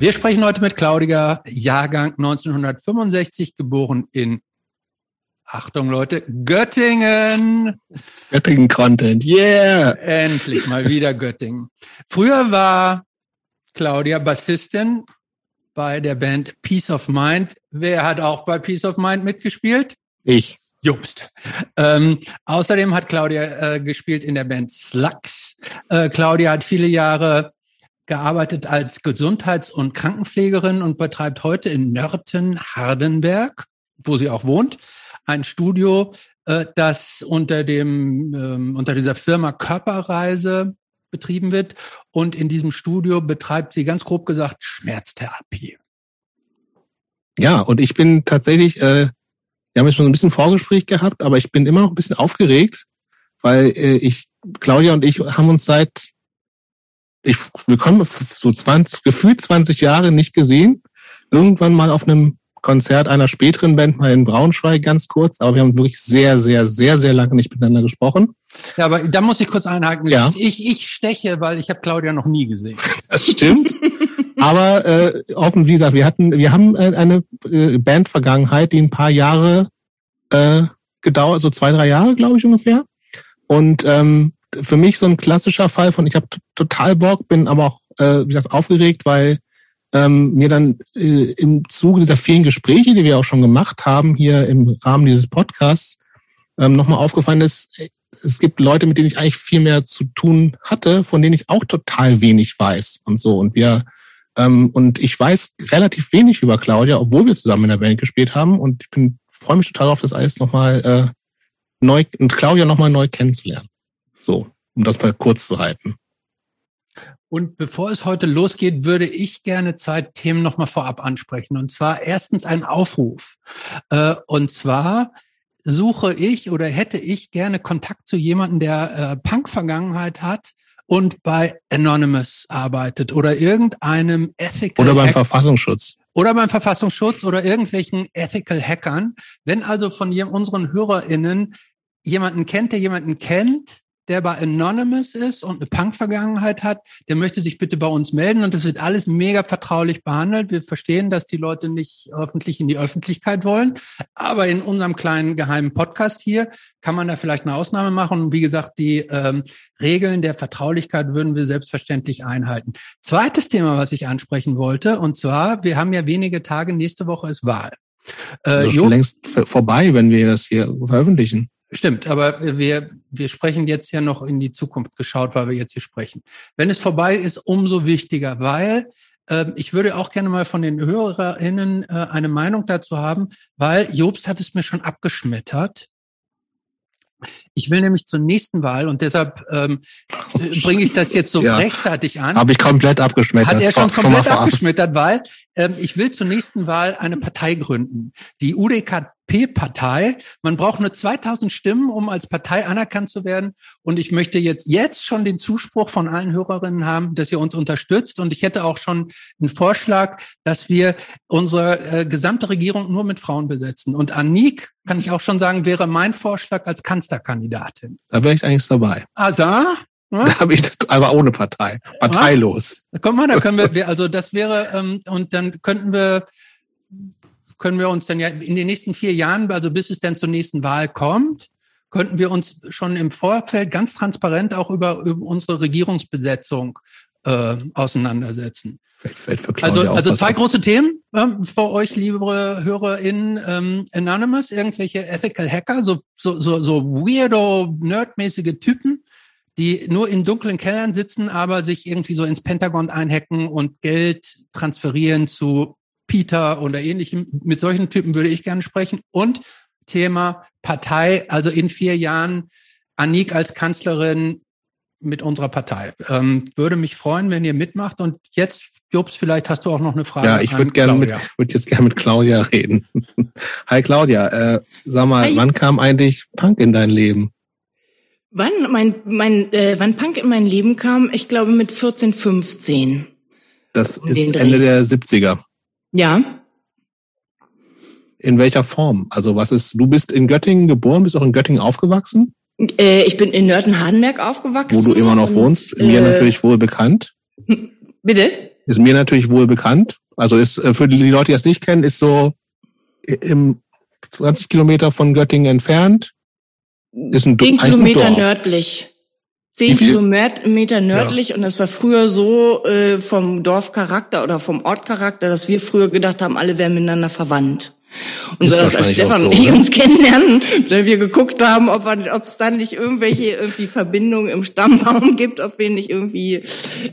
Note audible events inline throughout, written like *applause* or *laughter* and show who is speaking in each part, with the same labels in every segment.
Speaker 1: Wir sprechen heute mit Claudia, Jahrgang 1965, geboren in, Achtung Leute, Göttingen.
Speaker 2: Göttingen-Content, yeah!
Speaker 1: Endlich mal wieder Göttingen. Früher war Claudia Bassistin bei der Band Peace of Mind. Wer hat auch bei Peace of Mind mitgespielt?
Speaker 2: Ich.
Speaker 1: Jobst. Ähm, außerdem hat Claudia äh, gespielt in der Band Slugs. Äh, Claudia hat viele Jahre gearbeitet als Gesundheits- und Krankenpflegerin und betreibt heute in Nörten-Hardenberg, wo sie auch wohnt, ein Studio, äh, das unter dem ähm, unter dieser Firma Körperreise betrieben wird. Und in diesem Studio betreibt sie ganz grob gesagt Schmerztherapie.
Speaker 2: Ja, und ich bin tatsächlich, äh, wir haben jetzt schon ein bisschen Vorgespräch gehabt, aber ich bin immer noch ein bisschen aufgeregt, weil äh, ich, Claudia und ich haben uns seit, ich, wir kommen so 20, gefühlt 20 Jahre nicht gesehen. Irgendwann mal auf einem Konzert einer späteren Band mal in Braunschweig ganz kurz, aber wir haben wirklich sehr, sehr, sehr, sehr lange nicht miteinander gesprochen.
Speaker 1: Ja, aber da muss ich kurz einhaken.
Speaker 2: Ja.
Speaker 1: Ich, ich steche, weil ich habe Claudia noch nie gesehen. *laughs*
Speaker 2: Das stimmt. aber äh, offen, wie gesagt, wir hatten, wir haben äh, eine äh, Bandvergangenheit, die ein paar Jahre äh, gedauert, so zwei, drei Jahre, glaube ich ungefähr. Und ähm, für mich so ein klassischer Fall von, ich habe total Bock, bin aber auch, äh, wie gesagt, aufgeregt, weil ähm, mir dann äh, im Zuge dieser vielen Gespräche, die wir auch schon gemacht haben, hier im Rahmen dieses Podcasts, ähm, nochmal aufgefallen ist, äh, es gibt Leute, mit denen ich eigentlich viel mehr zu tun hatte, von denen ich auch total wenig weiß und so. Und wir ähm, und ich weiß relativ wenig über Claudia, obwohl wir zusammen in der Band gespielt haben. Und ich bin freue mich total auf das alles nochmal äh, neu und Claudia nochmal neu kennenzulernen. So, um das mal kurz zu halten.
Speaker 1: Und bevor es heute losgeht, würde ich gerne zwei Themen nochmal vorab ansprechen. Und zwar erstens ein Aufruf. Äh, und zwar suche ich oder hätte ich gerne Kontakt zu jemandem, der äh, Punk-Vergangenheit hat und bei Anonymous arbeitet oder irgendeinem Ethical
Speaker 2: Oder beim
Speaker 1: Hack-
Speaker 2: Verfassungsschutz.
Speaker 1: oder beim Verfassungsschutz oder irgendwelchen Ethical Hackern. Wenn also von unseren HörerInnen jemanden kennt, der jemanden kennt, der bei Anonymous ist und eine Punk-Vergangenheit hat, der möchte sich bitte bei uns melden und das wird alles mega vertraulich behandelt. Wir verstehen, dass die Leute nicht öffentlich in die Öffentlichkeit wollen, aber in unserem kleinen geheimen Podcast hier kann man da vielleicht eine Ausnahme machen. Und wie gesagt, die ähm, Regeln der Vertraulichkeit würden wir selbstverständlich einhalten. Zweites Thema, was ich ansprechen wollte, und zwar, wir haben ja wenige Tage, nächste Woche ist Wahl. Äh,
Speaker 2: Also schon längst vorbei, wenn wir das hier veröffentlichen.
Speaker 1: Stimmt, aber wir, wir sprechen jetzt ja noch in die Zukunft geschaut, weil wir jetzt hier sprechen. Wenn es vorbei ist, umso wichtiger, weil ähm, ich würde auch gerne mal von den HörerInnen äh, eine Meinung dazu haben, weil Jobst hat es mir schon abgeschmettert. Ich will nämlich zur nächsten Wahl und deshalb ähm, äh, bringe ich das jetzt so
Speaker 2: Ja.
Speaker 1: rechtzeitig an.
Speaker 2: Habe ich komplett abgeschmettert.
Speaker 1: Hat er schon
Speaker 2: Schon
Speaker 1: komplett
Speaker 2: vorab.
Speaker 1: abgeschmettert, weil ähm, ich will zur nächsten Wahl eine Partei gründen. Die UDKP-Partei. Man braucht nur 2000 Stimmen, um als Partei anerkannt zu werden. Und ich möchte jetzt, jetzt schon den Zuspruch von allen Hörerinnen haben, dass ihr uns unterstützt. Und ich hätte auch schon einen Vorschlag, dass wir unsere äh, gesamte Regierung nur mit Frauen besetzen. Und Anik, kann ich auch schon sagen, wäre mein Vorschlag als Kanzlerkandidatin.
Speaker 2: Da wäre ich eigentlich dabei.
Speaker 1: Asa? Ja?
Speaker 2: Da habe ich *laughs* aber ohne Partei. Parteilos.
Speaker 1: Guck mal, da können wir, wir also das wäre, ähm, und dann könnten wir, können wir uns dann ja in den nächsten vier Jahren, also bis es dann zur nächsten Wahl kommt, könnten wir uns schon im Vorfeld ganz transparent auch über, über unsere Regierungsbesetzung äh, auseinandersetzen.
Speaker 2: Vielleicht Claudia
Speaker 1: Also, also zwei große Themen ähm, für euch, liebe HörerInnen. Ähm, Anonymous, irgendwelche Ethical Hacker, so, so, so, so weirdo, nerdmäßige Typen, die nur in dunklen Kellern sitzen, aber sich irgendwie so ins Pentagon einhacken und Geld transferieren zu Peter oder ähnlichem. Mit solchen Typen würde ich gerne sprechen. Und Thema Partei, also in vier Jahren Anik als Kanzlerin mit unserer Partei. Ähm, würde mich freuen, wenn ihr mitmacht. Und jetzt, Jobs, vielleicht hast du auch noch eine Frage.
Speaker 2: Ja, ich würde gerne mit,
Speaker 1: Claudia. *laughs*
Speaker 2: würde jetzt gerne mit Claudia reden. *laughs* Hi Claudia, äh, sag mal,
Speaker 3: Hi.
Speaker 2: wann kam eigentlich Punk in dein Leben?
Speaker 3: Wann mein, mein, äh, wann Punk in mein Leben kam, ich glaube mit 14, 15.
Speaker 2: Das
Speaker 3: Um
Speaker 2: ist. Ende der 70er.
Speaker 3: Ja,
Speaker 2: In welcher Form? Also was ist, du bist in Göttingen geboren, bist auch in Göttingen aufgewachsen,
Speaker 3: äh, ich bin in Nörten-Hardenberg aufgewachsen.
Speaker 2: wo du immer noch
Speaker 3: und,
Speaker 2: wohnst, mir
Speaker 3: äh,
Speaker 2: natürlich wohl bekannt.
Speaker 3: Bitte?
Speaker 2: ist mir natürlich wohl bekannt. Also ist äh, für die Leute, die das nicht kennen, ist so im 20 Kilometer von Göttingen entfernt.
Speaker 3: Ist ein, 10 Kilometer nördlich. Zehn Kilometer nördlich ja. und das war früher so äh, vom Dorfcharakter oder vom Ortcharakter, dass wir früher gedacht haben, alle wären miteinander verwandt. Und so, dass als Stefan so, und ich uns kennenlernen, wenn wir geguckt haben, ob es dann nicht irgendwelche irgendwie Verbindungen im Stammbaum *laughs* gibt, ob wir nicht irgendwie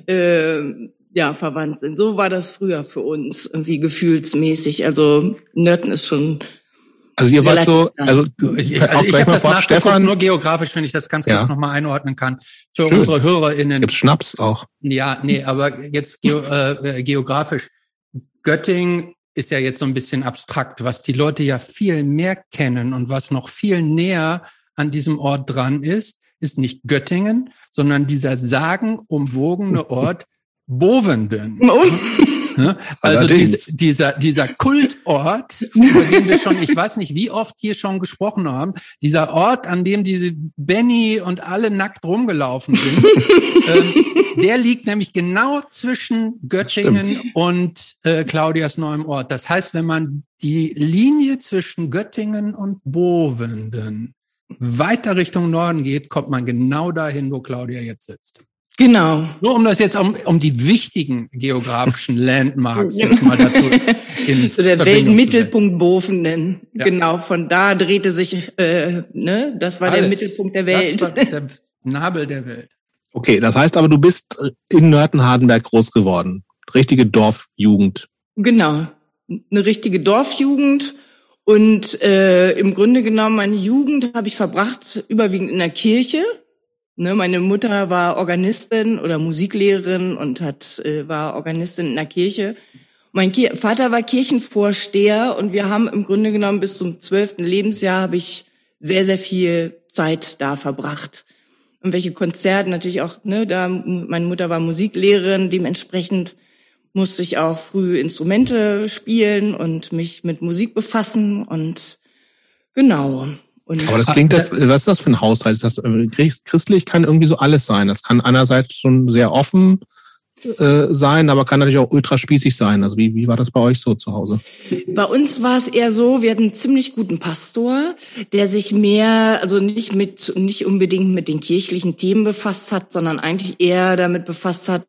Speaker 3: äh, ja verwandt sind. So war das früher für uns irgendwie gefühlsmäßig. Also Nörten ist schon
Speaker 2: also ihr wart so, also
Speaker 1: ich, ich, also ich habe das Stefan, nur geografisch, wenn ich das ganz kurz ja. nochmal einordnen kann. Für Schön. unsere HörerInnen.
Speaker 2: Gibt's Schnaps auch?
Speaker 1: Ja, nee, aber jetzt geo, äh, geografisch. Göttingen ist ja jetzt so ein bisschen abstrakt, was die Leute ja viel mehr kennen und was noch viel näher an diesem Ort dran ist, ist nicht Göttingen, sondern dieser sagenumwogene *laughs* Ort Bovenden. Ne? Also dies, dieser, dieser Kultort, über den wir schon, ich weiß nicht, wie oft hier schon gesprochen haben, dieser Ort, an dem diese Benny und alle nackt rumgelaufen sind, *laughs* ähm, der liegt nämlich genau zwischen Göttingen und äh, Claudias neuem Ort. Das heißt, wenn man die Linie zwischen Göttingen und Bovenden weiter Richtung Norden geht, kommt man genau dahin, wo Claudia jetzt sitzt.
Speaker 3: Genau.
Speaker 1: Nur um das jetzt um, um die wichtigen geografischen *laughs* Landmarks jetzt mal dazu *laughs*
Speaker 3: in so der Weltmittelpunkt Boven nennen. Ja. Genau, von da drehte sich, äh, ne, das war Alles. der Mittelpunkt der Welt. Das war *laughs* der
Speaker 1: Nabel der Welt.
Speaker 2: Okay, das heißt aber, du bist in Nörten-Hardenberg groß geworden. Richtige Dorfjugend.
Speaker 3: Genau, eine richtige Dorfjugend. Und äh, im Grunde genommen, meine Jugend habe ich verbracht überwiegend in der Kirche. Ne, meine Mutter war Organistin oder Musiklehrerin und hat äh, war Organistin in der Kirche. Mein Ki Vater war Kirchenvorsteher und wir haben im Grunde genommen bis zum zwölften Lebensjahr habe ich sehr sehr viel Zeit da verbracht. Und welche Konzerte natürlich auch. Ne, da meine Mutter war Musiklehrerin, dementsprechend musste ich auch früh Instrumente spielen und mich mit Musik befassen und genau.
Speaker 2: Und Aber das klingt, das, was ist das für ein Haushalt? Ist das, äh, christlich kann irgendwie so alles sein. Das kann einerseits schon sehr offen äh, sein, aber kann natürlich auch ultra spießig sein. Also wie, wie war das bei euch so zu Hause?
Speaker 3: Bei uns war es eher so, wir hatten einen ziemlich guten Pastor, der sich mehr, also nicht mit, nicht unbedingt mit den kirchlichen Themen befasst hat, sondern eigentlich eher damit befasst hat,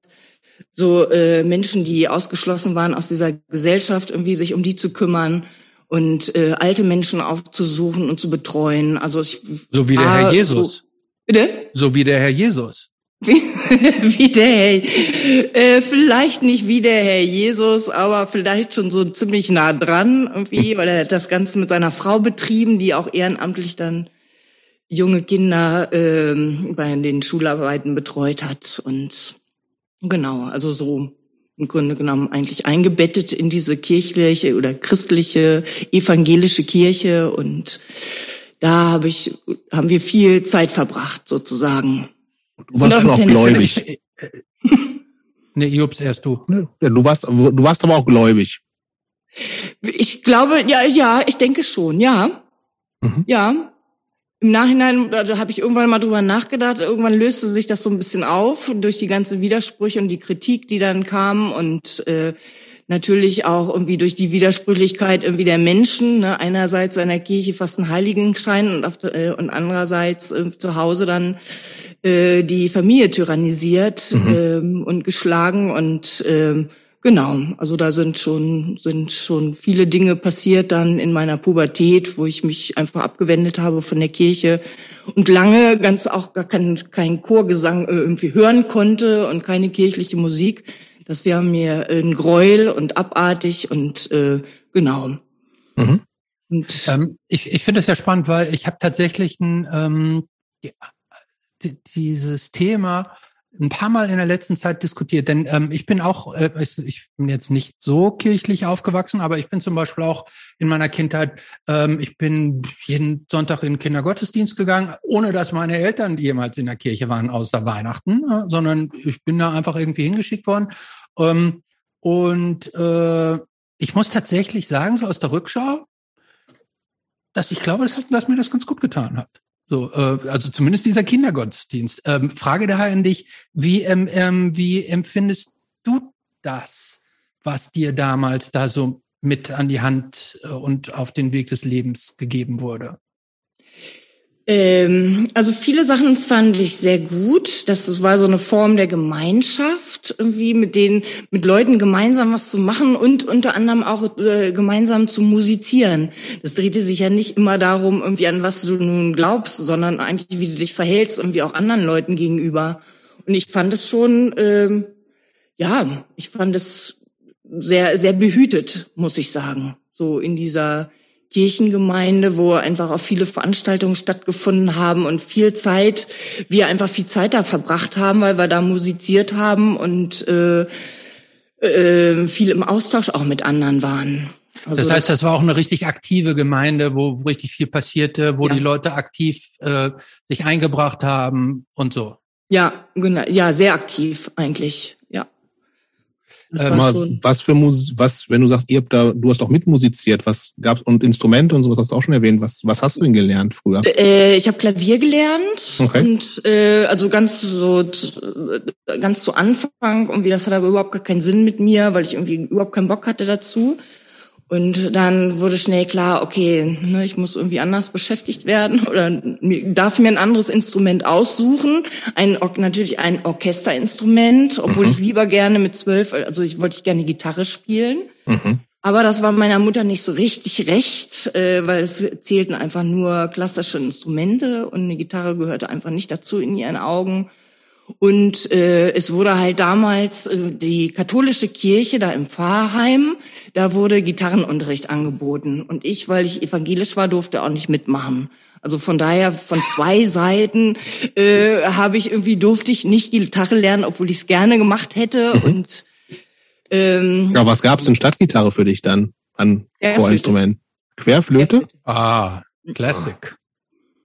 Speaker 3: so äh, Menschen, die ausgeschlossen waren aus dieser Gesellschaft, irgendwie sich um die zu kümmern und äh, alte Menschen aufzusuchen und zu betreuen. Also ich
Speaker 1: so wie der Herr Jesus. So, bitte? So wie der Herr Jesus.
Speaker 3: Wie, *laughs* wie der Herr, äh, vielleicht nicht wie der Herr Jesus, aber vielleicht schon so ziemlich nah dran irgendwie, weil er hat das Ganze mit seiner Frau betrieben, die auch ehrenamtlich dann junge Kinder ähm, bei den Schularbeiten betreut hat und genau, also so im Grunde genommen eigentlich eingebettet in diese kirchliche oder christliche evangelische Kirche und da habe ich haben wir viel Zeit verbracht sozusagen.
Speaker 2: Du warst schon auch gläubig. *laughs*
Speaker 1: nee, Jobs erst du.
Speaker 2: Ja, du warst du warst aber auch gläubig.
Speaker 3: Ich glaube, ja, ja, ich denke schon, ja. Mhm. Ja. Im Nachhinein, da habe ich irgendwann mal drüber nachgedacht, irgendwann löste sich das so ein bisschen auf durch die ganzen Widersprüche und die Kritik, die dann kam und äh, natürlich auch irgendwie durch die Widersprüchlichkeit irgendwie der Menschen, ne? einerseits seiner Kirche fast ein Heiligenschein und, auf, äh, und andererseits äh, zu Hause dann äh, die Familie tyrannisiert mhm. ähm, und geschlagen und ähm, Genau, also da sind schon, sind schon viele Dinge passiert dann in meiner Pubertät, wo ich mich einfach abgewendet habe von der Kirche und lange ganz auch gar keinen kein Chorgesang äh, irgendwie hören konnte und keine kirchliche Musik. Das wäre mir ein Gräuel und abartig und äh, genau.
Speaker 1: Mhm. Und, ähm, ich ich finde es ja spannend, weil ich habe tatsächlich ein, ähm, die, dieses Thema ein paar Mal in der letzten Zeit diskutiert, denn ähm, ich bin auch, äh, ich bin jetzt nicht so kirchlich aufgewachsen, aber ich bin zum Beispiel auch in meiner Kindheit, ähm, ich bin jeden Sonntag in den Kindergottesdienst gegangen, ohne dass meine Eltern jemals in der Kirche waren, außer Weihnachten, äh, sondern ich bin da einfach irgendwie hingeschickt worden. Ähm, und äh, ich muss tatsächlich sagen, so aus der Rückschau, dass ich glaube, dass, dass mir das ganz gut getan hat. So, äh, also zumindest dieser Kindergottesdienst. Ähm, Frage daher an dich, wie, ähm, ähm, wie empfindest du das, was dir damals da so mit an die Hand äh, und auf den Weg des Lebens gegeben wurde?
Speaker 3: Ähm, also viele Sachen fand ich sehr gut. Das, war so eine Form der Gemeinschaft, irgendwie mit den, mit Leuten gemeinsam was zu machen und unter anderem auch äh, gemeinsam zu musizieren. Das drehte sich ja nicht immer darum, irgendwie an was du nun glaubst, sondern eigentlich, wie du dich verhältst, irgendwie auch anderen Leuten gegenüber. Und ich fand es schon, ähm, ja, ich fand es sehr, sehr behütet, muss ich sagen. So in dieser Kirchengemeinde, wo einfach auch viele Veranstaltungen stattgefunden haben und viel Zeit, wir einfach viel Zeit da verbracht haben, weil wir da musiziert haben und äh, äh, viel im Austausch auch mit anderen waren.
Speaker 1: Also das heißt, das war auch eine richtig aktive Gemeinde, wo, wo richtig viel passierte, wo ja. die Leute aktiv äh, sich eingebracht haben und so.
Speaker 3: Ja, genau, ja, sehr aktiv eigentlich.
Speaker 2: Das mal, was für Musik, was, wenn du sagst, ihr habt da, du hast auch mitmusiziert, was gab's und Instrumente und sowas hast du auch schon erwähnt. Was, was hast du denn gelernt früher?
Speaker 3: Äh, ich habe Klavier gelernt okay. und äh, also ganz so äh, ganz zu Anfang und wie das hat aber überhaupt gar keinen Sinn mit mir, weil ich irgendwie überhaupt keinen Bock hatte dazu. Und dann wurde schnell klar, okay, ne, ich muss irgendwie anders beschäftigt werden oder darf mir ein anderes Instrument aussuchen. Ein, natürlich ein Orchesterinstrument, obwohl mhm. ich lieber gerne mit zwölf, also ich wollte ich gerne Gitarre spielen. Mhm. Aber das war meiner Mutter nicht so richtig recht, äh, weil es zählten einfach nur klassische Instrumente und eine Gitarre gehörte einfach nicht dazu in ihren Augen. Und äh, es wurde halt damals äh, die katholische Kirche da im Pfarrheim, da wurde Gitarrenunterricht angeboten. Und ich, weil ich evangelisch war, durfte auch nicht mitmachen. Also von daher von zwei Seiten äh, habe ich irgendwie durfte ich nicht Gitarre lernen, obwohl ich es gerne gemacht hätte. Mhm. Und
Speaker 2: ähm, ja, was gab's denn Stadtgitarre für dich dann an Chorinstrument? Querflöte?
Speaker 1: Querflöte? Ah, Classic.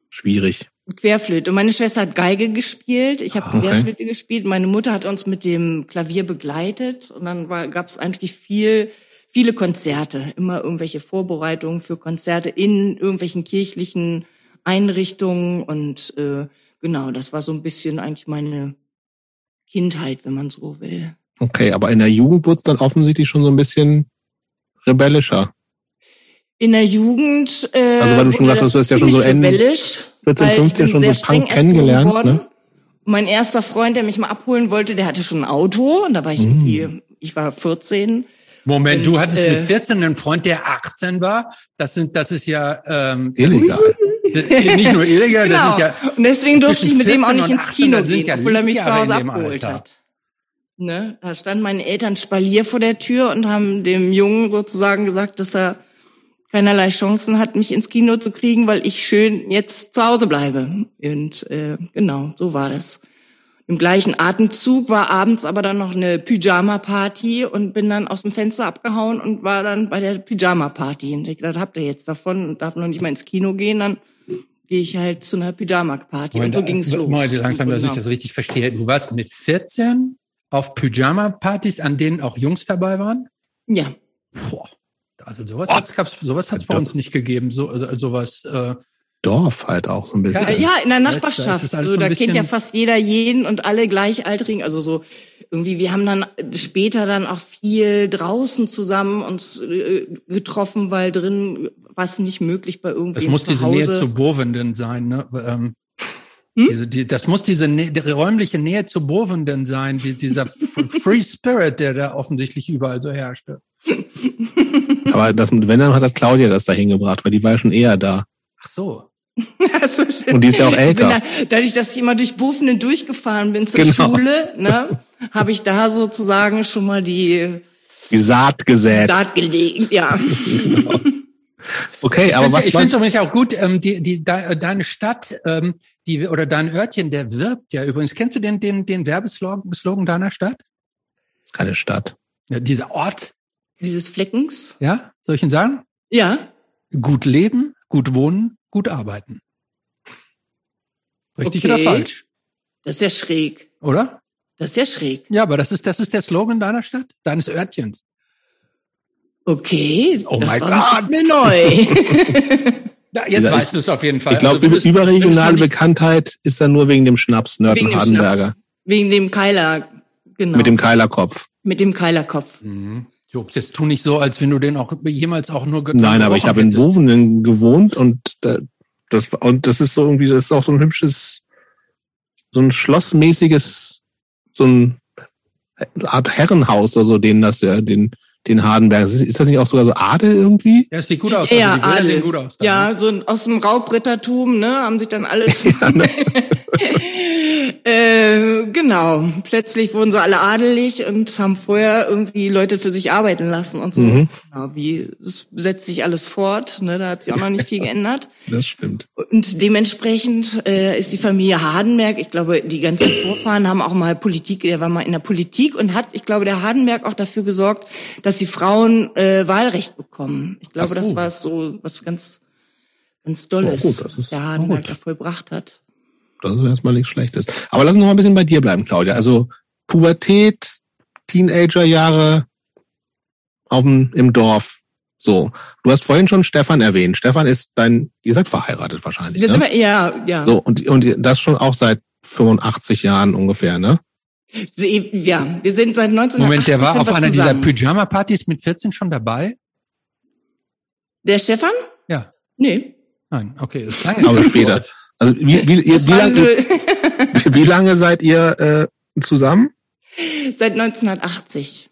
Speaker 2: Schwierig.
Speaker 3: Querflöte. Und meine Schwester hat Geige gespielt. Ich habe okay. Querflöte gespielt. Meine Mutter hat uns mit dem Klavier begleitet. Und dann gab es eigentlich viel, viele Konzerte. Immer irgendwelche Vorbereitungen für Konzerte in irgendwelchen kirchlichen Einrichtungen. Und äh, genau, das war so ein bisschen eigentlich meine Kindheit, wenn man so will.
Speaker 2: Okay, aber in der Jugend wurde es dann offensichtlich schon so ein bisschen rebellischer.
Speaker 3: In der Jugend.
Speaker 2: Äh, also weil du schon gesagt hast, du hast ja schon so rebellisch 14, 15 schon so Punk kennengelernt. Ne?
Speaker 3: Mein erster Freund, der mich mal abholen wollte, der hatte schon ein Auto und da war ich mhm. irgendwie, ich war 14.
Speaker 1: Moment, und, du hattest äh, mit 14 einen Freund, der 18 war. Das sind, das ist ja ähm,
Speaker 2: illegal.
Speaker 1: Das, nicht nur illegal, genau. das sind ja.
Speaker 3: Und deswegen durfte ich mit dem auch nicht ins Kino gehen, ja obwohl er mich zu Hause abgeholt Alter. hat. Ne? Da standen meine Eltern Spalier vor der Tür und haben dem Jungen sozusagen gesagt, dass er keinerlei Chancen hat, mich ins Kino zu kriegen, weil ich schön jetzt zu Hause bleibe. Und äh, genau, so war das. Im gleichen Atemzug war abends aber dann noch eine Pyjama-Party und bin dann aus dem Fenster abgehauen und war dann bei der Pyjama-Party. Und ich dachte, habt ihr jetzt davon und darf noch nicht mal ins Kino gehen, dann gehe ich halt zu einer Pyjama-Party. Und so ging's los.
Speaker 1: Mal langsam, dass ich das richtig verstehe. Du warst mit 14 auf Pyjama-Partys, an denen auch Jungs dabei waren?
Speaker 3: Ja.
Speaker 1: Boah. Also sowas oh, hat's, gab's, sowas hat's bei uns nicht gegeben. So, also, also sowas. Äh,
Speaker 2: Dorf halt auch so ein bisschen.
Speaker 3: Ja, in der Nachbarschaft. Da so, da kennt ja fast jeder jeden und alle gleichaltrigen. Also so irgendwie, wir haben dann später dann auch viel draußen zusammen uns äh, getroffen, weil drin war es nicht möglich bei irgendwie.
Speaker 1: Es muss diese Nähe zu Bovenden sein, ne? Ähm, hm? diese, die, das muss diese Nä die räumliche Nähe zu Bovenden sein, die, dieser *laughs* Free Spirit, der da offensichtlich überall so herrschte. *laughs*
Speaker 2: Aber das, wenn, dann hat Claudia das da hingebracht, weil die war ja schon eher da.
Speaker 1: Ach so. *laughs*
Speaker 3: so
Speaker 2: Und die ist ja auch älter. Da,
Speaker 3: dadurch, dass ich immer durch Bufenden durchgefahren bin zur genau. Schule, ne, habe ich da sozusagen schon mal die,
Speaker 2: die Saat gesät.
Speaker 3: Saat gelegt, ja. *laughs*
Speaker 2: genau. Okay, aber was
Speaker 1: ich finde es übrigens auch gut, ähm, die, die, de, deine Stadt, ähm, die oder dein Örtchen, der wirbt ja übrigens. Kennst du den den den Werbeslogan Slogan deiner Stadt?
Speaker 2: Das ist keine Stadt.
Speaker 1: Ja, dieser Ort,
Speaker 3: dieses Fleckens.
Speaker 1: Ja, soll ich Ihnen sagen?
Speaker 3: Ja.
Speaker 1: Gut leben, gut wohnen, gut arbeiten. Richtig okay. oder falsch?
Speaker 3: Das ist ja schräg.
Speaker 1: Oder?
Speaker 3: Das ist ja schräg.
Speaker 1: Ja, aber das ist, das ist der Slogan deiner Stadt, deines Örtchens.
Speaker 3: Okay,
Speaker 1: oh das
Speaker 3: war Gott. mir neu. *laughs* *laughs*
Speaker 1: ja, jetzt ja, weißt du es auf jeden Fall.
Speaker 2: Ich glaube, also, überregionale Bekanntheit ist dann nur wegen dem Schnaps Nörten Hardenberger.
Speaker 3: Wegen dem Keiler,
Speaker 2: genau. Mit dem Keilerkopf.
Speaker 3: Mit dem Keilerkopf.
Speaker 1: Mhm. Jo, jetzt tu nicht so, als wenn du den auch jemals auch nur
Speaker 2: Nein, aber ich habe in Wovenen gewohnt und äh, das und das ist so irgendwie, das ist auch so ein hübsches, so ein schlossmäßiges, so ein Art Herrenhaus oder so, den das ja, den den Hardenberg. Ist das nicht auch sogar so Adel irgendwie?
Speaker 1: Ja, es sieht gut aus.
Speaker 3: Ja, also Adel. Gut aus dann, ja, ne? so aus dem Raubrittertum, ne, haben sich dann alle *laughs* ja, ne? *laughs* *laughs* äh, genau. Plötzlich wurden sie alle adelig und haben vorher irgendwie Leute für sich arbeiten lassen und so. Mhm. Genau, wie es setzt sich alles fort, ne, da hat sich auch noch nicht viel *laughs* geändert.
Speaker 2: Das stimmt.
Speaker 3: Und dementsprechend äh, ist die Familie Hardenberg, ich glaube, die ganzen *clears throat* Vorfahren haben auch mal Politik, der war mal in der Politik und hat, ich glaube, der Hardenberg auch dafür gesorgt, dass die Frauen äh, Wahlrecht bekommen. Ich glaube, so. das war so was ganz ganz Dolles, oh, gut, der Hardenberg da vollbracht hat.
Speaker 2: Das ist erstmal nichts Schlechtes. Aber lass uns noch ein bisschen bei dir bleiben, Claudia. Also Pubertät, Teenagerjahre auf dem, im Dorf. So, du hast vorhin schon Stefan erwähnt. Stefan ist dein, ihr seid verheiratet wahrscheinlich. Wir ne? sind
Speaker 3: ja, ja.
Speaker 2: So und und das schon auch seit 85 Jahren ungefähr, ne?
Speaker 3: Ja, wir sind seit 1980
Speaker 1: Moment, der war auf einer dieser Pyjama-Partys mit 14 schon dabei?
Speaker 3: Der Stefan?
Speaker 1: Ja.
Speaker 3: Nee.
Speaker 1: Nein, okay,
Speaker 2: das klang Aber später. Also wie, wie, ihr, wie, lange, *laughs* wie lange seid ihr äh, zusammen?
Speaker 3: Seit 1980.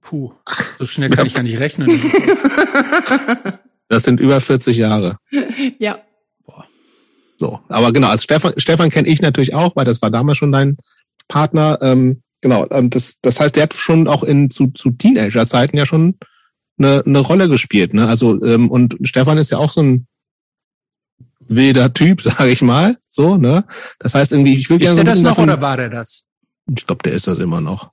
Speaker 1: Puh, so schnell kann ich ja nicht rechnen. *laughs*
Speaker 2: Das sind über 40 Jahre.
Speaker 3: Ja.
Speaker 2: Boah. So, aber genau, also Stefan, Stefan kenne ich natürlich auch, weil das war damals schon dein Partner. Ähm, genau, und das, das heißt, der hat schon auch in zu, zu Teenager-Zeiten ja schon eine, eine Rolle gespielt. Ne? Also ähm, und Stefan ist ja auch so ein wilder Typ, *laughs* sage ich mal. So, ne? Das heißt irgendwie, ich will gerne.
Speaker 1: Ist der so das noch davon, oder war der das?
Speaker 2: Ich glaube, der ist das immer noch.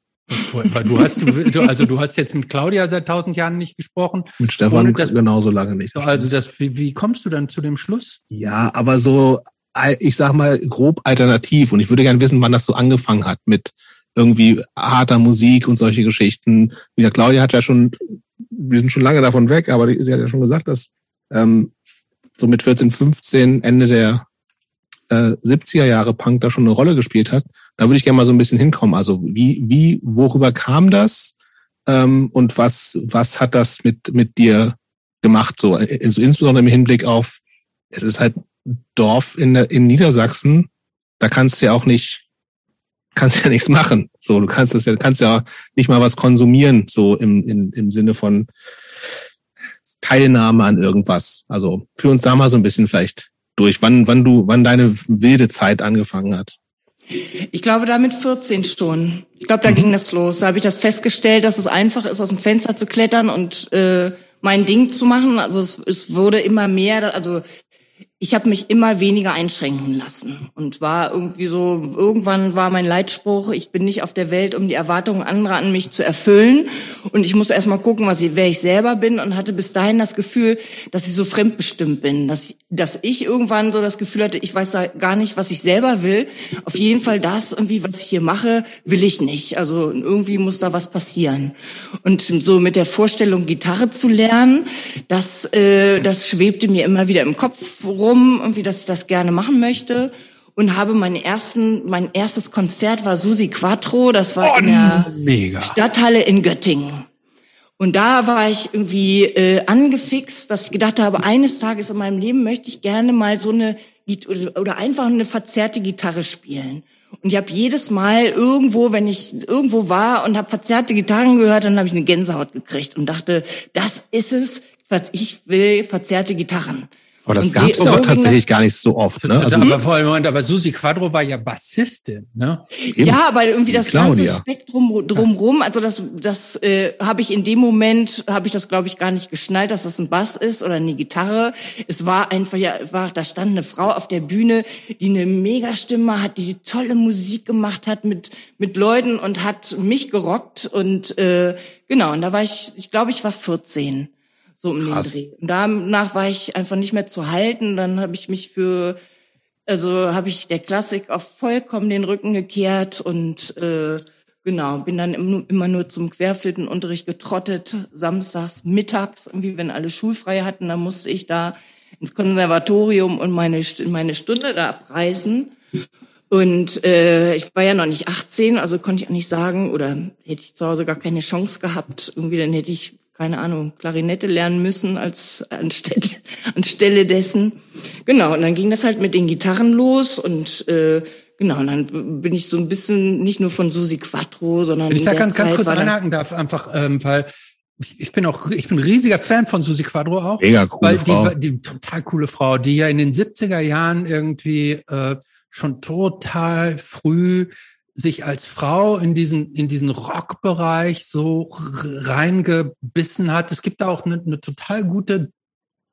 Speaker 1: Weil du hast, du, also du hast jetzt mit Claudia seit tausend Jahren nicht gesprochen.
Speaker 2: Mit Stefan das, genauso lange nicht.
Speaker 1: Also das, wie, wie kommst du dann zu dem Schluss?
Speaker 2: Ja, aber so, ich sag mal grob alternativ. Und ich würde gerne wissen, wann das so angefangen hat mit irgendwie harter Musik und solche Geschichten. Ja, Claudia hat ja schon, wir sind schon lange davon weg, aber sie hat ja schon gesagt, dass ähm, so mit 14, 15, Ende der äh, 70er Jahre Punk da schon eine Rolle gespielt hat. Da würde ich gerne mal so ein bisschen hinkommen. Also wie, wie, worüber kam das? Ähm, und was, was hat das mit, mit dir gemacht? So, also insbesondere im Hinblick auf, es ist halt Dorf in, in Niedersachsen, da kannst du ja auch nicht, kannst ja nichts machen. So, du kannst das ja, kannst ja nicht mal was konsumieren, so im, im, im Sinne von, Teilnahme an irgendwas. Also für uns da mal so ein bisschen vielleicht durch, wann, wann du, wann deine wilde Zeit angefangen hat.
Speaker 3: Ich glaube, da mit 14 Stunden. Ich glaube, da mhm. ging das los. Da habe ich das festgestellt, dass es einfach ist, aus dem Fenster zu klettern und äh, mein Ding zu machen. Also es, es wurde immer mehr, also ich habe mich immer weniger einschränken lassen und war irgendwie so, irgendwann war mein Leitspruch, ich bin nicht auf der Welt, um die Erwartungen anderer an mich zu erfüllen und ich muss erst mal gucken, was ich, wer ich selber bin und hatte bis dahin das Gefühl, dass ich so fremdbestimmt bin, dass ich, dass ich irgendwann so das Gefühl hatte, ich weiß da gar nicht, was ich selber will. Auf jeden Fall das irgendwie, was ich hier mache, will ich nicht. Also irgendwie muss da was passieren. Und so mit der Vorstellung, Gitarre zu lernen, das, äh, das schwebte mir immer wieder im Kopf rum rum, irgendwie, dass ich das gerne machen möchte und habe meinen ersten, mein erstes Konzert war Susi Quattro, das war oh, in der mega. Stadthalle in Göttingen. Und da war ich irgendwie äh, angefixt, dass ich gedacht habe, eines Tages in meinem Leben möchte ich gerne mal so eine oder einfach eine verzerrte Gitarre spielen. Und ich habe jedes Mal irgendwo, wenn ich irgendwo war und habe verzerrte Gitarren gehört, dann habe ich eine Gänsehaut gekriegt und dachte, das ist es, ich will, verzerrte Gitarren.
Speaker 2: Aber das gab es auch tatsächlich gar nicht so oft. Ne?
Speaker 1: Also, aber vor allem, Moment, aber Susi Quadro war ja Bassistin, ne?
Speaker 3: Eben. Ja, aber irgendwie das Claudia. ganze Spektrum drumrum, also das, das äh, habe ich in dem Moment, habe ich das glaube ich gar nicht geschnallt, dass das ein Bass ist oder eine Gitarre. Es war einfach, ja, war, da stand eine Frau auf der Bühne, die eine Megastimme hat, die tolle Musik gemacht hat mit mit Leuten und hat mich gerockt und äh, genau. Und da war ich, ich glaube, ich war 14 so um Krass. den Dreh. Und danach war ich einfach nicht mehr zu halten. Dann habe ich mich für, also habe ich der Klassik auf vollkommen den Rücken gekehrt und äh, genau, bin dann immer nur zum Querflötenunterricht getrottet, samstags, mittags, irgendwie, wenn alle schulfrei hatten, dann musste ich da ins Konservatorium und meine, meine Stunde da abreißen. Und äh, ich war ja noch nicht 18, also konnte ich auch nicht sagen, oder hätte ich zu Hause gar keine Chance gehabt, irgendwie dann hätte ich, keine Ahnung, Klarinette lernen müssen als *laughs* anstelle, anstelle dessen. Genau, und dann ging das halt mit den Gitarren los und äh, Genau, und dann bin ich so ein bisschen nicht nur von Susi Quattro, sondern
Speaker 1: Wenn ich da ganz, ganz kurz einhaken darf, einfach, ähm, weil ich bin auch, ich bin ein riesiger Fan von Susi Quadro auch.
Speaker 2: Mega coole
Speaker 1: weil
Speaker 2: Frau.
Speaker 1: Die, die total coole Frau, die ja in den 70er Jahren irgendwie äh, schon total früh sich als Frau in diesen in diesen Rockbereich so reingebissen hat. Es gibt da auch eine, eine total gute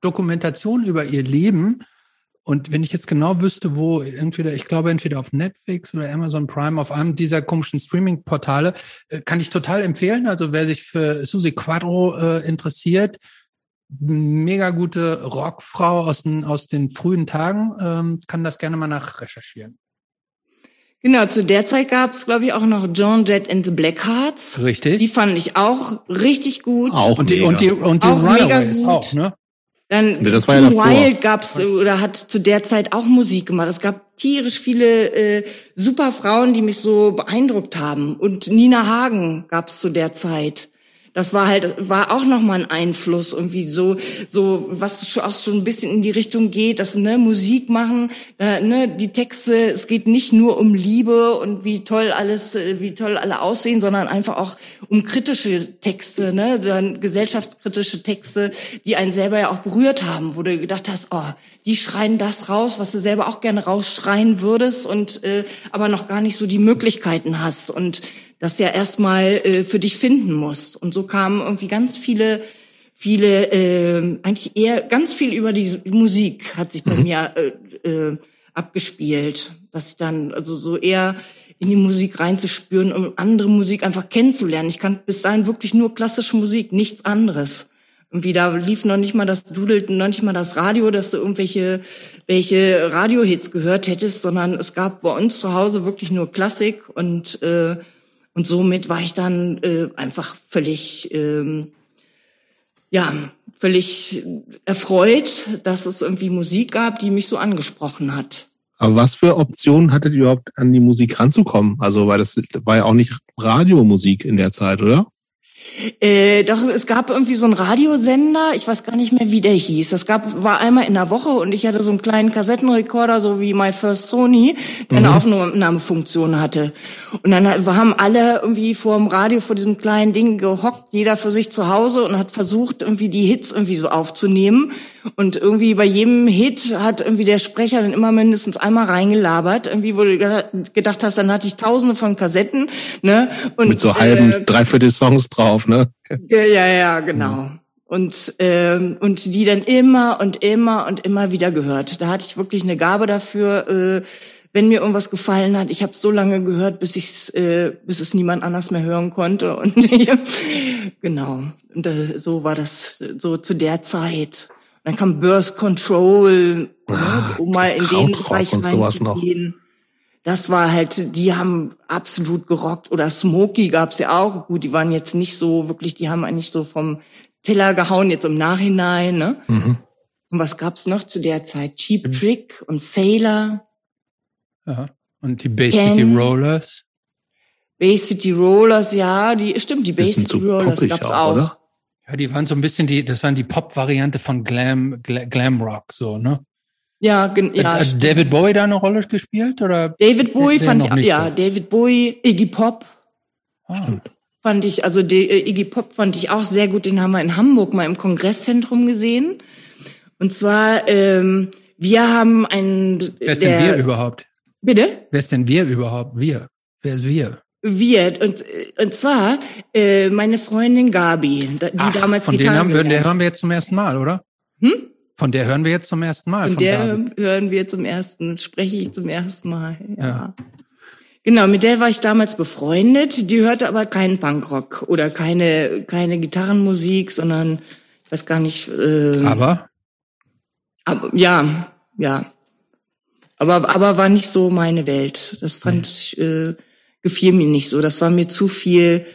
Speaker 1: Dokumentation über ihr Leben und wenn ich jetzt genau wüsste, wo entweder, ich glaube entweder auf Netflix oder Amazon Prime, auf einem dieser komischen Streaming-Portale, äh, kann ich total empfehlen. Also wer sich für Susi Quadro äh, interessiert, mega gute Rockfrau aus den, aus den frühen Tagen, ähm, kann das gerne mal nachrecherchieren.
Speaker 3: Genau, zu der Zeit gab es, glaube ich, auch noch John Jett and the Blackhearts.
Speaker 1: Richtig.
Speaker 3: Die fand ich auch richtig gut.
Speaker 1: Auch und die, und die, und die
Speaker 3: auch
Speaker 1: Runaways auch, ne?
Speaker 3: Dann
Speaker 2: ja, das war ja
Speaker 3: Tim Wild gab's oder hat zu der Zeit auch Musik gemacht. Es gab tierisch viele äh, super Frauen, die mich so beeindruckt haben. Und Nina Hagen gab's zu der Zeit das war halt war auch noch mal ein Einfluss irgendwie so so was auch schon ein bisschen in die Richtung geht, dass ne Musik machen, äh, ne die Texte, es geht nicht nur um Liebe und wie toll alles äh, wie toll alle aussehen, sondern einfach auch um kritische Texte, ne, dann gesellschaftskritische Texte, die einen selber ja auch berührt haben, wo du gedacht hast, oh, die schreien das raus, was du selber auch gerne rausschreien würdest und äh, aber noch gar nicht so die Möglichkeiten hast. Und das ja erstmal äh, für dich finden musst. Und so kamen irgendwie ganz viele, viele, äh, eigentlich eher ganz viel über die Musik hat sich bei mhm. mir äh, äh, abgespielt, dass ich dann also so eher in die Musik reinzuspüren, um andere Musik einfach kennenzulernen. Ich kannte bis dahin wirklich nur klassische Musik, nichts anderes. Irgendwie da lief noch nicht mal das dudelten, noch nicht mal das Radio, dass du irgendwelche welche Radiohits gehört hättest, sondern es gab bei uns zu Hause wirklich nur Klassik und äh, und somit war ich dann äh, einfach völlig, ähm, ja, völlig erfreut, dass es irgendwie Musik gab, die mich so angesprochen hat.
Speaker 2: Aber was für Optionen hattet ihr überhaupt an die Musik ranzukommen? Also, weil das war ja auch nicht Radiomusik in der Zeit, oder?
Speaker 3: Äh, doch, es gab irgendwie so einen Radiosender, ich weiß gar nicht mehr, wie der hieß. Das gab, war einmal in der Woche und ich hatte so einen kleinen Kassettenrekorder, so wie My First Sony, der mhm. eine Aufnahmefunktion hatte. Und dann haben alle irgendwie vor dem Radio, vor diesem kleinen Ding gehockt, jeder für sich zu Hause und hat versucht, irgendwie die Hits irgendwie so aufzunehmen. Und irgendwie bei jedem Hit hat irgendwie der Sprecher dann immer mindestens einmal reingelabert. Irgendwie, wo du gedacht hast, dann hatte ich tausende von Kassetten, ne?
Speaker 2: Und, Mit so halben, äh, dreiviertel Songs drauf, ne?
Speaker 3: Ja, ja, ja, genau. Und, ähm, und die dann immer und immer und immer wieder gehört. Da hatte ich wirklich eine Gabe dafür, äh, wenn mir irgendwas gefallen hat, ich habe so lange gehört, bis ich's, äh, bis es niemand anders mehr hören konnte. Und *laughs* genau. Und äh, so war das so zu der Zeit. Dann kam Birth Control, ne, ah, um mal in den Bereich reinzugehen. Das war halt, die haben absolut gerockt. Oder Smokey gab's ja auch. Gut, die waren jetzt nicht so wirklich, die haben eigentlich so vom Teller gehauen, jetzt im Nachhinein. Ne? Mhm. Und was gab's noch zu der Zeit? Cheap mhm. Trick und Sailor.
Speaker 1: Ja. Und die Bay City Rollers.
Speaker 3: Bay City Rollers, ja, die stimmt, die Bay City Rollers gab's auch. auch.
Speaker 1: Ja, die waren so ein bisschen die, das waren die Pop-Variante von Glam, Glam, Glam Rock, so, ne?
Speaker 3: Ja, ja.
Speaker 1: Hat David Bowie da eine Rolle gespielt oder?
Speaker 3: David Bowie fand ich, ja, so? David Bowie, Iggy Pop. Ah. Stimmt. Fand ich, also die, äh, Iggy Pop fand ich auch sehr gut. Den haben wir in Hamburg mal im Kongresszentrum gesehen. Und zwar, ähm, wir haben einen.
Speaker 1: Wer ist der, denn wir überhaupt?
Speaker 3: Bitte?
Speaker 1: Wer ist denn wir überhaupt? Wir. Wer ist wir?
Speaker 3: Wir und und zwar äh, meine Freundin Gabi, die Ach, damals
Speaker 1: von denen haben der hören wir jetzt zum ersten Mal, oder? Hm? Von der hören wir jetzt zum ersten Mal.
Speaker 3: Von, von der Gabi. hören wir zum ersten, spreche ich zum ersten Mal. Ja. ja. Genau, mit der war ich damals befreundet. Die hörte aber keinen Punkrock oder keine keine Gitarrenmusik, sondern ich weiß gar nicht.
Speaker 1: Äh, aber?
Speaker 3: Aber ja, ja. Aber aber war nicht so meine Welt. Das fand ich. Äh, gefiel mir nicht so. Das war mir zu viel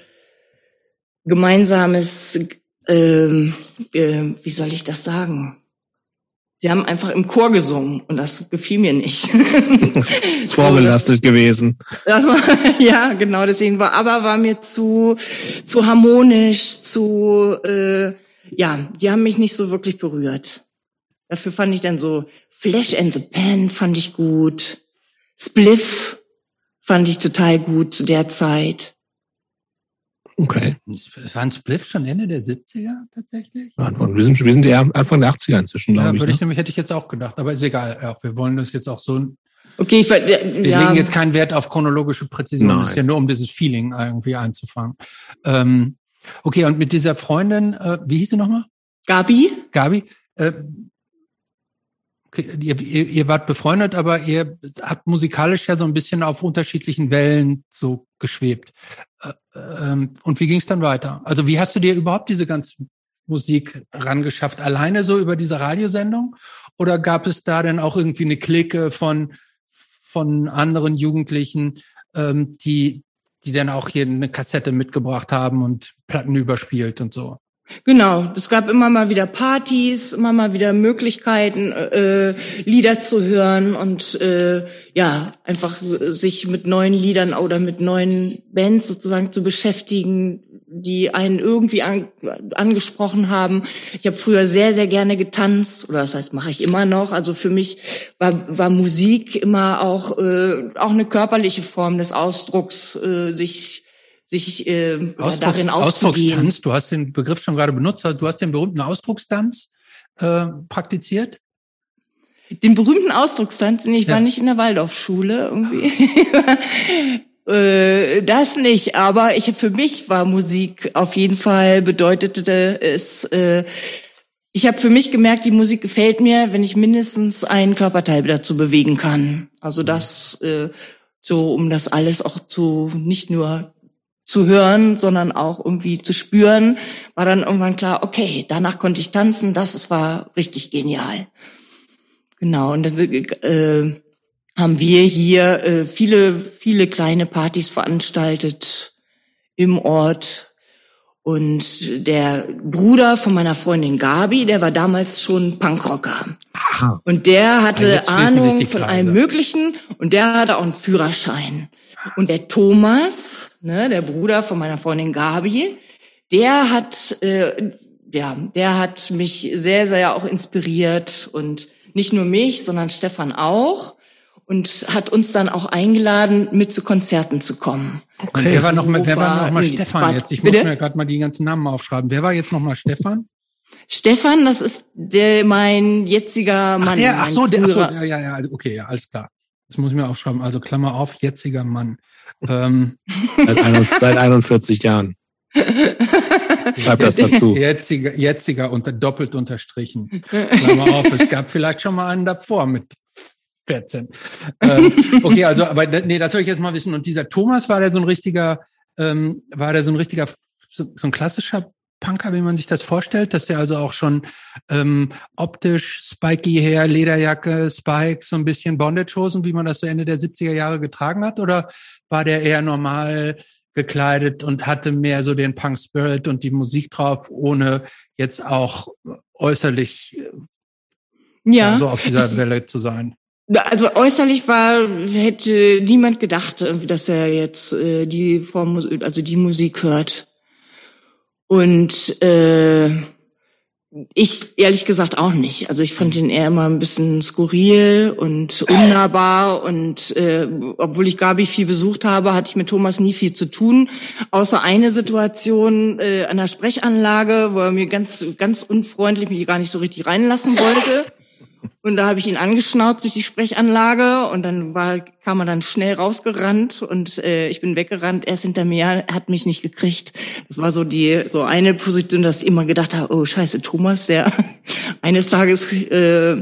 Speaker 3: gemeinsames, ähm, äh, wie soll ich das sagen? Sie haben einfach im Chor gesungen und das gefiel mir nicht. *laughs*
Speaker 2: ist vorbelastet so, das, gewesen.
Speaker 3: Das war, *laughs* ja, genau, deswegen war, aber war mir zu, zu harmonisch, zu, äh, ja, die haben mich nicht so wirklich berührt. Dafür fand ich dann so Flash and the Pan fand ich gut. Spliff fand ich total gut zu der Zeit.
Speaker 2: Okay.
Speaker 1: War ein Spliff schon Ende der 70er tatsächlich?
Speaker 2: Ja, wir, sind, wir sind eher Anfang der 80er inzwischen, glaube
Speaker 1: ja,
Speaker 2: ich.
Speaker 1: Würde
Speaker 2: ne?
Speaker 1: ich nämlich, hätte ich jetzt auch gedacht, aber ist egal. Ja, wir wollen das jetzt auch so.
Speaker 3: Okay, ich, ja,
Speaker 1: wir legen jetzt keinen Wert auf chronologische Präzision. Nein. Das ist ja nur, um dieses Feeling irgendwie einzufangen. Ähm, okay, und mit dieser Freundin, äh, wie hieß sie nochmal?
Speaker 3: Gabi.
Speaker 1: Gabi. Äh, ihr, ihr, ihr wart befreundet, aber ihr habt musikalisch ja so ein bisschen auf unterschiedlichen Wellen so geschwebt. Äh, ähm, und wie ging es dann weiter? Also wie hast du dir überhaupt diese ganze Musik rangeschafft? Alleine so über diese Radiosendung? Oder gab es da denn auch irgendwie eine Clique von, von anderen Jugendlichen, ähm, die, die dann auch hier eine Kassette mitgebracht haben und Platten überspielt und so?
Speaker 3: Genau, es gab immer mal wieder Partys, immer mal wieder Möglichkeiten, äh, Lieder zu hören und äh, ja, einfach sich mit neuen Liedern oder mit neuen Bands sozusagen zu beschäftigen, die einen irgendwie an, angesprochen haben. Ich habe früher sehr, sehr gerne getanzt, oder das heißt, mache ich immer noch. Also für mich war, war Musik immer auch, äh, auch eine körperliche Form des Ausdrucks, äh, sich sich äh, Ausdrucks, darin auszugehen.
Speaker 1: Ausdruckstanz, du hast den Begriff schon gerade benutzt, du hast den berühmten Ausdruckstanz äh, praktiziert?
Speaker 3: Den berühmten Ausdruckstanz, ich ja. war nicht in der Waldorfschule irgendwie. *laughs* äh, das nicht, aber ich für mich war Musik auf jeden Fall bedeutete es äh, ich habe für mich gemerkt, die Musik gefällt mir, wenn ich mindestens einen Körperteil dazu bewegen kann. Also das äh, so, um das alles auch zu nicht nur zu hören, sondern auch irgendwie zu spüren, war dann irgendwann klar, okay, danach konnte ich tanzen, das war richtig genial. Genau, und dann äh, haben wir hier äh, viele, viele kleine Partys veranstaltet im Ort. Und der Bruder von meiner Freundin Gabi, der war damals schon Punkrocker. Aha. Und der hatte Ahnung von allem Möglichen und der hatte auch einen Führerschein. Und der Thomas, ne, der Bruder von meiner Freundin Gabi, der hat, äh, ja, der hat mich sehr, sehr auch inspiriert und nicht nur mich, sondern Stefan auch und hat uns dann auch eingeladen, mit zu Konzerten zu kommen.
Speaker 1: Okay. Wer war noch mal, wer war noch mal Stefan jetzt? Ich Bitte? muss mir gerade mal die ganzen Namen aufschreiben. Wer war jetzt noch mal Stefan?
Speaker 3: Stefan, das ist der mein jetziger Mann. Ach,
Speaker 1: der, ach so, der, ach so, ja, ja, ja, also okay, ja, alles klar. Das muss ich mir aufschreiben. Also Klammer auf, jetziger Mann. Ähm, *laughs*
Speaker 2: seit, 41 Jahren. Schreib das dazu.
Speaker 1: Jetziger, jetziger unter, doppelt unterstrichen. Klammer auf, es gab vielleicht schon mal einen davor mit 14. Ähm, okay, also, aber nee, das soll ich jetzt mal wissen. Und dieser Thomas, war der so ein richtiger, ähm, war der so ein richtiger, so, so ein klassischer Punker, wie man sich das vorstellt, dass der also auch schon ähm, optisch spiky her, Lederjacke, Spikes, so ein bisschen Bondage-Hosen, wie man das so Ende der 70er Jahre getragen hat? Oder war der eher normal gekleidet und hatte mehr so den Punk-Spirit und die Musik drauf, ohne jetzt auch äußerlich äh, ja. so auf dieser Welle zu sein?
Speaker 3: Also äußerlich war, hätte niemand gedacht, dass er jetzt äh, die Form, also die Musik hört. Und äh, ich ehrlich gesagt auch nicht. Also ich fand ihn eher immer ein bisschen skurril und unnahbar und äh, obwohl ich Gabi viel besucht habe, hatte ich mit Thomas nie viel zu tun, außer eine Situation äh, an der Sprechanlage, wo er mir ganz ganz unfreundlich mich gar nicht so richtig reinlassen wollte. Und da habe ich ihn angeschnauzt durch die Sprechanlage und dann war, kam er dann schnell rausgerannt und äh, ich bin weggerannt. Er ist hinter mir, hat mich nicht gekriegt. Das war so die so eine Position, dass ich immer gedacht habe, oh Scheiße, Thomas, der *laughs* eines Tages äh,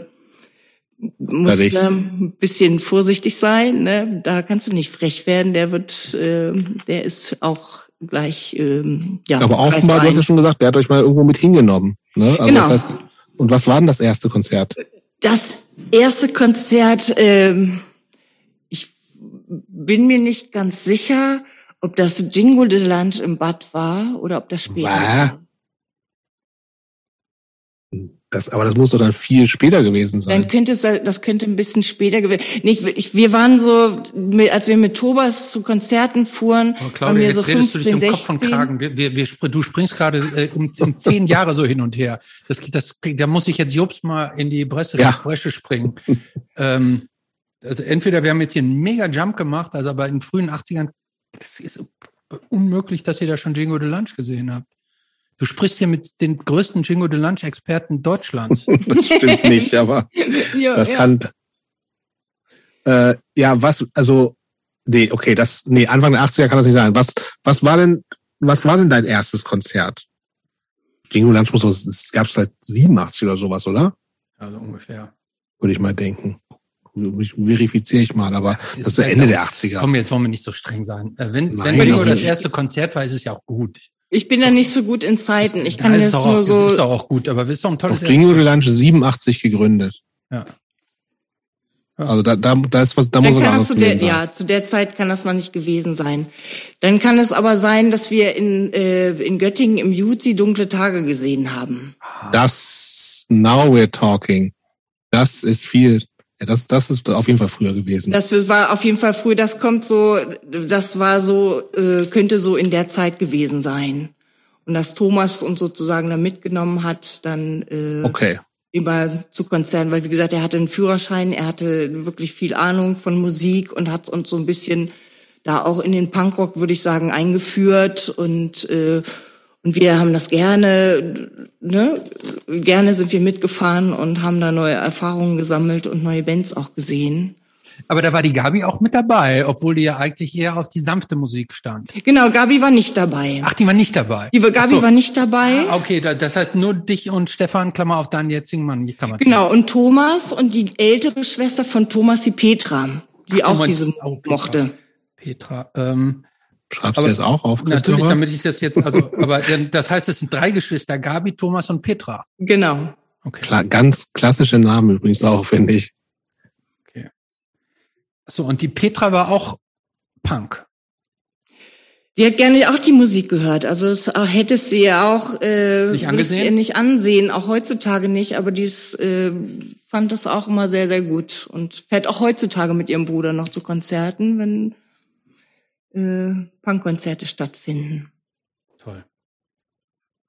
Speaker 3: muss ein bisschen vorsichtig sein. Ne? Da kannst du nicht frech werden. Der wird, äh, der ist auch gleich. Ähm, ja.
Speaker 2: Aber offenbar, du hast ja schon gesagt, der hat euch mal irgendwo mit hingenommen. Ne? Also genau. Das heißt, und was war denn das erste Konzert?
Speaker 3: Das erste Konzert, ähm, ich bin mir nicht ganz sicher, ob das Jingle de Lunch im Bad war oder ob das später war.
Speaker 2: Das, aber das muss doch dann viel später gewesen sein.
Speaker 3: Dann könnte es, das könnte ein bisschen später gewesen. Nicht, ich, wir waren so, als wir mit Thomas zu Konzerten fuhren,
Speaker 1: oh, Claudia, waren wir so 15, du dich 16. Kopf von Kragen. Wir, wir, wir, du springst gerade äh, um, um zehn *laughs* Jahre so hin und her. Das, das, da muss ich jetzt Jobs mal in die Bresche, ja. Bresche springen. ähm, also entweder wir haben jetzt hier einen mega Jump gemacht, also aber in den frühen 80ern, das ist unmöglich, dass ihr da schon Jingo de Lunch gesehen habt. Du sprichst hier mit den größten Jingo de Lunch Experten Deutschlands. *laughs*
Speaker 2: das stimmt nicht, aber *laughs* ja, das ja. kann. Äh, ja, was, also, nee, okay, das, nee, Anfang der 80er kann das nicht sein. Was, was war denn, was war denn dein erstes Konzert? Jingo Lunch muss es gab es seit 87 oder sowas, oder?
Speaker 1: Also ungefähr.
Speaker 2: Würde ich mal denken. Verifiziere ich mal, aber das, ist Ende der 80er.
Speaker 1: Komm, jetzt wollen wir nicht so streng sein. Äh, wenn, Nein, wenn Jingo das erste Konzert war, ist es ja auch gut.
Speaker 3: Ich bin da nicht so gut in Zeiten. Ich kann das, das nur so.
Speaker 1: Das ist auch gut, aber ist doch ein tolles.
Speaker 2: Lunch 87 gegründet. Ja. Also da, da, da ist was, da Dann muss
Speaker 3: kann es zu der, sein. ja, zu der Zeit kann das noch nicht gewesen sein. Dann kann es aber sein, dass wir in, äh, in Göttingen im Juzi dunkle Tage gesehen haben.
Speaker 2: Das, now we're talking. Das ist viel. Ja, das, das ist auf jeden Fall früher gewesen.
Speaker 3: Das war auf jeden Fall früher. Das kommt so, das war so, äh, könnte so in der Zeit gewesen sein. Und dass Thomas uns sozusagen da mitgenommen hat, dann äh,
Speaker 2: okay.
Speaker 3: über zu Konzernen, weil wie gesagt, er hatte einen Führerschein, er hatte wirklich viel Ahnung von Musik und hat uns so ein bisschen da auch in den Punkrock, würde ich sagen, eingeführt und äh, und wir haben das gerne, ne, gerne sind wir mitgefahren und haben da neue Erfahrungen gesammelt und neue Bands auch gesehen.
Speaker 1: Aber da war die Gabi auch mit dabei, obwohl die ja eigentlich eher auf die sanfte Musik stand.
Speaker 3: Genau, Gabi war nicht dabei.
Speaker 1: Ach, die war nicht dabei.
Speaker 3: Die Gabi so. war nicht dabei.
Speaker 1: Ah, okay, das heißt nur dich und Stefan, Klammer auf deinen jetzigen Mann.
Speaker 3: Klammer genau, und Thomas und die ältere Schwester von Thomas, die Petra, die Ach, auch diese oh, mochte.
Speaker 1: Petra, ähm,
Speaker 2: Schreibst du jetzt auch auf?
Speaker 1: Natürlich, damit ich das jetzt, also, aber das heißt, es sind drei Geschwister, Gabi, Thomas und Petra.
Speaker 3: Genau.
Speaker 2: Okay. Klar, ganz klassische Namen übrigens auch, finde ich.
Speaker 1: Okay. So, und die Petra war auch Punk.
Speaker 3: Die hat gerne auch die Musik gehört. Also es hätte sie ja auch äh,
Speaker 1: nicht, angesehen?
Speaker 3: Nicht ansehen, auch heutzutage nicht, aber die äh, fand das auch immer sehr, sehr gut und fährt auch heutzutage mit ihrem Bruder noch zu Konzerten, wenn äh, Punkkonzerte stattfinden.
Speaker 1: Toll.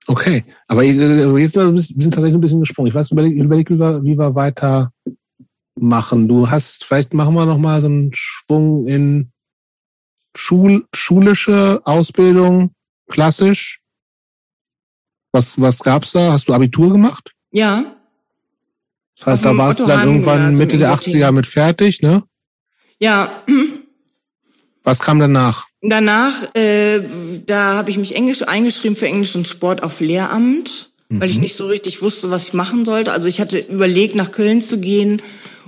Speaker 2: Okay, aber äh, jetzt wir sind tatsächlich ein bisschen gesprungen. Ich weiß, überleg, überleg wie, wir, wie wir weiter machen. Du hast, vielleicht machen wir noch mal so einen Schwung in Schul, schulische Ausbildung, klassisch. Was, was gab's da? Hast du Abitur gemacht?
Speaker 3: Ja.
Speaker 2: Das heißt, da warst du dann irgendwann Mitte der 80er mit fertig, ne?
Speaker 3: Ja,
Speaker 2: was kam danach?
Speaker 3: Danach, äh, da habe ich mich Englisch eingeschrieben für Englisch und Sport auf Lehramt, mhm. weil ich mhm. nicht so richtig wusste, was ich machen sollte. Also ich hatte überlegt, nach Köln zu gehen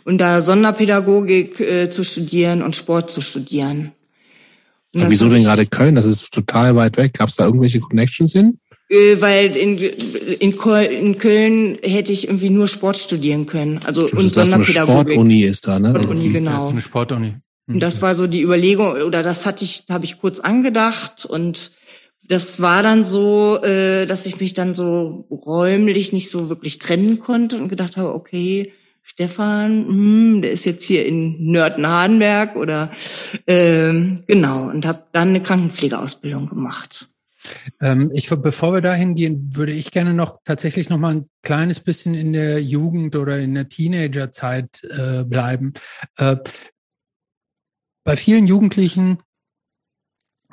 Speaker 3: und da Sonderpädagogik äh, zu studieren und Sport zu studieren.
Speaker 2: wieso denn gerade Köln? Das ist total weit weg. Gab es da irgendwelche Connections hin?
Speaker 3: Äh, weil in, in, Köln, in Köln hätte ich irgendwie nur Sport studieren können. Also
Speaker 2: das und ist Sonderpädagogik. Eine Sportuni ist da, ne?
Speaker 3: Sportuni, genau. Das
Speaker 1: ist eine Sportuni.
Speaker 3: Und das war so die Überlegung, oder das hatte ich, habe ich kurz angedacht und das war dann so, äh, dass ich mich dann so räumlich nicht so wirklich trennen konnte und gedacht habe, okay, Stefan, hm, der ist jetzt hier in Nörden-Hardenberg oder äh, genau und habe dann eine Krankenpflegeausbildung gemacht.
Speaker 1: Ähm, ich, bevor wir dahin gehen, würde ich gerne noch tatsächlich noch mal ein kleines bisschen in der Jugend oder in der Teenagerzeit äh, bleiben. Äh, bei vielen Jugendlichen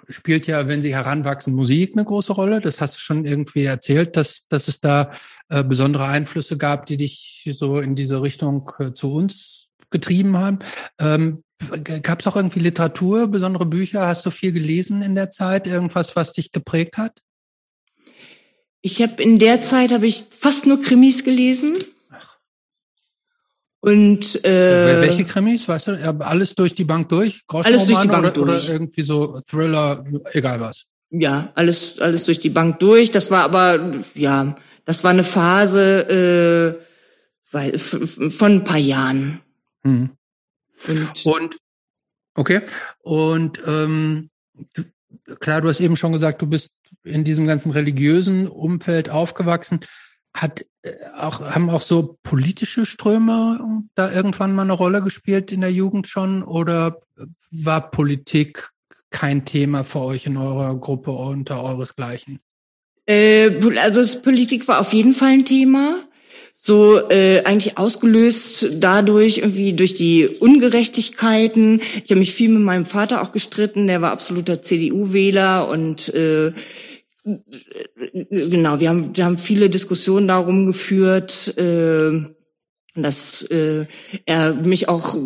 Speaker 1: spielt ja, wenn sie heranwachsen, Musik eine große Rolle. Das hast du schon irgendwie erzählt, dass, dass es da äh, besondere Einflüsse gab, die dich so in diese Richtung äh, zu uns getrieben haben. Ähm, Gab es auch irgendwie Literatur, besondere Bücher? Hast du viel gelesen in der Zeit? Irgendwas, was dich geprägt hat?
Speaker 3: Ich habe in der Zeit habe ich fast nur Krimis gelesen. Und äh,
Speaker 1: welche Krimis, weißt du? Alles durch die Bank durch?
Speaker 3: Alles durch die Bank
Speaker 1: oder,
Speaker 3: durch.
Speaker 1: Oder irgendwie so Thriller, egal was.
Speaker 3: Ja, alles alles durch die Bank durch. Das war aber ja, das war eine Phase, äh, weil von ein paar Jahren.
Speaker 1: Mhm. Und, Und okay. Und ähm, du, klar, du hast eben schon gesagt, du bist in diesem ganzen religiösen Umfeld aufgewachsen. Hat äh, auch, haben auch so politische Ströme da irgendwann mal eine Rolle gespielt in der Jugend schon oder war Politik kein Thema für euch in eurer Gruppe unter euresgleichen?
Speaker 3: Äh, also Politik war auf jeden Fall ein Thema. So äh, eigentlich ausgelöst dadurch irgendwie durch die Ungerechtigkeiten. Ich habe mich viel mit meinem Vater auch gestritten. Der war absoluter CDU-Wähler und äh, genau, wir haben, wir haben viele Diskussionen darum geführt. Äh, dass äh, er mich auch,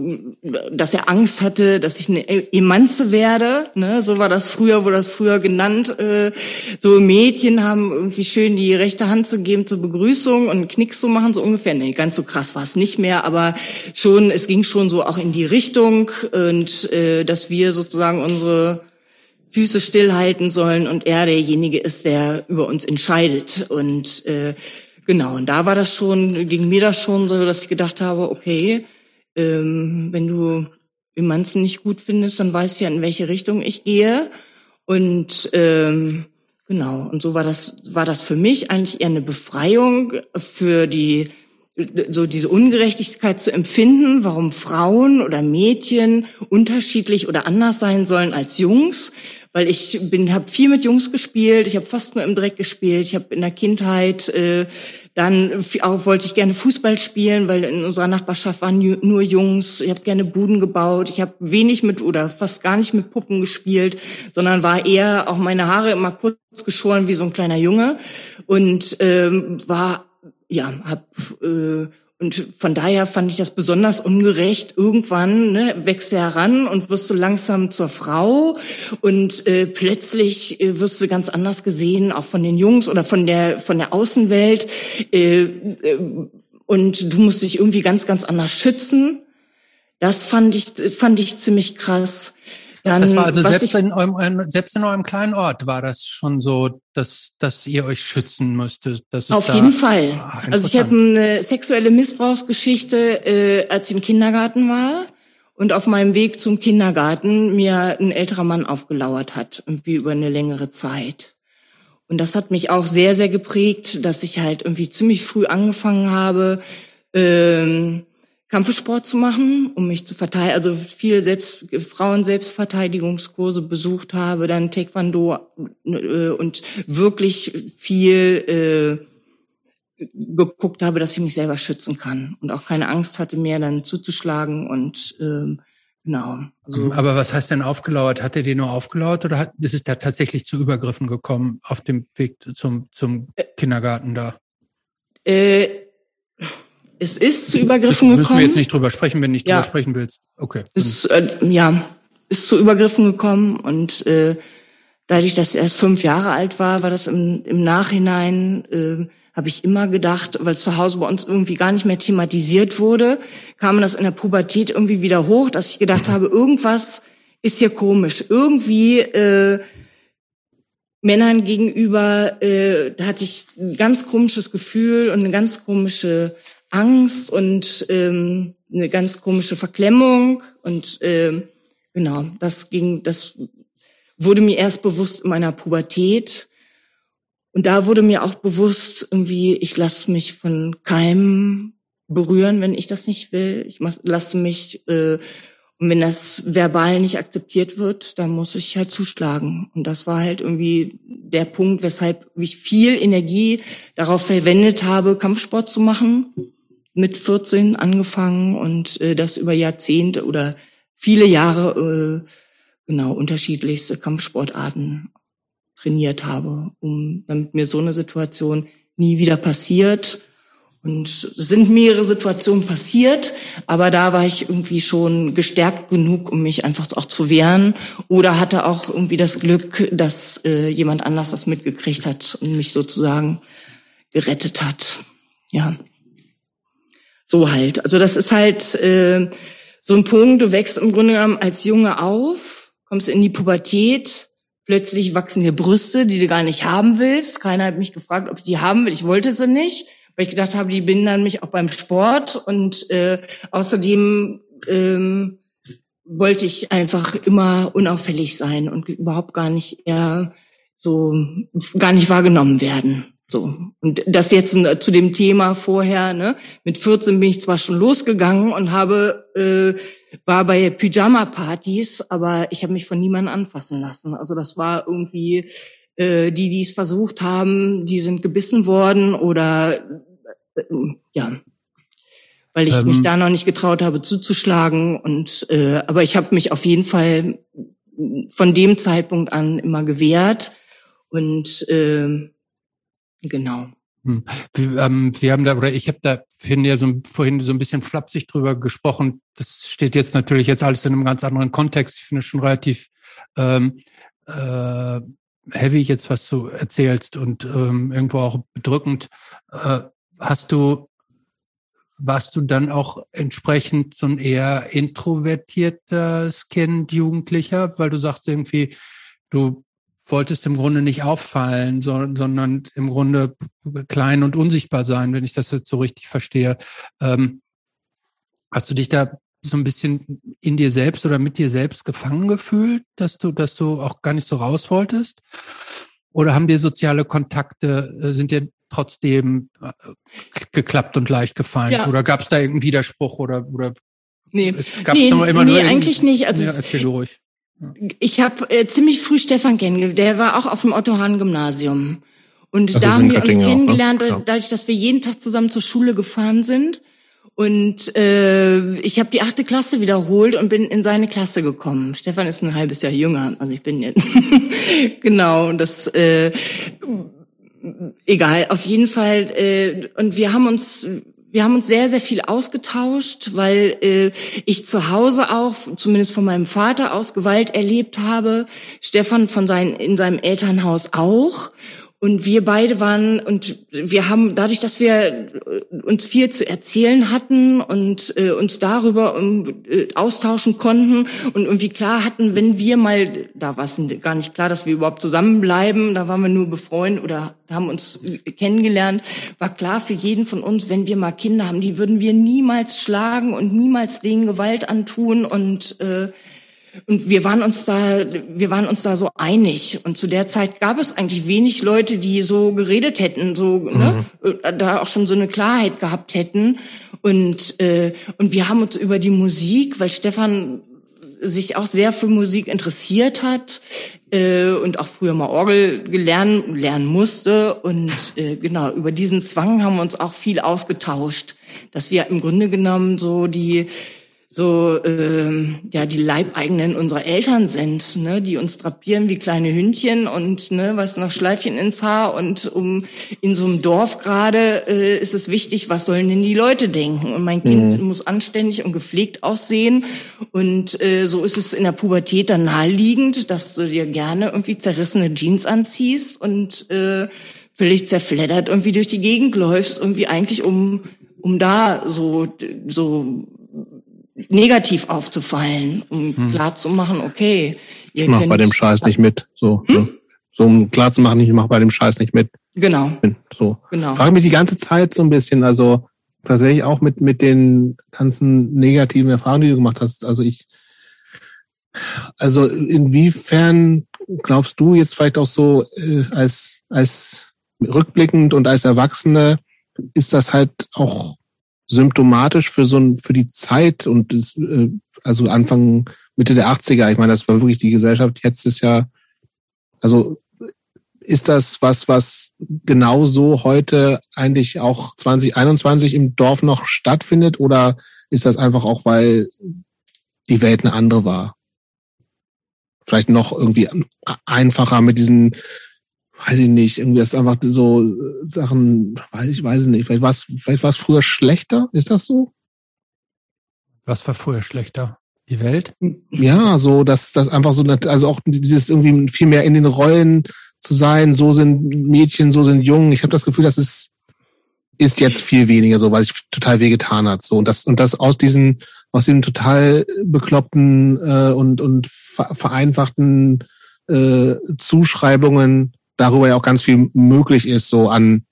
Speaker 3: dass er Angst hatte, dass ich eine Emanze werde. Ne? So war das früher, wurde das früher genannt. Äh, so Mädchen haben irgendwie schön die rechte Hand zu geben zur Begrüßung und Knicks zu machen, so ungefähr. Nee, ganz so krass war es nicht mehr, aber schon, es ging schon so auch in die Richtung und äh, dass wir sozusagen unsere Füße stillhalten sollen und er derjenige ist, der über uns entscheidet. Und äh, Genau, und da war das schon, ging mir das schon so, dass ich gedacht habe, okay, ähm, wenn du Emanzen nicht gut findest, dann weißt du ja, in welche Richtung ich gehe. Und ähm, genau, und so war das, war das für mich eigentlich eher eine Befreiung für die so diese Ungerechtigkeit zu empfinden, warum Frauen oder Mädchen unterschiedlich oder anders sein sollen als Jungs, weil ich bin habe viel mit Jungs gespielt, ich habe fast nur im Dreck gespielt, ich habe in der Kindheit äh, dann auch wollte ich gerne Fußball spielen, weil in unserer Nachbarschaft waren nur Jungs. Ich habe gerne Buden gebaut. Ich habe wenig mit oder fast gar nicht mit Puppen gespielt, sondern war eher auch meine Haare immer kurz geschoren wie so ein kleiner Junge und ähm, war ja hab äh, und von daher fand ich das besonders ungerecht. Irgendwann ne, wächst du heran und wirst du langsam zur Frau und äh, plötzlich äh, wirst du ganz anders gesehen, auch von den Jungs oder von der von der Außenwelt. Äh, äh, und du musst dich irgendwie ganz ganz anders schützen. Das fand ich fand ich ziemlich krass.
Speaker 1: Dann, das war also selbst ich, in, eurem, selbst in eurem kleinen Ort war das schon so, dass, dass ihr euch schützen müsstet.
Speaker 3: Auf da, jeden Fall. Ach, also ich habe eine sexuelle Missbrauchsgeschichte, äh, als ich im Kindergarten war und auf meinem Weg zum Kindergarten mir ein älterer Mann aufgelauert hat, irgendwie über eine längere Zeit. Und das hat mich auch sehr, sehr geprägt, dass ich halt irgendwie ziemlich früh angefangen habe, ähm, Kampfsport zu machen, um mich zu verteidigen, also viel selbst Frauen Selbstverteidigungskurse besucht habe, dann Taekwondo äh, und wirklich viel äh, geguckt habe, dass ich mich selber schützen kann und auch keine Angst hatte mehr, dann zuzuschlagen und ähm, genau.
Speaker 1: Also, Aber was heißt denn aufgelauert? Hat er dir nur aufgelauert oder hat, ist es da tatsächlich zu Übergriffen gekommen auf dem Weg zum zum äh, Kindergarten da?
Speaker 3: Äh, es ist zu Übergriffen gekommen.
Speaker 1: Müssen wir jetzt nicht drüber sprechen, wenn du nicht ja. drüber sprechen willst. Okay.
Speaker 3: Es, äh, ja, ist zu Übergriffen gekommen und äh, dadurch, dass er erst fünf Jahre alt war, war das im, im Nachhinein, äh, habe ich immer gedacht, weil zu Hause bei uns irgendwie gar nicht mehr thematisiert wurde, kam das in der Pubertät irgendwie wieder hoch, dass ich gedacht habe, irgendwas ist hier komisch. Irgendwie äh, Männern gegenüber äh, hatte ich ein ganz komisches Gefühl und eine ganz komische Angst und ähm, eine ganz komische Verklemmung und ähm, genau, das ging, das wurde mir erst bewusst in meiner Pubertät und da wurde mir auch bewusst irgendwie, ich lasse mich von keinem berühren, wenn ich das nicht will. Ich lasse mich äh, und wenn das verbal nicht akzeptiert wird, dann muss ich halt zuschlagen. Und das war halt irgendwie der Punkt, weshalb ich viel Energie darauf verwendet habe, Kampfsport zu machen mit 14 angefangen und äh, das über Jahrzehnte oder viele Jahre äh, genau unterschiedlichste Kampfsportarten trainiert habe, um damit mir so eine Situation nie wieder passiert. Und es sind mehrere Situationen passiert, aber da war ich irgendwie schon gestärkt genug, um mich einfach auch zu wehren. Oder hatte auch irgendwie das Glück, dass äh, jemand anders das mitgekriegt hat und mich sozusagen gerettet hat. Ja. So halt. Also das ist halt äh, so ein Punkt, du wächst im Grunde genommen als Junge auf, kommst in die Pubertät, plötzlich wachsen dir Brüste, die du gar nicht haben willst. Keiner hat mich gefragt, ob ich die haben will. Ich wollte sie nicht, weil ich gedacht habe, die behindern mich auch beim Sport. Und äh, außerdem ähm, wollte ich einfach immer unauffällig sein und überhaupt gar nicht eher so gar nicht wahrgenommen werden. So. Und das jetzt zu dem Thema vorher, ne? Mit 14 bin ich zwar schon losgegangen und habe, äh, war bei Pyjama-Partys, aber ich habe mich von niemandem anfassen lassen. Also das war irgendwie, äh, die, die es versucht haben, die sind gebissen worden oder äh, ja, weil ich ähm, mich da noch nicht getraut habe zuzuschlagen. Und äh, aber ich habe mich auf jeden Fall von dem Zeitpunkt an immer gewehrt und äh, Genau.
Speaker 1: Hm. Wir, ähm, wir haben da, oder ich habe da vorhin ja so, vorhin so ein bisschen flapsig drüber gesprochen. Das steht jetzt natürlich jetzt alles in einem ganz anderen Kontext. Ich finde es schon relativ ähm, äh, heavy jetzt, was du erzählst und ähm, irgendwo auch bedrückend. Äh, hast du, warst du dann auch entsprechend so ein eher introvertiertes Kind, Jugendlicher, weil du sagst irgendwie, du wolltest im Grunde nicht auffallen, sondern im Grunde klein und unsichtbar sein, wenn ich das jetzt so richtig verstehe. Ähm, hast du dich da so ein bisschen in dir selbst oder mit dir selbst gefangen gefühlt, dass du, dass du auch gar nicht so raus wolltest? Oder haben dir soziale Kontakte, äh, sind dir trotzdem äh, geklappt und leicht gefallen? Ja. Oder gab es da irgendeinen Widerspruch oder, oder
Speaker 3: Nee, nee, nee eigentlich nicht. Also ja, erzähl ruhig. Ich habe äh, ziemlich früh Stefan kennengelernt. Der war auch auf dem Otto-Hahn-Gymnasium. Und das da haben wir uns kennengelernt, auch, ne? dadurch, dass wir jeden Tag zusammen zur Schule gefahren sind. Und äh, ich habe die achte Klasse wiederholt und bin in seine Klasse gekommen. Stefan ist ein halbes Jahr jünger, also ich bin jetzt *laughs* genau. Und das äh, egal. Auf jeden Fall. Äh, und wir haben uns wir haben uns sehr, sehr viel ausgetauscht, weil äh, ich zu Hause auch, zumindest von meinem Vater aus, Gewalt erlebt habe. Stefan von sein, in seinem Elternhaus auch. Und wir beide waren, und wir haben, dadurch, dass wir äh, uns viel zu erzählen hatten und äh, uns darüber um, äh, austauschen konnten und irgendwie klar hatten, wenn wir mal, da war es gar nicht klar, dass wir überhaupt zusammenbleiben, da waren wir nur befreundet oder haben uns kennengelernt, war klar für jeden von uns, wenn wir mal Kinder haben, die würden wir niemals schlagen und niemals denen Gewalt antun und äh, und wir waren uns da, wir waren uns da so einig. Und zu der Zeit gab es eigentlich wenig Leute, die so geredet hätten, so ne, mhm. ne, da auch schon so eine Klarheit gehabt hätten. Und äh, und wir haben uns über die Musik, weil Stefan sich auch sehr für Musik interessiert hat äh, und auch früher mal Orgel gelernt lernen musste und äh, genau über diesen Zwang haben wir uns auch viel ausgetauscht, dass wir im Grunde genommen so die so ähm, ja die Leibeigenen unserer Eltern sind, ne, die uns drapieren wie kleine Hündchen und ne, was noch Schleifchen ins Haar und um in so einem Dorf gerade äh, ist es wichtig, was sollen denn die Leute denken und mein Kind mhm. muss anständig und gepflegt aussehen und äh, so ist es in der Pubertät dann naheliegend, dass du dir gerne irgendwie zerrissene Jeans anziehst und äh, völlig zerfleddert irgendwie durch die Gegend läufst, irgendwie eigentlich um um da so so negativ aufzufallen, um hm. klar zu machen, okay.
Speaker 2: ich mach bei dem Scheiß nicht mit. So, hm? Ne? so um klar zu machen, ich mach bei dem Scheiß nicht mit.
Speaker 3: Genau.
Speaker 2: So. Genau. Frage mich die ganze Zeit so ein bisschen, also tatsächlich auch mit mit den ganzen negativen Erfahrungen, die du gemacht hast. Also ich, also inwiefern glaubst du jetzt vielleicht auch so äh, als als rückblickend und als Erwachsene ist das halt auch symptomatisch für so ein, für die Zeit und das, äh, also Anfang, Mitte der 80er, ich meine, das war wirklich die Gesellschaft, jetzt ist ja, also ist das was, was genauso heute eigentlich auch 2021 im Dorf noch stattfindet oder ist das einfach auch, weil die Welt eine andere war? Vielleicht noch irgendwie einfacher mit diesen weiß ich nicht, irgendwie ist einfach so äh, Sachen, weiß ich, weiß ich nicht, vielleicht war es vielleicht war es früher schlechter, ist das so?
Speaker 1: Was war früher schlechter? Die Welt?
Speaker 2: Ja, so, dass das einfach so, also auch dieses irgendwie viel mehr in den Rollen zu sein, so sind Mädchen, so sind Jungen. Ich habe das Gefühl, das ist ist jetzt viel weniger so, weil sich total wehgetan hat. So und das und das aus diesen aus diesen total bekloppten äh, und und vereinfachten äh, Zuschreibungen darüber ja auch ganz viel möglich ist, so an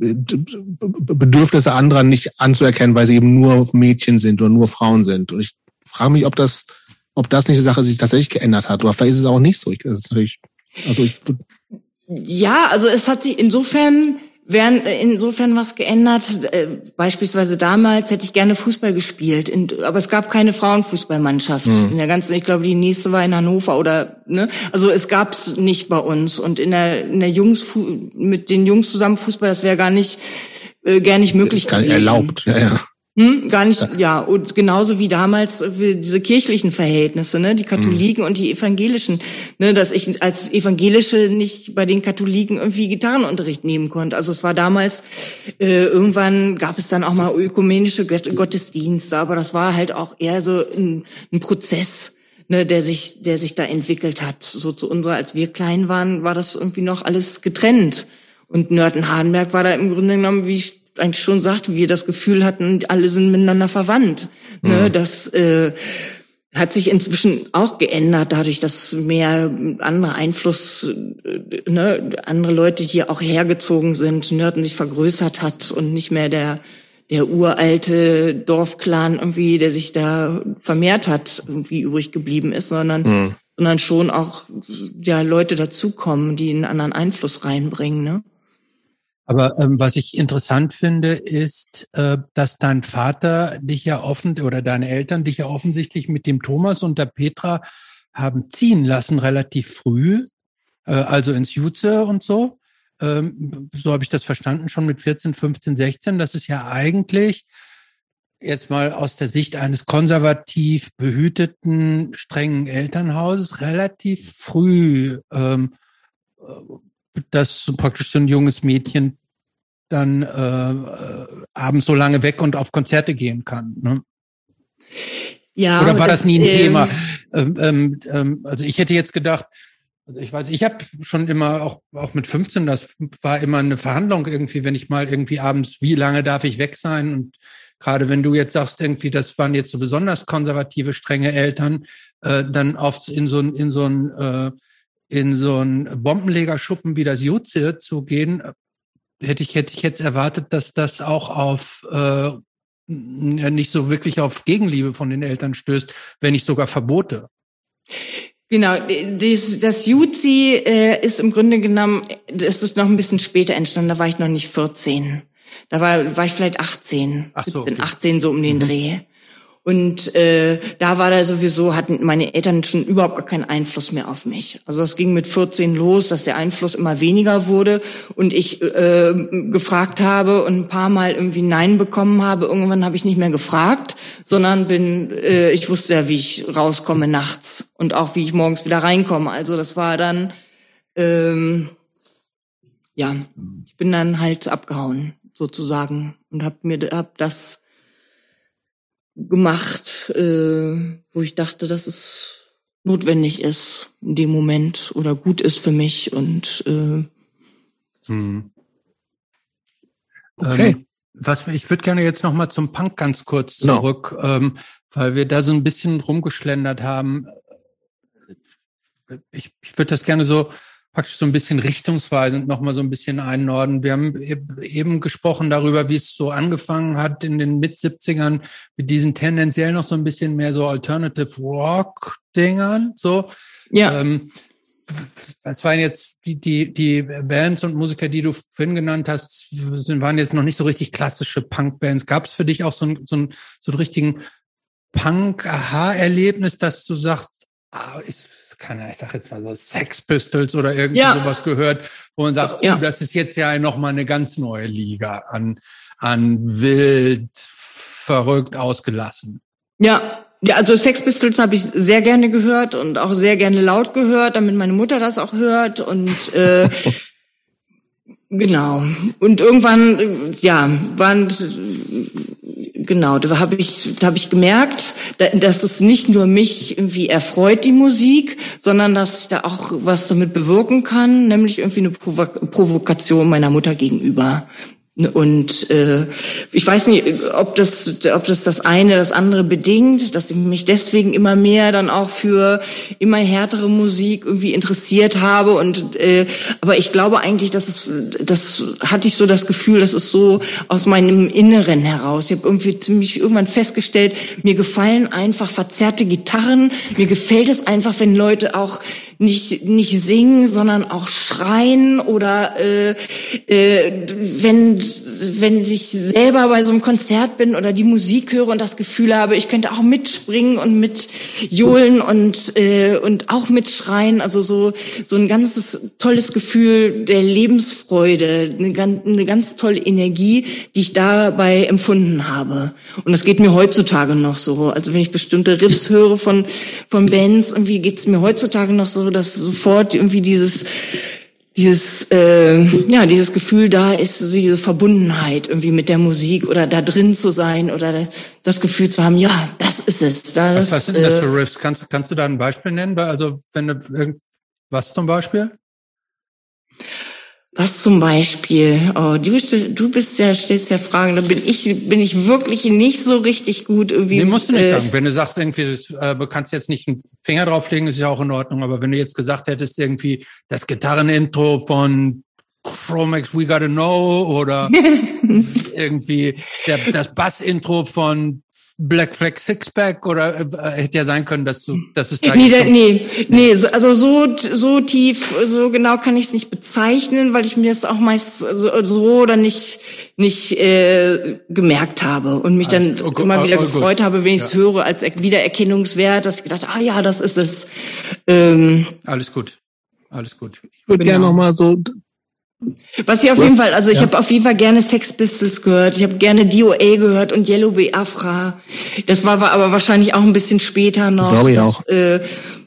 Speaker 2: äh, Bedürfnisse anderer nicht anzuerkennen, weil sie eben nur Mädchen sind oder nur Frauen sind. Und ich frage mich, ob das, ob das nicht eine Sache sich tatsächlich geändert hat. Oder vielleicht ist es auch nicht so. Ich, ist natürlich, also ich
Speaker 3: Ja, also es hat sich insofern wären insofern was geändert. Äh, beispielsweise damals hätte ich gerne Fußball gespielt, aber es gab keine Frauenfußballmannschaft mhm. in der ganzen. Ich glaube, die nächste war in Hannover oder ne. Also es gab's nicht bei uns und in der in der Jungs mit den Jungs zusammen Fußball, das wäre gar nicht äh, gar nicht möglich
Speaker 2: gar nicht gewesen. erlaubt. Ja, ja.
Speaker 3: Hm, gar nicht, ja, und genauso wie damals wie diese kirchlichen Verhältnisse, ne, die Katholiken mhm. und die Evangelischen, ne, dass ich als Evangelische nicht bei den Katholiken irgendwie Gitarrenunterricht nehmen konnte. Also es war damals, äh, irgendwann gab es dann auch mal ökumenische Gottesdienste, aber das war halt auch eher so ein, ein Prozess, ne, der sich, der sich da entwickelt hat. So zu unserer, als wir klein waren, war das irgendwie noch alles getrennt. Und Nörten-Hardenberg war da im Grunde genommen wie eigentlich schon sagt, wir das Gefühl hatten, alle sind miteinander verwandt. Ne? Mhm. Ne? Das äh, hat sich inzwischen auch geändert, dadurch, dass mehr andere Einfluss, äh, ne, andere Leute hier auch hergezogen sind, Nörten sich vergrößert hat und nicht mehr der der uralte Dorfclan irgendwie, der sich da vermehrt hat, irgendwie übrig geblieben ist, sondern mhm. sondern schon auch ja Leute dazukommen, die einen anderen Einfluss reinbringen. Ne?
Speaker 1: Aber ähm, was ich interessant finde, ist, äh, dass dein Vater dich ja offen oder deine Eltern dich ja offensichtlich mit dem Thomas und der Petra haben ziehen lassen relativ früh, äh, also ins Jutze und so. Ähm, so habe ich das verstanden, schon mit 14, 15, 16. Das ist ja eigentlich jetzt mal aus der Sicht eines konservativ behüteten, strengen Elternhauses relativ früh ähm, dass so praktisch so ein junges Mädchen dann äh, äh, abends so lange weg und auf Konzerte gehen kann. Ne? Ja. Oder war das, das nie ein ähm, Thema? Ähm, ähm, ähm, also ich hätte jetzt gedacht, also ich weiß, ich habe schon immer auch auch mit 15, das war immer eine Verhandlung irgendwie, wenn ich mal irgendwie abends, wie lange darf ich weg sein? Und gerade wenn du jetzt sagst irgendwie, das waren jetzt so besonders konservative, strenge Eltern, äh, dann oft in so ein in so ein äh, in so einen Bombenlegerschuppen wie das Jutze zu gehen, hätte ich, hätte ich jetzt erwartet, dass das auch auf äh, nicht so wirklich auf Gegenliebe von den Eltern stößt, wenn nicht sogar Verbote.
Speaker 3: Genau, das, das Jutzi äh, ist im Grunde genommen, das ist noch ein bisschen später entstanden, da war ich noch nicht 14. Da war, war ich vielleicht 18, Ach so, 17, okay. 18 so um den mhm. Dreh. Und äh, da war da sowieso, hatten meine Eltern schon überhaupt gar keinen Einfluss mehr auf mich. Also das ging mit 14 los, dass der Einfluss immer weniger wurde und ich äh, gefragt habe und ein paar Mal irgendwie Nein bekommen habe. Irgendwann habe ich nicht mehr gefragt, sondern bin, äh, ich wusste ja, wie ich rauskomme nachts und auch wie ich morgens wieder reinkomme. Also das war dann, ähm, ja, ich bin dann halt abgehauen sozusagen und habe mir hab das gemacht, äh, wo ich dachte, dass es notwendig ist in dem Moment oder gut ist für mich und äh, hm.
Speaker 1: Okay. Ähm, was ich würde gerne jetzt noch mal zum Punk ganz kurz genau. zurück, no. ähm, weil wir da so ein bisschen rumgeschlendert haben. Ich, ich würde das gerne so praktisch so ein bisschen richtungsweisend nochmal so ein bisschen einnorden. Wir haben eben gesprochen darüber, wie es so angefangen hat in den Mit-70ern mit diesen tendenziell noch so ein bisschen mehr so Alternative Rock-Dingern, so. Ja. Ähm, was waren jetzt die, die, die Bands und Musiker, die du vorhin genannt hast, sind, waren jetzt noch nicht so richtig klassische Punk-Bands. Gab es für dich auch so, ein, so, ein, so einen richtigen Punk-Aha-Erlebnis, dass du sagst, ah, ich, keine, ich sag jetzt mal so Sex Pistols oder irgendwie ja. sowas gehört, wo man sagt, ja. oh, das ist jetzt ja nochmal eine ganz neue Liga an, an wild, verrückt, ausgelassen.
Speaker 3: Ja, ja, also Sex Pistols habe ich sehr gerne gehört und auch sehr gerne laut gehört, damit meine Mutter das auch hört und äh, *laughs* genau. Und irgendwann, ja, waren Genau, da habe ich, da habe ich gemerkt, dass es nicht nur mich irgendwie erfreut, die Musik, sondern dass ich da auch was damit bewirken kann, nämlich irgendwie eine Provokation meiner Mutter gegenüber. Und äh, ich weiß nicht, ob das, ob das das eine das andere bedingt, dass ich mich deswegen immer mehr dann auch für immer härtere Musik irgendwie interessiert habe. Und äh, aber ich glaube eigentlich, dass es, das hatte ich so das Gefühl, das ist so aus meinem Inneren heraus. Ich habe irgendwie ziemlich irgendwann festgestellt, mir gefallen einfach verzerrte Gitarren. Mir gefällt es einfach, wenn Leute auch nicht nicht singen, sondern auch schreien oder äh, äh, wenn wenn ich selber bei so einem Konzert bin oder die Musik höre und das Gefühl habe, ich könnte auch mitspringen und mit johlen und äh, und auch mitschreien, also so so ein ganzes tolles Gefühl der Lebensfreude, eine ganz, eine ganz tolle Energie, die ich dabei empfunden habe. Und das geht mir heutzutage noch so. Also wenn ich bestimmte Riffs höre von von Bands, irgendwie geht es mir heutzutage noch so, dass sofort irgendwie dieses dieses äh, ja dieses Gefühl da ist diese Verbundenheit irgendwie mit der Musik oder da drin zu sein oder das Gefühl zu haben ja das ist es
Speaker 1: das, was, was sind das für äh, Riffs? Kannst kannst du da ein Beispiel nennen? Also wenn du was zum Beispiel
Speaker 3: was zum Beispiel? Oh, du, du bist ja, stellst ja Fragen, da bin ich, bin ich wirklich nicht so richtig gut irgendwie.
Speaker 1: Nee, musst du nicht äh, sagen. Wenn du sagst irgendwie, das, äh, du kannst jetzt nicht einen Finger drauflegen, ist ja auch in Ordnung. Aber wenn du jetzt gesagt hättest irgendwie das Gitarrenintro von Chromex We Gotta Know oder *laughs* irgendwie der, das Bass-Intro von Black Flag Sixpack oder äh, hätte ja sein können, dass du, dass es da
Speaker 3: nee, da, nee, nee, so, also so so tief, so genau kann ich es nicht bezeichnen, weil ich mir es auch meist so, so oder nicht nicht äh, gemerkt habe und mich dann also, okay, immer wieder oh, gefreut gut. habe, wenn ich es ja. höre als Wiedererkennungswert, dass ich gedacht, ah ja, das ist es.
Speaker 1: Ähm, Alles gut. Alles gut.
Speaker 2: Ich würde genau. gerne noch mal so
Speaker 3: was ich auf jeden Fall, also ich ja. habe auf jeden Fall gerne Sex Pistols gehört, ich habe gerne DOA gehört und Yellow Biafra. Das war aber wahrscheinlich auch ein bisschen später noch.
Speaker 2: Glaube ich das, auch. Äh,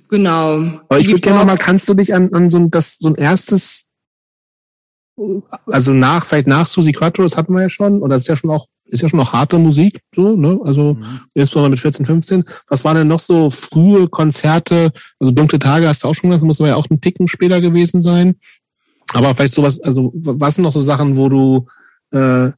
Speaker 3: genau.
Speaker 2: Aber ich würde gerne mal, kannst du dich an, an so, ein, das, so ein erstes, also nach, vielleicht nach Susi Quattro, das hatten wir ja schon, und das ist ja schon auch, ist ja schon noch harte Musik, so, ne? Also mhm. insbesondere mit 14, 15. Was waren denn noch so frühe Konzerte? Also Dunkle Tage hast du auch schon gesagt, das muss aber ja auch ein Ticken später gewesen sein. Aber vielleicht sowas, also was sind noch so Sachen, wo du äh,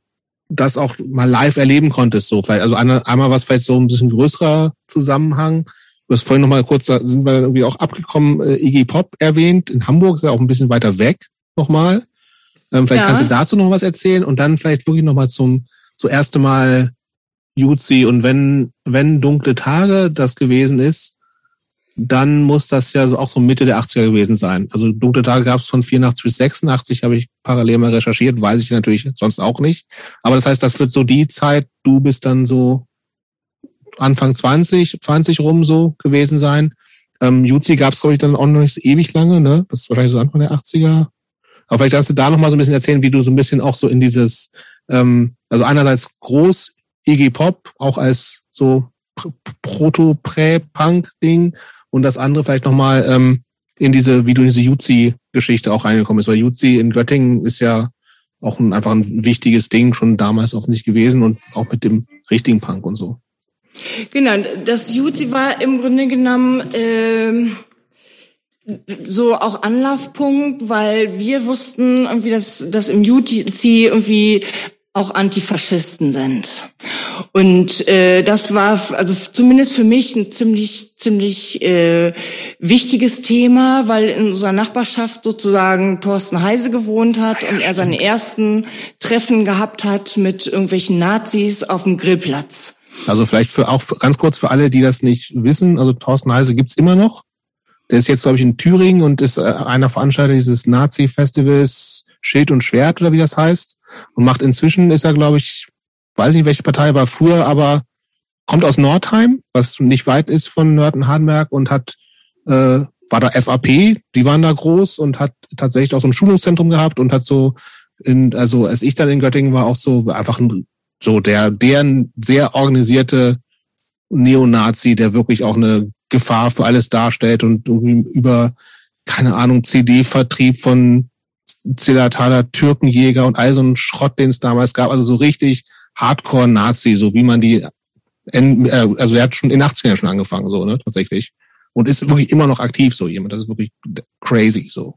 Speaker 2: das auch mal live erleben konntest? So vielleicht, also eine, einmal was vielleicht so ein bisschen größerer Zusammenhang. Du hast vorhin noch mal kurz, da sind wir irgendwie auch abgekommen, äh, Iggy Pop erwähnt. In Hamburg ist ja auch ein bisschen weiter weg nochmal. Ähm, vielleicht ja. kannst du dazu noch was erzählen und dann vielleicht wirklich noch mal zum zuerst Mal Jutzi und wenn wenn dunkle Tage das gewesen ist, dann muss das ja auch so Mitte der 80er gewesen sein. Also dunkle Tage gab es von 84 bis 86, habe ich parallel mal recherchiert, weiß ich natürlich sonst auch nicht. Aber das heißt, das wird so die Zeit, du bist dann so Anfang 20, 20 rum so gewesen sein. Ähm, Juzi gab es, glaube ich, dann auch noch nicht so ewig lange, ne? Das ist wahrscheinlich so Anfang der 80er. Aber vielleicht kannst du da noch mal so ein bisschen erzählen, wie du so ein bisschen auch so in dieses, ähm, also einerseits groß Iggy Pop, auch als so Proto-Prä-Punk-Ding und das andere vielleicht nochmal ähm, in diese, wie du in diese Jutzi-Geschichte auch reingekommen bist, weil Jutzi in Göttingen ist ja auch ein, einfach ein wichtiges Ding schon damals offensichtlich gewesen und auch mit dem richtigen Punk und so.
Speaker 3: Genau, das Jutzi war im Grunde genommen ähm, so auch Anlaufpunkt, weil wir wussten irgendwie, dass, dass im Jutzi irgendwie auch Antifaschisten sind. Und äh, das war also zumindest für mich ein ziemlich ziemlich äh, wichtiges Thema, weil in unserer Nachbarschaft sozusagen Thorsten Heise gewohnt hat und er seine ersten Treffen gehabt hat mit irgendwelchen Nazis auf dem Grillplatz.
Speaker 2: Also vielleicht für auch ganz kurz für alle, die das nicht wissen, also Thorsten Heise gibt's immer noch. Der ist jetzt glaube ich in Thüringen und ist äh, einer Veranstalter dieses Nazi-Festivals Schild und Schwert oder wie das heißt und macht inzwischen ist er, glaube ich, weiß nicht, welche Partei war früher, aber kommt aus Nordheim, was nicht weit ist von Nörten-Hardenberg und hat, äh, war da FAP, die waren da groß und hat tatsächlich auch so ein Schulungszentrum gehabt und hat so, in, also als ich dann in Göttingen war, auch so einfach ein, so der, der sehr organisierte Neonazi, der wirklich auch eine Gefahr für alles darstellt und irgendwie über, keine Ahnung, CD-Vertrieb von Zillertaler Türkenjäger und all so ein Schrott, den es damals gab. Also so richtig Hardcore-Nazi, so wie man die, äh, also er hat schon in den 80ern schon angefangen, so, ne, tatsächlich. Und ist wirklich immer noch aktiv, so jemand. Das ist wirklich crazy, so.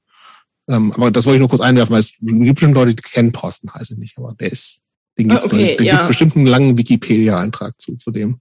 Speaker 2: Ähm, aber das wollte ich nur kurz einwerfen, weil es gibt bestimmt Leute, die kennen Thorsten Heise nicht, aber der ist, den gibt, okay, den ja. gibt bestimmt einen langen Wikipedia-Eintrag zu, zu dem.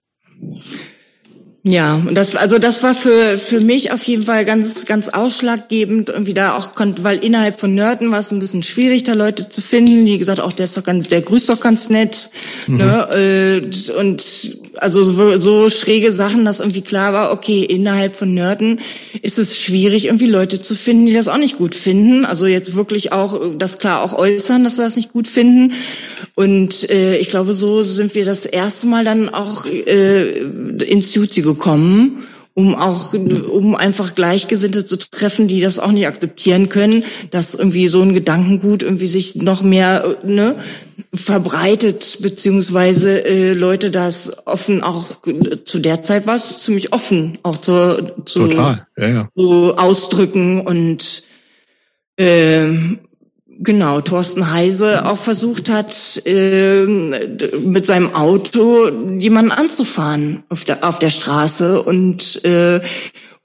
Speaker 3: Ja, und das, also das war für, für mich auf jeden Fall ganz, ganz ausschlaggebend, irgendwie da auch konnte, weil innerhalb von Nörden war es ein bisschen schwierig, da Leute zu finden, die gesagt, auch der ist doch ganz, der grüßt doch ganz nett, mhm. ne, und also so, so schräge Sachen, dass irgendwie klar war, okay, innerhalb von Nörden ist es schwierig, irgendwie Leute zu finden, die das auch nicht gut finden. Also jetzt wirklich auch das klar auch äußern, dass sie das nicht gut finden. Und äh, ich glaube, so sind wir das erste Mal dann auch äh, ins Juzi gekommen um auch, um einfach Gleichgesinnte zu treffen, die das auch nicht akzeptieren können, dass irgendwie so ein Gedankengut irgendwie sich noch mehr ne, verbreitet, beziehungsweise äh, Leute das offen auch zu der Zeit war es ziemlich offen, auch zu, zu,
Speaker 2: Total. Ja, ja.
Speaker 3: zu ausdrücken und äh, genau, Thorsten Heise auch versucht hat, äh, mit seinem Auto jemanden anzufahren auf der, auf der Straße und, äh,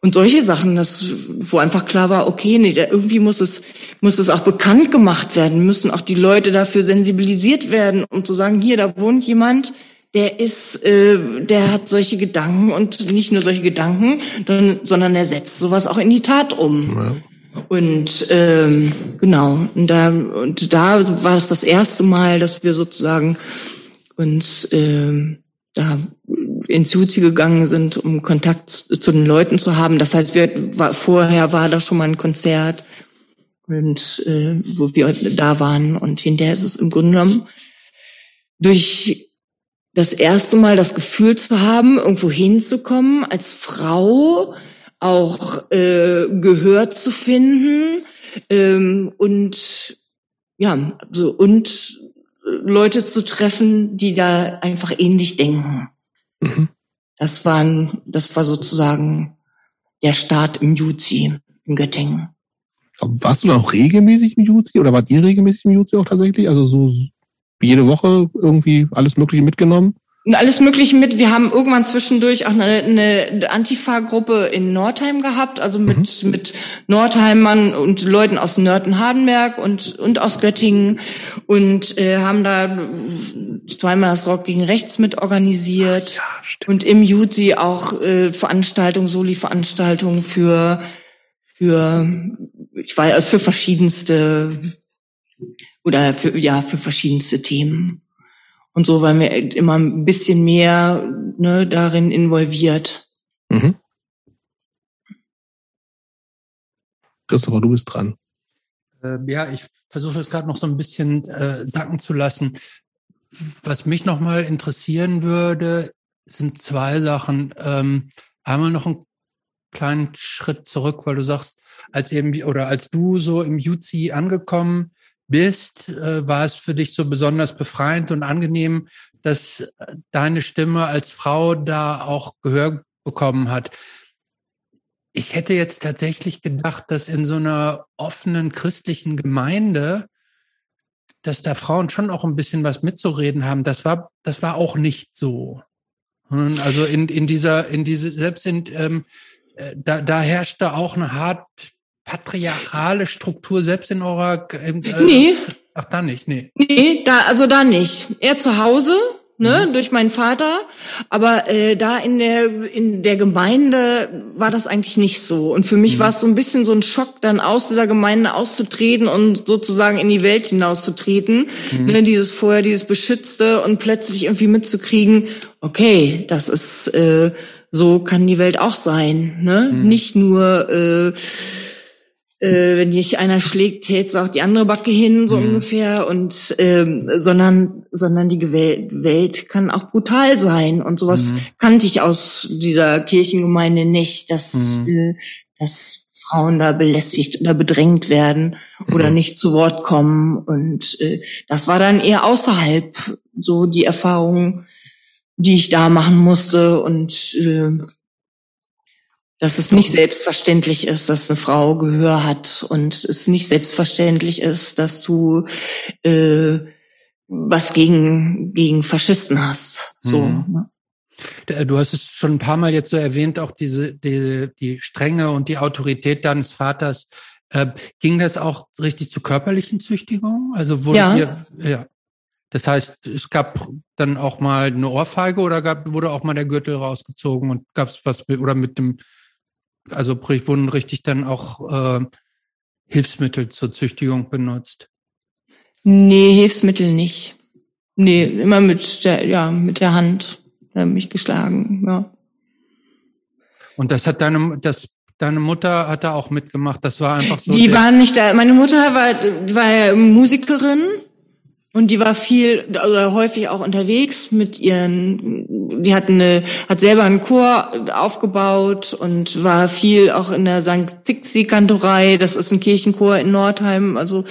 Speaker 3: und solche Sachen, das, wo einfach klar war, okay, nee, irgendwie muss es, muss es auch bekannt gemacht werden, müssen auch die Leute dafür sensibilisiert werden, um zu sagen, hier, da wohnt jemand, der ist, äh, der hat solche Gedanken und nicht nur solche Gedanken, sondern er setzt sowas auch in die Tat um. Ja. Und ähm, genau, und da, und da war es das erste Mal, dass wir sozusagen uns ähm, da ins Juzi gegangen sind, um Kontakt zu den Leuten zu haben. Das heißt, wir war, vorher war da schon mal ein Konzert und äh, wo wir da waren und hinterher ist es im Grunde genommen durch das erste Mal das Gefühl zu haben, irgendwo hinzukommen als Frau, auch äh, Gehör zu finden ähm, und ja, so und Leute zu treffen, die da einfach ähnlich denken. Mhm. Das waren, das war sozusagen der Start im Juzi in Göttingen.
Speaker 2: Warst du dann auch regelmäßig im Juzi oder wart ihr regelmäßig im Juzi auch tatsächlich? Also so jede Woche irgendwie alles Mögliche mitgenommen?
Speaker 3: Alles Mögliche mit. Wir haben irgendwann zwischendurch auch eine, eine Antifa-Gruppe in Nordheim gehabt, also mit, mhm. mit Nordheimern und Leuten aus Nörten-Hardenberg und, und aus Göttingen und äh, haben da zweimal das Rock gegen Rechts mit organisiert ja, und im Juzi auch äh, Veranstaltungen, Soli-Veranstaltungen für, für, ich weiß, für verschiedenste oder für, ja, für verschiedenste Themen. Und so waren wir immer ein bisschen mehr ne, darin involviert. Mhm.
Speaker 2: Christopher, du bist dran.
Speaker 1: Äh, ja, ich versuche das gerade noch so ein bisschen äh, sacken zu lassen. Was mich nochmal interessieren würde, sind zwei Sachen. Ähm, einmal noch einen kleinen Schritt zurück, weil du sagst, als eben oder als du so im UC angekommen bist, äh, war es für dich so besonders befreiend und angenehm, dass äh, deine Stimme als Frau da auch Gehör bekommen hat. Ich hätte jetzt tatsächlich gedacht, dass in so einer offenen christlichen Gemeinde, dass da Frauen schon auch ein bisschen was mitzureden haben. Das war, das war auch nicht so. Also in, in dieser, in diese, selbst in, ähm, äh, da, da herrschte auch eine hart patriarchale Struktur selbst in eurer äh,
Speaker 3: Nee.
Speaker 1: Ach, da nicht, nee.
Speaker 3: Nee, da, also da nicht. Er zu Hause, ne, mhm. durch meinen Vater, aber äh, da in der in der Gemeinde war das eigentlich nicht so und für mich mhm. war es so ein bisschen so ein Schock dann aus dieser Gemeinde auszutreten und sozusagen in die Welt hinauszutreten, mhm. ne, dieses vorher dieses beschützte und plötzlich irgendwie mitzukriegen, okay, das ist äh, so kann die Welt auch sein, ne? Mhm. Nicht nur äh, äh, wenn dich einer schlägt, hältst du auch die andere Backe hin, so mhm. ungefähr. Und ähm, sondern, sondern die Welt kann auch brutal sein. Und sowas mhm. kannte ich aus dieser Kirchengemeinde nicht, dass, mhm. äh, dass Frauen da belästigt oder bedrängt werden oder mhm. nicht zu Wort kommen. Und äh, das war dann eher außerhalb so die Erfahrung, die ich da machen musste. Und äh, dass es nicht selbstverständlich ist, dass eine Frau Gehör hat und es nicht selbstverständlich ist, dass du äh, was gegen gegen Faschisten hast. So. Mhm. Ne?
Speaker 1: Du hast es schon ein paar Mal jetzt so erwähnt, auch diese die, die Strenge und die Autorität deines Vaters. Äh, ging das auch richtig zu körperlichen Züchtigungen? Also wurde ja. Ihr, ja. Das heißt, es gab dann auch mal eine Ohrfeige oder gab, wurde auch mal der Gürtel rausgezogen und gab es was mit, oder mit dem also wurden richtig dann auch äh, Hilfsmittel zur Züchtigung benutzt?
Speaker 3: Nee, Hilfsmittel nicht. Nee, immer mit der, ja, mit der Hand. mich geschlagen, ja.
Speaker 1: Und das hat deine, das, deine Mutter hat da auch mitgemacht. Das war einfach so.
Speaker 3: Die waren nicht da. Meine Mutter war, war Musikerin und die war viel oder häufig auch unterwegs mit ihren, die hat eine, hat selber einen Chor aufgebaut und war viel auch in der St. Zixi Kantorei. Das ist ein Kirchenchor in Nordheim. Also,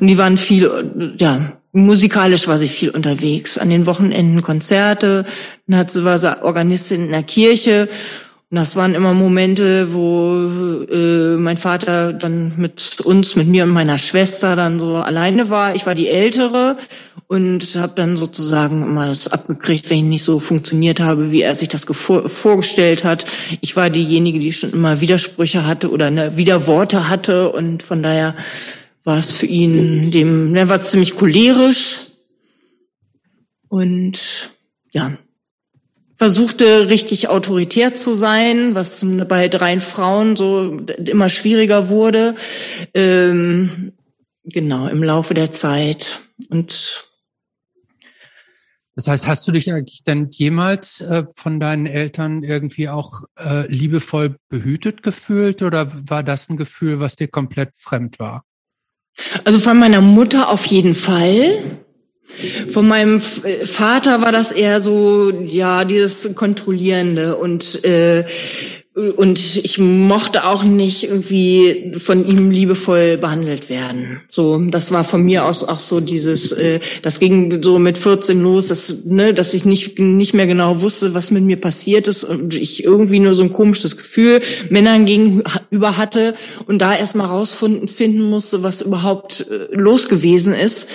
Speaker 3: und die waren viel, ja, musikalisch war sie viel unterwegs. An den Wochenenden Konzerte. Dann hat sie, war sie Organistin in der Kirche und das waren immer Momente, wo äh, mein Vater dann mit uns, mit mir und meiner Schwester dann so alleine war. Ich war die Ältere und habe dann sozusagen immer das abgekriegt, wenn ich nicht so funktioniert habe, wie er sich das vorgestellt hat. Ich war diejenige, die schon immer Widersprüche hatte oder ne, Widerworte hatte und von daher war es für ihn, dem, er war ziemlich cholerisch und ja, versuchte richtig autoritär zu sein, was bei dreien Frauen so immer schwieriger wurde. Ähm, genau, im Laufe der Zeit. Und
Speaker 1: das heißt, hast du dich eigentlich denn jemals äh, von deinen Eltern irgendwie auch äh, liebevoll behütet gefühlt oder war das ein Gefühl, was dir komplett fremd war?
Speaker 3: Also von meiner Mutter auf jeden Fall. Von meinem Vater war das eher so, ja, dieses Kontrollierende und äh, und ich mochte auch nicht irgendwie von ihm liebevoll behandelt werden. So, das war von mir aus auch so dieses, äh, das ging so mit 14 los, dass, ne, dass ich nicht nicht mehr genau wusste, was mit mir passiert ist und ich irgendwie nur so ein komisches Gefühl Männern gegenüber hatte und da erstmal rausfinden musste, was überhaupt äh, los gewesen ist.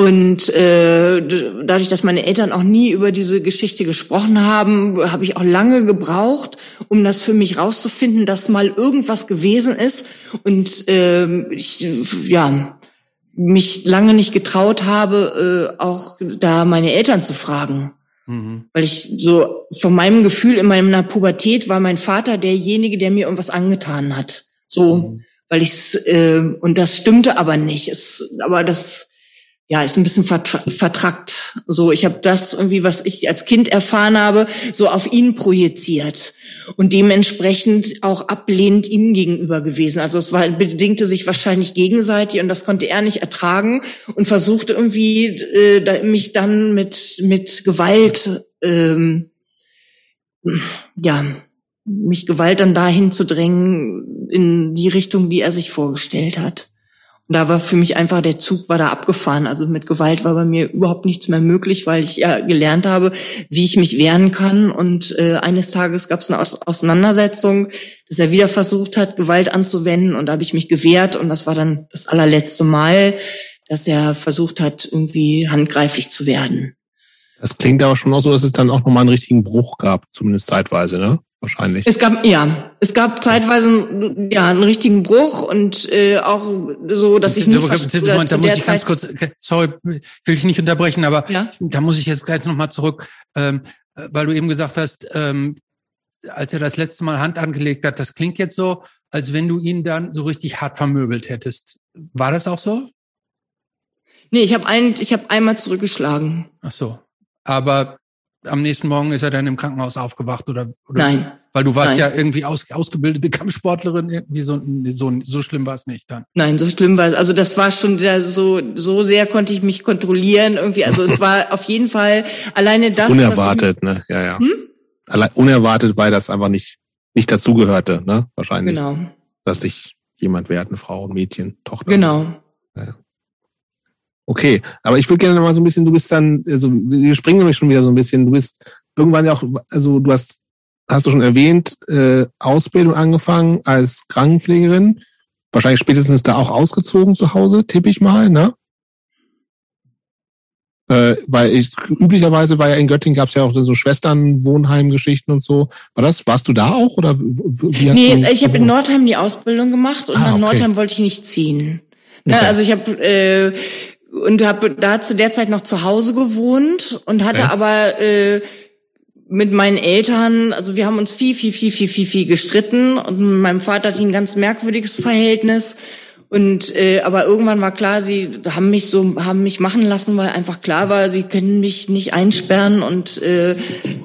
Speaker 3: Und äh, dadurch, dass meine Eltern auch nie über diese Geschichte gesprochen haben, habe ich auch lange gebraucht, um das für mich rauszufinden, dass mal irgendwas gewesen ist. Und äh, ich, ja, mich lange nicht getraut habe, äh, auch da meine Eltern zu fragen. Mhm. Weil ich so von meinem Gefühl in meiner Pubertät war mein Vater derjenige, der mir irgendwas angetan hat. So, mhm. weil ich äh, und das stimmte aber nicht. Es, aber das ja, ist ein bisschen vertrackt. So, ich habe das irgendwie, was ich als Kind erfahren habe, so auf ihn projiziert und dementsprechend auch ablehnend ihm gegenüber gewesen. Also es war, bedingte sich wahrscheinlich gegenseitig und das konnte er nicht ertragen und versuchte irgendwie äh, mich dann mit mit Gewalt, ähm, ja, mich Gewalt dann dahin zu drängen in die Richtung, die er sich vorgestellt hat. Und da war für mich einfach, der Zug war da abgefahren. Also mit Gewalt war bei mir überhaupt nichts mehr möglich, weil ich ja gelernt habe, wie ich mich wehren kann. Und äh, eines Tages gab es eine Auseinandersetzung, dass er wieder versucht hat, Gewalt anzuwenden. Und da habe ich mich gewehrt. Und das war dann das allerletzte Mal, dass er versucht hat, irgendwie handgreiflich zu werden.
Speaker 2: Das klingt aber schon auch so, dass es dann auch nochmal einen richtigen Bruch gab, zumindest zeitweise, ne? Wahrscheinlich.
Speaker 3: Es gab ja, es gab zeitweise ja einen richtigen Bruch und äh, auch so, dass ich nicht
Speaker 1: da, da muss ich ganz kurz, sorry, will ich nicht unterbrechen, aber ja? da muss ich jetzt gleich nochmal zurück, ähm, weil du eben gesagt hast, ähm, als er das letzte Mal Hand angelegt hat, das klingt jetzt so, als wenn du ihn dann so richtig hart vermöbelt hättest. War das auch so?
Speaker 3: Nee, ich habe ein, ich habe einmal zurückgeschlagen.
Speaker 1: Ach so. Aber am nächsten Morgen ist er dann im Krankenhaus aufgewacht oder, oder
Speaker 3: Nein.
Speaker 1: Weil du warst Nein. ja irgendwie aus, ausgebildete Kampfsportlerin, irgendwie so, so, so schlimm war es nicht dann.
Speaker 3: Nein, so schlimm war es. Also das war schon so, so sehr konnte ich mich kontrollieren irgendwie. Also es *laughs* war auf jeden Fall alleine das.
Speaker 2: Unerwartet, ich, ne? Ja, ja. Hm? Allein, unerwartet, weil das einfach nicht, nicht dazugehörte, ne? Wahrscheinlich. Genau. Dass sich jemand wehrt, eine Frau, ein Mädchen, Tochter.
Speaker 3: Genau.
Speaker 2: Ja. Okay, aber ich würde gerne noch mal so ein bisschen, du bist dann, also wir springen nämlich schon wieder so ein bisschen, du bist irgendwann ja auch, also du hast, hast du schon erwähnt, äh, Ausbildung angefangen als Krankenpflegerin, wahrscheinlich spätestens da auch ausgezogen zu Hause, tippe ich mal, ne? Äh, weil ich üblicherweise war ja in Göttingen gab es ja auch so Schwesternwohnheimgeschichten und so. War das, warst du da auch oder
Speaker 3: wie hast Nee, du, ich habe in Nordheim die Ausbildung gemacht und ah, nach okay. Nordheim wollte ich nicht ziehen. Ne, okay. Also ich habe äh, und habe da zu der Zeit noch zu Hause gewohnt und hatte ja. aber äh, mit meinen Eltern, also wir haben uns viel, viel, viel, viel, viel, viel gestritten und mit meinem Vater hatte ich ein ganz merkwürdiges Verhältnis Und äh, aber irgendwann war klar, sie haben mich so haben mich machen lassen, weil einfach klar war, sie können mich nicht einsperren und äh,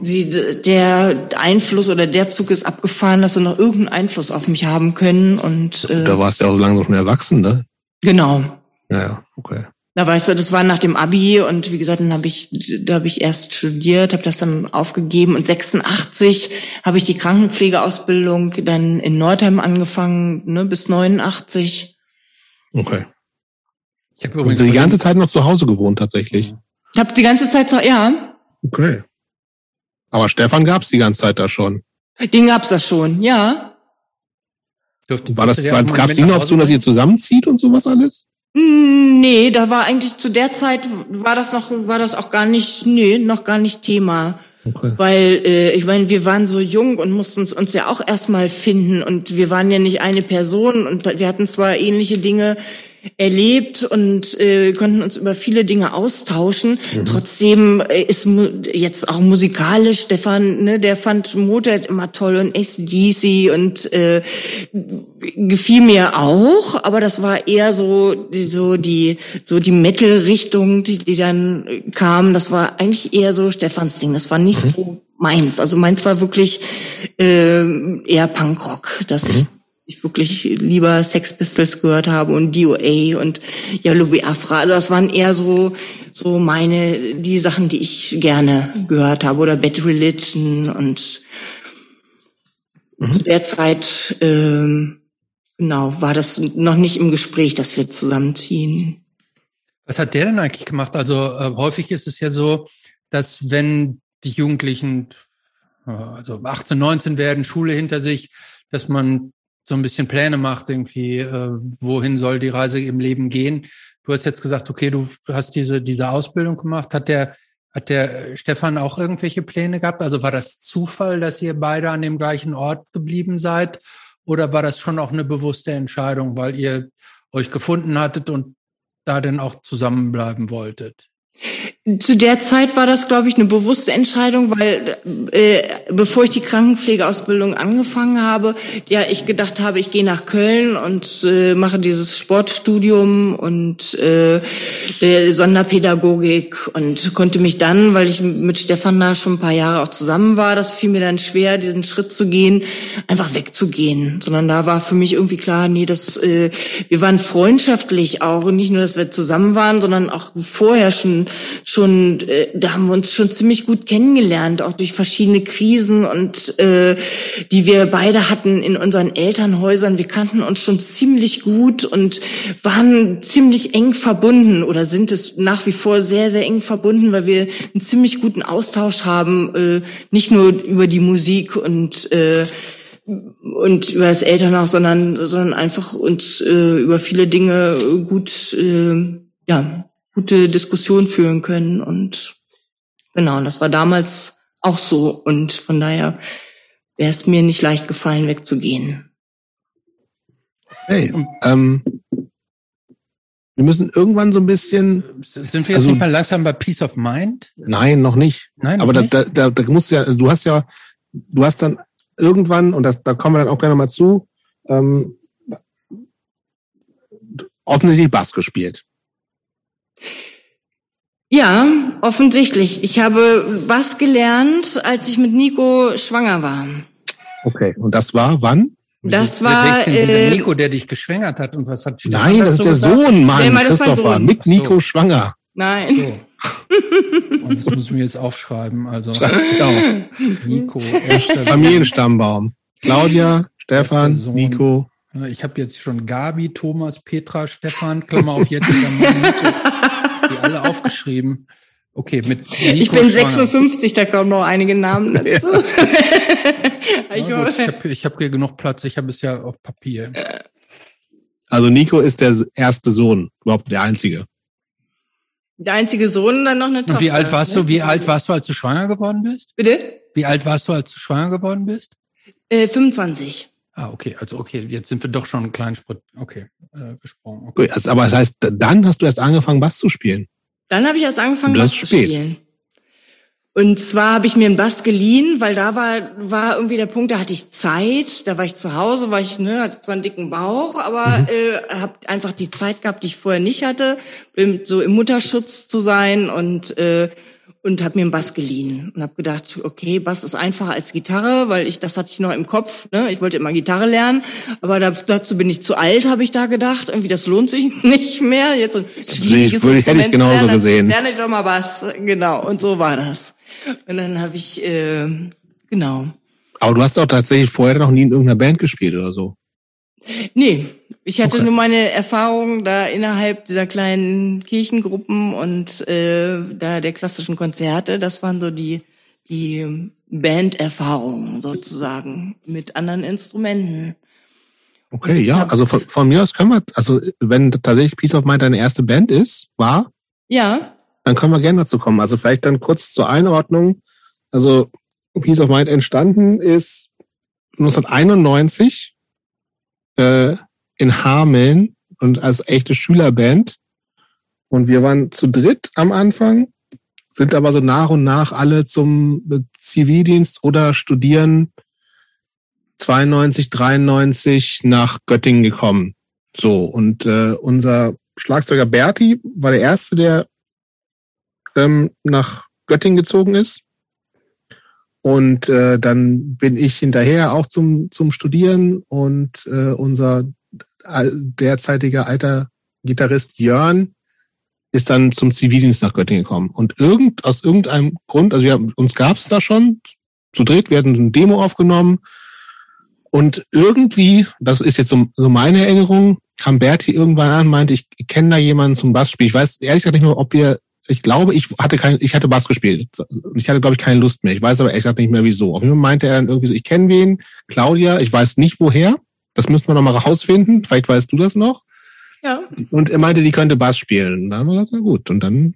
Speaker 3: sie der Einfluss oder der Zug ist abgefahren, dass sie noch irgendeinen Einfluss auf mich haben können und
Speaker 2: äh, da warst du ja auch langsam schon erwachsen, ne?
Speaker 3: Genau.
Speaker 2: Ja, ja, okay.
Speaker 3: Da weißt du, das war nach dem Abi und wie gesagt, dann habe ich, da habe ich erst studiert, habe das dann aufgegeben und 86 habe ich die Krankenpflegeausbildung dann in Nordheim angefangen, ne, bis 89
Speaker 2: Okay. Ich habe übrigens die ganze Zeit noch zu Hause gewohnt tatsächlich.
Speaker 3: Ich habe die ganze Zeit zu, ja.
Speaker 2: Okay. Aber Stefan gab's die ganze Zeit da schon.
Speaker 3: Den gab's da schon, ja.
Speaker 2: Dürfte, war das, war, gab's die eine Option, dass ihr zusammenzieht und sowas alles?
Speaker 3: Hm, nee, da war eigentlich zu der Zeit war das noch war das auch gar nicht nee, noch gar nicht Thema. Okay. Weil äh, ich meine, wir waren so jung und mussten uns, uns ja auch erstmal finden und wir waren ja nicht eine Person und wir hatten zwar ähnliche Dinge erlebt und äh, konnten uns über viele Dinge austauschen. Mhm. Trotzdem äh, ist jetzt auch musikalisch Stefan, ne, der fand Motorhead immer toll und ACDC und äh, gefiel mir auch, aber das war eher so so die so die Metal-Richtung, die, die dann kam. Das war eigentlich eher so Stefans Ding. Das war nicht mhm. so meins. Also meins war wirklich äh, eher Punkrock, dass mhm. ich ich wirklich lieber Sex Pistols gehört habe und DOA und ja Louis Afra. Also das waren eher so so meine die Sachen, die ich gerne gehört habe oder Bad Religion und mhm. zu der Zeit ähm, genau war das noch nicht im Gespräch, dass wir zusammenziehen.
Speaker 1: Was hat der denn eigentlich gemacht? Also äh, häufig ist es ja so, dass wenn die Jugendlichen äh, also 18, 19 werden, Schule hinter sich, dass man so ein bisschen Pläne macht, irgendwie, äh, wohin soll die Reise im Leben gehen. Du hast jetzt gesagt, okay, du hast diese, diese Ausbildung gemacht. Hat der, hat der Stefan auch irgendwelche Pläne gehabt? Also war das Zufall, dass ihr beide an dem gleichen Ort geblieben seid? Oder war das schon auch eine bewusste Entscheidung, weil ihr euch gefunden hattet und da dann auch zusammenbleiben wolltet?
Speaker 3: Zu der Zeit war das, glaube ich, eine bewusste Entscheidung, weil äh, bevor ich die Krankenpflegeausbildung angefangen habe, ja, ich gedacht habe, ich gehe nach Köln und äh, mache dieses Sportstudium und äh, der Sonderpädagogik und konnte mich dann, weil ich mit Stefan da schon ein paar Jahre auch zusammen war, das fiel mir dann schwer, diesen Schritt zu gehen, einfach wegzugehen. Sondern da war für mich irgendwie klar, nee, das, äh, wir waren freundschaftlich auch und nicht nur, dass wir zusammen waren, sondern auch vorher schon schon, äh, da haben wir uns schon ziemlich gut kennengelernt, auch durch verschiedene Krisen und äh, die wir beide hatten in unseren Elternhäusern. Wir kannten uns schon ziemlich gut und waren ziemlich eng verbunden oder sind es nach wie vor sehr, sehr eng verbunden, weil wir einen ziemlich guten Austausch haben, äh, nicht nur über die Musik und äh, und über das Elternhaus, sondern sondern einfach uns äh, über viele Dinge gut äh, ja gute Diskussion führen können. Und genau, das war damals auch so. Und von daher wäre es mir nicht leicht gefallen, wegzugehen.
Speaker 2: Hey, ähm, wir müssen irgendwann so ein bisschen.
Speaker 1: Sind wir jetzt also, nicht mal langsam bei Peace of Mind?
Speaker 2: Nein, noch nicht. Nein, noch aber nicht? Da, da, da musst ja, du hast ja, du hast dann irgendwann, und das, da kommen wir dann auch gleich nochmal zu, ähm, offensichtlich Bass gespielt.
Speaker 3: Ja, offensichtlich. Ich habe was gelernt, als ich mit Nico schwanger war.
Speaker 2: Okay, und das war wann?
Speaker 3: Das war
Speaker 1: äh, Nico, der dich geschwängert hat und was hat
Speaker 2: Stefan Nein, das ist der gesagt? Sohn, Mann, nee, Christopher, Sohn. mit Nico so. schwanger.
Speaker 3: Nein.
Speaker 1: So. *laughs* Und das muss ich mir jetzt aufschreiben. Also
Speaker 2: Nico, *laughs* Familienstammbaum. Claudia, Stefan, Nico.
Speaker 1: Ich habe jetzt schon Gabi, Thomas, Petra, Stefan, Klammer auf jetzt. *laughs* die alle aufgeschrieben. Okay, mit Nico
Speaker 3: Ich bin 56, da kommen noch einige Namen dazu.
Speaker 1: Ja. *laughs* ich ja, habe hab hier genug Platz, ich habe es ja auf Papier.
Speaker 2: Also Nico ist der erste Sohn, überhaupt der einzige.
Speaker 3: Der einzige Sohn, dann noch eine Tochter.
Speaker 1: Und wie alt warst du? Wie alt warst du, als du schwanger geworden bist?
Speaker 3: Bitte?
Speaker 1: Wie alt warst du, als du schwanger geworden bist?
Speaker 3: Äh, 25.
Speaker 1: Ah, okay, also okay, jetzt sind wir doch schon einen kleinen Sprit, okay, äh, gesprungen. Okay.
Speaker 2: Gut, also, aber das heißt, dann hast du erst angefangen, Bass zu spielen.
Speaker 3: Dann habe ich erst angefangen, Bass zu spielen. Und zwar habe ich mir einen Bass geliehen, weil da war, war irgendwie der Punkt, da hatte ich Zeit, da war ich zu Hause, war ich, ne, hatte zwar einen dicken Bauch, aber mhm. äh, habe einfach die Zeit gehabt, die ich vorher nicht hatte, so im Mutterschutz zu sein und äh, und habe mir einen Bass geliehen und habe gedacht, okay, Bass ist einfacher als Gitarre, weil ich das hatte ich noch im Kopf. Ne? Ich wollte immer Gitarre lernen, aber dazu bin ich zu alt, habe ich da gedacht. Irgendwie das lohnt sich *laughs* nicht mehr. Jetzt ein
Speaker 2: schwieriges ich, hätte ich genauso lernen, gesehen.
Speaker 3: Lerne ich doch mal Bass, genau. Und so war das. Und dann habe ich äh, genau.
Speaker 2: Aber du hast doch tatsächlich vorher noch nie in irgendeiner Band gespielt oder so.
Speaker 3: Nee, ich hatte okay. nur meine Erfahrungen da innerhalb dieser kleinen Kirchengruppen und äh, da der klassischen Konzerte. Das waren so die die Banderfahrungen sozusagen mit anderen Instrumenten.
Speaker 2: Okay, ja, also von, von, mir aus können wir, also wenn tatsächlich Peace of Mind deine erste Band ist, war,
Speaker 3: ja,
Speaker 2: dann können wir gerne dazu kommen. Also vielleicht dann kurz zur Einordnung. Also Peace of Mind entstanden ist 1991 äh, in Hameln und als echte Schülerband. Und wir waren zu dritt am Anfang, sind aber so nach und nach alle zum Zivildienst oder Studieren 92, 93 nach Göttingen gekommen. So, und äh, unser Schlagzeuger Berti war der Erste, der ähm, nach Göttingen gezogen ist. Und äh, dann bin ich hinterher auch zum, zum Studieren und äh, unser derzeitiger alter Gitarrist Jörn ist dann zum Zivildienst nach Göttingen gekommen. Und irgend, aus irgendeinem Grund, also wir, uns gab es da schon zu dritt, wir hatten ein Demo aufgenommen und irgendwie, das ist jetzt so, so meine Erinnerung, kam Berti irgendwann an meinte, ich kenne da jemanden zum Bassspiel. Ich weiß ehrlich gesagt nicht mehr, ob wir ich glaube, ich hatte kein, ich hatte Bass gespielt. Ich hatte, glaube ich, keine Lust mehr. Ich weiß aber echt nicht mehr wieso. Auf jeden Fall meinte er dann irgendwie so, ich kenne wen, Claudia, ich weiß nicht woher. Das müssen wir noch mal rausfinden. Vielleicht weißt du das noch.
Speaker 3: Ja.
Speaker 2: Und er meinte, die könnte Bass spielen. Und dann haben wir gesagt, na gut. Und dann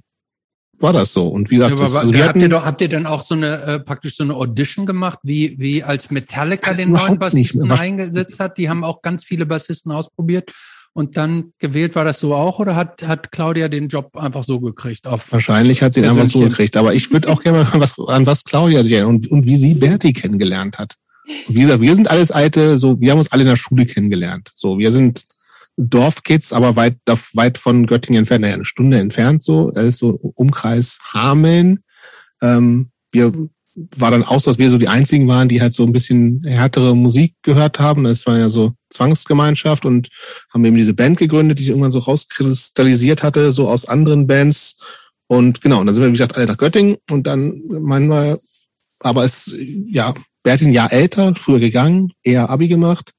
Speaker 2: war das so. Und wie gesagt, ja,
Speaker 1: das, also wir habt hatten, ihr doch, habt ihr dann auch so eine äh, praktisch so eine Audition gemacht, wie wie als Metallica den neuen Bassisten eingesetzt hat? Die haben auch ganz viele Bassisten ausprobiert und dann gewählt. War das so auch oder hat, hat Claudia den Job einfach so gekriegt?
Speaker 2: Auf Wahrscheinlich hat sie ihn einfach so gekriegt. Aber ich würde auch gerne mal was an was Claudia sich und, und wie sie Berti kennengelernt hat. Wie gesagt, wir sind alles alte, so wir haben uns alle in der Schule kennengelernt. So, wir sind Dorfkids, aber weit, weit von Göttingen entfernt, naja, eine Stunde entfernt so. Das ist so Umkreis Hameln. Ähm, wir war dann auch so, dass wir so die einzigen waren, die halt so ein bisschen härtere Musik gehört haben. Das war ja so Zwangsgemeinschaft und haben eben diese Band gegründet, die sich irgendwann so rauskristallisiert hatte, so aus anderen Bands. Und genau, und dann sind wir, wie gesagt, alle nach Göttingen und dann meinen wir, aber es, ja, Bert ein Jahr älter, früher gegangen, eher Abi gemacht.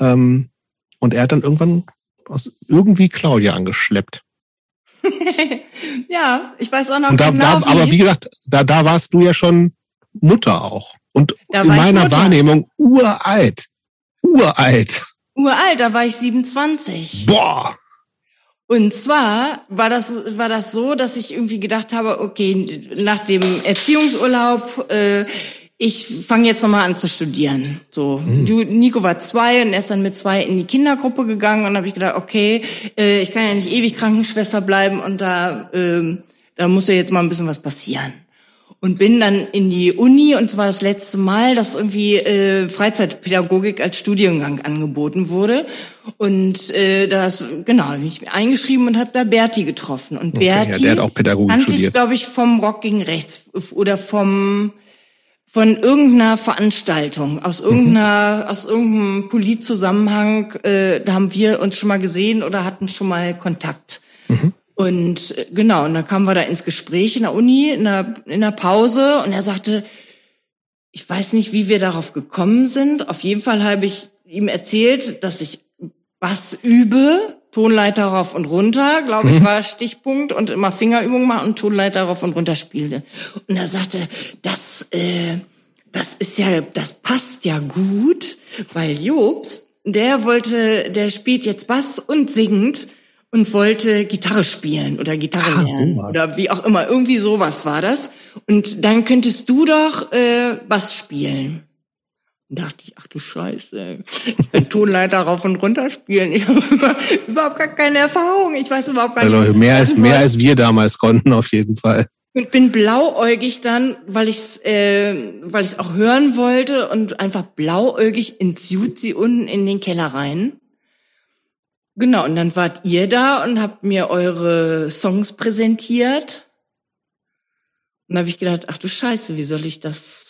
Speaker 2: Ähm, und er hat dann irgendwann aus, irgendwie Claudia angeschleppt. *laughs*
Speaker 3: ja, ich weiß auch noch
Speaker 2: und da,
Speaker 3: genau.
Speaker 2: Da, aber wie gesagt, da, da warst du ja schon Mutter auch. Und da in meiner Wahrnehmung uralt. Uralt.
Speaker 3: Uralt, da war ich 27.
Speaker 2: Boah.
Speaker 3: Und zwar war das, war das so, dass ich irgendwie gedacht habe, okay, nach dem Erziehungsurlaub, äh, ich fange jetzt nochmal an zu studieren. So, mhm. Nico war zwei und er ist dann mit zwei in die Kindergruppe gegangen und habe ich gedacht, okay, äh, ich kann ja nicht ewig Krankenschwester bleiben und da, äh, da muss ja jetzt mal ein bisschen was passieren und bin dann in die Uni und zwar das letzte Mal, dass irgendwie äh, Freizeitpädagogik als Studiengang angeboten wurde und äh, das genau bin ich eingeschrieben und habe da Berti getroffen und okay, Berti ja,
Speaker 2: der hat auch Pädagogik kannte studiert.
Speaker 3: ich glaube ich vom Rock gegen Rechts oder vom von irgendeiner Veranstaltung aus irgendeiner mhm. aus irgendeinem Politzusammenhang äh, da haben wir uns schon mal gesehen oder hatten schon mal Kontakt. Mhm. Und äh, genau, und dann kamen wir da ins Gespräch in der Uni, in der, in der Pause, und er sagte, ich weiß nicht, wie wir darauf gekommen sind. Auf jeden Fall habe ich ihm erzählt, dass ich Bass übe, Tonleiter rauf und runter, glaube ich, mhm. war Stichpunkt, und immer Fingerübungen machen und Tonleiter rauf und runter spielte. Und er sagte, das, äh, das ist ja, das passt ja gut, weil Jobs, der wollte, der spielt jetzt Bass und singt und wollte Gitarre spielen oder Gitarre ah, lernen sowas. oder wie auch immer. Irgendwie sowas war das. Und dann könntest du doch äh, Bass spielen. Dachte ich, ach du Scheiße, ich bin Tonleiter rauf und runter spielen. Ich habe überhaupt gar keine Erfahrung. Ich weiß überhaupt gar nicht.
Speaker 2: Also mehr als mehr als wir damals konnten auf jeden Fall.
Speaker 3: Und bin blauäugig dann, weil ich äh, weil ich auch hören wollte und einfach blauäugig ins Jutzi unten in den Keller rein. Genau, und dann wart ihr da und habt mir eure Songs präsentiert. Und habe ich gedacht, ach du Scheiße, wie soll ich das,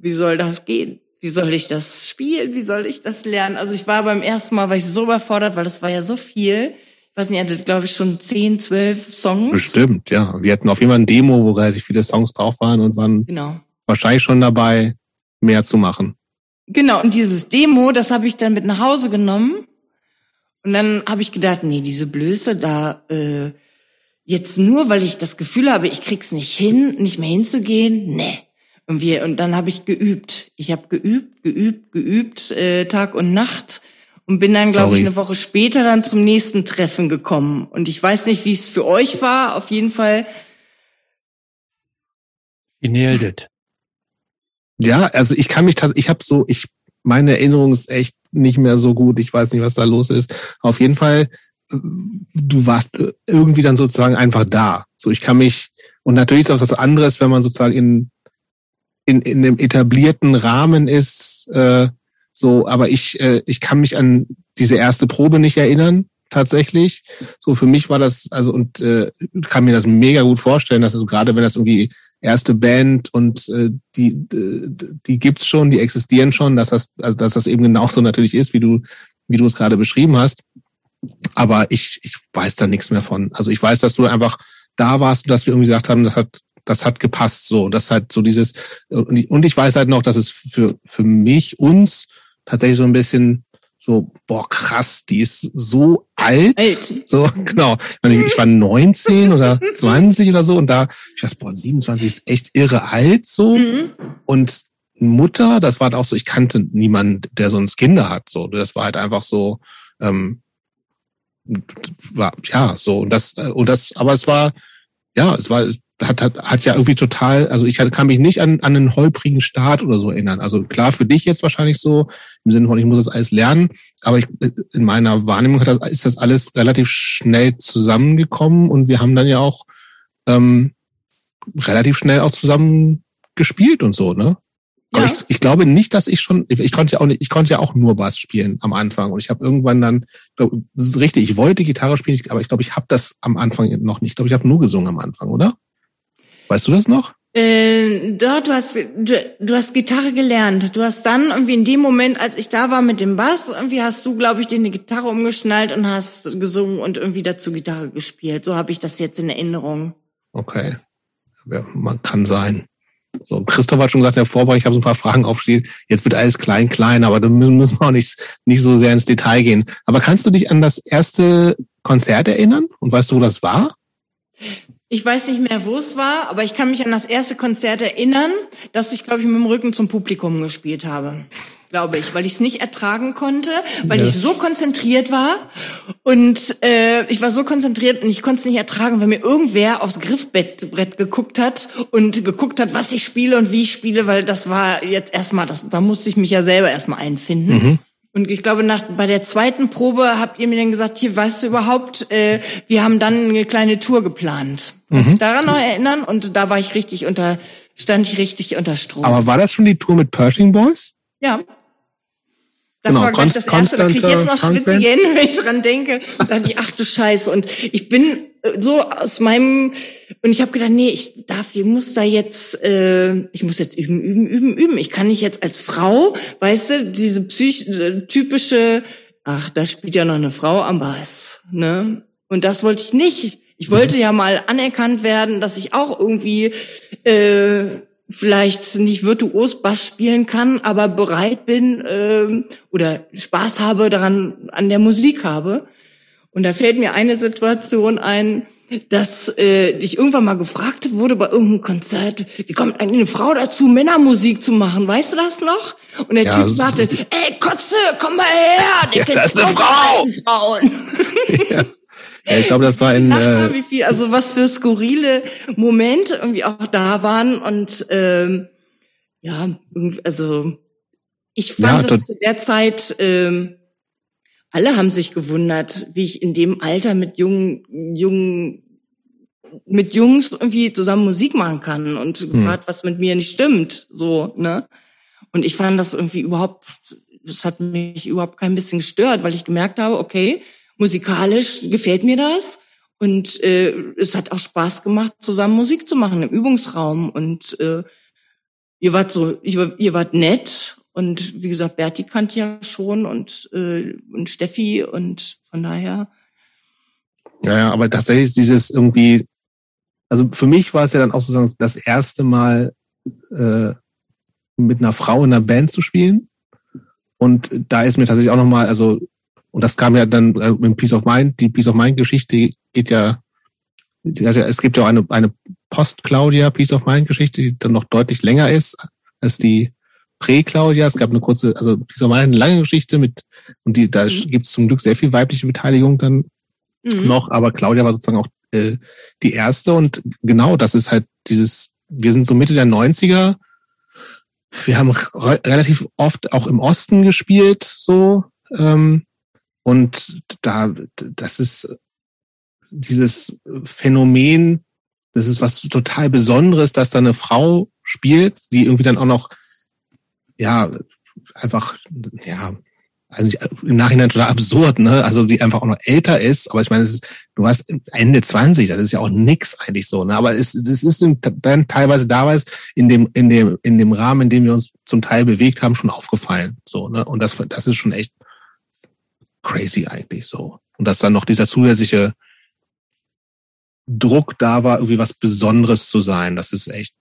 Speaker 3: wie soll das gehen? Wie soll ich das spielen? Wie soll ich das lernen? Also ich war beim ersten Mal, war ich so überfordert, weil das war ja so viel weiß nicht, er hatte, glaube ich, schon zehn, zwölf Songs.
Speaker 2: Bestimmt, ja. Wir hatten auf jeden Fall ein Demo, wo relativ viele Songs drauf waren und waren genau. wahrscheinlich schon dabei, mehr zu machen.
Speaker 3: Genau, und dieses Demo, das habe ich dann mit nach Hause genommen. Und dann habe ich gedacht, nee, diese Blöße da, äh, jetzt nur, weil ich das Gefühl habe, ich krieg's nicht hin, nicht mehr hinzugehen, nee. Und wir, und dann habe ich geübt. Ich habe geübt, geübt, geübt, äh, Tag und Nacht und bin dann, glaube ich, eine Woche später dann zum nächsten Treffen gekommen. Und ich weiß nicht, wie es für euch war. Auf jeden Fall.
Speaker 1: Nailed it.
Speaker 2: Ja, also ich kann mich tatsächlich, ich habe so, ich, meine Erinnerung ist echt nicht mehr so gut. Ich weiß nicht, was da los ist. Auf jeden Fall, du warst irgendwie dann sozusagen einfach da. So, ich kann mich, und natürlich ist auch das anderes, wenn man sozusagen in, in, in einem etablierten Rahmen ist, äh, so, aber ich, äh, ich kann mich an diese erste Probe nicht erinnern, tatsächlich. So, für mich war das, also, und äh, kann mir das mega gut vorstellen, dass es gerade, wenn das irgendwie erste Band und äh, die, die, die gibt's schon, die existieren schon, dass das, also dass das eben genauso natürlich ist, wie du, wie du es gerade beschrieben hast. Aber ich, ich weiß da nichts mehr von. Also ich weiß, dass du einfach da warst und dass wir irgendwie gesagt haben, das hat das hat gepasst so. Das hat so dieses und ich weiß halt noch, dass es für für mich uns tatsächlich so ein bisschen so, boah, krass, die ist so alt. alt. So, genau. Ich war 19 oder 20 oder so und da, ich dachte, boah, 27 ist echt irre alt so. Mhm. Und Mutter, das war halt auch so, ich kannte niemanden, der sonst Kinder hat. So, das war halt einfach so, ähm, war, ja, so, und das, äh, und das, aber es war, ja, es war, hat, hat, hat ja irgendwie total, also ich kann mich nicht an, an einen holprigen Start oder so erinnern. Also klar, für dich jetzt wahrscheinlich so, im Sinne von, ich muss das alles lernen, aber ich, in meiner Wahrnehmung hat das, ist das alles relativ schnell zusammengekommen und wir haben dann ja auch ähm, relativ schnell auch zusammen gespielt und so, ne? Aber ja. ich, ich glaube nicht, dass ich schon, ich konnte ja auch nicht, ich konnte ja auch nur Bass spielen am Anfang und ich habe irgendwann dann, glaub, das ist richtig, ich wollte Gitarre spielen, aber ich glaube, ich habe das am Anfang noch nicht. Ich glaube, ich habe nur gesungen am Anfang, oder? Weißt du das noch?
Speaker 3: Äh, dort, du hast, du, du hast Gitarre gelernt. Du hast dann irgendwie in dem Moment, als ich da war mit dem Bass, irgendwie hast du, glaube ich, dir eine Gitarre umgeschnallt und hast gesungen und irgendwie dazu Gitarre gespielt. So habe ich das jetzt in Erinnerung.
Speaker 2: Okay. Ja, man kann sein. So, Christoph hat schon gesagt der Vorbereitung, ich habe so ein paar Fragen aufgestellt. Jetzt wird alles klein, klein, aber da müssen, müssen wir auch nicht, nicht so sehr ins Detail gehen. Aber kannst du dich an das erste Konzert erinnern? Und weißt du, wo das war?
Speaker 3: Ich weiß nicht mehr, wo es war, aber ich kann mich an das erste Konzert erinnern, dass ich, glaube ich, mit dem Rücken zum Publikum gespielt habe. Glaube ich, weil ich es nicht ertragen konnte, weil yes. ich so konzentriert war und äh, ich war so konzentriert und ich konnte es nicht ertragen, wenn mir irgendwer aufs Griffbrett geguckt hat und geguckt hat, was ich spiele und wie ich spiele, weil das war jetzt erstmal, das, da musste ich mich ja selber erstmal einfinden. Mhm. Und ich glaube, nach, bei der zweiten Probe habt ihr mir dann gesagt, hier, weißt du überhaupt, äh, wir haben dann eine kleine Tour geplant. Kannst du mhm. dich daran noch erinnern? Und da war ich richtig unter, stand ich richtig unter Strom.
Speaker 2: Aber war das schon die Tour mit Pershing Boys?
Speaker 3: Ja. Das genau, war gleich das erste, da krieg ich jetzt noch schwitzige Hände, *laughs* wenn ich dran denke. Da dachte ich, ach du Scheiße. Und ich bin so aus meinem, und ich habe gedacht, nee, ich darf, ich muss da jetzt, äh, ich muss jetzt üben, üben, üben, üben. Ich kann nicht jetzt als Frau, weißt du, diese psych typische, ach, da spielt ja noch eine Frau am Bass, ne? Und das wollte ich nicht. Ich wollte mhm. ja mal anerkannt werden, dass ich auch irgendwie äh, vielleicht nicht virtuos Bass spielen kann, aber bereit bin äh, oder Spaß habe daran an der Musik habe. Und da fällt mir eine Situation ein, dass äh, ich irgendwann mal gefragt wurde bei irgendeinem Konzert, wie kommt eigentlich eine Frau dazu, Männermusik zu machen? Weißt du das noch? Und der ja, Typ sagte, ey, Kotze, komm mal her, der
Speaker 2: ja, das ist eine Frau. Frauen. *laughs* Ja. Ja, ich glaube, das war in.
Speaker 3: Äh, wie viel, also was für skurrile Momente irgendwie auch da waren und ähm, ja, also ich fand ja, es zu der Zeit. Ähm, alle haben sich gewundert, wie ich in dem Alter mit jungen, jungen mit Jungs irgendwie zusammen Musik machen kann und hm. gefragt, was mit mir nicht stimmt, so, ne? Und ich fand das irgendwie überhaupt, das hat mich überhaupt kein bisschen gestört, weil ich gemerkt habe, okay, musikalisch gefällt mir das und äh, es hat auch Spaß gemacht, zusammen Musik zu machen im Übungsraum und äh, ihr wart so, ihr, ihr wart nett und wie gesagt, Berti kannte ja schon und, äh, und Steffi und von daher.
Speaker 2: Ja, ja, aber tatsächlich dieses irgendwie, also für mich war es ja dann auch sozusagen das erste Mal äh, mit einer Frau in einer Band zu spielen. Und da ist mir tatsächlich auch nochmal, also, und das kam ja dann äh, mit Peace of Mind, die Peace of Mind-Geschichte geht ja, also es gibt ja auch eine, eine Post-Claudia Peace of Mind-Geschichte, die dann noch deutlich länger ist als die Prä-Claudia. Es gab eine kurze, also Peace of Mind eine lange Geschichte mit, und die, da mhm. gibt es zum Glück sehr viel weibliche Beteiligung dann mhm. noch, aber Claudia war sozusagen auch äh, die erste und genau das ist halt dieses, wir sind so Mitte der 90er, wir haben re relativ oft auch im Osten gespielt, so, ähm, und da, das ist dieses Phänomen, das ist was total Besonderes, dass da eine Frau spielt, die irgendwie dann auch noch, ja, einfach, ja, also im Nachhinein total absurd, ne? Also die einfach auch noch älter ist, aber ich meine, es ist, du warst Ende 20, das ist ja auch nix eigentlich so, ne? Aber es, es ist dann teilweise damals in dem, in dem, in dem Rahmen, in dem wir uns zum Teil bewegt haben, schon aufgefallen. So, ne? Und das, das ist schon echt crazy eigentlich so. Und dass dann noch dieser zusätzliche Druck da war, irgendwie was Besonderes zu sein, das ist echt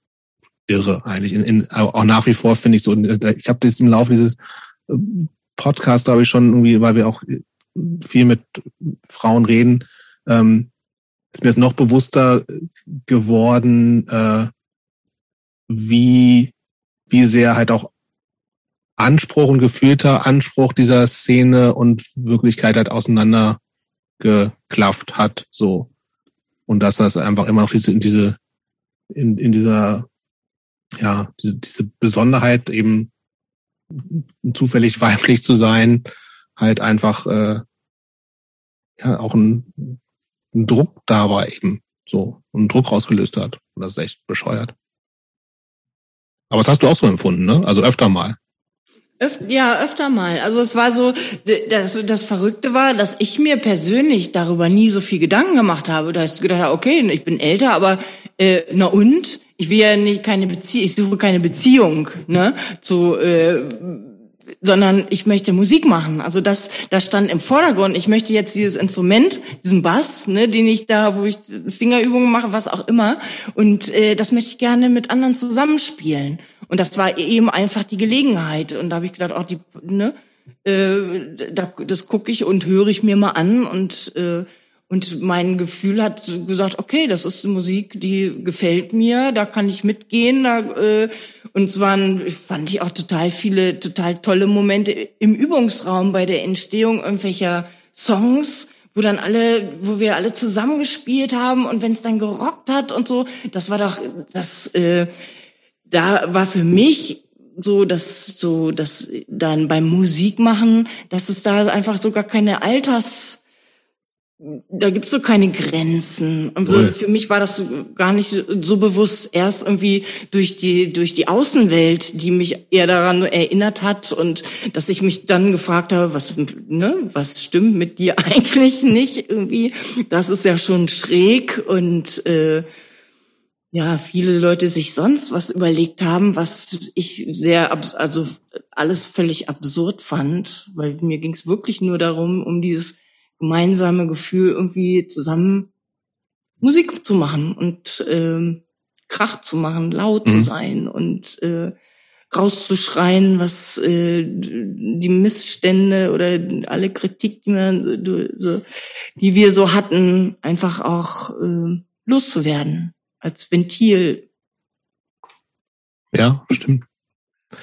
Speaker 2: irre eigentlich. In, in, auch nach wie vor finde ich so, ich habe das im Laufe dieses äh, Podcasts, glaube ich, schon irgendwie, weil wir auch viel mit Frauen reden, ähm, ist mir jetzt noch bewusster geworden, äh, wie, wie sehr halt auch Anspruch und gefühlter Anspruch dieser Szene und Wirklichkeit halt auseinandergeklafft hat, so. Und dass das einfach immer noch diese, in diese, in, in dieser, ja, diese, diese Besonderheit eben zufällig weiblich zu sein, halt einfach, äh, ja, auch ein, ein Druck da war eben, so, und Druck rausgelöst hat. Und das ist echt bescheuert. Aber das hast du auch so empfunden, ne? Also öfter mal.
Speaker 3: Öf ja, öfter mal. Also es war so, das, das Verrückte war, dass ich mir persönlich darüber nie so viel Gedanken gemacht habe. Da ich gedacht, okay, ich bin älter, aber äh, na und? Ich will ja nicht keine Beziehung, ich suche keine Beziehung, ne? Zu äh, sondern ich möchte Musik machen. Also das, das stand im Vordergrund. Ich möchte jetzt dieses Instrument, diesen Bass, ne, den ich da, wo ich Fingerübungen mache, was auch immer, und äh, das möchte ich gerne mit anderen zusammenspielen. Und das war eben einfach die Gelegenheit. Und da habe ich gedacht, auch die, ne, äh, da, das gucke ich und höre ich mir mal an und äh, und mein Gefühl hat gesagt, okay, das ist Musik, die gefällt mir, da kann ich mitgehen. Da, äh, und es waren, fand ich auch total viele, total tolle Momente im Übungsraum bei der Entstehung irgendwelcher Songs, wo dann alle, wo wir alle zusammengespielt haben und wenn es dann gerockt hat und so, das war doch, das, äh, da war für mich so, dass so, dass dann beim Musikmachen, dass es da einfach so gar keine Alters da gibt's so keine Grenzen. Also für mich war das gar nicht so bewusst erst irgendwie durch die durch die Außenwelt, die mich eher daran erinnert hat und dass ich mich dann gefragt habe, was ne, was stimmt mit dir *laughs* eigentlich nicht irgendwie? Das ist ja schon schräg und äh, ja, viele Leute sich sonst was überlegt haben, was ich sehr also alles völlig absurd fand, weil mir ging's wirklich nur darum um dieses gemeinsame Gefühl, irgendwie zusammen Musik zu machen und ähm, Krach zu machen, laut mhm. zu sein und äh, rauszuschreien, was äh, die Missstände oder alle Kritik, die, man, so, die wir so hatten, einfach auch äh, loszuwerden als Ventil.
Speaker 2: Ja, stimmt.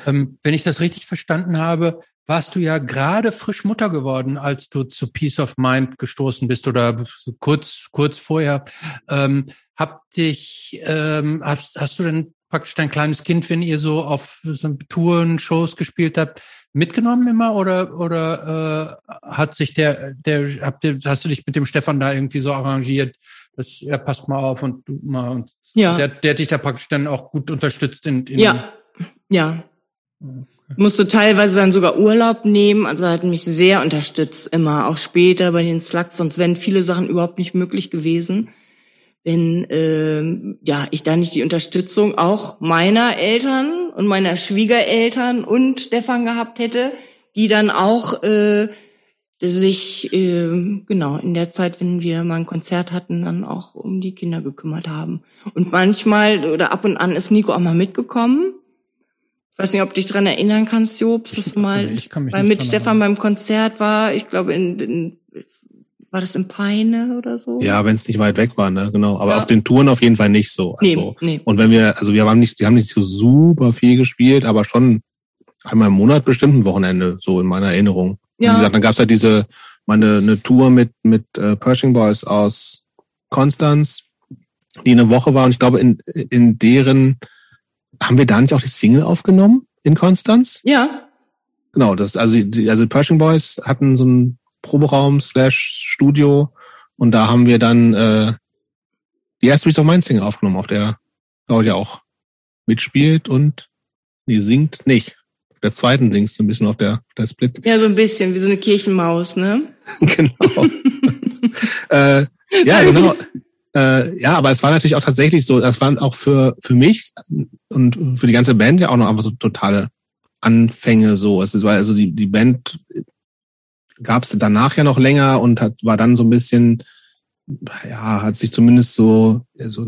Speaker 1: Ähm, wenn ich das richtig verstanden habe, warst du ja gerade frisch Mutter geworden, als du zu Peace of Mind gestoßen bist oder kurz, kurz vorher. Ähm, habt dich, ähm, hast, hast du denn praktisch dein kleines Kind, wenn ihr so auf so Touren, Shows gespielt habt, mitgenommen immer oder oder äh, hat sich der der habt ihr, hast du dich mit dem Stefan da irgendwie so arrangiert, dass er passt mal auf und du mal und
Speaker 3: Ja.
Speaker 1: der, der hat dich da praktisch dann auch gut unterstützt in, in
Speaker 3: Ja, ja. Musste teilweise dann sogar Urlaub nehmen, also hat mich sehr unterstützt immer, auch später bei den Slugs, sonst wären viele Sachen überhaupt nicht möglich gewesen, wenn ähm, ja ich da nicht die Unterstützung auch meiner Eltern und meiner Schwiegereltern und Stefan gehabt hätte, die dann auch äh, sich äh, genau in der Zeit, wenn wir mal ein Konzert hatten, dann auch um die Kinder gekümmert haben. Und manchmal oder ab und an ist Nico auch mal mitgekommen. Ich weiß nicht, ob du dich dran erinnern kannst, Jobs, dass du mal
Speaker 1: ich kann mich
Speaker 3: weil mit Stefan beim Konzert war. Ich glaube, in, in war das in Peine oder so?
Speaker 2: Ja, wenn es nicht weit weg war, ne, genau. Aber
Speaker 3: Ja.
Speaker 2: auf den Touren auf jeden Fall nicht so.
Speaker 3: Nee,
Speaker 2: Also,
Speaker 3: nee.
Speaker 2: Und wenn wir, also wir haben nicht, die haben nicht so super viel gespielt, aber schon einmal im Monat bestimmt ein Wochenende, so in meiner Erinnerung.
Speaker 3: Ja.
Speaker 2: Wie gesagt, dann gab's ja diese, meine, eine Tour mit, mit äh, Pershing Boys aus Konstanz, die eine Woche war und ich glaube, in, in deren, haben wir da nicht auch die Single aufgenommen in Konstanz?
Speaker 3: Ja,
Speaker 2: Genau, das also die, also Pershing Boys hatten so einen Proberaum slash Studio und da haben wir dann äh, die erste Beat of Mind Single aufgenommen, auf der Claudia auch mitspielt und nee, singt nicht. Auf der zweiten singt sie ein bisschen auf der, auf der Split.
Speaker 3: ja, so ein bisschen wie so eine Kirchenmaus, ne? *laughs*
Speaker 2: genau. *laughs* äh, ja, genau. Äh, ja, aber es war natürlich auch tatsächlich so, das waren auch für, für mich und für die ganze Band ja auch noch einfach so totale Anfänge so. Es war also die, die Band gab es danach ja noch länger und hat, war dann so ein bisschen, ja, hat sich zumindest so, so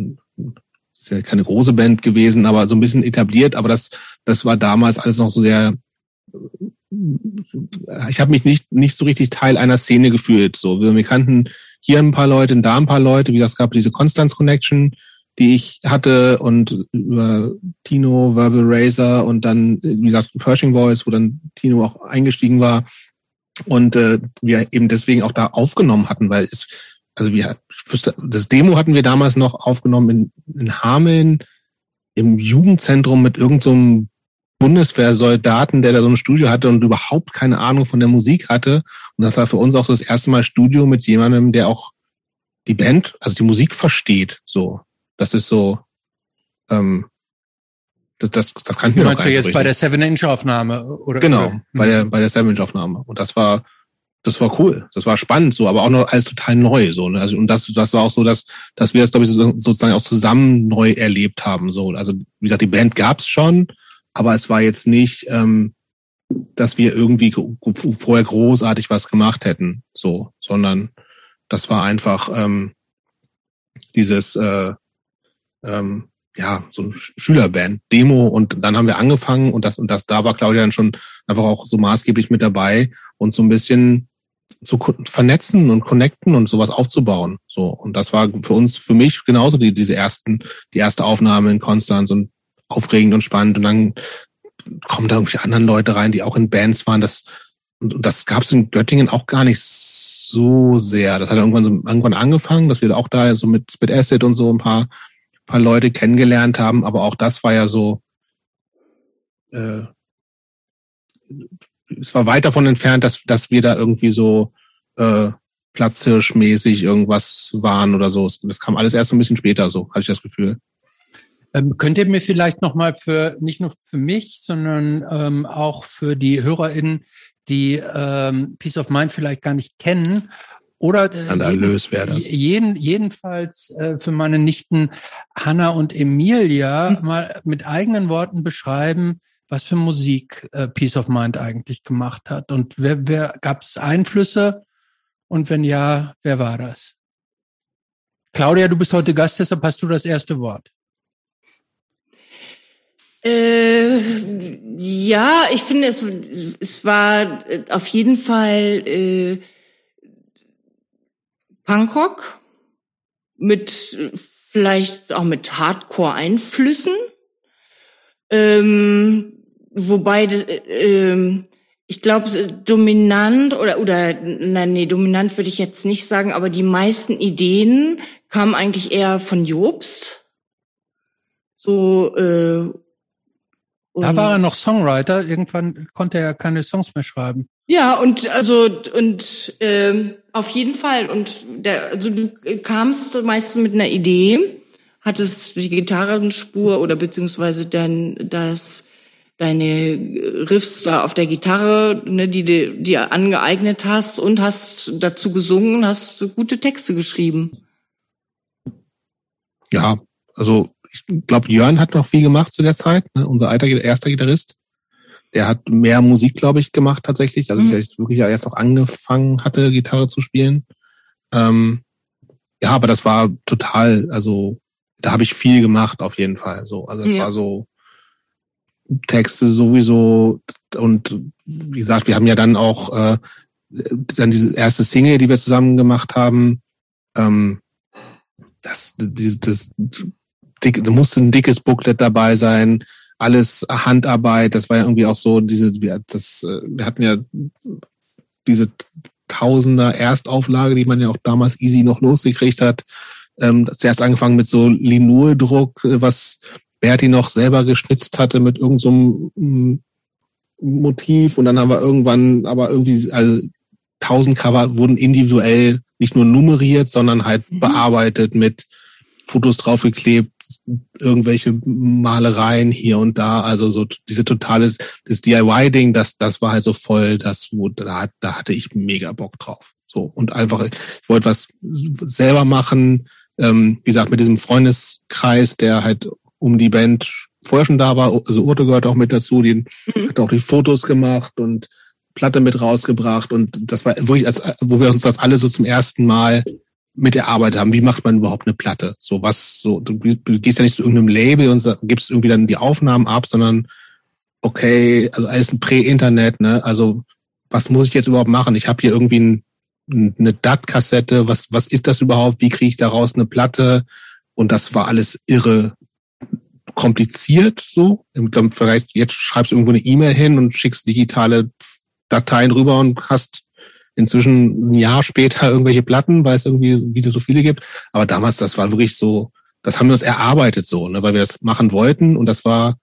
Speaker 2: ist ja keine große Band gewesen, aber so ein bisschen etabliert, aber das, das war damals alles noch so sehr, ich habe mich nicht, nicht so richtig Teil einer Szene gefühlt. So, wir kannten hier ein paar Leute, da ein paar Leute, wie gesagt, es gab diese Constance Connection, die ich hatte und über Tino, Verbal Razor und dann, wie gesagt, Pershing Boys, wo dann Tino auch eingestiegen war und äh, wir eben deswegen auch da aufgenommen hatten, weil es, also wir, wüsste, das Demo hatten wir damals noch aufgenommen in, in Hameln im Jugendzentrum mit irgendeinem so Bundeswehrsoldaten, der da so ein Studio hatte und überhaupt keine Ahnung von der Musik hatte. Und das war für uns auch so das erste Mal Studio mit jemandem, der auch die Band, also die Musik versteht. So, das ist so, ähm, das, das, das kannten wir noch
Speaker 1: Meinst
Speaker 2: gar
Speaker 1: du jetzt bei der Seven-Inch-Aufnahme? oder
Speaker 2: Genau,
Speaker 1: oder-
Speaker 2: bei der, bei der Savage-Aufnahme. Und das war, das war cool. Das war spannend, so, aber auch noch alles total neu, so, ne? Also, und das, das war auch so, dass, dass wir es, glaube ich, so, sozusagen auch zusammen neu erlebt haben, so. Also, wie gesagt, die Band gab's schon, aber es war jetzt nicht, ähm, dass wir irgendwie vorher großartig was gemacht hätten, so, sondern das war einfach, ähm, dieses, äh, ähm, ja, so ein Sch- Schülerband, Demo und dann haben wir angefangen und das und das, da war Claudia dann schon einfach auch so maßgeblich mit dabei und so ein bisschen zu vernetzen und connecten und sowas aufzubauen. So. Und das war für uns, für mich genauso die, diese ersten, die erste Aufnahme in Konstanz und aufregend und spannend und dann kommen da irgendwelche anderen Leute rein, die auch in Bands waren. Das, das gab es in Göttingen auch gar nicht so sehr. Das hat irgendwann so irgendwann angefangen, dass wir auch da so mit Spit Acid und so ein paar paar Leute kennengelernt haben, aber auch das war ja so, äh, es war weit davon entfernt, dass, dass wir da irgendwie so äh, Platzhirschmäßig irgendwas waren oder so. Das kam alles erst so ein bisschen später, so hatte ich das Gefühl.
Speaker 1: Ähm, könnt ihr mir vielleicht nochmal für, nicht nur für mich, sondern ähm, auch für die HörerInnen, die ähm, Peace of Mind vielleicht gar nicht kennen, oder äh,
Speaker 2: Skandalös wäre das.
Speaker 1: jeden, jedenfalls äh, für meine Nichten Hanna und Emilia mal mit eigenen Worten beschreiben, was für Musik äh, Peace of Mind eigentlich gemacht hat. Und wer, wer gab es Einflüsse? Und wenn ja, wer war das? Claudia, du bist heute Gast, deshalb hast du das erste Wort.
Speaker 3: Äh, ja, ich finde, es, es war äh, auf jeden Fall äh, Punkrock mit vielleicht auch mit Hardcore-Einflüssen. Ähm, wobei äh, ich glaube, dominant oder, oder, nein, nee, dominant würde ich jetzt nicht sagen, aber die meisten Ideen kamen eigentlich eher von Jobst. So, äh,
Speaker 1: da war er noch Songwriter. Irgendwann konnte er keine Songs mehr schreiben.
Speaker 3: Ja, und also und äh, auf jeden Fall. Und der, also du kamst meistens mit einer Idee, hattest die Gitarrenspur oder beziehungsweise dann das deine Riffs da auf der Gitarre, ne, die du dir angeeignet hast und hast dazu gesungen, hast gute Texte geschrieben.
Speaker 2: Ja, also ich glaube, Jörn hat noch viel gemacht zu der Zeit, ne, unser alter erster Gitarrist. Der hat mehr Musik, glaube ich, gemacht tatsächlich. Also mhm. ich wirklich erst noch angefangen hatte, Gitarre zu spielen. Ähm, ja, aber das war total, also da habe ich viel gemacht auf jeden Fall. So, also es ja. war so Texte sowieso und wie gesagt, wir haben ja dann auch äh, dann diese erste Single, die wir zusammen gemacht haben. Ähm, das, das, das dick, da musste ein dickes Booklet dabei sein, alles Handarbeit. Das war ja irgendwie auch so diese, das, äh, wir hatten ja diese Tausender Erstauflage, die man ja auch damals easy noch losgekriegt hat. Ähm, zuerst angefangen mit so Linurdruck, äh, was Berti noch selber geschnitzt hatte mit irgendeinem so Motiv und dann haben wir irgendwann aber irgendwie also tausend Cover wurden individuell nicht nur nummeriert, sondern halt mhm. bearbeitet mit Fotos draufgeklebt, irgendwelche Malereien hier und da, also so diese totale, das DIY-Ding, das, das war halt so voll, das, wo, da, da hatte ich mega Bock drauf. So, und einfach, ich wollte was selber machen, ähm, wie gesagt, mit diesem Freundeskreis, der halt um die Band vorher schon da war, also Urte gehört auch mit dazu, die mhm. hat auch die Fotos gemacht und Platte mit rausgebracht und das war wirklich, als, wo wir uns das alle so zum ersten Mal mit der Arbeit haben. Wie macht man überhaupt eine Platte? So was, so, du gehst ja nicht zu irgendeinem Label und gibst irgendwie dann die Aufnahmen ab, sondern okay, also alles ein Prä-Internet, ne? Also was muss ich jetzt überhaupt machen? Ich habe hier irgendwie ein, eine DAT-Kassette, was, was ist das überhaupt? Wie kriege ich daraus eine Platte? Und das war alles irre kompliziert so. Vergleich, jetzt schreibst du irgendwo eine E-Mail hin und schickst digitale Dateien rüber und hast inzwischen ein Jahr später irgendwelche Platten, weil es irgendwie wieder so viele gibt. Aber damals, das war wirklich so, das haben wir uns erarbeitet so, ne, weil wir das machen wollten und das war,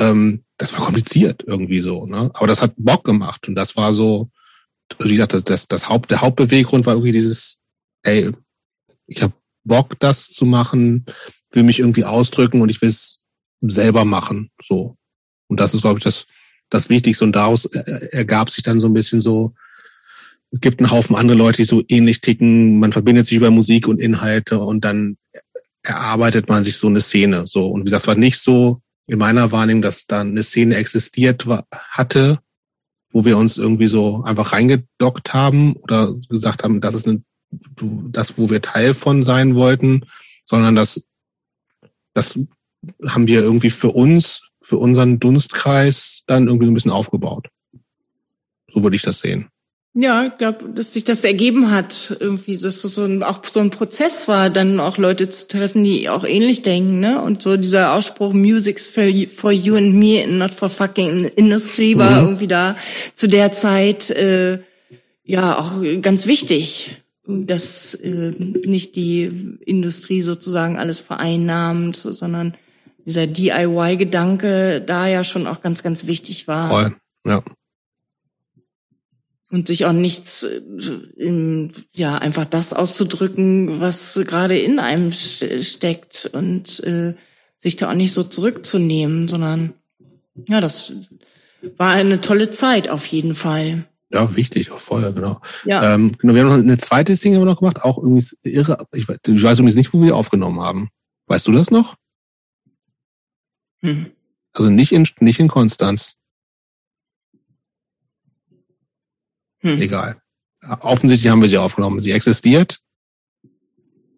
Speaker 2: ähm, das war kompliziert irgendwie so, ne. Aber das hat Bock gemacht und das war so, wie gesagt, das, das, das Haupt, der Hauptbeweggrund war irgendwie dieses, ey, ich habe Bock, das zu machen, will mich irgendwie ausdrücken und ich will es selber machen, so. Und das ist, glaube ich, das, das Wichtigste. Und daraus ergab sich dann so ein bisschen so, es gibt einen Haufen andere Leute, die so ähnlich ticken. Man verbindet sich über Musik und Inhalte und dann erarbeitet man sich so eine Szene. So und wie gesagt, es war nicht so in meiner Wahrnehmung, dass da eine Szene existiert war, hatte, wo wir uns irgendwie so einfach reingedockt haben oder gesagt haben, das ist eine, das, wo wir Teil von sein wollten, sondern das, das haben wir irgendwie für uns, für unseren Dunstkreis dann irgendwie so ein bisschen aufgebaut. So würde ich das sehen.
Speaker 3: Ja, ich glaube, dass sich das ergeben hat, irgendwie, dass das so ein, auch so ein Prozess war, dann auch Leute zu treffen, die auch ähnlich denken, ne? Und so dieser Ausspruch Music's for you, for you and me and not for fucking industry war mhm. irgendwie da zu der Zeit äh, ja auch ganz wichtig, dass äh, nicht die Industrie sozusagen alles vereinnahmt, sondern dieser DIY-Gedanke da ja schon auch ganz, ganz wichtig war.
Speaker 2: Voll, ja
Speaker 3: und sich auch nichts, äh, ja, einfach das auszudrücken, was gerade in einem steckt und äh, sich da auch nicht so zurückzunehmen, sondern ja, das war eine tolle Zeit auf jeden Fall.
Speaker 2: Ja, wichtig, auch vorher, genau. Ja. Ähm, genau. Wir haben noch eine zweite Single noch gemacht, auch irgendwie irre. Ich, ich weiß übrigens nicht, wo wir die aufgenommen haben. Weißt du das noch? Hm. Also nicht in, nicht in Konstanz. Hm. Egal. Offensichtlich haben wir sie aufgenommen. Sie existiert.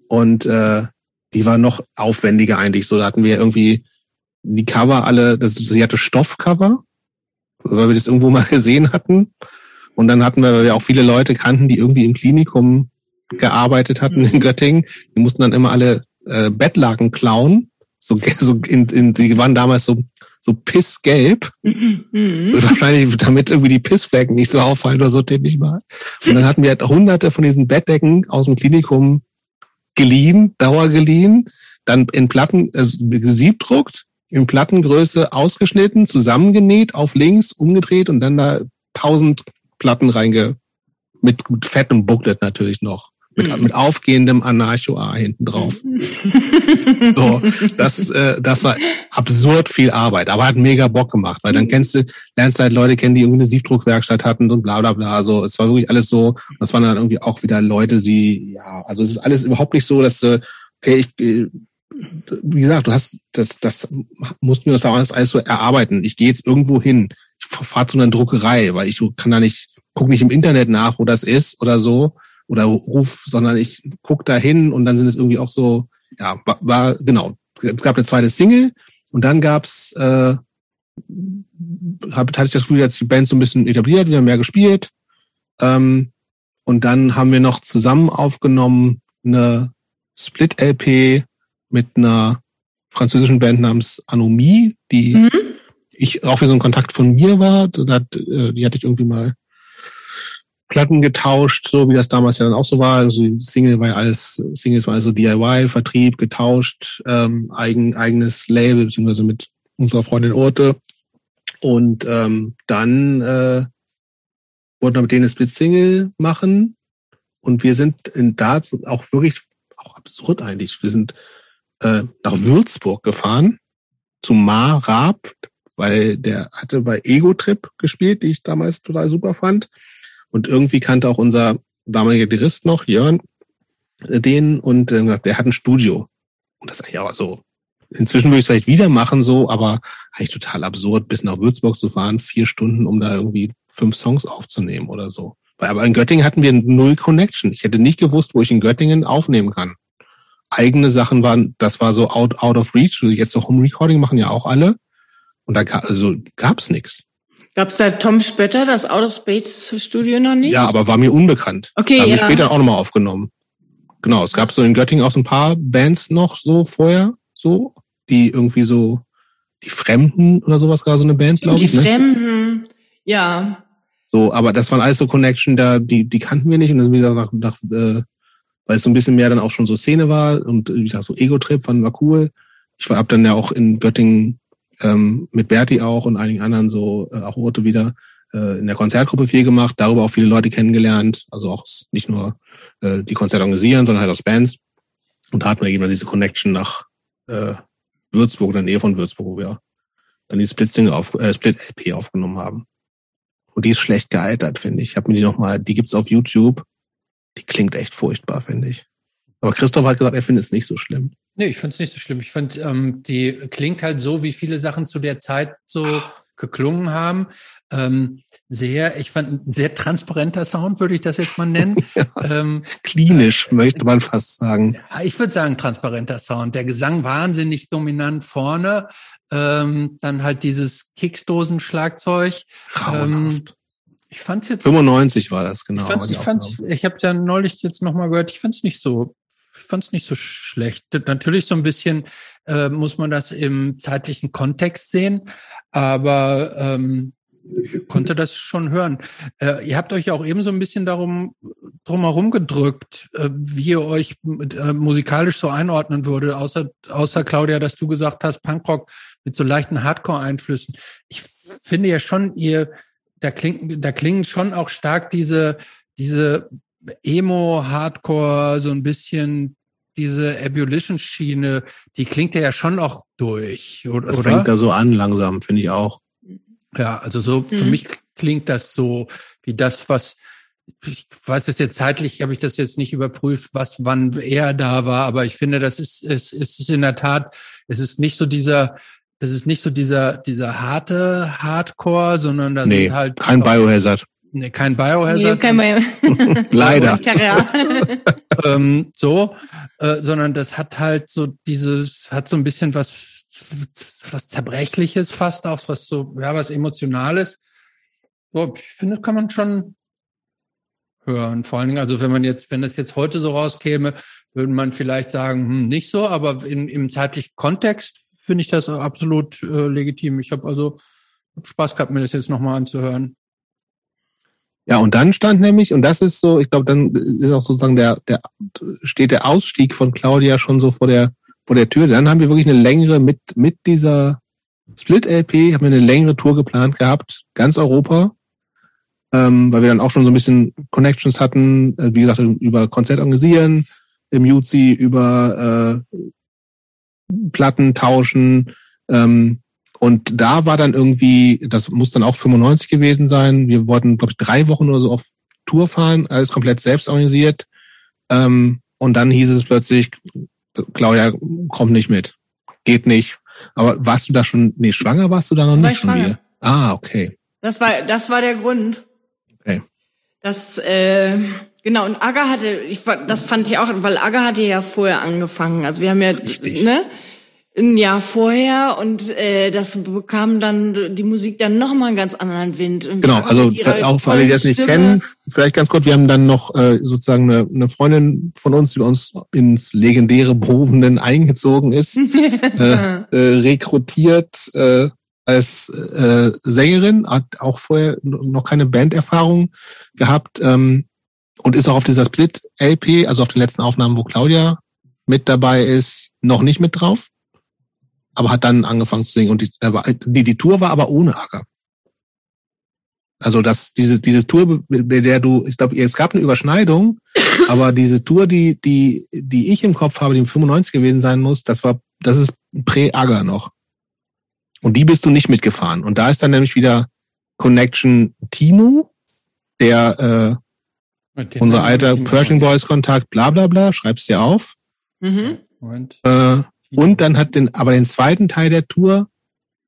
Speaker 2: Und äh, die war noch aufwendiger eigentlich. So, da hatten wir irgendwie die Cover alle, das, sie hatte Stoffcover, weil wir das irgendwo mal *laughs* gesehen hatten. Und dann hatten wir, weil wir auch viele Leute kannten, die irgendwie im Klinikum gearbeitet hatten in Göttingen. Die mussten dann immer alle äh, Bettlaken klauen. So, *laughs* so in, in, die waren damals so so pissgelb. Mhm. Wahrscheinlich, damit irgendwie die Pissflecken nicht so auffallen oder so, ich mal. Und dann hatten wir halt hunderte von diesen Bettdecken aus dem Klinikum geliehen, Dauer geliehen, dann in Platten, also siebdruckt, in Plattengröße ausgeschnitten, zusammengenäht, auf links, umgedreht und dann da tausend Platten reinge, mit fettem Booklet natürlich noch. Mit, mhm. mit aufgehendem Anarcho-A hinten drauf. so, das, äh, das war absurd viel Arbeit, aber hat mega Bock gemacht, weil dann mhm. kennst du, lernst du halt Leute kennen, die irgendwie eine Siebdruckwerkstatt hatten und bla bla bla. So, es war wirklich alles so, das waren dann irgendwie auch wieder Leute, die, ja, also es ist alles überhaupt nicht so, dass du, okay, ich, äh, wie gesagt, du hast, das, das mussten wir uns alles, alles so erarbeiten. Ich gehe jetzt irgendwo hin, ich fahre zu einer Druckerei, weil ich kann da nicht, guck nicht im Internet nach, wo das ist oder so, oder ruf, sondern ich guck da hin und dann sind es irgendwie auch so, ja, war, war genau. Es gab eine zweite Single und dann gab's, äh, hab, hatte ich das Gefühl, dass die Band so ein bisschen etabliert, wir haben mehr gespielt. Ähm, und dann haben wir noch zusammen aufgenommen eine Split-LP mit einer französischen Band namens Anomie, die mhm. ich auch für so ein Kontakt von mir war. Äh, die hatte ich irgendwie mal Platten getauscht, so wie das damals ja dann auch so war. Also Single war ja alles, Singles war also DIY, Vertrieb, getauscht, ähm, eigen, eigenes Label, beziehungsweise mit unserer Freundin Orte. Und ähm, dann äh, wollten wir mit denen eine Split-Single machen. Und wir sind in da auch wirklich, auch absurd eigentlich, wir sind äh, nach Würzburg gefahren, zu Ma Raab, weil der hatte bei Ego Trip gespielt, die ich damals total super fand. Und irgendwie kannte auch unser damaliger Dirist noch, Jörn, äh, den und äh, der hat ein Studio. Und das ist eigentlich auch so. Inzwischen würde ich es vielleicht wieder machen, so, aber eigentlich total absurd, bis nach Würzburg zu fahren, vier Stunden, um da irgendwie fünf Songs aufzunehmen oder so. Aber in Göttingen hatten wir null Connection. Ich hätte nicht gewusst, wo ich in Göttingen aufnehmen kann. Eigene Sachen waren, das war so out, out of reach. Jetzt so Home Recording machen ja auch alle. Und da also, gab's nichts.
Speaker 3: Gab es da Tom Spötter, das Outer Space Studio noch nicht?
Speaker 2: Ja, aber war mir unbekannt.
Speaker 3: Okay,
Speaker 2: da haben
Speaker 3: ja.
Speaker 2: wir später auch nochmal aufgenommen. Genau, es gab so in Göttingen auch so ein paar Bands noch so vorher, so, die irgendwie so, die Fremden oder sowas, gerade so eine Band, glaube ich.
Speaker 3: Die ne? Fremden, ja.
Speaker 2: So, aber das waren alles so Connection, da, die, die kannten wir nicht und dann sind wir nach, nach äh, weil es so ein bisschen mehr dann auch schon so Szene war und wie gesagt, so Ego-Trip fanden wir cool. Ich war ab dann ja auch in Göttingen ähm, mit Berti auch und einigen anderen so, äh, auch Orte wieder, äh, in der Konzertgruppe viel gemacht, darüber auch viele Leute kennengelernt, also auch nicht nur äh, die Konzerte organisieren, sondern halt aus Bands. Und da hatten wir eben diese Connection nach äh, Würzburg, in der Nähe von Würzburg, wo wir dann die Split-Single auf, äh, Split-LP aufgenommen haben. Und die ist schlecht gealtert, finde ich. Ich habe mir die nochmal, die gibt's auf YouTube. Die klingt echt furchtbar, finde ich. Aber Christoph hat gesagt, er findet es nicht so schlimm.
Speaker 1: Nee, ich finde es nicht so schlimm. Ich finde, ähm, die klingt halt so, wie viele Sachen zu der Zeit so geklungen haben. Ähm, sehr, ich fand ein sehr transparenter Sound, würde ich das jetzt mal nennen. *laughs*
Speaker 2: ja, ähm, klinisch, äh, möchte man fast sagen.
Speaker 1: Ich würde sagen, transparenter Sound. Der Gesang wahnsinnig dominant vorne. Ähm, dann halt dieses Kickstoßen-Schlagzeug. Ähm, ich fand's jetzt.
Speaker 2: 95 war das, genau.
Speaker 1: Ich, fand's, ich, fand's, ich habe ja neulich jetzt nochmal gehört, ich fand's nicht so ich fand es nicht so schlecht. Natürlich so ein bisschen äh, muss man das im zeitlichen Kontext sehen, aber ähm, ich konnte das schon hören. Äh, ihr habt euch auch eben so ein bisschen darum drumherum gedrückt, äh, wie ihr euch äh, musikalisch so einordnen würde, außer, außer Claudia, dass du gesagt hast, Punkrock mit so leichten Hardcore-Einflüssen. Ich finde ja schon, ihr, da klingt, da klingen schon auch stark diese, diese Emo, Hardcore, so ein bisschen diese Ebullition-Schiene, die klingt ja schon auch durch, oder?
Speaker 2: Das fängt da so an langsam, finde ich auch.
Speaker 1: Ja, also so mhm. für mich klingt das so wie das, was ich weiß es jetzt zeitlich, habe ich das jetzt nicht überprüft, was wann er da war, aber ich finde, das ist es ist, ist in der Tat, es ist nicht so dieser das ist nicht so dieser dieser harte Hardcore, sondern das
Speaker 2: nee,
Speaker 1: ist halt
Speaker 2: kein Biohazard.
Speaker 1: Nee, kein Biohazard. Nee, kein
Speaker 2: Bio *laughs* *laughs* Leider. *laughs*
Speaker 1: ähm, so, äh, sondern das hat halt so dieses, hat so ein bisschen was, was Zerbrechliches fast auch, was so, ja, was Emotionales. So, ich finde, kann man schon hören. Vor allen Dingen, also wenn man jetzt, wenn das jetzt heute so rauskäme, würde man vielleicht sagen, hm, nicht so, aber in, im zeitlichen Kontext finde ich das absolut äh, legitim. Ich habe also Spaß gehabt, mir das jetzt nochmal anzuhören.
Speaker 2: Ja, und dann stand nämlich, und das ist so, ich glaube, dann ist auch sozusagen der, der, steht der Ausstieg von Claudia schon so vor der, vor der Tür. Dann haben wir wirklich eine längere, mit, mit dieser Split-LP, haben wir eine längere Tour geplant gehabt, ganz Europa, ähm, weil wir dann auch schon so ein bisschen Connections hatten, äh, wie gesagt, über Konzert organisieren, im Jutzi, über äh, Platten tauschen, ähm, und da war dann irgendwie, das muss dann auch 95 gewesen sein. Wir wollten, glaube ich, drei Wochen oder so auf Tour fahren, alles komplett selbst organisiert. Ähm, und dann hieß es plötzlich, Claudia kommt nicht mit. Geht nicht. Aber warst du da schon, nee, schwanger warst du da noch war nicht schon wieder? Ah, okay.
Speaker 3: Das war, das war der Grund. Okay. Das, äh, genau, und Aga hatte, ich, das fand ich auch, weil Aga hatte ja vorher angefangen. Also wir haben ja, Richtig. ne? Ein Jahr vorher und äh, das bekam dann die Musik dann nochmal einen ganz anderen Wind. Und
Speaker 2: genau, also auch für alle, die das nicht Stimme. kennen, vielleicht ganz kurz, wir haben dann noch äh, sozusagen eine, eine Freundin von uns, die uns ins legendäre Berufenden eingezogen ist, *laughs* äh, äh, rekrutiert äh, als äh, Sängerin, hat auch vorher noch keine Banderfahrung gehabt ähm, und ist auch auf dieser Split-LP, also auf den letzten Aufnahmen, wo Claudia mit dabei ist, noch nicht mit drauf aber hat dann angefangen zu singen. Und die, die, die Tour war aber ohne Acker. Also das, diese, diese Tour, bei der du, ich glaube, es gab eine Überschneidung, *coughs* aber diese Tour, die, die, die ich im Kopf habe, die im 95 gewesen sein muss, das war, das ist Prä-Agger noch. Und die bist du nicht mitgefahren. Und da ist dann nämlich wieder Connection Tino, der äh, unser alter Pershing Boys Kontakt, bla bla bla, schreibst dir auf. Mhm. Äh, und dann hat den, aber den zweiten Teil der Tour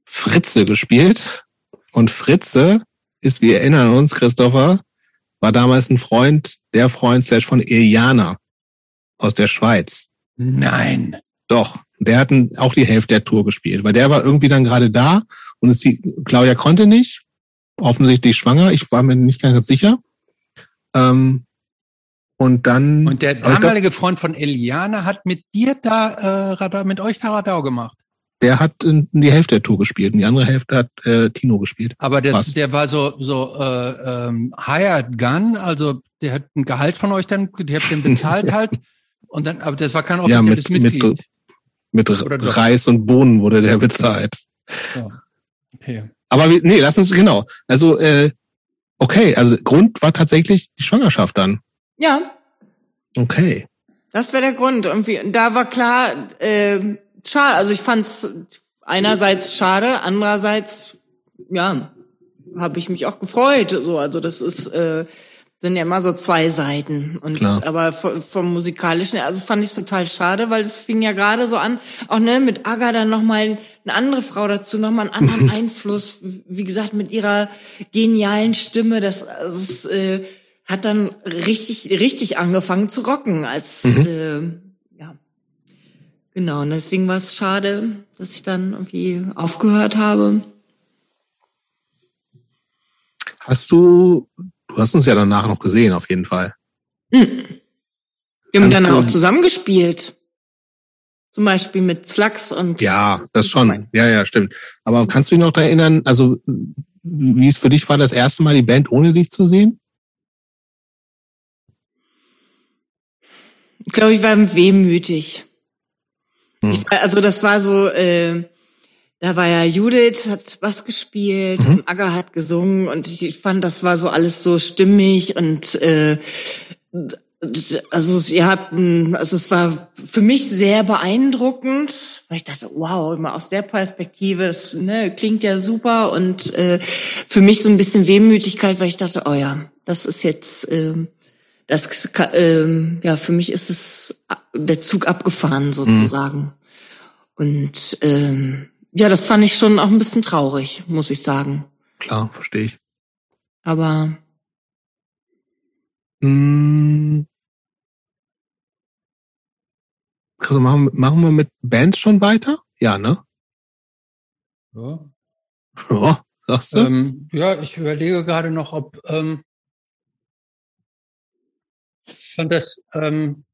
Speaker 2: Fritze gespielt. Und Fritze ist, wir erinnern uns, Christopher, war damals ein Freund, der Freund slash von Iliana aus der Schweiz.
Speaker 1: Nein.
Speaker 2: Doch. Der hat auch die Hälfte der Tour gespielt, weil der war irgendwie dann gerade da und es die, Claudia konnte nicht, offensichtlich schwanger, ich war mir nicht ganz sicher. Ähm, und dann.
Speaker 1: Und der damalige Freund von Eliane hat mit dir da, äh, mit euch da Radau gemacht.
Speaker 2: Der hat in die Hälfte der Tour gespielt und die andere Hälfte hat äh, Tino gespielt.
Speaker 1: Aber der, der war so so äh, ähm, hired gun, also der hat ein Gehalt von euch dann, die habt den bezahlt *laughs* halt. Und dann, aber das war kein offizielles
Speaker 2: ja, mit, Mitglied. Mit, mit Reis und Bohnen wurde der bezahlt. So. Okay. Aber nee, lass uns genau. Also äh, okay, also Grund war tatsächlich die Schwangerschaft dann.
Speaker 3: Ja.
Speaker 2: Okay.
Speaker 3: Das wäre der Grund. Irgendwie, da war klar, äh, schade. Also ich fand's einerseits schade, andererseits, ja, habe ich mich auch gefreut. So, also das ist äh, sind ja immer so zwei Seiten. Und Klar. aber vom, vom musikalischen, also fand ich total schade, weil es fing ja gerade so an, auch ne, mit Aga dann nochmal eine andere Frau dazu, nochmal einen anderen *laughs* Einfluss, wie gesagt, mit ihrer genialen Stimme. Das, das äh, hat dann richtig, richtig angefangen zu rocken als, mhm. äh, ja. Genau, und deswegen war es schade, dass ich dann irgendwie aufgehört habe.
Speaker 2: Hast du, du hast uns ja danach noch gesehen, auf jeden Fall.
Speaker 3: Mhm. Wir haben dann auch zusammengespielt. Zum Beispiel mit Slugs und.
Speaker 2: Ja, das schon. Ja, ja, stimmt. Aber kannst du dich noch erinnern, also, wie es für dich war, das erste Mal die Band ohne dich zu sehen?
Speaker 3: Ich glaube, ich war wehmütig. Hm. Ich war, also das war so, äh, da war ja Judith, hat was gespielt, mhm. Aga hat gesungen und ich fand, das war so alles so stimmig und äh, also ihr habt, also es war für mich sehr beeindruckend, weil ich dachte, wow, immer aus der Perspektive, das ne, klingt ja super und äh, für mich so ein bisschen Wehmütigkeit, weil ich dachte, oh ja, das ist jetzt äh, das ähm, ja für mich ist es der Zug abgefahren sozusagen. Mhm. Und ähm, ja, das fand ich schon auch ein bisschen traurig, muss ich sagen.
Speaker 2: Klar, verstehe ich.
Speaker 3: Aber
Speaker 2: mm, also machen, machen wir mit Bands schon weiter? Ja, ne?
Speaker 1: Ja. *laughs* Ja, sagst du? Ähm, ja, ich überlege gerade noch, ob ähm, fand das ähm,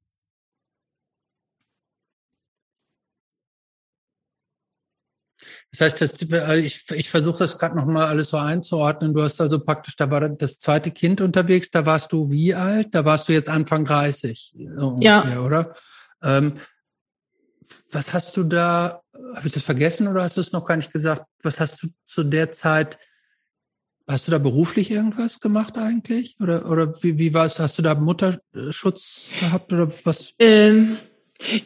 Speaker 1: Das heißt, das, äh, ich, ich versuche das gerade nochmal alles so einzuordnen. Du hast also praktisch, da war das zweite Kind unterwegs, da warst du wie alt? Da warst du jetzt Anfang 30,
Speaker 3: ja.
Speaker 1: oder? Ähm, was hast du da, habe ich das vergessen oder hast du es noch gar nicht gesagt? Was hast du zu der Zeit, hast du da beruflich irgendwas gemacht eigentlich? Oder, oder wie, wie war es? Hast du da Mutterschutz gehabt oder was?
Speaker 3: Ähm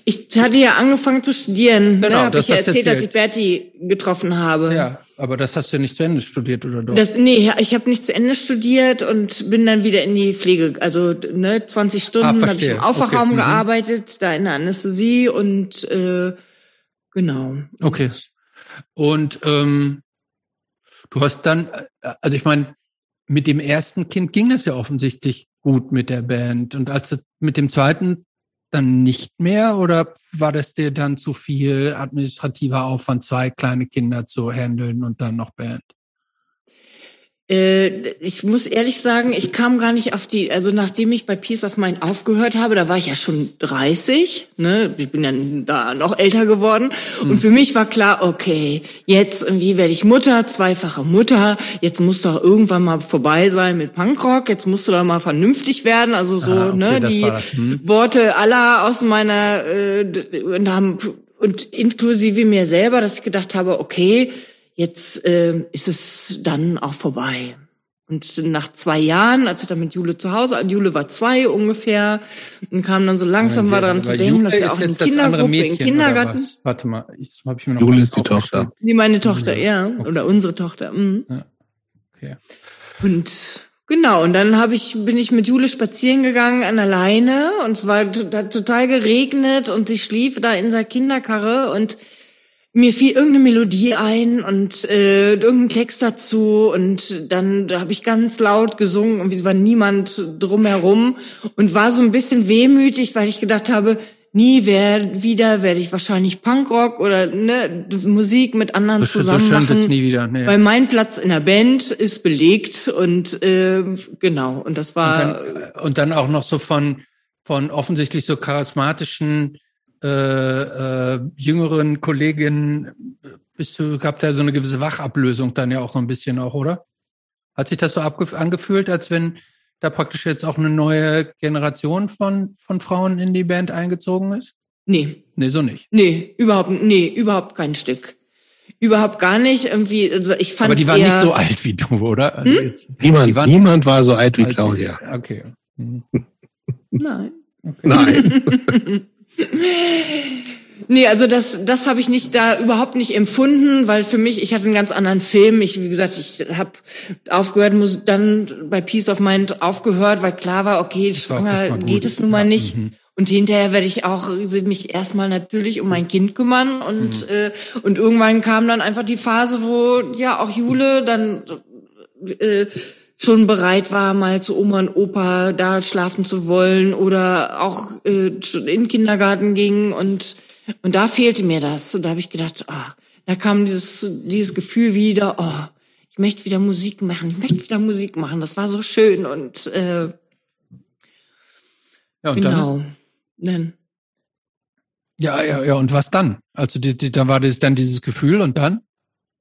Speaker 3: ich hatte ja angefangen zu studieren. Ne? Genau, ne? Habe ich ja erzählt, dass ich Berti getroffen habe.
Speaker 1: Ja, aber das hast du ja nicht zu Ende studiert, oder doch?
Speaker 3: Das, nee, ich habe nicht zu Ende studiert und bin dann wieder in die Pflege. Also ne, 20 Stunden ah, habe ich im Aufwachraum okay. Mhm. gearbeitet, da in der Anästhesie und äh, genau.
Speaker 1: Okay. Und ähm, du hast dann, äh, also ich meine, mit dem ersten Kind ging das ja offensichtlich gut mit der Band. Und als mit dem zweiten dann nicht mehr oder war das dir dann zu viel administrativer Aufwand, zwei kleine Kinder zu handeln und dann noch Band?
Speaker 3: Äh, ich muss ehrlich sagen, ich kam gar nicht auf die, also nachdem ich bei Peace of Mind aufgehört habe, da war ich ja schon 30, ne, ich bin dann da noch älter geworden. Mhm. und für mich war klar, okay, jetzt irgendwie werde ich Mutter, zweifache Mutter, jetzt muss doch irgendwann mal vorbei sein mit Punkrock, jetzt musst du doch mal vernünftig werden, also so, ah, okay, ne, die mhm. Worte aller aus meiner, äh, und haben, und inklusive mir selber, dass ich gedacht habe, okay, jetzt äh, ist es dann auch vorbei. Und nach zwei Jahren, als ich dann mit Jule zu Hause, Jule war zwei ungefähr, und kam dann so langsam ja, war daran zu denken, Jule dass ja auch in Kindergruppe, in Kindergarten.
Speaker 1: Warte mal, ich
Speaker 2: habe ich mir noch Jule ist die Tochter.
Speaker 3: Die meine Tochter, ja, okay. oder unsere Tochter. Mhm. Ja. Okay. Und genau, und dann habe ich bin ich mit Jule spazieren gegangen an alleine und es war total geregnet und sie schlief da in der Kinderkarre und mir fiel irgendeine Melodie ein und äh, irgendein Text dazu und dann da habe ich ganz laut gesungen und es war niemand drumherum und war so ein bisschen wehmütig, weil ich gedacht habe, nie wer, wieder werde ich wahrscheinlich Punkrock oder ne, Musik mit anderen das zusammen machen.
Speaker 1: Nie wieder, nee.
Speaker 3: Weil mein Platz in der Band ist belegt und äh, genau und das war
Speaker 1: und dann, äh, und dann auch noch so von von offensichtlich so charismatischen äh, äh, jüngeren Kolleginnen bist du, gab da so eine gewisse Wachablösung dann ja auch so ein bisschen auch, oder? Hat sich das so angefühlt, als wenn da praktisch jetzt auch eine neue Generation von, von Frauen in die Band eingezogen ist?
Speaker 3: Nee.
Speaker 1: Nee, so nicht.
Speaker 3: Nee, überhaupt, nee, überhaupt kein Stück. Überhaupt gar nicht. Irgendwie, also ich fand
Speaker 1: Aber die waren nicht so alt wie du, oder?
Speaker 2: Also hm? jetzt, niemand, waren, niemand war so alt wie alt Claudia.
Speaker 1: Wie, okay. *laughs*
Speaker 3: Mhm. Nein.
Speaker 2: Okay. Nein. *laughs*
Speaker 3: Nee, also das, das habe ich nicht da überhaupt nicht empfunden, weil für mich, ich hatte einen ganz anderen Film. Ich, wie gesagt, ich habe aufgehört, muss dann bei Peace of Mind aufgehört, weil klar war, okay, schwanger geht es nun mal nicht. Mhm. Und hinterher werde ich auch mich erstmal natürlich um mein Kind kümmern und mhm. äh, und irgendwann kam dann einfach die Phase, wo ja auch Jule dann äh, schon bereit war, mal zu Oma und Opa da schlafen zu wollen oder auch äh, in den Kindergarten ging und und da fehlte mir das und da habe ich gedacht, ah, da kam dieses dieses Gefühl wieder, oh, ich möchte wieder Musik machen, ich möchte wieder Musik machen, das war so schön und äh,
Speaker 1: ja, und genau. Dann, ja, ja, ja, und was dann? Also die, die, da war das dann dieses Gefühl und dann?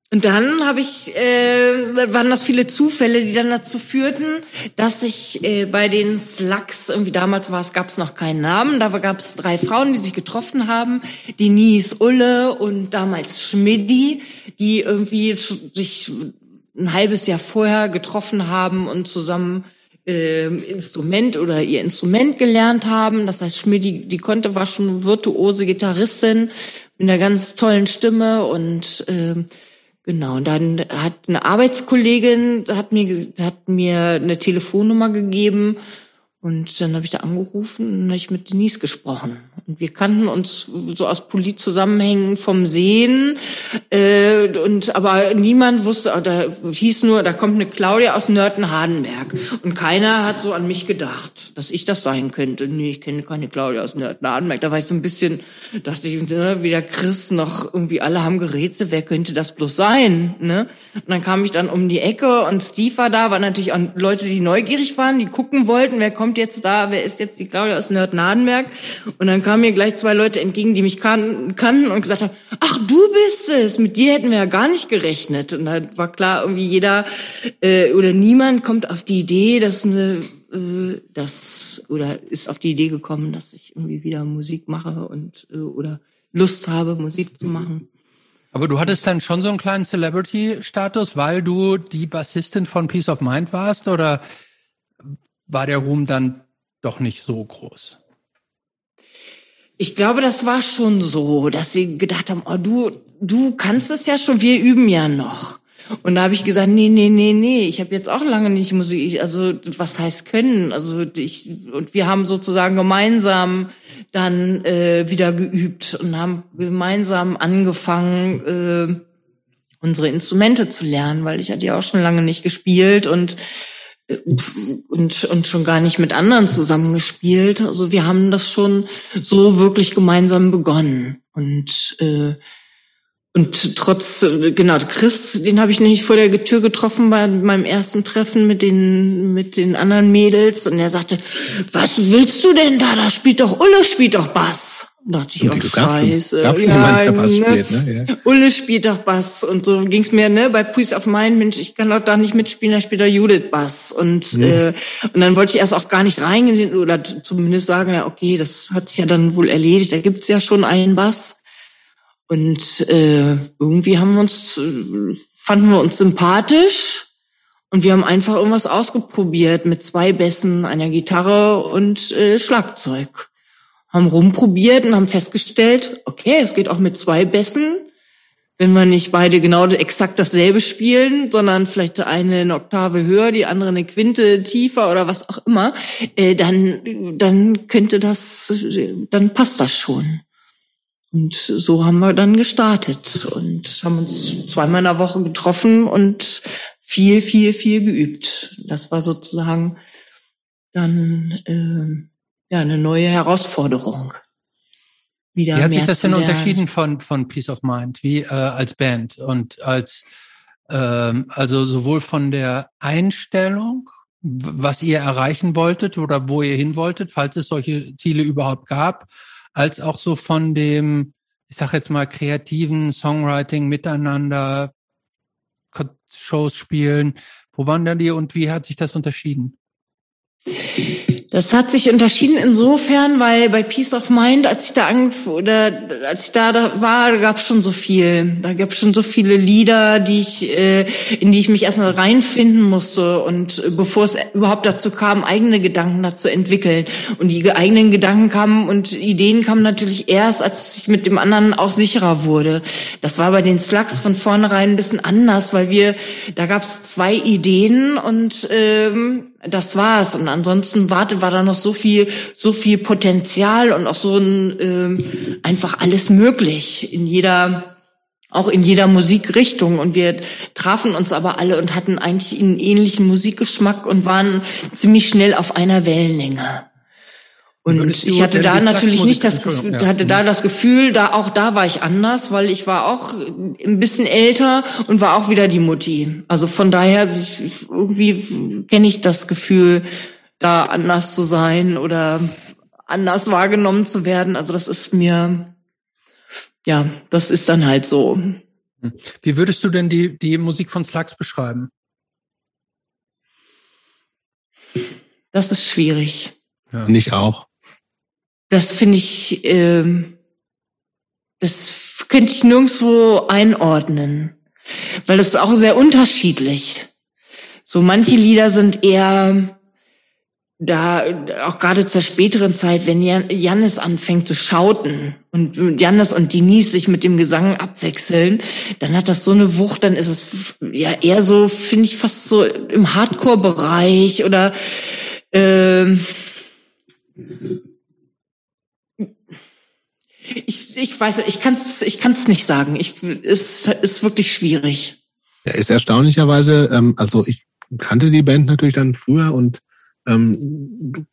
Speaker 3: Und dann habe ich, äh, waren das viele Zufälle, die dann dazu führten, dass ich äh, bei den Slugs, irgendwie damals war es, gab es noch keinen Namen, da gab es drei Frauen, die sich getroffen haben, Denise, Ulle und damals Schmidti, die irgendwie sich ein halbes Jahr vorher getroffen haben und zusammen äh, Instrument oder ihr Instrument gelernt haben. Das heißt, Schmidti, die konnte, war schon virtuose Gitarristin mit einer ganz tollen Stimme und äh, Genau, und dann hat eine Arbeitskollegin hat mir hat mir eine Telefonnummer gegeben und dann habe ich da angerufen und habe ich mit Denise gesprochen. Und wir kannten uns so aus Politzusammenhängen vom Sehen. Äh, und aber niemand wusste, da hieß nur, da kommt eine Claudia aus Nörten-Hardenberg. Und keiner hat so an mich gedacht, dass ich das sein könnte. Nee, ich kenne keine Claudia aus Nörten-Hardenberg. Da war ich so ein bisschen, dachte ich, ne, wie der Chris noch irgendwie alle haben gerätselt, wer könnte das bloß sein? Ne? Und dann kam ich dann um die Ecke und Steve war da, waren natürlich auch Leute, die neugierig waren, die gucken wollten, wer kommt kommt jetzt da, wer ist jetzt die Claudia aus Nördnadenberg? Und dann kamen mir gleich zwei Leute entgegen, die mich kan kannten und gesagt haben, ach, du bist es, mit dir hätten wir ja gar nicht gerechnet. Und da war klar, irgendwie jeder äh, oder niemand kommt auf die Idee, dass eine äh, das oder ist auf die Idee gekommen, dass ich irgendwie wieder Musik mache und äh, oder Lust habe, Musik zu machen.
Speaker 1: Aber du hattest dann schon so einen kleinen Celebrity-Status, weil du die Bassistin von Peace of Mind warst, oder war der Ruhm dann doch nicht so groß?
Speaker 3: Ich glaube, das war schon so, dass sie gedacht haben, oh, du, du kannst es ja schon, wir üben ja noch. Und da habe ich gesagt, nee, nee, nee, nee, ich habe jetzt auch lange nicht Musik, also was heißt können? Also ich und wir haben sozusagen gemeinsam dann äh, wieder geübt und haben gemeinsam angefangen äh, unsere Instrumente zu lernen, weil ich hatte ja auch schon lange nicht gespielt und und und schon gar nicht mit anderen zusammengespielt. Also wir haben das schon so wirklich gemeinsam begonnen und äh, und trotz, genau, Chris, den habe ich nämlich vor der Tür getroffen bei meinem ersten Treffen mit den, mit den anderen Mädels. Und er sagte, was willst du denn da? Da spielt doch, Ulle spielt doch Bass. Da dachte ich, oh, scheiße. Gab ja, Moment, der Bass ne? spielt, ne? Ja. Ulle spielt doch Bass. Und so ging's mir, ne, bei Peace of Mind, Mensch, ich kann doch da nicht mitspielen, da spielt doch Judith Bass. Und, mhm. äh, und dann wollte ich erst auch gar nicht reingehen oder zumindest sagen, ja, okay, das hat sich ja dann wohl erledigt, da gibt's ja schon einen Bass. Und äh, irgendwie haben wir uns, fanden wir uns sympathisch und wir haben einfach irgendwas ausgeprobiert mit zwei Bässen, einer Gitarre und äh, Schlagzeug. Haben rumprobiert und haben festgestellt, okay, es geht auch mit zwei Bässen, wenn wir nicht beide genau exakt dasselbe spielen, sondern vielleicht eine eine Oktave höher, die andere eine Quinte tiefer oder was auch immer, äh, dann dann könnte das, dann passt das schon. Und so haben wir dann gestartet und haben uns zweimal in der Woche getroffen und viel, viel, viel geübt. Das war sozusagen dann äh, ja eine neue Herausforderung.
Speaker 1: Wieder Wie hat sich das denn unterschieden von von Peace of Mind, wie äh, als Band und als ähm, also sowohl von der Einstellung, was ihr erreichen wolltet oder wo ihr hin wolltet, falls es solche Ziele überhaupt gab, als auch so von dem, ich sag jetzt mal, kreativen Songwriting miteinander, Shows spielen. Wo waren da die und wie hat sich das unterschieden?
Speaker 3: Das hat sich unterschieden insofern, weil bei Peace of Mind, als ich da oder als ich da, war, gab es schon so viel. Da gab es schon so viele Lieder, die ich, äh, in die ich mich erstmal reinfinden musste und äh, bevor es überhaupt dazu kam, eigene Gedanken dazu entwickeln. Und die eigenen Gedanken kamen und Ideen kamen natürlich erst, als ich mit dem anderen auch sicherer wurde. Das war bei den Slugs von vornherein ein bisschen anders, weil wir, da gab es zwei Ideen und ähm, das war's. Und ansonsten warte, war da noch so viel, so viel Potenzial und auch so ein ähm, einfach alles möglich in jeder auch in jeder Musikrichtung und wir trafen uns aber alle und hatten eigentlich einen ähnlichen Musikgeschmack und waren ziemlich schnell auf einer Wellenlänge. Und ich hatte da natürlich nicht das Gefühl, ja. hatte da das Gefühl, da auch da war ich anders, weil ich war auch ein bisschen älter und war auch wieder die Mutti. Also von daher irgendwie kenne ich das Gefühl, da anders zu sein oder anders wahrgenommen zu werden. Also das ist mir, ja, das ist dann halt so.
Speaker 1: Wie würdest du denn die, die Musik von Slugs beschreiben?
Speaker 3: Das ist schwierig.
Speaker 2: Ja. Nicht auch.
Speaker 3: Das finde ich, äh, das könnte ich nirgendwo einordnen, weil das ist auch sehr unterschiedlich. So manche Lieder sind eher da, auch gerade zur späteren Zeit, wenn Jannis anfängt zu schauten und Jannis und Denise sich mit dem Gesang abwechseln, dann hat das so eine Wucht, dann ist es ja eher so, finde ich, fast so im Hardcore-Bereich oder äh, ich, ich weiß, ich kann es ich kann's nicht sagen. Ich, es ist wirklich schwierig.
Speaker 2: Ja, ist erstaunlicherweise, ähm, also ich kannte die Band natürlich dann früher und ähm, du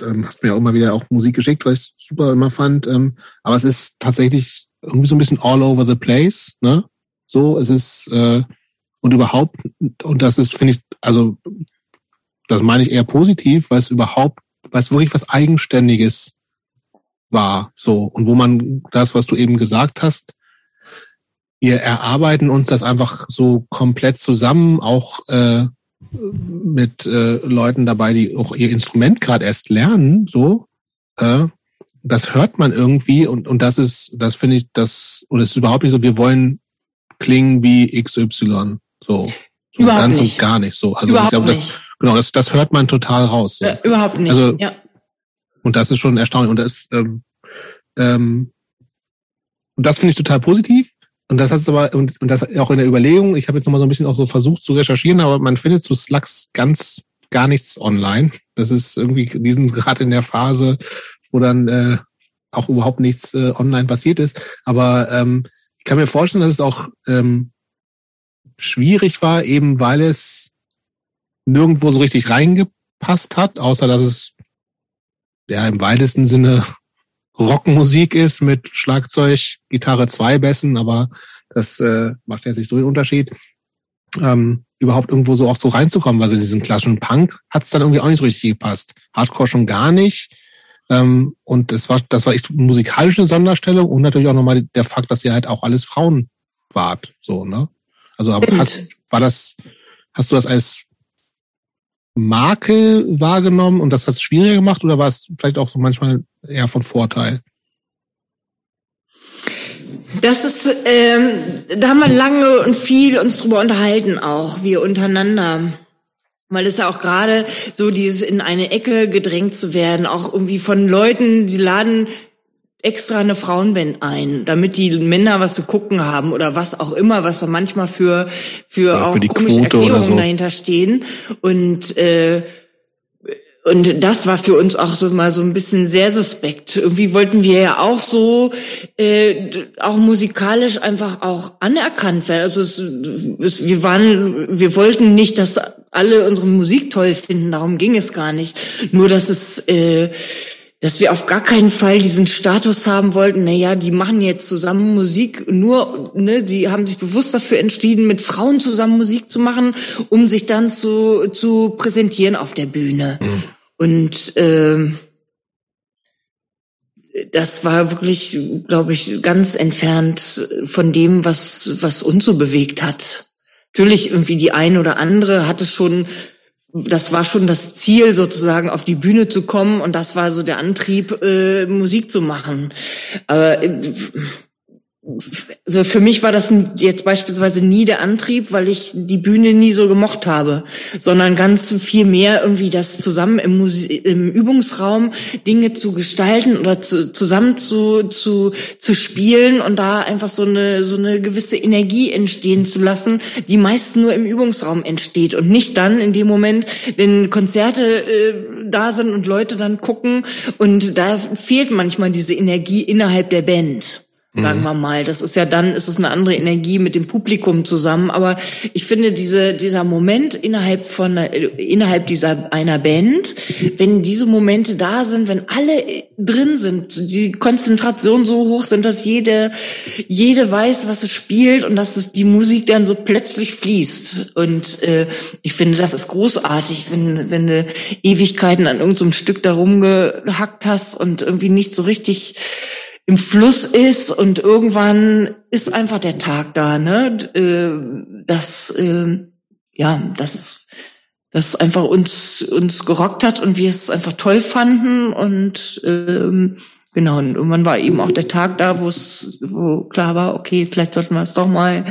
Speaker 2: ähm, hast mir auch immer wieder auch Musik geschickt, weil ich super immer fand. Ähm, aber es ist tatsächlich irgendwie so ein bisschen all over the place, ne? So, es ist äh, und überhaupt, und das ist, finde ich, also das meine ich eher positiv, weil es überhaupt, weil es wirklich was Eigenständiges war, so. Und wo man das, was du eben gesagt hast, wir erarbeiten uns das einfach so komplett zusammen, auch äh, mit äh, Leuten dabei, die auch ihr Instrument gerade erst lernen, so. Äh, das hört man irgendwie und, und das ist, das finde ich, das, und es ist überhaupt nicht so, wir wollen klingen wie XY. So. so
Speaker 3: überhaupt
Speaker 2: ganz
Speaker 3: nicht.
Speaker 2: und gar nicht so. Also
Speaker 3: überhaupt
Speaker 2: ich glaube, das, genau, das, das hört man total raus. So.
Speaker 3: Ja, überhaupt nicht.
Speaker 2: Also-
Speaker 3: ja.
Speaker 2: Und das ist schon erstaunlich. Und das, ähm, ähm, das finde ich total positiv. Und das hat aber, und, und das auch in der Überlegung, ich habe jetzt nochmal so ein bisschen auch so versucht zu recherchieren, aber man findet zu Slugs ganz gar nichts online. Das ist irgendwie, die sind gerade in der Phase, wo dann äh, auch überhaupt nichts äh, online passiert ist. Aber ähm, ich kann mir vorstellen, dass es auch ähm, schwierig war, eben weil es nirgendwo so richtig reingepasst hat, außer dass es ja im weitesten Sinne Rockmusik ist mit Schlagzeug, Gitarre, zwei Bässen, aber das äh, macht jetzt nicht so den Unterschied. Ähm, überhaupt irgendwo so auch so reinzukommen, weil so in diesen klassischen Punk hat es dann irgendwie auch nicht so richtig gepasst. Hardcore schon gar nicht. Ähm, und das war, das war echt musikalisch eine Sonderstellung und natürlich auch nochmal der Fakt, dass ihr halt auch alles Frauen wart. So, ne? Also aber hast, war das, hast du das als Marke wahrgenommen und das hat es schwieriger gemacht oder war es vielleicht auch so manchmal eher von Vorteil?
Speaker 3: Das ist, ähm, da haben wir lange und viel uns drüber unterhalten, auch wir untereinander. Weil es ja auch gerade so dieses in eine Ecke gedrängt zu werden, auch irgendwie von Leuten, die laden extra eine Frauenband ein, damit die Männer was zu gucken haben oder was auch immer, was da manchmal für für
Speaker 2: Oder
Speaker 3: auch
Speaker 2: für die
Speaker 3: komische
Speaker 2: Quote
Speaker 3: Erklärungen
Speaker 2: so.
Speaker 3: dahinter stehen und äh, und das war für uns auch so mal so ein bisschen sehr suspekt. Irgendwie wollten wir ja auch so äh, auch musikalisch einfach auch anerkannt werden. Also es, es, wir waren, wir wollten nicht, dass alle unsere Musik toll finden. Darum ging es gar nicht. Nur dass es äh, dass wir auf gar keinen Fall diesen Status haben wollten, na ja, die machen jetzt zusammen Musik, nur, ne, die haben sich bewusst dafür entschieden, mit Frauen zusammen Musik zu machen, um sich dann zu, zu präsentieren auf der Bühne. Und ähm, das war wirklich, glaube ich, ganz entfernt von dem, was, was uns so bewegt hat. Natürlich irgendwie die eine oder andere hat es schon, das war schon das Ziel, sozusagen auf die Bühne zu kommen und das war so der Antrieb, äh, Musik zu machen. Aber äh, also für mich war das jetzt beispielsweise nie der Antrieb, weil ich die Bühne nie so gemocht habe, sondern ganz viel mehr irgendwie das zusammen im, Musi im Übungsraum Dinge zu gestalten oder zu, zusammen zu, zu, zu spielen und da einfach so eine, so eine gewisse Energie entstehen zu lassen, die meist nur im Übungsraum entsteht und nicht dann in dem Moment, wenn Konzerte äh, da sind und Leute dann gucken und da fehlt manchmal diese Energie innerhalb der Band sagen wir mal. Das ist ja dann, ist es eine andere Energie mit dem Publikum zusammen. Aber ich finde diese, dieser Moment innerhalb von, äh, innerhalb dieser einer Band, wenn diese Momente da sind, wenn alle drin sind, die Konzentration so hoch sind, dass jede, jede weiß, was es spielt und dass es die Musik dann so plötzlich fließt. Und äh, ich finde, das ist großartig, wenn, wenn du Ewigkeiten an irgendeinem Stück da rumgehackt hast und irgendwie nicht so richtig im Fluss ist und irgendwann ist einfach der Tag da, ne? Äh, Das, äh, ja, das ist, das einfach uns uns gerockt hat und wir es einfach toll fanden und ähm, genau und irgendwann war eben auch der Tag da, wo es wo klar war, okay, vielleicht sollten wir es doch mal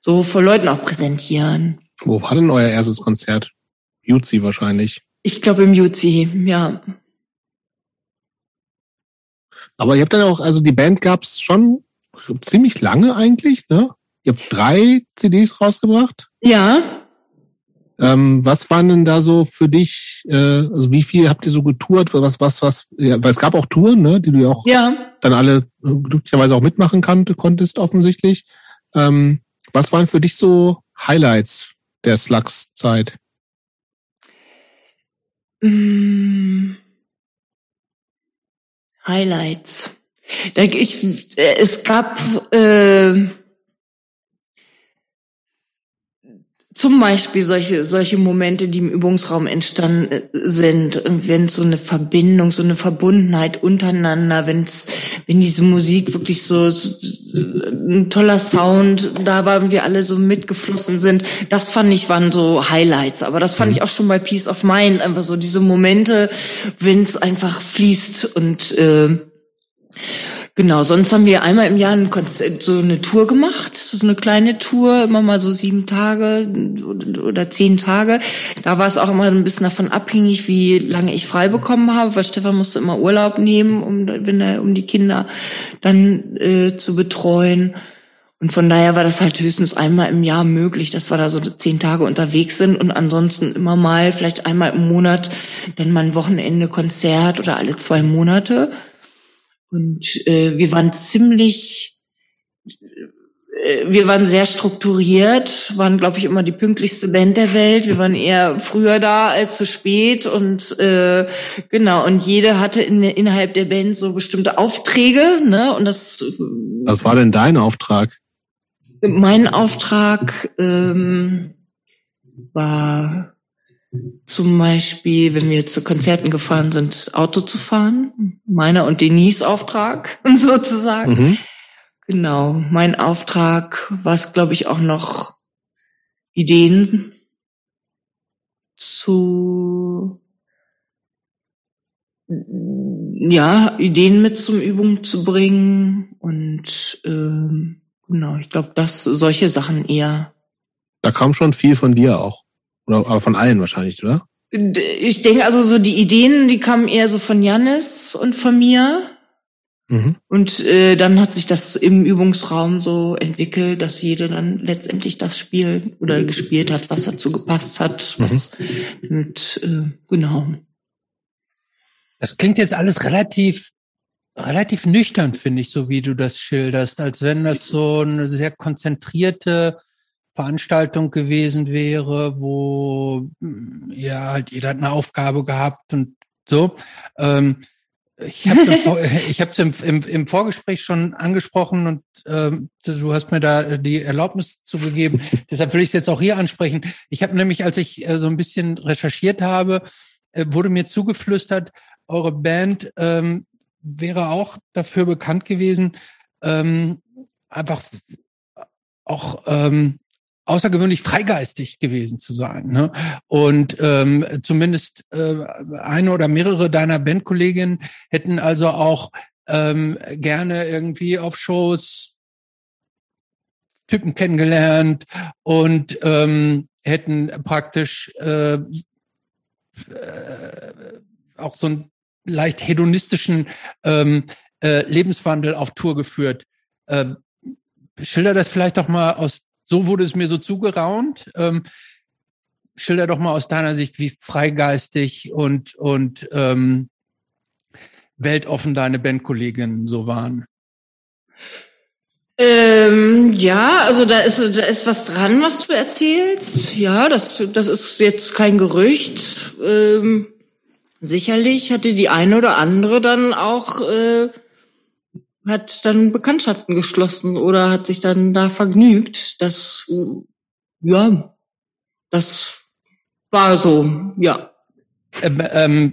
Speaker 3: so vor Leuten auch präsentieren.
Speaker 2: Wo war denn euer erstes Konzert? Jutzi wahrscheinlich.
Speaker 3: Ich glaube im Juzi, ja.
Speaker 2: Aber ihr habt dann auch, also die Band gab's schon ziemlich lange eigentlich, ne? Ihr habt drei CDs rausgebracht.
Speaker 3: Ja,
Speaker 2: Ähm, was waren denn da so für dich, äh, also wie viel habt ihr so getourt? Was, was, was, ja, weil es gab auch Touren, ne, die du ja auch
Speaker 3: ja.
Speaker 2: dann alle äh, glücklicherweise auch mitmachen kannte, konntest offensichtlich. Ähm, was waren für dich so Highlights der Slugs-Zeit?
Speaker 3: Mm. Highlights. Ich, äh, es gab äh, zum Beispiel solche, solche Momente, die im Übungsraum entstanden äh, sind, wenn so eine Verbindung, so eine Verbundenheit untereinander, wenn's, wenn diese Musik wirklich so, so ein toller Sound da war und wir alle so mitgeflossen sind, das fand ich waren so Highlights. Aber das fand mhm. ich auch schon bei Peace of Mind, einfach so diese Momente, wenn's einfach fließt und äh, Genau, sonst haben wir einmal im Jahr ein so eine Tour gemacht, so eine kleine Tour, immer mal so sieben Tage oder zehn Tage. Da war es auch immer ein bisschen davon abhängig, wie lange ich frei bekommen habe, weil Stefan musste immer Urlaub nehmen, um, wenn er, um die Kinder dann äh, zu betreuen. Und von daher war das halt höchstens einmal im Jahr möglich, dass wir da so zehn Tage unterwegs sind und ansonsten immer mal, vielleicht einmal im Monat, dann mal ein Wochenende Konzert oder alle zwei Monate. Und äh, wir waren ziemlich, äh, wir waren sehr strukturiert, waren, glaube ich, immer die pünktlichste Band der Welt. Wir waren eher früher da als zu spät und äh, genau. Und jede hatte in, innerhalb der Band so bestimmte Aufträge, ne? Und das.
Speaker 2: Was war denn dein Auftrag?
Speaker 3: Mein Auftrag ähm, war zum Beispiel, wenn wir zu Konzerten gefahren sind, Auto zu fahren. Meiner und Denise Auftrag *laughs* sozusagen. Mhm. Genau. Mein Auftrag war es, glaube ich, auch noch Ideen zu, ja, Ideen mit zum Übung zu bringen und ähm, genau, ich glaube, dass solche Sachen eher.
Speaker 2: Da kam schon viel von dir auch. Oder aber von allen wahrscheinlich, oder?
Speaker 3: Ich denke also so die Ideen, die kamen eher so von Jannis und von mir. Mhm. Und äh, dann hat sich das im Übungsraum so entwickelt, dass jeder dann letztendlich das Spiel oder gespielt hat, was dazu gepasst hat. Was mhm. und, äh, genau.
Speaker 1: Das klingt jetzt alles relativ relativ nüchtern, finde ich, so wie du das schilderst, als wenn das so eine sehr konzentrierte Veranstaltung gewesen wäre, wo ja halt jeder hat eine Aufgabe gehabt und so. Ähm, ich habe *laughs* ich habe es im, im, im Vorgespräch schon angesprochen und ähm, du hast mir da die Erlaubnis zugegeben. *laughs* Deshalb will ich es jetzt auch hier ansprechen. Ich habe nämlich, als ich äh, so ein bisschen recherchiert habe, äh, wurde mir zugeflüstert, eure Band ähm, wäre auch dafür bekannt gewesen, ähm, einfach auch ähm, außergewöhnlich freigeistig gewesen zu sein. Ne? Und ähm, zumindest äh, eine oder mehrere deiner Bandkolleginnen hätten also auch ähm, gerne irgendwie auf Shows Typen kennengelernt und ähm, hätten praktisch äh, äh, auch so einen leicht hedonistischen ähm, äh, Lebenswandel auf Tour geführt. Äh, schilder das vielleicht doch mal aus so wurde es mir so zugeraunt. Ähm, schilder doch mal aus deiner Sicht, wie freigeistig und, und ähm, weltoffen deine Bandkolleginnen so waren.
Speaker 3: Ähm, ja, also da ist, da ist was dran, was du erzählst. Ja, das, das ist jetzt kein Gerücht. Ähm, sicherlich hatte die eine oder andere dann auch äh, hat dann Bekanntschaften geschlossen oder hat sich dann da vergnügt. Das, ja, das war so, ja.
Speaker 2: Ähm, ähm,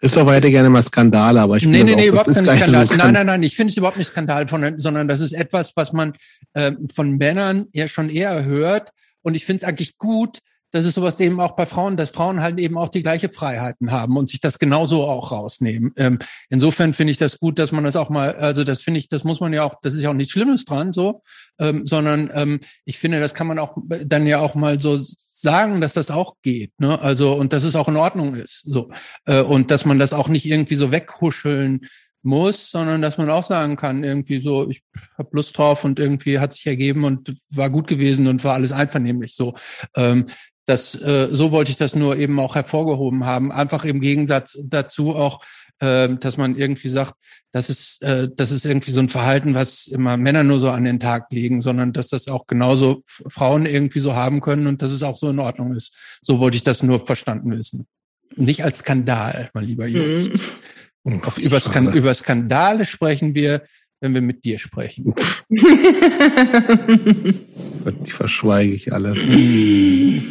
Speaker 2: ist doch weiter gerne mal Skandal, aber ich finde
Speaker 1: nee, nee, nee, überhaupt kein Skandal. Nein, nein, nein, ich finde es überhaupt nicht Skandal, von, sondern das ist etwas, was man äh, von Männern ja schon eher hört. Und ich finde es eigentlich gut, das ist sowas eben auch bei Frauen, dass Frauen halt eben auch die gleiche Freiheiten haben und sich das genauso auch rausnehmen. Ähm, insofern finde ich das gut, dass man das auch mal, also das finde ich, das muss man ja auch, das ist ja auch nichts Schlimmes dran, so, ähm, sondern ähm, ich finde, das kann man auch dann ja auch mal so sagen, dass das auch geht, ne? Also und dass es auch in Ordnung ist, so äh, und dass man das auch nicht irgendwie so weghuscheln muss, sondern dass man auch sagen kann, irgendwie so, ich habe Lust drauf und irgendwie hat sich ergeben und war gut gewesen und war alles einvernehmlich so. Ähm, das, äh, so wollte ich das nur eben auch hervorgehoben haben. Einfach im Gegensatz dazu auch, äh, dass man irgendwie sagt, das ist, äh, das ist irgendwie so ein Verhalten, was immer Männer nur so an den Tag legen, sondern dass das auch genauso Frauen irgendwie so haben können und dass es auch so in Ordnung ist. So wollte ich das nur verstanden wissen. Nicht als Skandal, mein lieber Jungs. Mhm. Auf, über, Skan über Skandale sprechen wir, wenn wir mit dir sprechen?
Speaker 2: Die verschweige ich alle.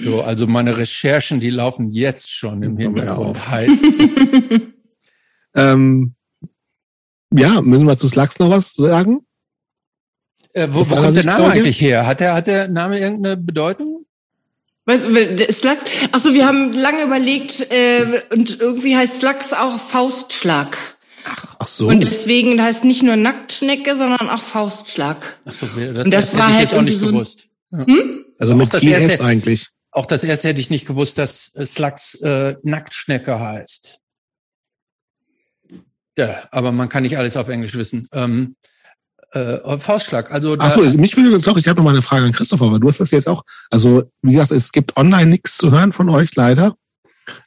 Speaker 1: So, also meine Recherchen, die laufen jetzt schon im Hintergrund heiß. *laughs*
Speaker 2: ähm, ja, müssen wir zu Slugs noch was sagen?
Speaker 1: Äh, wo, wo kommt der Name eigentlich her? Hat der, hat der Name irgendeine Bedeutung?
Speaker 3: Slugs? Achso, wir haben lange überlegt äh, und irgendwie heißt Slugs auch Faustschlag.
Speaker 2: Ach, ach so.
Speaker 3: Und deswegen heißt nicht nur Nacktschnecke, sondern auch Faustschlag. Ach so,
Speaker 1: das, und das, das war halt jetzt auch nicht so gewusst.
Speaker 2: Hm? Also mit GS erste, eigentlich.
Speaker 1: Auch das erste hätte ich nicht gewusst, dass Slugs äh, Nacktschnecke heißt. Ja, aber man kann nicht alles auf Englisch wissen. Ähm, äh, Faustschlag. Also
Speaker 2: da, Ach so, mich würde doch, ich habe noch mal eine Frage an Christopher, weil du hast das jetzt auch. Also wie gesagt, es gibt online nichts zu hören von euch leider.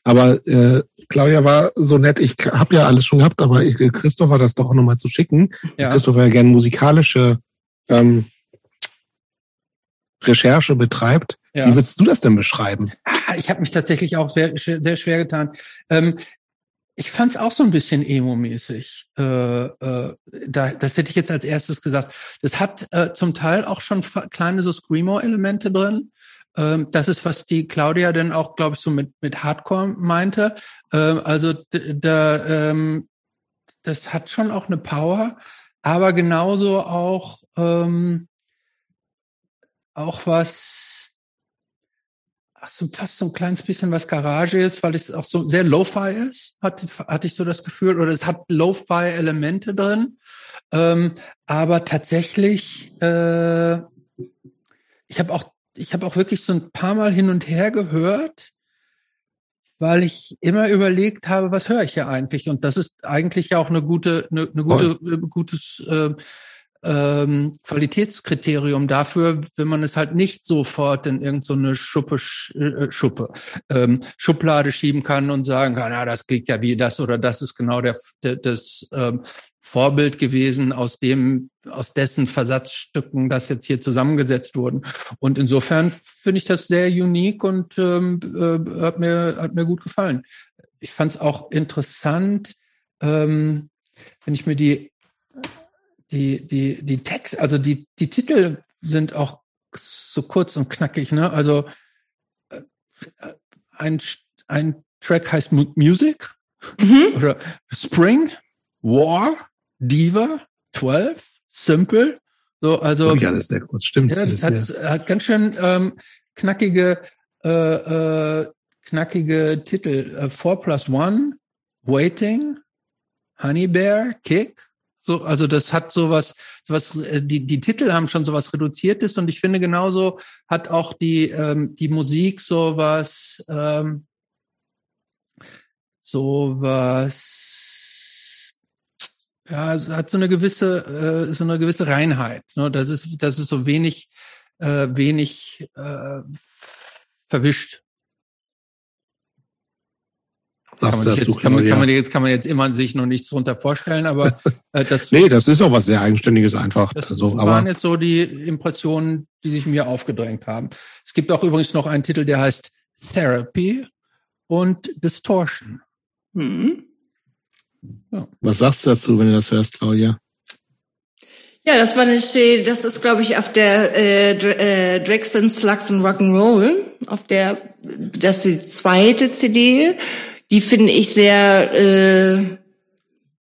Speaker 2: Aber äh, Claudia war so nett. Ich habe ja alles schon gehabt, aber ich, Christopher das doch auch nochmal zu schicken. Ja. Christopher ja gerne musikalische ähm, Recherche betreibt. Ja. Wie würdest du das denn beschreiben?
Speaker 1: Ah, ich habe mich tatsächlich auch sehr, sehr schwer getan. Ähm, ich fand es auch so ein bisschen emo-mäßig. Äh, äh, da, das hätte ich jetzt als erstes gesagt. Das hat äh, zum Teil auch schon kleine so Screamo-Elemente drin. Ähm, das ist, was die Claudia dann auch, glaube ich, so mit, mit Hardcore meinte. Ähm, also da, ähm, das hat schon auch eine Power, aber genauso auch, auch was, ach so, fast so ein kleines bisschen was Garage ist, weil es auch so sehr Lo-Fi ist, hatte, hatte ich so das Gefühl, oder es hat Lo-Fi-Elemente drin. Aber tatsächlich, äh, ich habe auch ich habe auch wirklich so ein paar Mal hin und her gehört, weil ich immer überlegt habe, was höre ich hier eigentlich? Und das ist eigentlich ja auch eine gute, eine, eine gute, oh. gutes äh, ähm, Qualitätskriterium dafür, wenn man es halt nicht sofort in irgendeine so Schuppe, äh, Schuppe ähm, Schublade schieben kann und sagen kann, ja, das klingt ja wie das oder das ist genau der, der das ähm, Vorbild gewesen, aus dem, aus dessen Versatzstücken das jetzt hier zusammengesetzt wurden. Und insofern finde ich das sehr unique und ähm, äh, hat mir hat mir gut gefallen. Ich fand es auch interessant, ähm, wenn ich mir die die die die Text, also die die Titel sind auch so kurz und knackig, ne? Also äh, ein ein Track heißt Music mhm. oder Spring War Diva, 12, Simple. So, also.
Speaker 2: Ja, das ist sehr kurz, stimmt.
Speaker 1: Ja, das, hat, hat ganz schön ähm, knackige, äh, äh, knackige Titel. Äh, 4 plus 1, Waiting, Honey Bear, Kick. So, also das hat sowas, was äh, die die Titel haben schon sowas reduziertes und ich finde genauso hat auch die ähm, die Musik sowas ähm, sowas ja, es hat so eine gewisse, äh, so eine gewisse Reinheit. Ne? Das ist, das ist so wenig, äh, wenig äh, verwischt. Kann man, jetzt, kann, man, kann man jetzt kann man jetzt immer sich noch nichts drunter vorstellen, aber *laughs*
Speaker 2: äh, das nee, das ist auch was sehr eigenständiges einfach.
Speaker 1: Das also, waren aber jetzt so die Impressionen, die sich mir aufgedrängt haben. Es gibt auch übrigens noch einen Titel, der heißt Therapy und Distortion. Mhm.
Speaker 2: Ja. Was sagst du dazu, wenn du das hörst, Claudia?
Speaker 3: Ja, das war eine, das ist, glaube ich, auf der äh, äh, Dragson Slugs and Rock'n'Roll, auf der, das ist die zweite CD. Die finde ich sehr, äh,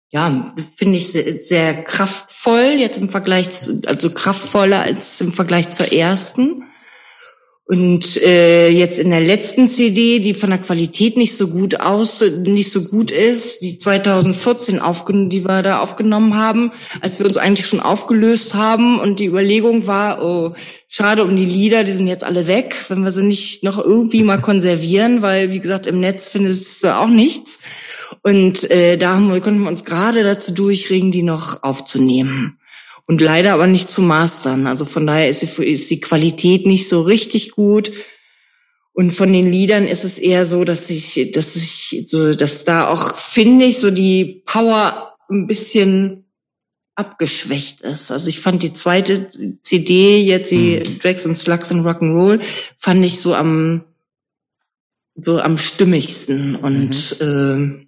Speaker 3: ja, finde ich sehr, sehr kraftvoll jetzt im Vergleich zu, also kraftvoller als im Vergleich zur ersten. Und äh, jetzt in der letzten CD, die von der Qualität nicht so gut aus, nicht so gut ist, die 2014 aufgenommen, die wir da aufgenommen haben, als wir uns eigentlich schon aufgelöst haben und die Überlegung war, oh, schade um die Lieder, die sind jetzt alle weg, wenn wir sie nicht noch irgendwie mal konservieren, weil wie gesagt im Netz findest du auch nichts. Und äh, da haben wir, konnten wir uns gerade dazu durchringen, die noch aufzunehmen und leider aber nicht zu mastern. Also von daher ist die, ist die Qualität nicht so richtig gut. Und von den Liedern ist es eher so, dass ich, dass ich so, dass da auch finde ich so die Power ein bisschen abgeschwächt ist. Also ich fand die zweite CD jetzt die mhm. Drags and Slugs and Rock'n'Roll fand ich so am so am stimmigsten und mhm. äh,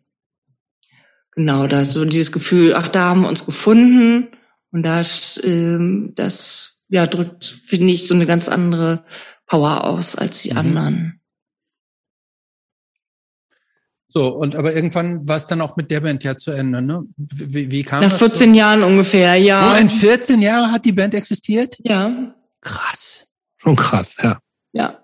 Speaker 3: genau da so dieses Gefühl, ach da haben wir uns gefunden Und da, ähm, das, ja, drückt, finde ich, so eine ganz andere Power aus als die mhm. anderen.
Speaker 1: So, und aber irgendwann war es dann auch mit der Band ja zu Ende, ne?
Speaker 3: Wie, wie kam Nach 14 so? Jahren ungefähr, ja.
Speaker 1: Oh, in 14 Jahren hat die Band existiert?
Speaker 3: Ja.
Speaker 1: Krass.
Speaker 2: Schon krass, ja.
Speaker 3: Ja.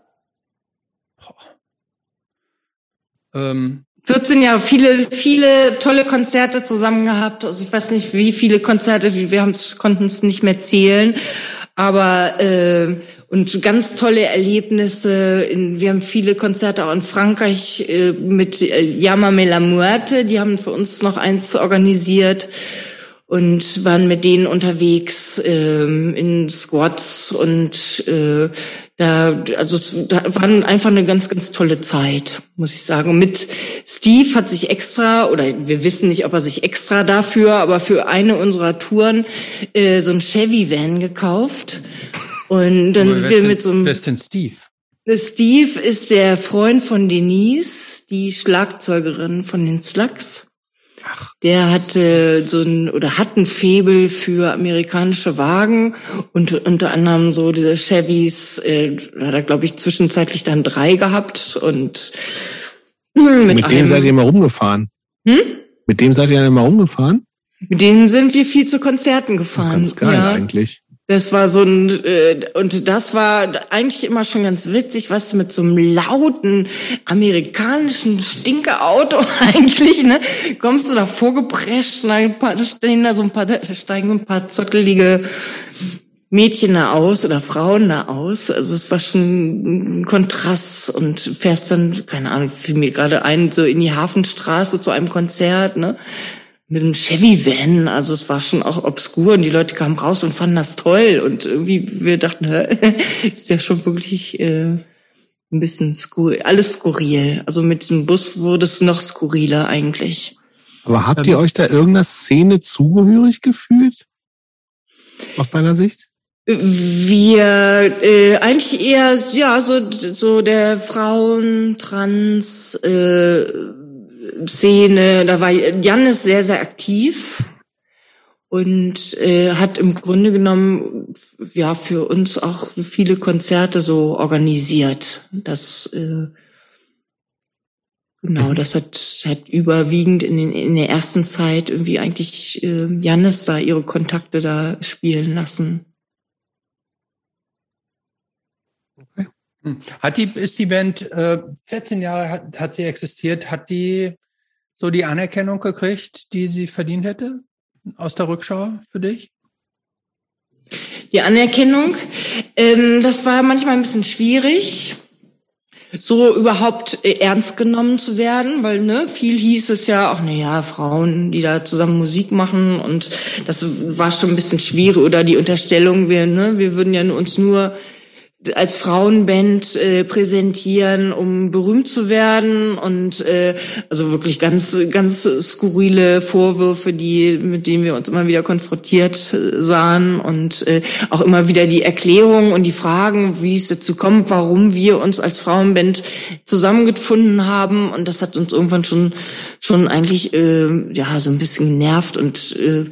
Speaker 3: Ähm, 14 Jahre, viele, viele tolle Konzerte zusammen gehabt. Also ich weiß nicht, wie viele Konzerte, wir konnten es nicht mehr zählen. Aber äh, und ganz tolle Erlebnisse. In, wir haben viele Konzerte auch in Frankreich äh, mit äh, Yamame la Muerte. Die haben für uns noch eins organisiert und waren mit denen unterwegs äh, in Squats und äh, da, also es da war einfach eine ganz, ganz tolle Zeit, muss ich sagen. Und mit Steve hat sich extra, oder wir wissen nicht, ob er sich extra dafür, aber für eine unserer Touren äh, so ein Chevy-Van gekauft. Und dann aber sind wir mit so einem.
Speaker 1: Wer ist denn Steve?
Speaker 3: Steve ist der Freund von Denise, die Schlagzeugerin von den Slugs. Ach. Der hatte so ein oder hat ein Febel für amerikanische Wagen und unter anderem so diese Chevys, äh, hat er glaube ich zwischenzeitlich dann drei gehabt und
Speaker 2: hm, *clears throat* mit, mit dem seid ihr immer rumgefahren. Hm? Mit dem seid ihr dann immer rumgefahren?
Speaker 3: Mit dem sind wir viel zu Konzerten gefahren.
Speaker 2: Ganz geil ja. eigentlich.
Speaker 3: Das war so ein, äh, und das war eigentlich immer schon ganz witzig, was mit so einem lauten amerikanischen Stinkeauto *laughs* eigentlich, ne? Kommst du da vorgeprescht, da stehen da so ein paar, steigen ein paar zottelige Mädchen da aus oder Frauen da aus. Also es war schon ein Kontrast und fährst dann, keine Ahnung, fiel mir gerade ein, so in die Hafenstraße zu einem Konzert, ne? Mit einem Chevy-Van. Also es war schon auch obskur und die Leute kamen raus und fanden das toll. Und irgendwie, wir dachten, *laughs* ist ja schon wirklich äh, ein bisschen skurril, alles skurril. Also mit dem Bus wurde es noch skurriler eigentlich.
Speaker 2: Aber habt ihr euch da irgendeiner Szene zugehörig gefühlt? Aus deiner Sicht?
Speaker 3: Wir äh, eigentlich eher ja so so der Frauen Trans äh, Szene, da war Jannis sehr, sehr aktiv und äh, hat im Grunde genommen ja für uns auch viele Konzerte so organisiert. Das äh, genau, das hat hat überwiegend in, den, in der ersten Zeit irgendwie eigentlich äh, Jannis da ihre Kontakte da spielen lassen.
Speaker 1: Hm. Hat die, ist die Band, äh, 14 Jahre hat, hat sie existiert, hat die so die Anerkennung gekriegt, die sie verdient hätte aus der Rückschau für dich?
Speaker 3: Die Anerkennung, ähm, das war manchmal ein bisschen schwierig, so überhaupt äh, ernst genommen zu werden, weil ne, viel hieß es ja auch, na ja, Frauen, die da zusammen Musik machen und das war schon ein bisschen schwierig oder die Unterstellung, wir, ne, wir würden ja uns nur als Frauenband äh, präsentieren, um berühmt zu werden und äh, also wirklich ganz ganz skurrile Vorwürfe, die mit denen wir uns immer wieder konfrontiert äh, sahen und äh, auch immer wieder die Erklärung und die Fragen, wie es dazu kommt, warum wir uns als Frauenband zusammengefunden haben. Und das hat uns irgendwann schon schon eigentlich äh, ja so ein bisschen genervt und äh,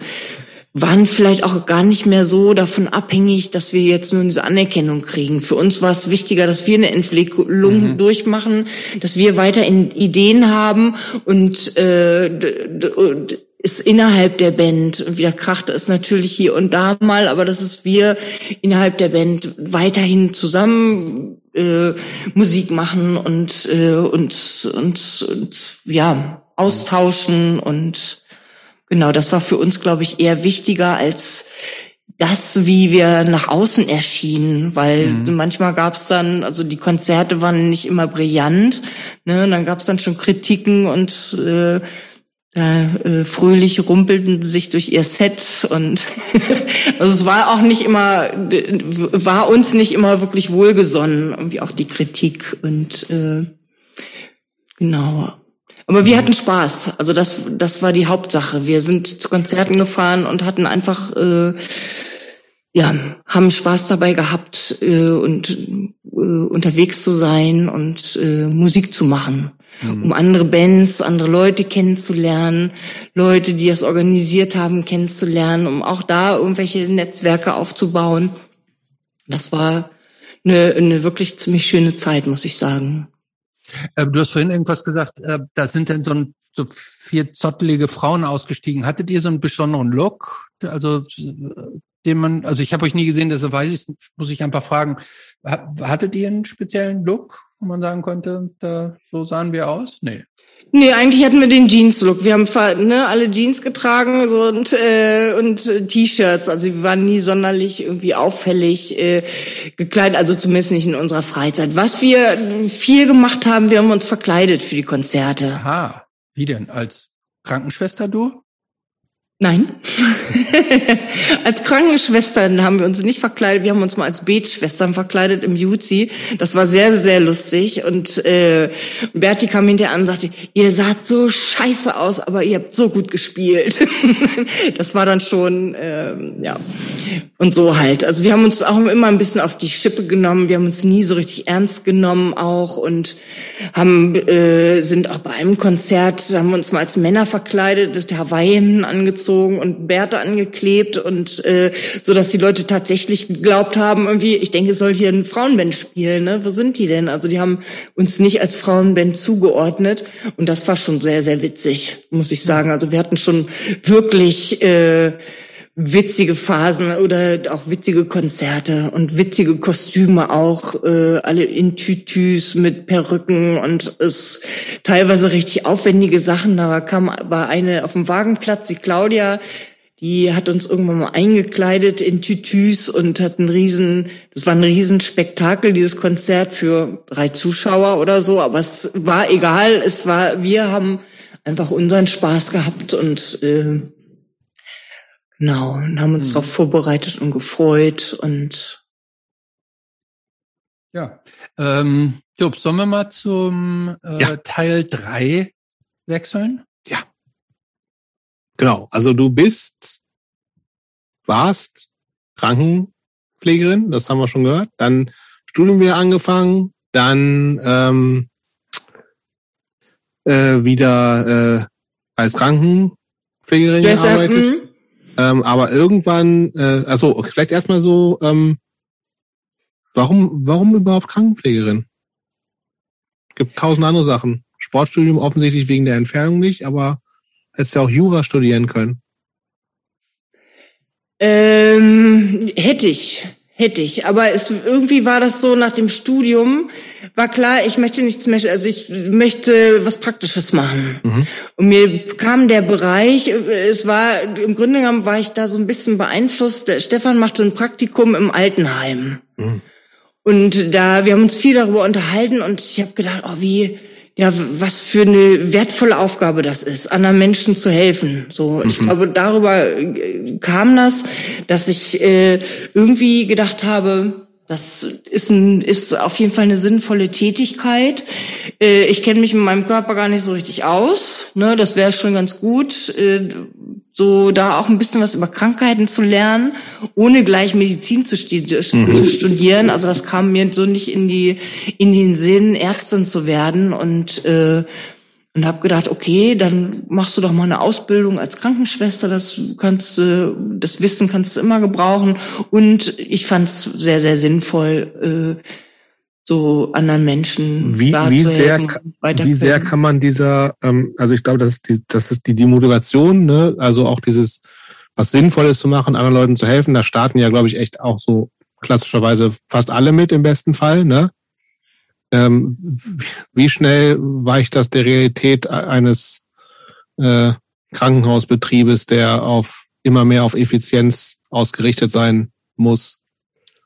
Speaker 3: waren vielleicht auch gar nicht mehr so davon abhängig, dass wir jetzt nur diese Anerkennung kriegen. Für uns war es wichtiger, dass wir eine Entwicklung mhm. durchmachen, dass wir weiter Ideen haben und äh, ist innerhalb der Band und wieder krachte es natürlich hier und da mal, aber dass es wir innerhalb der Band weiterhin zusammen äh, Musik machen und äh, und, und, und ja austauschen und Genau, das war für uns, glaube ich, eher wichtiger als das, wie wir nach außen erschienen, weil mhm. manchmal gab es dann, also die Konzerte waren nicht immer brillant, ne, und dann gab es dann schon Kritiken und äh, äh, fröhlich rumpelten sich durch ihr Set und *laughs* also es war auch nicht immer, war uns nicht immer wirklich wohlgesonnen, irgendwie auch die Kritik und äh, genau. Aber wir hatten Spaß. Also das, das war die Hauptsache. Wir sind zu Konzerten gefahren und hatten einfach, äh, ja, haben Spaß dabei gehabt äh, und äh, unterwegs zu sein und äh, Musik zu machen. mhm. um andere Bands, andere Leute kennenzulernen, Leute, die das organisiert haben, kennenzulernen, um auch da irgendwelche Netzwerke aufzubauen. Das war eine, eine wirklich ziemlich schöne Zeit, muss ich sagen.
Speaker 1: Äh, du hast vorhin irgendwas gesagt, äh, da sind dann so, ein, so vier zottelige Frauen ausgestiegen. Hattet ihr so einen besonderen Look? Also den man, also ich habe euch nie gesehen, deshalb weiß ich, muss ich einfach fragen, hattet ihr einen speziellen Look, wo man sagen konnte, da, so sahen wir aus? Nee.
Speaker 3: Nee, eigentlich hatten wir den Jeans-Look. Wir haben ne, alle Jeans getragen so, und, äh, und äh, T-Shirts. Also wir waren nie sonderlich irgendwie auffällig äh, gekleidet, also zumindest nicht in unserer Freizeit. Was wir viel gemacht haben, wir haben uns verkleidet für die Konzerte.
Speaker 1: Aha, wie denn? Als Krankenschwester du?
Speaker 3: Nein. *laughs* als Krankenschwestern haben wir uns nicht verkleidet. Wir haben uns mal als Betschwestern verkleidet im Juzi. Das war sehr, sehr lustig. Und äh, Berti kam hinterher an und sagte, ihr saht so scheiße aus, aber ihr habt so gut gespielt. *laughs* das war dann schon, äh, ja. Und so halt. Also wir haben uns auch immer ein bisschen auf die Schippe genommen. Wir haben uns nie so richtig ernst genommen auch. Und haben äh, sind auch bei einem Konzert, haben wir uns mal als Männer verkleidet, Hawaii-Hemden angezogen angezogen und Bärte angeklebt und äh, so, dass die Leute tatsächlich geglaubt haben, irgendwie, ich denke, es soll hier ein Frauenband spielen, ne? Wo sind die denn? Also die haben uns nicht als Frauenband zugeordnet und das war schon sehr, sehr witzig, muss ich sagen. Also wir hatten schon wirklich äh, witzige Phasen oder auch witzige Konzerte und witzige Kostüme auch, äh, alle in Tütüs mit Perücken und es teilweise richtig aufwendige Sachen. Da kam war eine auf dem Wagenplatz, die Claudia, die hat uns irgendwann mal eingekleidet in Tütüs und hat einen riesen, das war ein riesen Spektakel, dieses Konzert für drei Zuschauer oder so, aber es war egal, es war, wir haben einfach unseren Spaß gehabt und äh, Genau, und haben uns mhm. darauf vorbereitet und gefreut und
Speaker 1: ja. Ähm, Jupp, sollen wir mal zum äh, ja. Teil drei wechseln?
Speaker 2: Ja. Genau, also du bist, warst Krankenpflegerin, das haben wir schon gehört, dann Studium wieder angefangen, dann ähm, äh, wieder äh, als Krankenpflegerin gearbeitet. Ähm, aber irgendwann, äh, also vielleicht erstmal so, ähm, warum, warum überhaupt Krankenpflegerin? Gibt tausend andere Sachen. Sportstudium offensichtlich wegen der Entfernung nicht, aber hättest ja auch Jura studieren können.
Speaker 3: Ähm, hätte ich. Hätte ich, aber es irgendwie war das so nach dem Studium war klar, ich möchte nichts mehr, also ich möchte was Praktisches machen. Mhm. Und mir kam der Bereich, es war im Grunde genommen war ich da so ein bisschen beeinflusst. Der Stefan machte ein Praktikum im Altenheim. Mhm. Und da wir haben uns viel darüber unterhalten und ich habe gedacht, oh wie ja, was für eine wertvolle Aufgabe das ist, anderen Menschen zu helfen. So, ich mhm. glaube, darüber äh, kam das, dass ich äh, irgendwie gedacht habe, das ist, ein, ist auf jeden Fall eine sinnvolle Tätigkeit. Äh, ich kenne mich mit meinem Körper gar nicht so richtig aus. Ne, das wäre schon ganz gut, äh, so da auch ein bisschen was über Krankheiten zu lernen, ohne gleich Medizin zu, mhm. zu studieren. Also das kam mir so nicht in die in den Sinn, Ärztin zu werden und äh, und habe gedacht, okay, dann machst du doch mal eine Ausbildung als Krankenschwester, das kannst du, das Wissen kannst du immer gebrauchen. Und ich fand es sehr, sehr sinnvoll, äh, so anderen Menschen
Speaker 2: wie, wie sehr, wie sehr kann man dieser, ähm, also ich glaube, das ist die, das ist die, die Motivation, ne? also auch dieses, was Sinnvolles zu machen, anderen Leuten zu helfen. Da starten ja, glaube ich, echt auch so klassischerweise fast alle mit im besten Fall, ne? Ähm, wie schnell weicht das der Realität eines äh, Krankenhausbetriebes, der auf immer mehr auf Effizienz ausgerichtet sein muss?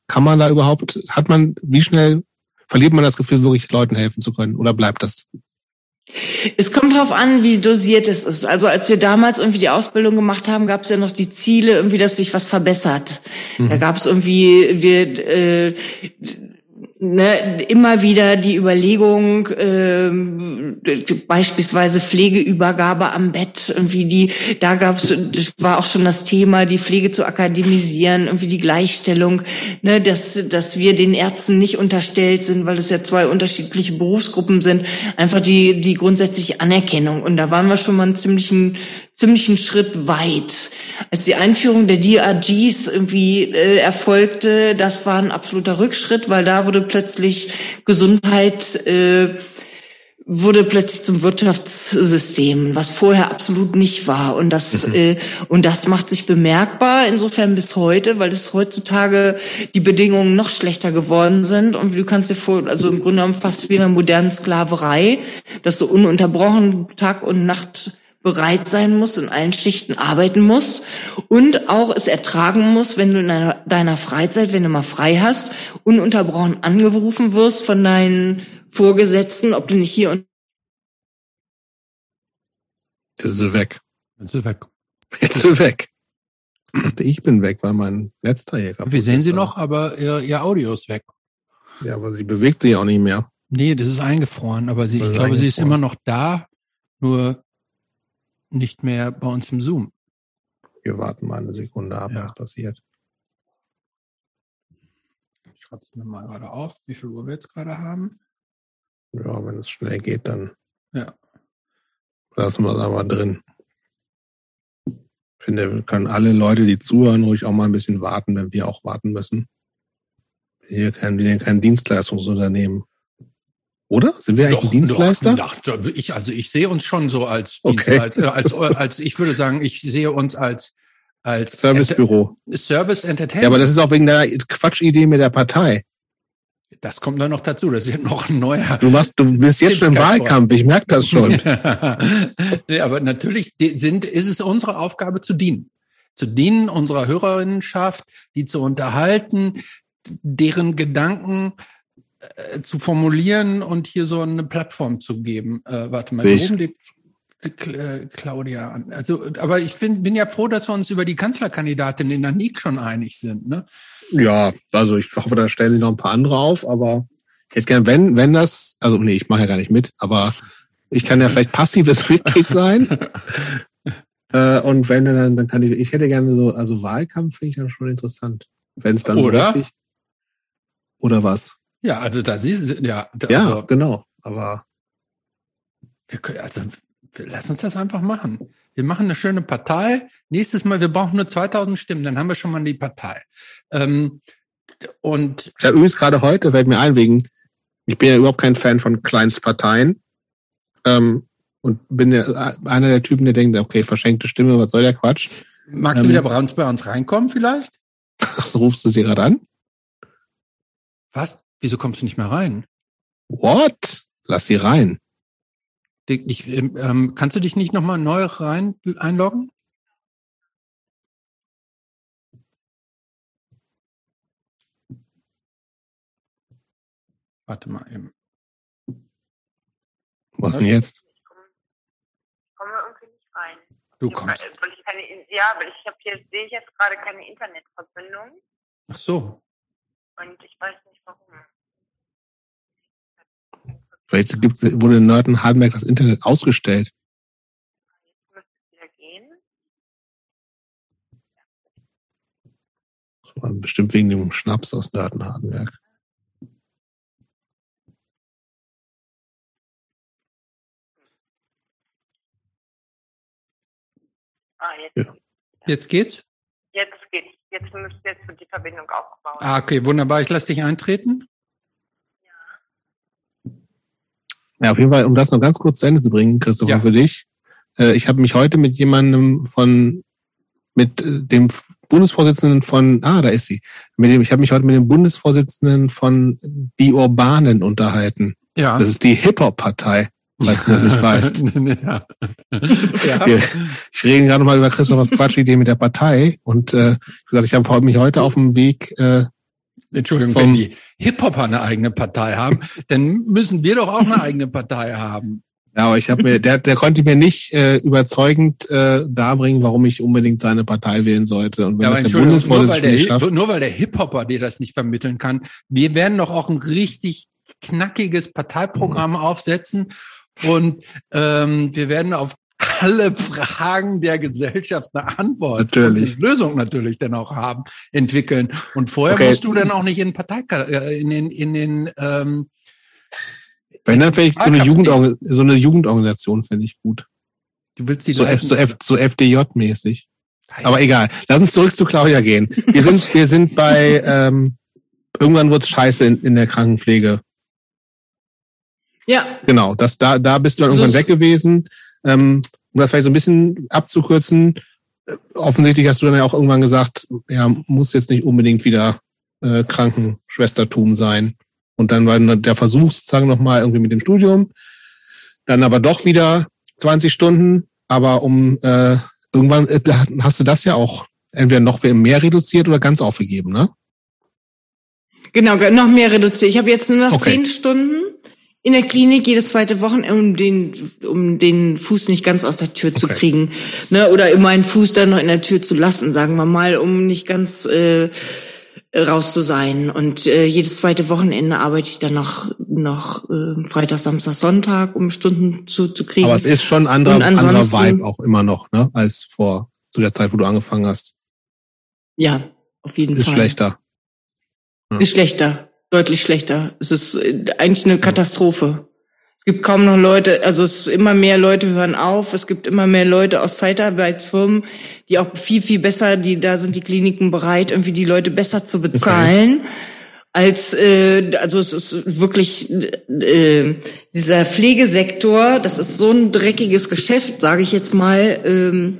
Speaker 2: Kann man da überhaupt, hat man, wie schnell verliert man das Gefühl, wirklich Leuten helfen zu können? Oder bleibt das
Speaker 3: es kommt darauf an, wie dosiert es ist. Also als wir damals irgendwie die Ausbildung gemacht haben, gab es ja noch die Ziele, irgendwie, dass sich was verbessert. Mhm. Da gab es irgendwie, wir, äh, ne, immer wieder die Überlegung, ähm, beispielsweise Pflegeübergabe am Bett, irgendwie die, da gab's, war auch schon das Thema, die Pflege zu akademisieren, irgendwie die Gleichstellung, ne, dass, dass wir den Ärzten nicht unterstellt sind, weil es ja zwei unterschiedliche Berufsgruppen sind, einfach die, die grundsätzliche Anerkennung. Und da waren wir schon mal einen ziemlichen, ziemlichen Schritt weit. Als die Einführung der DRGs irgendwie äh, erfolgte, das war ein absoluter Rückschritt, weil da wurde plötzlich Gesundheit äh, wurde plötzlich zum Wirtschaftssystem, was vorher absolut nicht war. Und das, mhm. äh, und das macht sich bemerkbar, insofern bis heute, weil es heutzutage die Bedingungen noch schlechter geworden sind. Und du kannst dir vor, also im Grunde genommen fast wie in einer modernen Sklaverei, dass du ununterbrochen Tag und Nacht bereit sein muss, in allen Schichten arbeiten muss und auch es ertragen muss, wenn du in deiner, deiner Freizeit, wenn du mal frei hast, ununterbrochen angerufen wirst von deinen Vorgesetzten, ob du nicht hier und
Speaker 2: Jetzt ist sie weg.
Speaker 1: Jetzt ist sie weg.
Speaker 2: Jetzt ist sie weg. Ich dachte, ich bin weg, weil mein letzter hier
Speaker 1: kaputt Wir sehen sie noch, aber ihr, ihr Audio ist weg.
Speaker 2: Ja, aber sie bewegt sich auch nicht mehr.
Speaker 1: Nee, das ist eingefroren, aber sie, ich glaube, sie ist immer noch da, nur nicht mehr bei uns im Zoom.
Speaker 2: Wir warten mal eine Sekunde ab, ja. was passiert.
Speaker 1: Ich schreibe es mir mal gerade auf, wie viel Uhr wir jetzt gerade haben.
Speaker 2: Ja, wenn es schnell geht, dann
Speaker 1: ja.
Speaker 2: lassen wir es aber drin. Ich finde, können alle Leute, die zuhören, ruhig auch mal ein bisschen warten, wenn wir auch warten müssen. Hier kein, kein Dienstleistungsunternehmen. Oder? Sind wir eigentlich doch, ein Dienstleister?
Speaker 1: Doch, doch, ich, also ich sehe uns schon so als okay. als, als, als, ich würde sagen, ich sehe uns als als
Speaker 2: Servicebüro.
Speaker 1: Service Entertainment.
Speaker 2: Ja, aber das ist auch wegen der Quatschidee mit der Partei.
Speaker 1: Das kommt dann noch dazu. Das ist ja noch ein neuer.
Speaker 2: Du machst, du bist jetzt schon im Wahlkampf. Ich merke das schon. *laughs*
Speaker 1: nee, aber natürlich sind, ist es unsere Aufgabe zu dienen. Zu dienen unserer Hörerinnenschaft, die zu unterhalten, deren Gedanken äh, zu formulieren und hier so eine Plattform zu geben. Äh, warte mal, warum die, die äh, Claudia an? Also, aber ich bin, bin ja froh, dass wir uns über die Kanzlerkandidatin in der NIC schon einig sind. Ne?
Speaker 2: Ja, also ich hoffe, da stellen sich noch ein paar andere auf, aber ich hätte gern, wenn, wenn das, also nee, ich mache ja gar nicht mit, aber ich kann ja vielleicht passives *laughs* Mitglied sein. *laughs* äh, und wenn dann, dann kann ich, ich hätte gerne so, also Wahlkampf finde ich ja schon interessant. Wenn es dann
Speaker 1: oder?
Speaker 2: so richtig, oder was?
Speaker 1: Ja, also da siehst du, ja. Da,
Speaker 2: ja,
Speaker 1: also,
Speaker 2: genau. Aber
Speaker 1: wir können, also lass uns das einfach machen. Wir machen eine schöne Partei. Nächstes Mal, wir brauchen nur 2000 Stimmen, dann haben wir schon mal die Partei. Ähm, und
Speaker 2: habe übrigens gerade heute, fällt mir ein, wegen, ich bin ja überhaupt kein Fan von Kleinstparteien. Ähm, und bin ja einer der Typen, der denkt, okay, verschenkte Stimme, was soll der Quatsch?
Speaker 1: Magst ähm, du wieder bei uns, bei uns reinkommen vielleicht?
Speaker 2: Ach, so rufst du sie gerade an?
Speaker 1: Was? Wieso kommst du nicht mehr rein?
Speaker 2: What? Lass sie rein.
Speaker 1: Ich, ähm, kannst du dich nicht nochmal neu rein einloggen? Warte mal eben.
Speaker 2: Was denn jetzt?
Speaker 4: Ich komme irgendwie nicht rein.
Speaker 1: Du kommst.
Speaker 4: Weil ich keine, ja, weil ich habe hier sehe ich jetzt gerade keine Internetverbindung.
Speaker 1: Ach so.
Speaker 4: Und ich weiß nicht warum.
Speaker 2: Vielleicht gibt's, wurde in Nörten-Hardenberg das Internet ausgestellt. Das war bestimmt wegen dem Schnaps aus Nörten-Hardenberg.
Speaker 4: Ah, jetzt,
Speaker 1: ja. jetzt geht's?
Speaker 4: Jetzt geht's. Jetzt müsste jetzt die Verbindung aufbauen.
Speaker 1: Ah, okay, wunderbar. Ich lasse dich eintreten.
Speaker 2: Ja, auf jeden Fall, um das noch ganz kurz zu Ende zu bringen, Christopher, ja. für dich. Äh, ich habe mich heute mit jemandem von, mit äh, dem Bundesvorsitzenden von, ah, da ist sie. Mit dem, ich habe mich heute mit dem Bundesvorsitzenden von Die Urbanen unterhalten.
Speaker 1: Ja.
Speaker 2: Das ist die Hip-Hop-Partei, falls du das nicht weißt. *laughs* ja. ja. Ich rede gerade mal über Christophers Quatschidee mit der Partei und äh, gesagt, ich habe mich heute auf dem Weg äh,
Speaker 1: Entschuldigung, wenn die Hip-Hopper eine eigene Partei haben, *laughs* dann müssen wir doch auch eine eigene Partei haben.
Speaker 2: Ja, aber ich habe mir, der, der konnte mir nicht äh, überzeugend äh, darbringen, warum ich unbedingt seine Partei wählen sollte. Und wenn
Speaker 1: Ja,
Speaker 2: das der
Speaker 1: nur weil der,
Speaker 2: schafft,
Speaker 1: nur weil der Hip-Hopper dir das nicht vermitteln kann. Wir werden doch auch ein richtig knackiges Parteiprogramm aufsetzen und ähm, wir werden auf alle Fragen der Gesellschaft eine Antwort
Speaker 2: Natürlich.
Speaker 1: und eine Lösung natürlich dann auch haben, entwickeln. Und vorher
Speaker 2: Okay.
Speaker 1: musst du dann auch nicht in Partei, äh, in den, in den ähm,
Speaker 2: wenn dann vielleicht so eine, Jugendorgan so eine Jugendorganisation finde ich gut.
Speaker 1: du willst die
Speaker 2: So, F, so, F, so FDJ-mäßig. Aber egal. Lass uns zurück zu Claudia gehen. Wir sind, wir sind bei ähm, irgendwann wird's scheiße in, in der Krankenpflege.
Speaker 3: Ja,
Speaker 2: Genau, das, da, da bist du dann
Speaker 3: So
Speaker 2: irgendwann weg gewesen. Ähm, um das vielleicht so ein bisschen abzukürzen, äh, offensichtlich hast du dann ja auch irgendwann gesagt, ja, muss jetzt nicht unbedingt wieder äh, Krankenschwestertum sein. Und dann war der Versuch sozusagen nochmal irgendwie mit dem Studium. Dann aber doch wieder 20 Stunden. Aber um äh, irgendwann äh, hast du das ja auch entweder noch mehr reduziert oder ganz aufgegeben, ne?
Speaker 3: genau, noch mehr reduziert. Ich habe jetzt nur noch
Speaker 2: Okay.
Speaker 3: zehn Stunden in der Klinik jedes zweite Wochenende, um den, um den Fuß nicht ganz aus der Tür zu
Speaker 2: Okay.
Speaker 3: kriegen. Ne? Oder immer einen Fuß dann noch in der Tür zu lassen, sagen wir mal, um nicht ganz äh, raus zu sein. Und äh, jedes zweite Wochenende arbeite ich dann noch, noch äh, Freitag, Samstag, Sonntag, um Stunden zu, zu kriegen.
Speaker 2: Aber es ist schon ein anderer, anderer Vibe auch immer noch, ne? Als vor zu der Zeit, wo du angefangen hast.
Speaker 3: ja, auf jeden
Speaker 2: Ist
Speaker 3: Fall.
Speaker 2: schlechter.
Speaker 3: Ist schlechter, deutlich schlechter. Es ist äh, eigentlich eine Katastrophe. Es gibt kaum noch Leute, also es immer mehr Leute hören auf. Es gibt immer mehr Leute aus Zeitarbeitsfirmen, die auch viel viel besser, die da sind die Kliniken bereit, irgendwie die Leute besser zu bezahlen. Als äh, also es ist wirklich äh, dieser Pflegesektor, das ist so ein dreckiges Geschäft, sage ich jetzt mal. Ähm,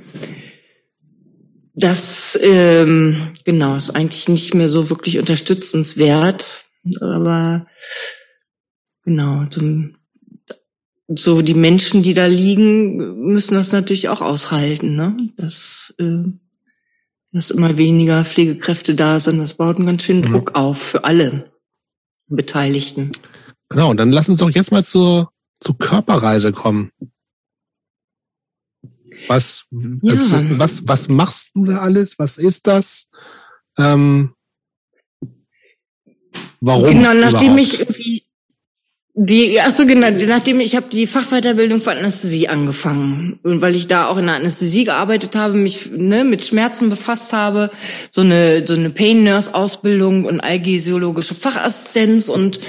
Speaker 3: das ähm, genau ist eigentlich nicht mehr so wirklich unterstützenswert, aber genau zum, so die Menschen, die da liegen, müssen das natürlich auch aushalten, ne? Dass, äh, dass immer weniger Pflegekräfte da sind, das baut einen ganz schönen
Speaker 2: Mhm.
Speaker 3: Druck auf für alle Beteiligten.
Speaker 2: Genau, dann lass uns doch jetzt mal zur, zur Körperreise kommen. Was,
Speaker 3: Ja.
Speaker 2: äh, was, was machst du da alles? Was ist das? Ähm, warum?
Speaker 3: Genau, nachdem
Speaker 2: überhaupt?
Speaker 3: ich irgendwie die, ach so genau, nachdem ich habe die Fachweiterbildung für Anästhesie angefangen und weil ich da auch in der Anästhesie gearbeitet habe, mich ne, mit Schmerzen befasst habe, so eine so eine Pain Nurse Ausbildung und allgesiologische Fachassistenz und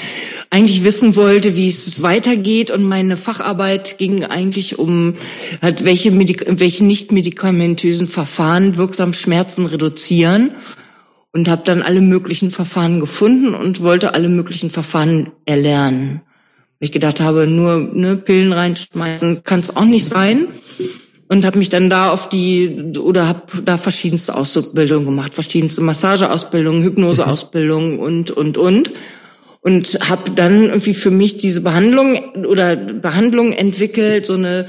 Speaker 3: eigentlich wissen wollte, wie es weitergeht und meine Facharbeit ging eigentlich um halt welche Medik welche nicht medikamentösen Verfahren wirksam Schmerzen reduzieren und habe dann alle möglichen Verfahren gefunden und wollte alle möglichen Verfahren erlernen. Weil ich gedacht habe, nur ne, Pillen reinschmeißen kann es auch nicht sein. Und habe mich dann da auf die, oder habe da verschiedenste Ausbildungen gemacht, verschiedenste Massageausbildungen, Hypnoseausbildungen *laughs* und, und, und. Und habe dann irgendwie für mich diese Behandlung oder Behandlung entwickelt, so eine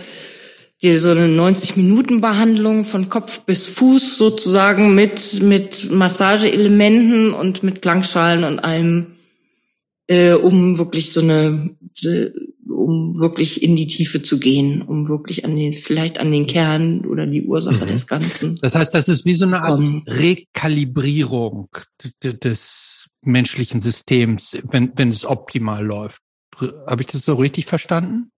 Speaker 3: die so eine 90-Minuten-Behandlung von Kopf bis Fuß sozusagen mit, mit Massageelementen und mit Klangschalen und allem, äh, um wirklich so eine, äh, um wirklich in die Tiefe zu gehen, um wirklich an den, vielleicht an den Kern oder die Ursache
Speaker 2: Mhm.
Speaker 3: des Ganzen.
Speaker 1: Das heißt, das ist wie so eine Art
Speaker 3: kommen.
Speaker 1: Rekalibrierung des menschlichen Systems, wenn, wenn es optimal läuft. Habe ich das so richtig verstanden?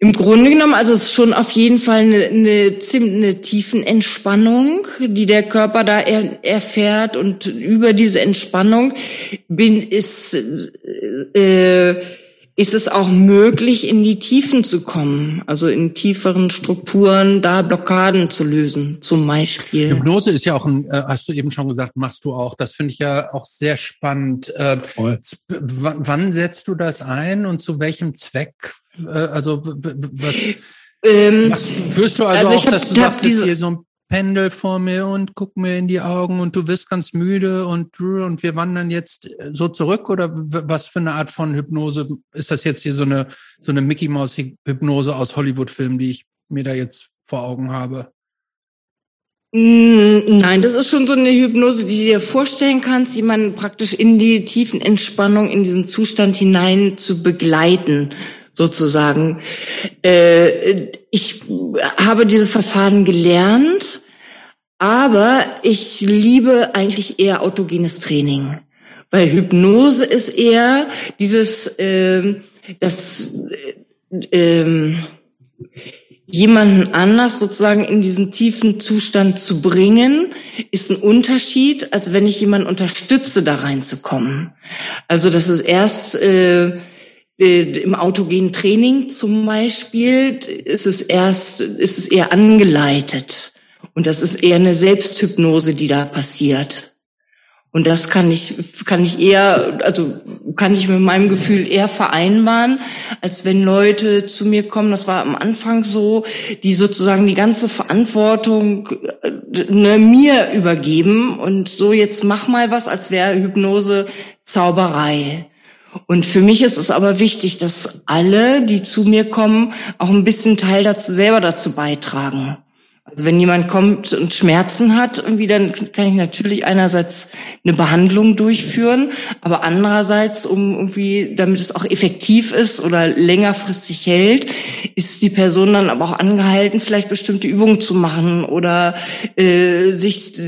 Speaker 3: Im Grunde genommen, also es ist schon auf jeden Fall eine, eine ziemlich eine tiefen Entspannung, die der Körper da er, erfährt. Und über diese Entspannung bin ist äh, ist es auch möglich, in die Tiefen zu kommen, also in tieferen Strukturen da Blockaden zu lösen, zum Beispiel.
Speaker 1: Hypnose ist ja auch ein, äh, hast du eben schon gesagt, machst du auch. Das finde ich ja auch sehr spannend. Äh,
Speaker 2: Voll.
Speaker 1: wann setzt du das ein und zu welchem Zweck? Äh, also was,
Speaker 3: Ähm,
Speaker 1: was führst du also,
Speaker 3: Also ich
Speaker 1: auch,
Speaker 3: hab-
Speaker 1: dass du sagst,
Speaker 3: diese-
Speaker 1: hier so ein Pendel vor mir und guck mir in die Augen und du wirst ganz müde und und wir wandern jetzt äh, so zurück oder was für eine Art von Hypnose ist das jetzt hier so eine so eine Mickey Maus Hypnose aus Hollywood Filmen, die ich mir da jetzt vor Augen habe?
Speaker 3: Mm, Nein, das ist schon so eine Hypnose, die du dir vorstellen kannst, jemanden praktisch in die tiefen Entspannung, in diesen Zustand hinein zu begleiten. Sozusagen. Äh, ich habe diese Verfahren gelernt, aber ich liebe eigentlich eher autogenes Training, weil Hypnose ist eher dieses, äh, das, äh, jemanden anders sozusagen in diesen tiefen Zustand zu bringen, ist ein Unterschied, als wenn ich jemanden unterstütze, da reinzukommen. Also das ist erst äh, im autogenen Training zum Beispiel ist es erst, ist es eher angeleitet. Und das ist eher eine Selbsthypnose, die da passiert. Und das kann ich, kann ich eher, also kann ich mit meinem Gefühl eher vereinbaren, als wenn Leute zu mir kommen, das war am Anfang so, die sozusagen die ganze Verantwortung äh, ne, mir übergeben und so jetzt mach mal was, als wäre Hypnose Zauberei. Und für mich ist es aber wichtig, dass alle, die zu mir kommen, auch ein bisschen Teil dazu, selber dazu beitragen. Also wenn jemand kommt und Schmerzen hat, irgendwie, dann kann ich natürlich einerseits eine Behandlung durchführen, aber andererseits, um irgendwie, damit es auch effektiv ist oder längerfristig hält, ist die Person dann aber auch angehalten, vielleicht bestimmte Übungen zu machen oder äh, sich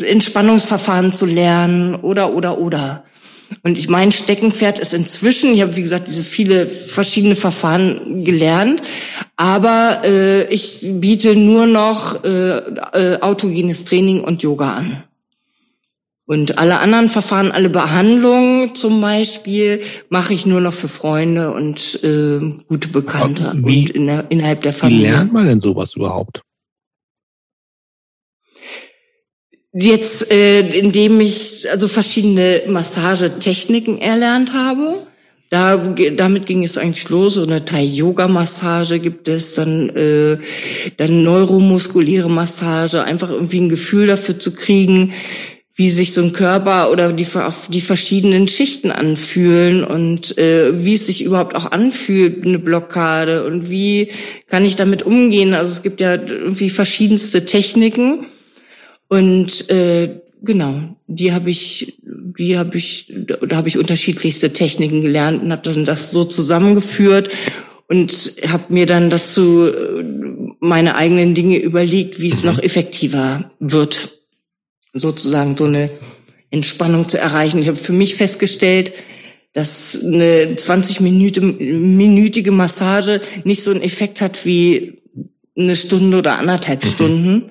Speaker 3: Entspannungsverfahren zu lernen oder oder oder. Und ich mein Steckenpferd ist inzwischen, ich habe wie gesagt diese viele verschiedene Verfahren gelernt, aber äh, ich biete nur noch äh, äh, autogenes Training und Yoga an. Und alle anderen Verfahren, alle Behandlungen zum Beispiel, mache ich nur noch für Freunde und äh, gute Bekannte
Speaker 2: wie,
Speaker 3: und in der, innerhalb der Familie.
Speaker 2: Wie lernt man denn sowas überhaupt?
Speaker 3: Jetzt, äh, indem ich also verschiedene Massagetechniken erlernt habe. Da, damit ging es eigentlich los. So eine Thai-Yoga-Massage gibt es, dann, äh, dann neuromuskuläre Massage, einfach irgendwie ein Gefühl dafür zu kriegen, wie sich so ein Körper oder die, die verschiedenen Schichten anfühlen und äh, wie es sich überhaupt auch anfühlt, eine Blockade und wie kann ich damit umgehen. Also es gibt ja irgendwie verschiedenste Techniken. Und äh, genau, die habe ich, die habe ich, da habe ich unterschiedlichste Techniken gelernt und habe dann das so zusammengeführt und habe mir dann dazu äh, meine eigenen Dinge überlegt, wie es noch effektiver wird, sozusagen so eine Entspannung zu erreichen. Ich habe für mich festgestellt, dass eine 20-minütige Massage nicht so einen Effekt hat wie eine Stunde oder anderthalb mhm. Stunden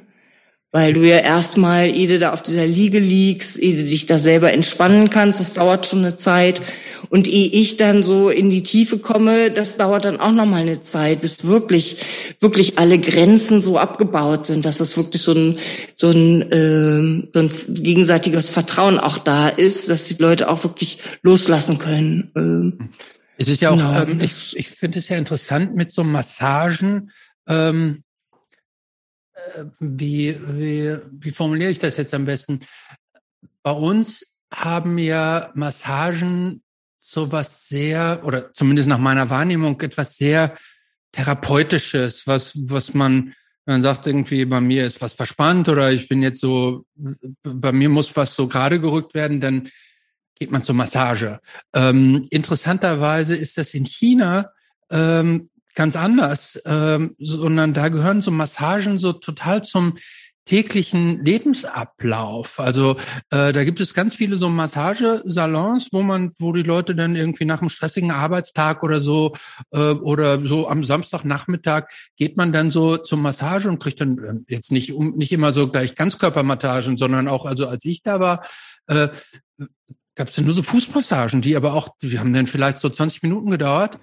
Speaker 3: weil du ja erstmal, ehe du da auf dieser Liege liegst, ehe du dich da selber entspannen kannst, das dauert schon eine Zeit. Und ehe ich dann so in die Tiefe komme, das dauert dann auch nochmal eine Zeit, bis wirklich, wirklich alle Grenzen so abgebaut sind, dass es wirklich so ein, so ein, äh, so ein gegenseitiges Vertrauen auch da ist, dass die Leute auch wirklich loslassen können.
Speaker 1: Ähm, es ist ja auch, genau. ähm, ich, ich finde es ja interessant mit so Massagen, ähm, wie, wie, wie formuliere ich das jetzt am besten? Bei uns haben ja Massagen so was sehr, oder zumindest nach meiner Wahrnehmung, etwas sehr Therapeutisches, was, was man, man sagt irgendwie, bei mir ist was verspannt oder ich bin jetzt so, bei mir muss was so gerade gerückt werden, dann geht man zur Massage. Ähm, interessanterweise ist das in China ähm, ganz anders, ähm, sondern da gehören so Massagen so total zum täglichen Lebensablauf. Also äh, da gibt es ganz viele so Massagesalons, wo man, wo die Leute dann irgendwie nach einem stressigen Arbeitstag oder so äh, oder so am Samstagnachmittag geht man dann so zur Massage und kriegt dann äh, jetzt nicht um nicht immer so gleich Ganzkörpermassagen, sondern auch also als ich da war. Äh, gab es dann nur so Fußmassagen, die aber auch, die haben dann vielleicht so 20 Minuten gedauert.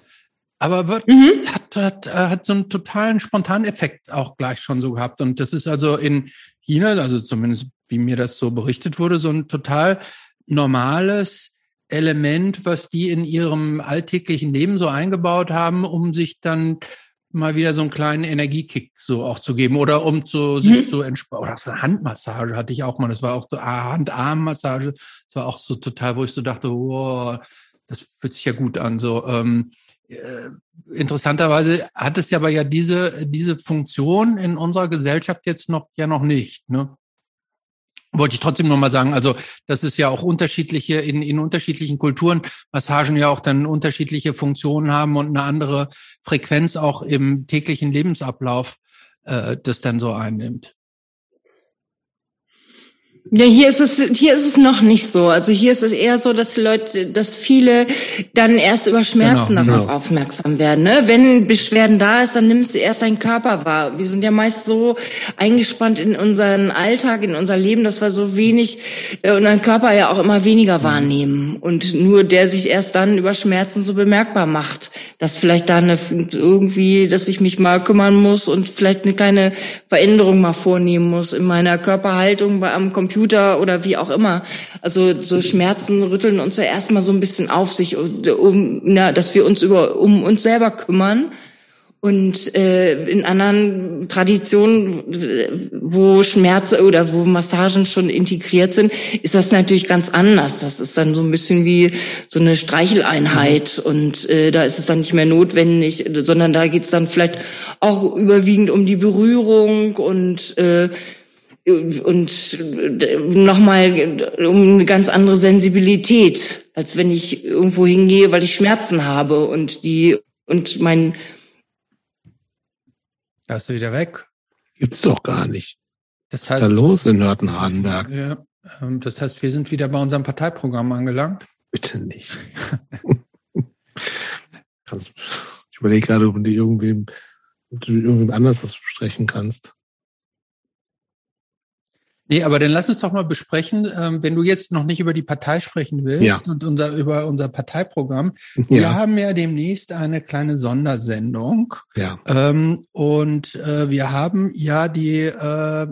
Speaker 1: Aber wird, mhm. hat, hat, äh, hat so einen totalen spontanen Effekt auch gleich schon so gehabt. Und das ist also in China, also zumindest wie mir das so berichtet wurde, so ein total normales Element, was die in ihrem alltäglichen Leben so eingebaut haben, um sich dann mal wieder so einen kleinen Energiekick so auch zu geben oder um zu sich mhm. zu entspannen. Oder so eine Handmassage hatte ich auch mal. Das war auch so ah, Hand-Arm-Massage. Das war auch so total, wo ich so dachte, wow, das fühlt sich ja gut an. So ähm, äh, interessanterweise hat es ja aber ja diese, diese Funktion in unserer Gesellschaft jetzt noch ja noch nicht. Ne? wollte ich trotzdem nochmal sagen, also das ist ja auch unterschiedliche, in, in unterschiedlichen Kulturen, Massagen ja auch dann unterschiedliche Funktionen haben und eine andere Frequenz auch im täglichen Lebensablauf äh, das dann so einnimmt.
Speaker 3: Ja, hier ist es, hier ist es noch nicht so. Also hier ist es eher so, dass Leute, dass viele dann erst über Schmerzen genau, darauf genau. aufmerksam werden. Ne? Wenn Beschwerden da ist, dann nimmst du erst deinen Körper wahr. Wir sind ja meist so eingespannt in unseren Alltag, in unser Leben, dass wir so wenig äh, unseren Körper ja auch immer weniger wahrnehmen. Und nur der sich erst dann über Schmerzen so bemerkbar macht, dass vielleicht da eine, irgendwie, dass ich mich mal kümmern muss und vielleicht eine kleine Veränderung mal vornehmen muss in meiner Körperhaltung bei am Computer Computer oder wie auch immer. Also so Schmerzen rütteln uns ja erstmal so ein bisschen auf sich, um, na, dass wir uns über um uns selber kümmern. Und äh, in anderen Traditionen, wo Schmerz oder wo Massagen schon integriert sind, ist das natürlich ganz anders. Das ist dann so ein bisschen wie so eine Streicheleinheit. Und äh, da ist es dann nicht mehr notwendig, sondern da geht es dann vielleicht auch überwiegend um die Berührung und äh, und nochmal um eine ganz andere Sensibilität, als wenn ich irgendwo hingehe, weil ich Schmerzen habe und die und mein
Speaker 1: Da ist du wieder weg.
Speaker 2: Gibt's doch gar nicht. Das heißt, Was ist da los in Nörten-Hardenberg?
Speaker 1: Ja, ähm, das heißt, wir sind wieder bei unserem Parteiprogramm angelangt.
Speaker 2: Bitte nicht. *laughs* ich überlege gerade, ob du irgendwem, ob du irgendwem anders das besprechen kannst.
Speaker 1: Nee, aber dann lass uns doch mal besprechen, ähm, wenn du jetzt noch nicht über die Partei sprechen willst ja. und unser, über unser Parteiprogramm. Ja. Wir haben ja demnächst eine kleine Sondersendung.
Speaker 2: Ja.
Speaker 1: Ähm, und äh, wir haben ja die, äh,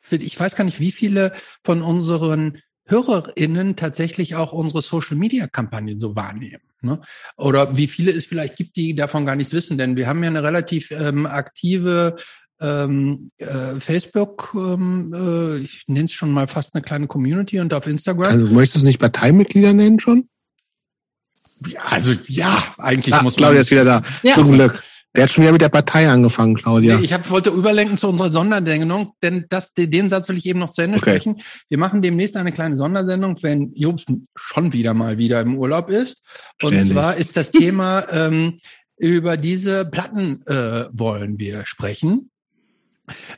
Speaker 1: für, ich weiß gar nicht, wie viele von unseren HörerInnen tatsächlich auch unsere Social Media Kampagnen so wahrnehmen. Ne? Oder wie viele es vielleicht gibt, die davon gar nichts wissen, denn wir haben ja eine relativ ähm, aktive ähm, äh, Facebook, ähm, äh, ich nenne es schon mal fast eine kleine Community und auf Instagram.
Speaker 2: Also möchtest du es nicht Parteimitglieder nennen schon?
Speaker 1: Ja, also ja, eigentlich
Speaker 2: ah, muss man. Claudia ist wieder da. Ja. Zum Glück. Der hat schon wieder mit der Partei angefangen, Claudia.
Speaker 1: Ich hab, wollte überlenken zu unserer Sondersendung, denn das, den Satz will ich eben noch zu Ende okay. sprechen. Wir machen demnächst eine kleine Sondersendung, wenn Jobs schon wieder mal wieder im Urlaub ist. Und Ständig. zwar ist das Thema, ähm, über diese Platten äh, wollen wir sprechen.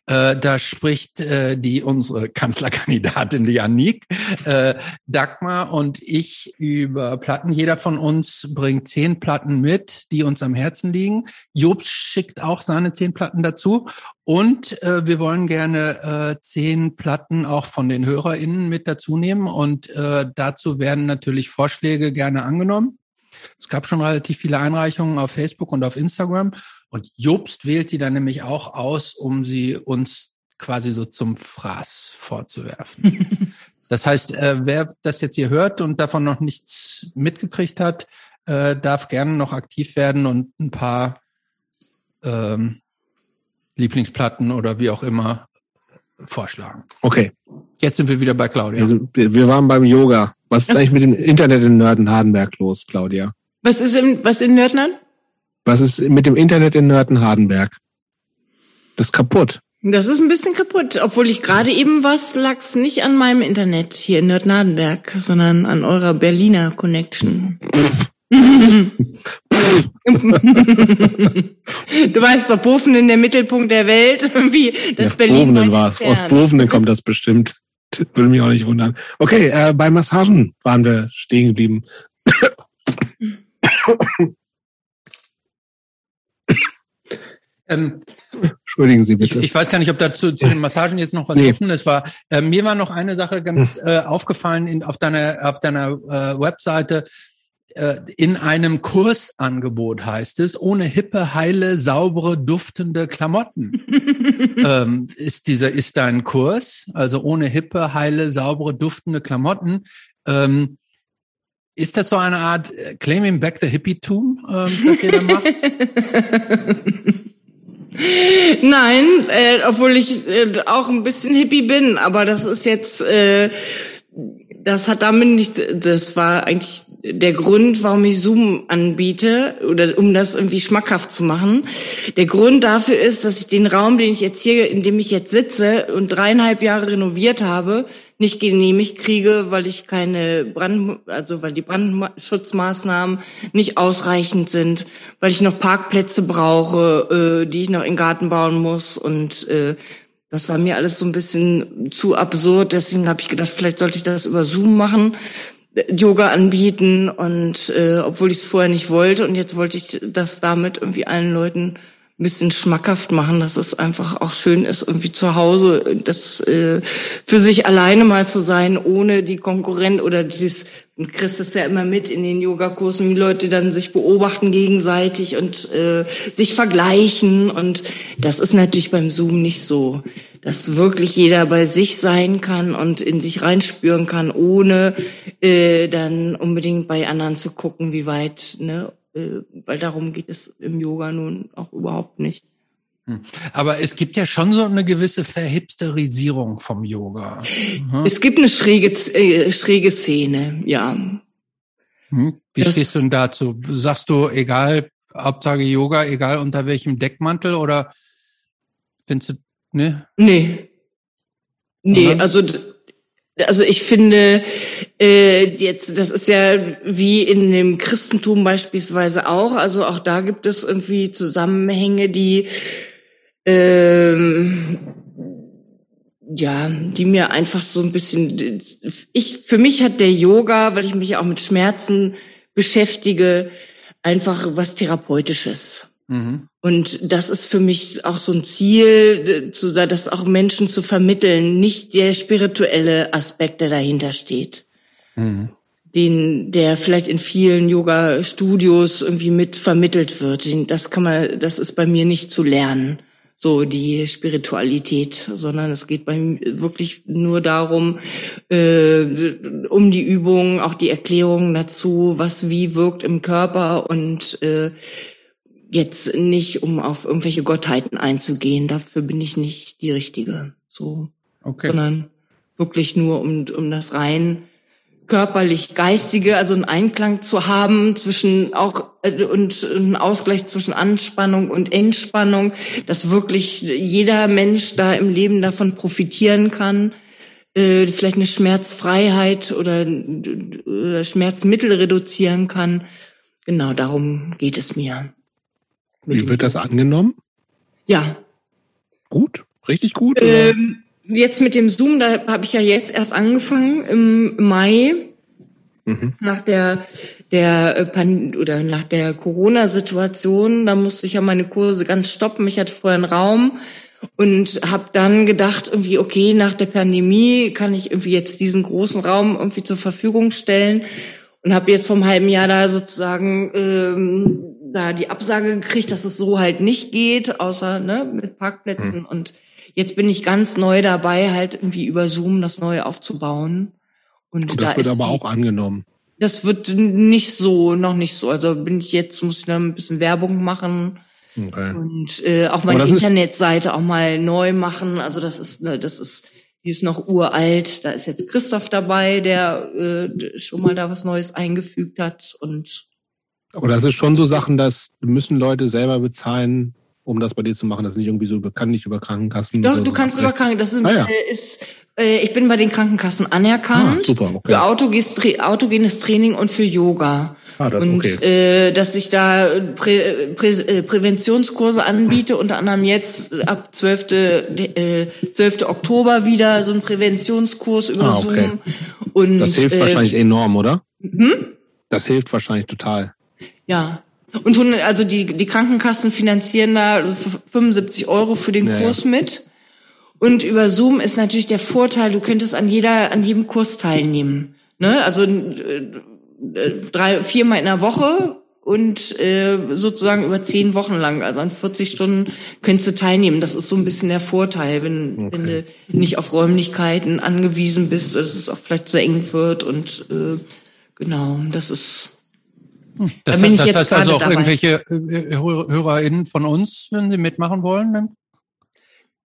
Speaker 1: Äh, da spricht äh, die unsere Kanzlerkandidatin, die Annik, äh, Dagmar und ich über Platten. Jeder von uns bringt zehn Platten mit, die uns am Herzen liegen. Jobs schickt auch seine zehn Platten dazu. Und äh, wir wollen gerne äh, zehn Platten auch von den HörerInnen mit dazu nehmen. Und äh, dazu werden natürlich Vorschläge gerne angenommen. Es gab schon relativ viele Einreichungen auf Facebook und auf Instagram. Und Jobst wählt die dann nämlich auch aus, um sie uns quasi so zum Fraß vorzuwerfen. das heißt, äh, wer das jetzt hier hört und davon noch nichts mitgekriegt hat, äh, darf gerne noch aktiv werden und ein paar ähm, Lieblingsplatten oder wie auch immer vorschlagen.
Speaker 2: Okay.
Speaker 1: Jetzt sind wir wieder bei Claudia.
Speaker 2: Wir, wir waren beim Yoga. Was ist eigentlich mit dem Internet in Nörden-Hardenberg los, Claudia?
Speaker 3: Was ist im, was in Nördland?
Speaker 2: Was ist mit dem Internet in Nörten-Hardenberg? Das ist kaputt.
Speaker 3: Das ist ein bisschen kaputt, obwohl ich gerade eben was lag's nicht an meinem Internet hier in Nörden-Hardenberg, sondern an eurer Berliner Connection. *laughs* du weißt doch, Bofen in der Mittelpunkt der Welt, *laughs* wie das ja, Berlin
Speaker 2: Bovenen war Aus Bovenen kommt das bestimmt. *laughs* Würde mich auch nicht wundern. Okay, äh, bei Massagen waren wir stehen geblieben. Ähm, Entschuldigen Sie bitte.
Speaker 1: Ich, ich, weiß gar nicht, ob dazu zu den Massagen jetzt noch was nee. offen ist. War äh, mir war noch eine Sache ganz hm. äh, aufgefallen in, auf deiner auf deiner äh, Webseite. Äh, in einem Kursangebot heißt es, ohne hippe, heile, saubere, duftende Klamotten. *laughs* ähm, ist dieser ist dein Kurs, also ohne hippe, heile, saubere, duftende Klamotten. Ähm, ist das so eine Art äh, Claiming Back the Hippie-Tum, ähm, das ihr da macht? *laughs*
Speaker 3: Nein, äh, obwohl ich äh, auch ein bisschen Hippie bin, aber das ist jetzt, äh, das hat damit nicht, das war eigentlich der Grund, warum ich Zoom anbiete oder um das irgendwie schmackhaft zu machen. Der Grund dafür ist, dass ich den Raum, den ich jetzt hier, in dem ich jetzt sitze und dreieinhalb Jahre renoviert habe, nicht genehmigt kriege, weil ich keine Brand, also weil die Brandschutzmaßnahmen nicht ausreichend sind, weil ich noch Parkplätze brauche, äh, die ich noch in den Garten bauen muss und äh, das war mir alles so ein bisschen zu absurd. Deswegen habe ich gedacht, vielleicht sollte ich das über Zoom machen. Yoga anbieten und äh, obwohl ich es vorher nicht wollte und jetzt wollte ich das damit irgendwie allen Leuten ein bisschen schmackhaft machen, dass es einfach auch schön ist, irgendwie zu Hause das äh, für sich alleine mal zu sein, ohne die Konkurrent oder dieses, und kriegst es ja immer mit in den Yogakursen, wie Leute dann sich beobachten gegenseitig und äh, sich vergleichen und das ist natürlich beim Zoom nicht so dass wirklich jeder bei sich sein kann und in sich reinspüren kann, ohne äh, dann unbedingt bei anderen zu gucken, wie weit, ne? Äh, weil darum geht es im Yoga nun auch überhaupt nicht.
Speaker 1: Hm. Aber es gibt ja schon so eine gewisse Verhipsterisierung vom Yoga.
Speaker 3: Mhm. Es gibt eine schräge, äh, schräge Szene, ja.
Speaker 1: Hm. Wie das, stehst du denn dazu? Sagst du, egal, Hauptsache Yoga, egal unter welchem Deckmantel oder findest du
Speaker 3: Ne? Nee. Nee, also also ich finde äh, jetzt das ist ja wie in dem Christentum beispielsweise auch. Also auch da gibt es irgendwie Zusammenhänge die ähm, ja die mir einfach so ein bisschen ich für mich hat der Yoga weil ich mich auch mit Schmerzen beschäftige einfach was therapeutisches Mhm. Und das ist für mich auch so ein Ziel, zu, das auch Menschen zu vermitteln, nicht der spirituelle Aspekt, der dahinter steht. Mhm. Den, der vielleicht in vielen Yoga-Studios irgendwie mit vermittelt wird. Das kann man, das ist bei mir nicht zu lernen, so die Spiritualität, sondern es geht bei mir wirklich nur darum, äh, um die Übung, auch die Erklärungen dazu, was wie wirkt im Körper und äh, jetzt nicht, um auf irgendwelche Gottheiten einzugehen. Dafür bin ich nicht die Richtige. So. Okay. Sondern wirklich nur um, um das rein körperlich geistige, also einen Einklang zu haben zwischen auch äh, und einen Ausgleich zwischen Anspannung und Entspannung, dass wirklich jeder Mensch da im Leben davon profitieren kann, äh, vielleicht eine Schmerzfreiheit oder, oder Schmerzmittel reduzieren kann. Genau darum geht es mir.
Speaker 2: Wie wird das angenommen?
Speaker 3: Ja.
Speaker 2: Gut? Richtig gut?
Speaker 3: Ähm, jetzt mit dem Zoom, da habe ich ja jetzt erst angefangen im Mai. Mhm. Nach der der äh, Pan oder nach der Corona-Situation, da musste ich ja meine Kurse ganz stoppen. Ich hatte vorher einen Raum und habe dann gedacht irgendwie okay nach der Pandemie kann ich irgendwie jetzt diesen großen Raum irgendwie zur Verfügung stellen und habe jetzt vom halben Jahr da sozusagen ähm, da die Absage gekriegt, dass es so halt nicht geht, außer ne, mit Parkplätzen. Hm. Und jetzt bin ich ganz neu dabei, halt irgendwie über Zoom das Neue aufzubauen.
Speaker 2: Und, Und das da wird aber die, auch angenommen.
Speaker 3: Das wird nicht so, noch nicht so. Also bin ich jetzt, muss ich da ein bisschen Werbung machen. Okay. Und äh, auch meine Internetseite auch mal neu machen. Also das ist, ne, das ist, die ist noch uralt. Da ist jetzt Christoph dabei, der äh, schon mal da was Neues eingefügt hat. Und
Speaker 2: aber das ist schon so Sachen, dass müssen Leute selber bezahlen, um das bei dir zu machen. Das ist nicht irgendwie so bekannt, nicht über Krankenkassen.
Speaker 3: Doch, du so kannst über Krankenkassen. Das ist, ah, ja. Äh, ist äh, ich bin bei den Krankenkassen anerkannt. Ah, super, okay. Für autogenes Training und für Yoga. Ah, das und okay. äh, dass ich da Prä, Prä, äh, Präventionskurse anbiete, unter anderem jetzt ab 12. Äh, 12. Oktober wieder so ein Präventionskurs über ah, okay. Zoom.
Speaker 2: Und, das hilft äh, wahrscheinlich enorm, oder? Hm? Das hilft wahrscheinlich total.
Speaker 3: Ja. Und also die, die Krankenkassen finanzieren da 75 Euro für den naja. Kurs mit. Und über Zoom ist natürlich der Vorteil, du könntest an jeder, an jedem Kurs teilnehmen. Ne? Also äh, drei, viermal in der Woche und äh, sozusagen über zehn Wochen lang, also an 40 Stunden könntest du teilnehmen. Das ist so ein bisschen der Vorteil, wenn, okay. wenn du nicht auf Räumlichkeiten angewiesen bist, dass es auch vielleicht zu eng wird und äh, genau, das ist.
Speaker 1: Das, da bin ich das jetzt heißt also auch dabei. irgendwelche äh, HörerInnen von uns, wenn sie mitmachen wollen, dann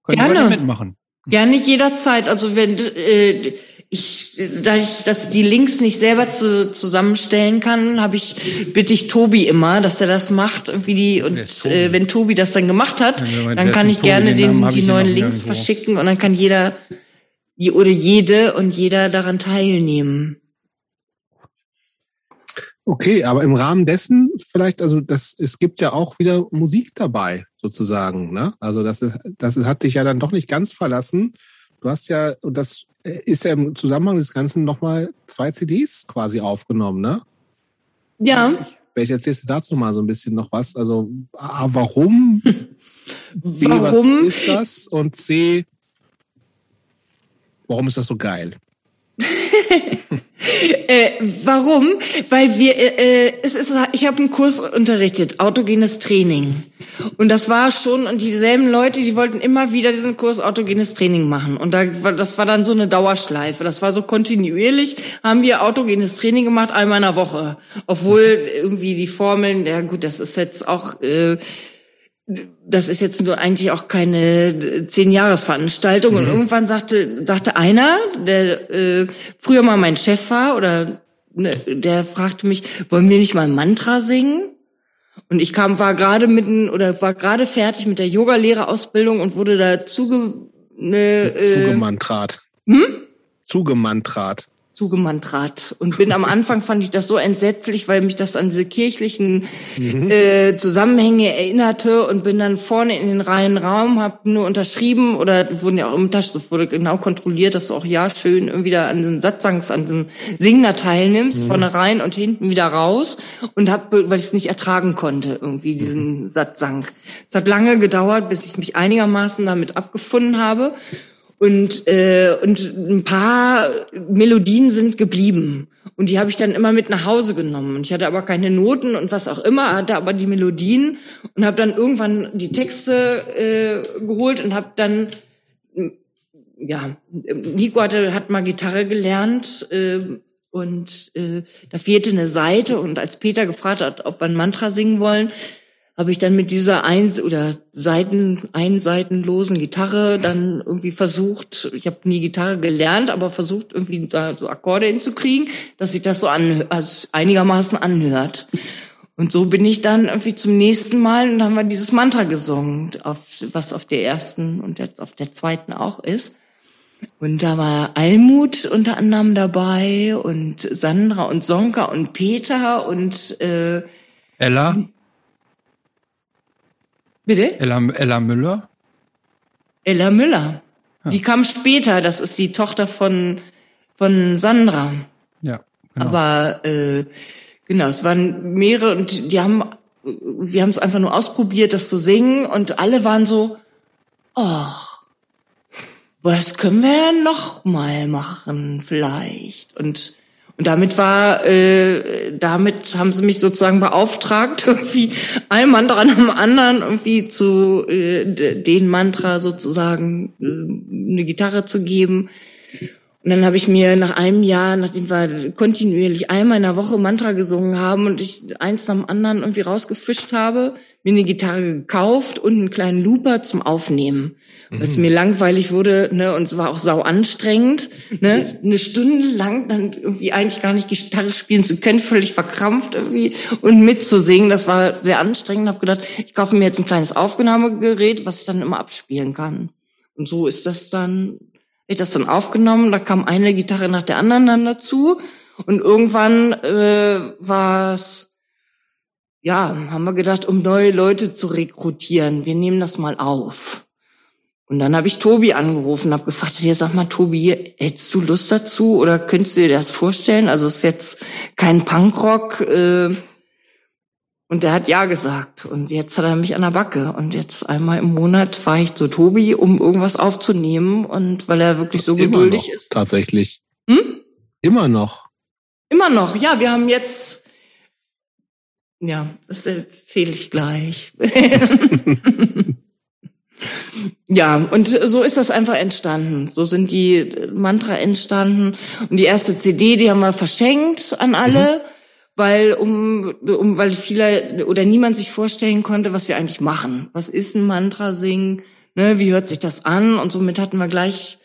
Speaker 1: können Gerne. wir mitmachen.
Speaker 3: Gerne jederzeit. Also wenn äh, ich, dass ich die Links nicht selber zu, zusammenstellen kann, habe ich bitte ich Tobi immer, dass er das macht irgendwie die und äh, wenn Tobi das dann gemacht hat,
Speaker 1: Ja,
Speaker 3: dann kann ich
Speaker 1: denn
Speaker 3: gerne
Speaker 1: Tobi? Den
Speaker 3: den, die
Speaker 1: ich
Speaker 3: neuen Links
Speaker 1: nirgendwo.
Speaker 3: verschicken und dann kann jeder je- oder jede und jeder daran teilnehmen.
Speaker 2: Okay, aber im Rahmen dessen vielleicht, also das, es gibt ja auch wieder Musik dabei, sozusagen, ne? Also das ist, das hat dich ja dann doch nicht ganz verlassen. Du hast ja, und das ist ja im Zusammenhang des Ganzen nochmal zwei CDs quasi aufgenommen, ne?
Speaker 3: Ja,
Speaker 2: Vielleicht erzählst du dazu mal so ein bisschen noch was. Also A, warum? *laughs* B,
Speaker 3: Warum?
Speaker 2: was ist das? Und C, warum ist das so geil? *laughs*
Speaker 3: Äh, warum? Weil wir, äh, äh, es ist, ich habe einen Kurs unterrichtet, autogenes Training. Und das war schon, und dieselben Leute, die wollten immer wieder diesen Kurs autogenes Training machen. Und da, das war dann so eine Dauerschleife. Das war so kontinuierlich, haben wir autogenes Training gemacht, einmal in der Woche. Obwohl irgendwie die Formeln, ja gut, das ist jetzt auch, äh, das ist jetzt nur eigentlich auch keine äh, zehn-Jahres-Veranstaltung. Und irgendwann sagte, sagte einer, der äh, früher mal mein Chef war, oder ne, der fragte mich, wollen wir nicht mal ein Mantra singen? Und ich kam, war gerade mitten oder war gerade fertig mit der Yogalehrerausbildung und wurde da zuge, ne, äh,
Speaker 2: Zugemantrat.
Speaker 3: hm?
Speaker 2: Zugemantrat.
Speaker 3: Zugemantrat und bin am Anfang fand ich das so entsetzlich, weil mich das an diese kirchlichen äh, Zusammenhänge erinnerte und bin dann vorne in den reinen Raum, habe nur unterschrieben oder wurden ja auch im Tasch, wurde genau kontrolliert, dass du auch ja schön irgendwie da an den Satzangs, an den Singen da teilnimmst, vorne rein und hinten wieder raus und hab, weil ich es nicht ertragen konnte, irgendwie diesen Satzang. Es hat lange gedauert, bis ich mich einigermaßen damit abgefunden habe. Und, äh, und ein paar Melodien sind geblieben. Und die habe ich dann immer mit nach Hause genommen. Und ich hatte aber keine Noten und was auch immer, hatte aber die Melodien und habe dann irgendwann die Texte äh, geholt und habe dann, ja, Nico hatte, hat mal Gitarre gelernt äh, und äh, da fehlte eine Seite. Und als Peter gefragt hat, ob wir ein Mantra singen wollen, habe ich dann mit dieser ein oder Seiten einseitenlosen Gitarre dann irgendwie versucht, ich habe nie Gitarre gelernt, aber versucht irgendwie da so Akkorde hinzukriegen, dass sich das so an, also einigermaßen anhört. Und so bin ich dann irgendwie zum nächsten Mal und haben wir dieses Mantra gesungen, auf, was auf der ersten und jetzt auf der zweiten auch ist. Und da war Almut unter anderem dabei und Sandra und Sonka und Peter und äh,
Speaker 1: Ella,
Speaker 3: bitte?
Speaker 1: Ella, Ella Müller.
Speaker 3: Ella Müller. Die kam später, das ist die Tochter von, von Sandra.
Speaker 1: Ja, genau.
Speaker 3: Aber äh, genau, es waren mehrere und die haben, wir haben es einfach nur ausprobiert, das zu singen und alle waren so, oh, was können wir denn noch mal machen vielleicht? Und und damit war, äh, damit haben sie mich sozusagen beauftragt, *laughs* irgendwie ein Mantra nach dem anderen irgendwie zu äh, den Mantra sozusagen äh, eine Gitarre zu geben. Und dann habe ich mir nach einem Jahr, nachdem wir kontinuierlich einmal in der Woche Mantra gesungen haben und ich eins nach dem anderen irgendwie rausgefischt habe, mir eine Gitarre gekauft und einen kleinen Looper zum Aufnehmen. Weil es mir langweilig wurde, ne, und es war auch sau anstrengend, ne, eine Stunde lang dann irgendwie eigentlich gar nicht Gitarre spielen zu können, völlig verkrampft irgendwie und mitzusingen, das war sehr anstrengend. Hab gedacht, ich kaufe mir jetzt ein kleines Aufnahmegerät, was ich dann immer abspielen kann. Und so ist das dann ich das dann aufgenommen, da kam eine Gitarre nach der anderen dann dazu und irgendwann äh, war es, ja, haben wir gedacht, um neue Leute zu rekrutieren, wir nehmen das mal auf. Und dann habe ich Tobi angerufen, habe gefragt, hier sag mal, Tobi, hättest du Lust dazu oder könntest du dir das vorstellen? Also es ist jetzt kein Punkrock. Äh, und der hat ja gesagt. Und jetzt hat er mich an der Backe. Und jetzt einmal im Monat fahre ich zu Tobi, um irgendwas aufzunehmen. Und weil er wirklich so
Speaker 2: Immer
Speaker 3: geduldig
Speaker 2: noch,
Speaker 3: ist.
Speaker 2: Tatsächlich.
Speaker 3: Hm?
Speaker 2: Immer noch.
Speaker 3: Immer noch, ja, wir haben jetzt. Ja, das erzähle ich gleich. *laughs* ja, und so ist das einfach entstanden. So sind die Mantra entstanden. Und die erste CD, die haben wir verschenkt an alle, weil um, um weil viele oder niemand sich vorstellen konnte, was wir eigentlich machen. Was ist ein Mantra singen? Ne, wie hört sich das an? Und somit hatten wir gleich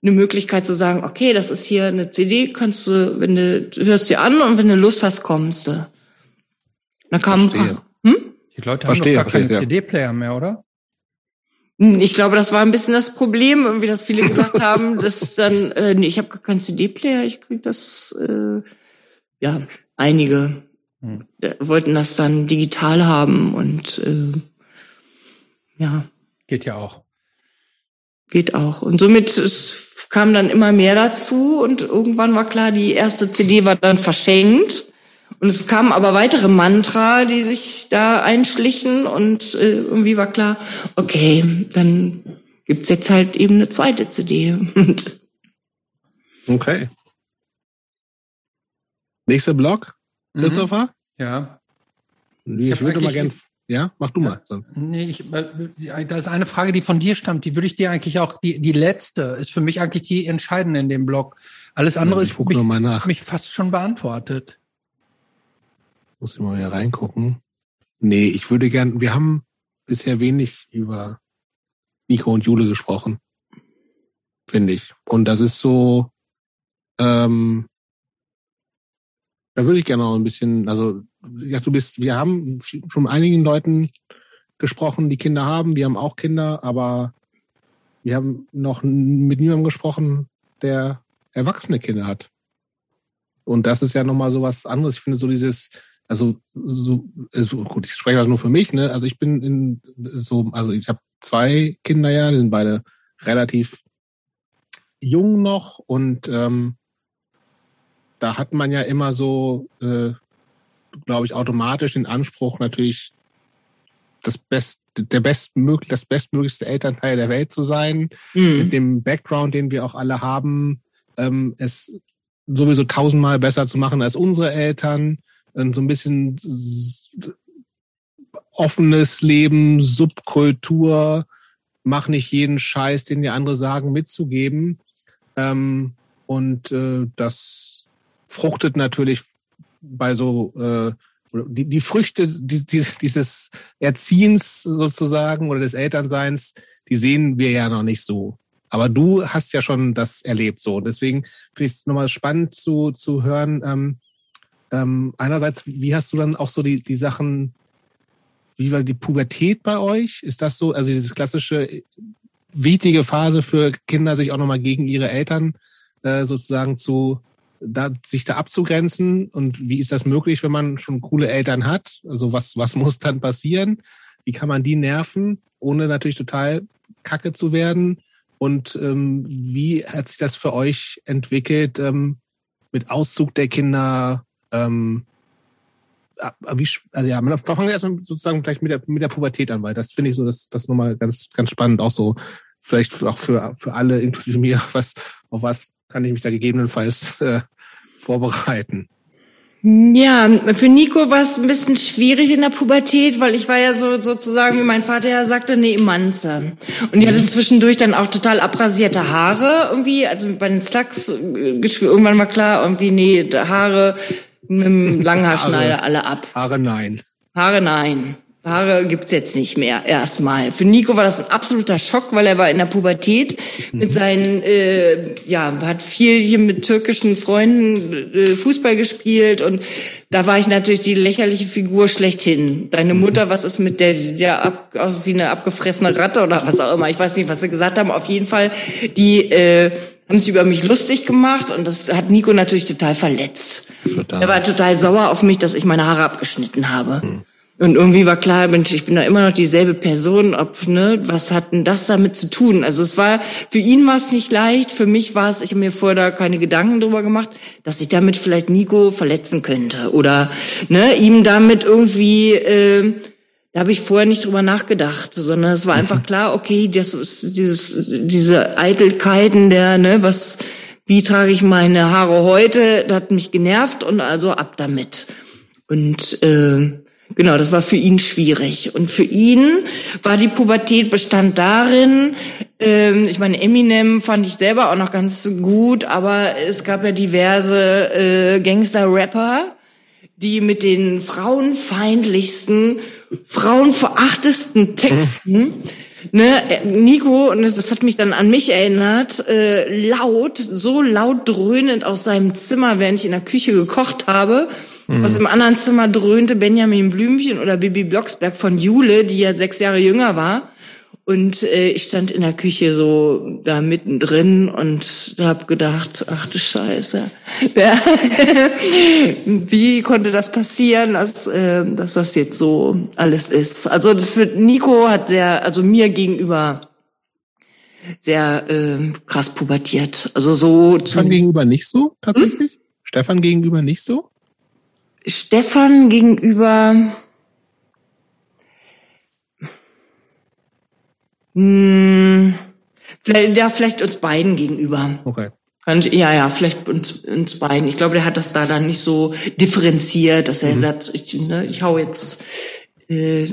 Speaker 3: eine Möglichkeit zu sagen, okay, das ist hier eine CD, kannst du, wenn du, du hörst dir an und wenn du Lust hast, kommst du. Dann kam
Speaker 2: Verstehe.
Speaker 3: hm?
Speaker 1: Die Leute
Speaker 2: Verstehe,
Speaker 1: haben doch gar keine
Speaker 2: verstehe, ja.
Speaker 1: CD-Player mehr, oder?
Speaker 3: Hm, Ich glaube, das war ein bisschen das Problem, irgendwie, dass viele gesagt *laughs* haben, dass dann, äh, nee, ich habe gar keinen CD-Player, ich krieg das, äh, ja, einige
Speaker 1: Hm.
Speaker 3: äh, wollten das dann digital haben und äh, ja,
Speaker 1: Geht ja auch.
Speaker 3: geht auch. Und somit es kam dann immer mehr dazu und irgendwann war klar, die erste CD war dann verschenkt. Und es kamen aber weitere Mantra, die sich da einschlichen und äh, irgendwie war klar, okay, dann gibt's jetzt halt eben eine zweite CD. *laughs*
Speaker 2: Okay. Nächster Block, Christopher?
Speaker 1: Ja.
Speaker 2: Ich,
Speaker 1: hab
Speaker 2: würde mal gern. Ja, mach du mal. Sonst.
Speaker 1: Nee, ich, da ist eine Frage, die von dir stammt, die würde ich dir eigentlich auch, die, die letzte ist für mich eigentlich die entscheidende in dem Blog. Alles andere
Speaker 2: ich
Speaker 1: ist für
Speaker 2: gucke
Speaker 1: mich,
Speaker 2: nochmal nach.
Speaker 1: für mich fast schon beantwortet.
Speaker 2: Muss ich mal wieder reingucken. Nee, ich würde gern. Wir haben bisher wenig über Nico und Jule gesprochen. Finde ich. Und das ist so. Ähm, da würde ich gerne noch ein bisschen, also ja, du bist, wir haben schon einigen Leuten gesprochen, die Kinder haben. Wir haben auch Kinder, aber wir haben noch mit niemandem gesprochen, der erwachsene Kinder hat. Und das ist ja nochmal so was anderes. Ich finde so dieses, also so, also gut, ich spreche halt nur für mich, ne? Also ich bin in so, also ich habe zwei Kinder ja, die sind beide relativ jung noch und ähm, da hat man ja immer so, äh, glaube ich, automatisch den Anspruch, natürlich das Best, der bestmöglich, das bestmöglichste Elternteil der Welt zu sein,
Speaker 3: hm,
Speaker 2: mit dem Background, den wir auch alle haben, ähm, es sowieso tausendmal besser zu machen als unsere Eltern, ähm, so ein bisschen offenes Leben, Subkultur, mach nicht jeden Scheiß, den die andere sagen, mitzugeben. Ähm, und äh, das fruchtet natürlich bei so äh, die, die Früchte die, dieses Erziehens sozusagen oder des Elternseins, die sehen wir ja noch nicht so. Aber du hast ja schon das erlebt so. Deswegen finde ich es nochmal spannend zu, zu hören. Ähm, ähm, einerseits, wie hast du dann auch so die, die Sachen, wie war die Pubertät bei euch? Ist das so, also dieses klassische wichtige Phase für Kinder, sich auch nochmal gegen ihre Eltern äh, sozusagen zu da, sich da abzugrenzen und wie ist das möglich, wenn man schon coole Eltern hat? Also was, was *laughs* muss dann passieren? Wie kann man die nerven, ohne natürlich total kacke zu werden? Und ähm, wie hat sich das für euch entwickelt ähm, mit Auszug der Kinder? Ähm, ah, wie, sch- also ja, man fangen wir erstmal sozusagen gleich mit der, mit der Pubertät an, weil das finde ich so, das, das nochmal ganz, ganz spannend, auch so, vielleicht auch für, für alle, inklusive mir, *laughs* was, auf was kann ich mich da gegebenenfalls äh, vorbereiten.
Speaker 3: Ja, für Nico war es ein bisschen schwierig in der Pubertät, weil ich war ja so sozusagen, wie mein Vater ja sagte, eine Emanze. Und die hatte zwischendurch dann auch total abrasierte Haare irgendwie, also bei den Slugs äh. Irgendwann war klar, irgendwie, nee, Haare mit dem *laughs* Langhaarschneider alle ab.
Speaker 2: Haare nein.
Speaker 3: Haare nein. Haare gibt's jetzt nicht mehr, erstmal. Für Nico war das ein absoluter Schock, weil er war in der Pubertät mit seinen, äh, ja, hat viel hier mit türkischen Freunden äh, Fußball gespielt und da war ich natürlich die lächerliche Figur schlechthin. Deine Mutter, was ist mit der, die ja ab, aus wie eine abgefressene Ratte oder was auch immer. Ich weiß nicht, was sie gesagt haben. Auf jeden Fall, die äh, haben sich über mich lustig gemacht und das hat Nico natürlich total verletzt.
Speaker 2: Total.
Speaker 3: Er war total sauer auf mich, dass ich meine Haare abgeschnitten habe. Und irgendwie war klar, Mensch, ich bin da immer noch dieselbe Person, ob, ne, was hat denn das damit zu tun? Also es war, für ihn war es nicht leicht, für mich war es, ich habe mir vorher da keine Gedanken drüber gemacht, dass ich damit vielleicht Nico verletzen könnte oder, ne, ihm damit irgendwie, äh, da habe ich vorher nicht drüber nachgedacht, sondern es war einfach klar, okay, das ist dieses, diese Eitelkeiten der, ne, was, wie trage ich meine Haare heute, das hat mich genervt und also ab damit. Und äh, genau, das war für ihn schwierig. Und für ihn war die Pubertät bestand darin, ähm, ich meine, Eminem fand ich selber auch noch ganz gut, aber es gab ja diverse äh, Gangster-Rapper, die mit den frauenfeindlichsten, frauenverachtesten Texten ne, Nico, und das hat mich dann an mich erinnert, äh, laut, so laut dröhnend aus seinem Zimmer, während ich in der Küche gekocht habe. Mhm. Aus dem anderen Zimmer dröhnte Benjamin Blümchen oder Bibi Blocksberg von Jule, die ja sechs Jahre jünger war. Und äh, ich stand in der Küche so da mittendrin und habe gedacht, ach du Scheiße, *laughs* wie konnte das passieren, dass, äh, dass das jetzt so alles ist? Also für Nico hat der, also mir gegenüber sehr äh, krass pubertiert. Also so.
Speaker 2: Stefan gegenüber nicht so tatsächlich? Hm? Stefan gegenüber nicht so?
Speaker 3: Stefan gegenüber Hm, vielleicht, ja, vielleicht uns beiden gegenüber.
Speaker 2: Okay.
Speaker 3: Ja, ja, vielleicht uns, uns beiden. Ich glaube, der hat das da dann nicht so differenziert, dass er mhm. sagt, ich, ne, ich hau jetzt äh,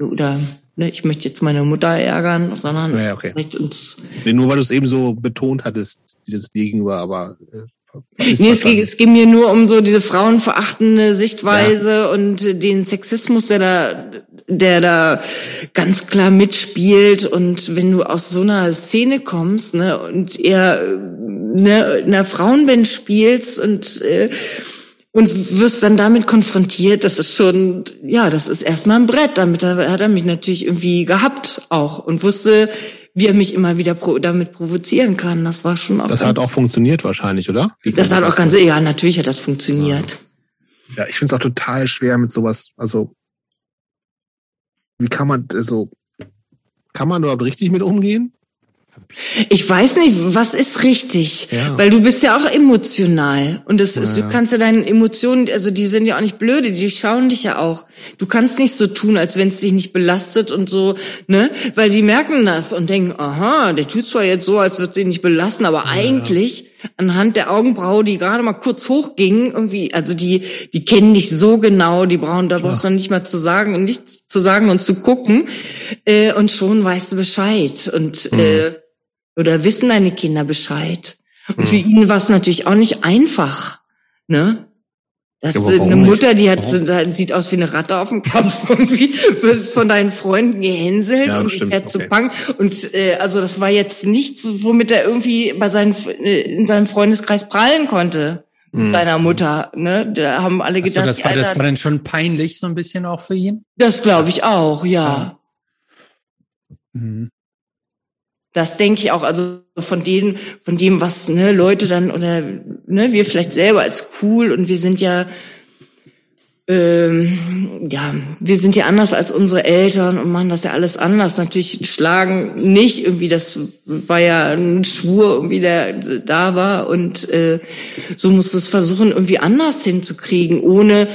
Speaker 3: oder ne, ich möchte jetzt meine Mutter ärgern, sondern
Speaker 2: ja, okay.
Speaker 3: vielleicht uns.
Speaker 2: Nee, nur weil du es eben so betont hattest, dieses Gegenüber, aber äh,
Speaker 3: Nee, es ging, es ging mir nur um so diese frauenverachtende Sichtweise ja. und den Sexismus, der da, der da ganz klar mitspielt. Und wenn du aus so einer Szene kommst, ne, und eher ne, in einer Frauenband spielst und äh, und wirst dann damit konfrontiert, das ist schon, ja, das ist erstmal ein Brett. Damit hat er mich natürlich irgendwie gehabt auch und wusste, wie er mich immer wieder pro damit provozieren kann. Das war schon auch.
Speaker 2: Das hat auch funktioniert wahrscheinlich, oder?
Speaker 3: Die das hat auch ganz, ja, natürlich hat das funktioniert.
Speaker 2: Ja, ich finde es auch total schwer mit sowas. Also, wie kann man so, also, kann man überhaupt richtig mit umgehen?
Speaker 3: Ich weiß nicht, was ist richtig, ja. weil du bist ja auch emotional und das ist, ja. du kannst ja deine Emotionen, also die sind ja auch nicht blöde, die schauen dich ja auch. Du kannst nicht so tun, als wenn es dich nicht belastet und so, ne, weil die merken das und denken, aha, der tut zwar jetzt so, als würde sie nicht belasten, aber ja. eigentlich anhand der Augenbraue, die gerade mal kurz hochgingen, irgendwie, also die, die kennen dich so genau, die brauchen, da brauchst du nicht mal zu sagen und nicht zu sagen und zu gucken, äh, und schon weißt du Bescheid und mhm. äh, oder wissen deine Kinder Bescheid? Und mhm. für ihn war es natürlich auch nicht einfach, ne? Das ist eine Mutter, die hat, sieht aus wie eine Ratte auf dem Kopf *laughs* irgendwie, wird von deinen Freunden gehänselt ja, und stimmt. fährt okay. zu Punk. Und äh, also das war jetzt nichts, womit er irgendwie bei seinen äh, in seinem Freundeskreis prallen konnte mit mhm. seiner Mutter. Ne, da haben alle gedacht,
Speaker 1: also das, war, das war dann schon peinlich so ein bisschen auch für ihn.
Speaker 3: Das glaube ich auch, ja. Mhm. Das denke ich auch, also von denen, von dem, was ne, Leute dann oder ne, wir vielleicht selber als cool und wir sind ja ähm, ja, wir sind ja anders als unsere Eltern und machen das ja alles anders. Natürlich schlagen nicht irgendwie, das war ja ein Schwur irgendwie, der da war und äh, so muss es versuchen, irgendwie anders hinzukriegen, ohne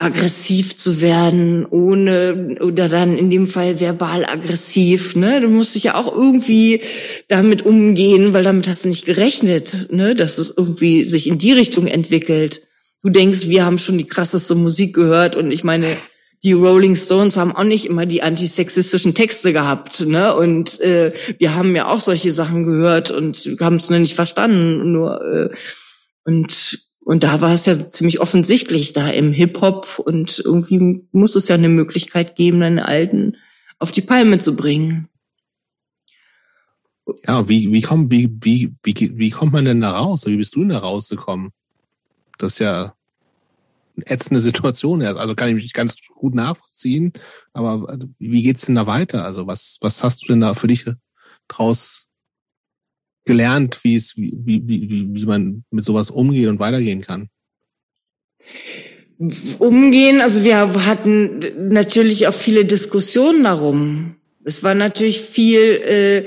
Speaker 3: aggressiv zu werden, ohne oder dann in dem Fall verbal aggressiv, ne? Du musst dich ja auch irgendwie damit umgehen, weil damit hast du nicht gerechnet, ne, dass es irgendwie sich in die Richtung entwickelt. Du denkst, wir haben schon die krasseste Musik gehört und ich meine, die Rolling Stones haben auch nicht immer die antisexistischen Texte gehabt, ne? Und äh, wir haben ja auch solche Sachen gehört und haben es nur nicht verstanden, nur äh, und und da war es ja ziemlich offensichtlich da im Hip-Hop und irgendwie muss es ja eine Möglichkeit geben, einen Alten auf die Palme zu bringen.
Speaker 2: Ja, wie, wie, kommt, wie, wie, wie, wie kommt man denn da raus? Wie bist du denn da rausgekommen? Das ist ja eine ätzende Situation. Also kann ich mich ganz gut nachvollziehen. Aber wie geht's denn da weiter? Also was, was hast du denn da für dich draus gelernt, wie es, wie, wie, wie, wie man mit sowas umgeht und weitergehen kann?
Speaker 3: Umgehen, also wir hatten natürlich auch viele Diskussionen darum. Es war natürlich viel, äh,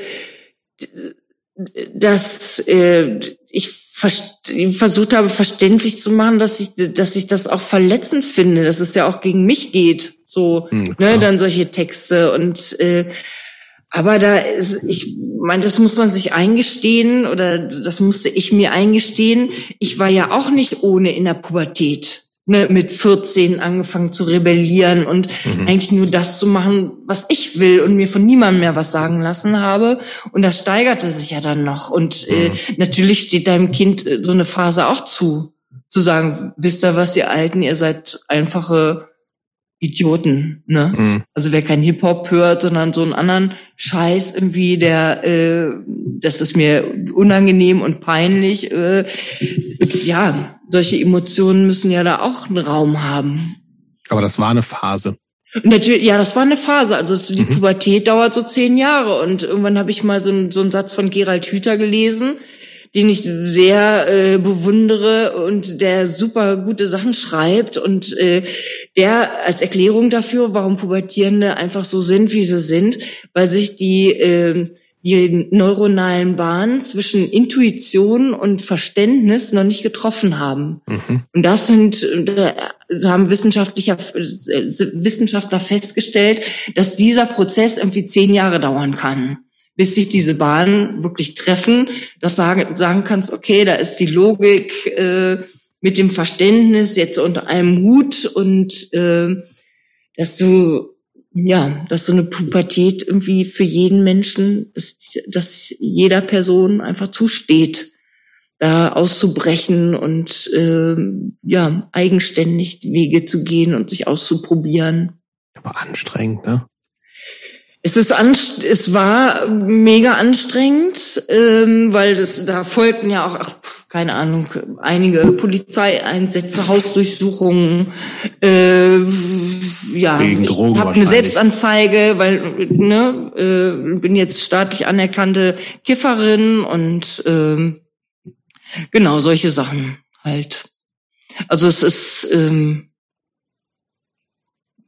Speaker 3: dass äh, ich versucht habe, verständlich zu machen, dass ich, dass ich das auch verletzend finde, dass es ja auch gegen mich geht, so, hm, ne, dann solche Texte und äh, aber da ist, ich meine, das muss man sich eingestehen oder das musste ich mir eingestehen. Ich war ja auch nicht ohne in der Pubertät. Ne, mit 14 angefangen zu rebellieren und mhm. eigentlich nur das zu machen, was ich will und mir von niemandem mehr was sagen lassen habe. Und das steigerte sich ja dann noch. Und äh, mhm. äh, natürlich steht deinem Kind äh, so eine Phase auch zu, zu sagen, wisst ihr was, ihr Alten, ihr seid einfache Idioten, ne? Mhm. Also wer kein Hip-Hop hört, sondern so einen anderen Scheiß irgendwie, der, äh, das ist mir unangenehm und peinlich. Äh, ja, solche Emotionen müssen ja da auch einen Raum haben.
Speaker 2: Aber das war eine Phase.
Speaker 3: Natürlich, ja, das war eine Phase. Also die mhm. Pubertät dauert so zehn Jahre. Und irgendwann habe ich mal so, einen, so einen Satz von Gerald Hüther gelesen den ich sehr äh, bewundere und der super gute Sachen schreibt und äh, der als Erklärung dafür, warum Pubertierende einfach so sind, wie sie sind, weil sich die äh, die neuronalen Bahnen zwischen Intuition und Verständnis noch nicht getroffen haben. Mhm. Und das sind, da haben Wissenschaftler, Wissenschaftler festgestellt, dass dieser Prozess irgendwie zehn Jahre dauern kann bis sich diese Bahnen wirklich treffen, dass sagen, sagen kannst, okay, da ist die Logik äh, mit dem Verständnis jetzt unter einem Hut und äh, dass du ja, dass so eine Pubertät irgendwie für jeden Menschen, dass, dass jeder Person einfach zusteht, da auszubrechen und äh, ja eigenständig Wege zu gehen und sich auszuprobieren.
Speaker 2: Aber anstrengend, ne?
Speaker 3: Es ist anst es war mega anstrengend, ähm, weil das da folgten ja auch, ach, keine Ahnung, einige Polizeieinsätze, Hausdurchsuchungen, äh, ja, Wegen ich habe eine Selbstanzeige, weil ne, äh, bin jetzt staatlich anerkannte Kifferin und äh, genau solche Sachen halt. Also es ist ähm,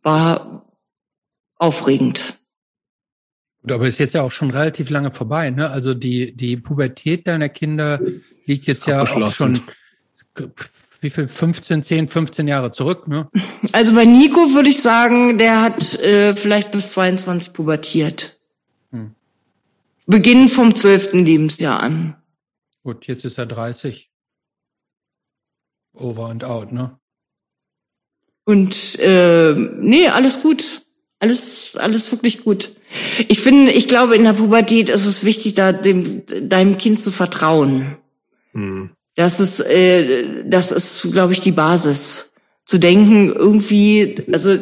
Speaker 3: war aufregend.
Speaker 1: Gut, aber ist jetzt ja auch schon relativ lange vorbei, ne? Also die, die Pubertät deiner Kinder liegt jetzt ja auch schon, wie viel, 15, 10, 15 Jahre zurück, ne? *laughs*
Speaker 3: Also bei Nico würde ich sagen, der hat äh, vielleicht bis 22 pubertiert. Hm. Beginn vom 12. Lebensjahr an.
Speaker 1: Gut, jetzt ist er 30. Over and out, ne?
Speaker 3: Und äh, nee, alles gut. Alles, alles wirklich gut. Ich finde, ich glaube, in der Pubertät ist es wichtig, da dem, deinem Kind zu vertrauen. Hm. Das ist, äh, das ist, glaube ich, die Basis. Zu denken, irgendwie, also